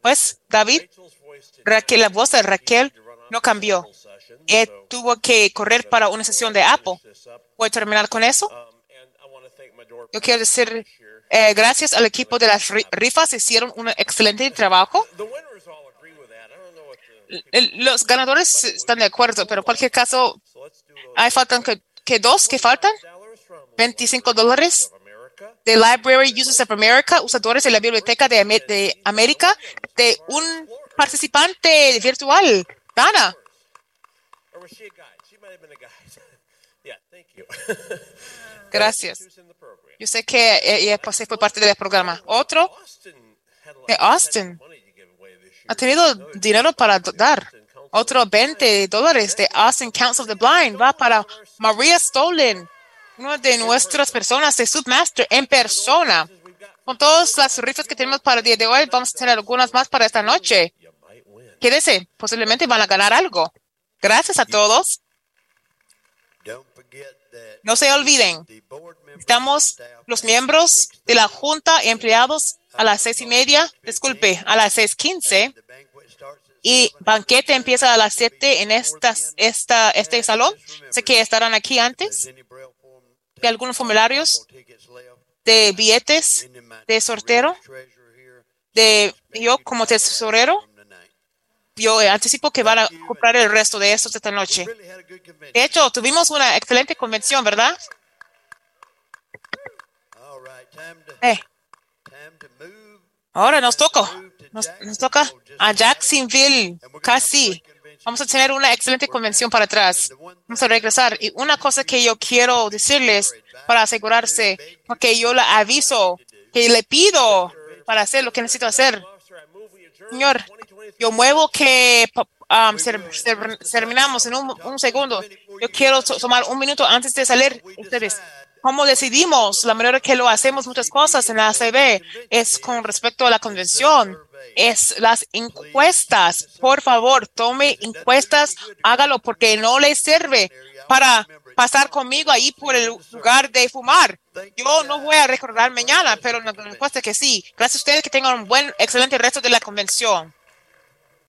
Pues, David, Raquel, la voz de Raquel no cambió. Él tuvo que correr para una sesión de Apple. ¿Voy a terminar con eso? Yo quiero decir eh, gracias al equipo de las ri- rifas. Hicieron un excelente trabajo. Los ganadores están de acuerdo, pero en cualquier caso, hay faltan que, que dos que faltan. 25 dólares de Library Users of America, usadores de la Biblioteca de, de América, de un participante virtual. Dana. Gracias. Yo sé que ella pues, fue parte del programa. Otro de Austin ha tenido dinero para dar. Otro 20 dólares de Austin Council of the Blind va para Maria Stolen, una de nuestras personas de Submaster en persona. Con todas las rifas que tenemos para el día de hoy, vamos a tener algunas más para esta noche. Quédese, posiblemente van a ganar algo. Gracias a todos. No se olviden, estamos los miembros de la Junta y empleados a las seis y media, disculpe, a las seis quince. Y banquete empieza a las siete en estas, esta, este salón. Sé que estarán aquí antes. Y algunos formularios de billetes de sortero. De yo como tesorero. Yo eh, anticipo que van a comprar el resto de estos esta noche. De hecho, tuvimos una excelente convención, ¿verdad? Eh. Ahora nos toca, nos, nos toca a Jacksonville, casi. Vamos a tener una excelente convención para atrás. Vamos a regresar. Y una cosa que yo quiero decirles para asegurarse, porque yo le aviso, que le pido para hacer lo que necesito hacer. Señor, yo muevo que um, ser- ser- terminamos en un, un segundo. Yo quiero to- tomar un minuto antes de salir. Ustedes, ¿cómo decidimos? La manera que lo hacemos muchas cosas en la ACB es con respecto a la convención. Es las encuestas. Por favor, tome encuestas, hágalo porque no le sirve para pasar conmigo ahí por el lugar de fumar. Yo no voy a recordar mañana, pero la respuesta es que sí. Gracias a ustedes que tengan un buen, excelente resto de la convención.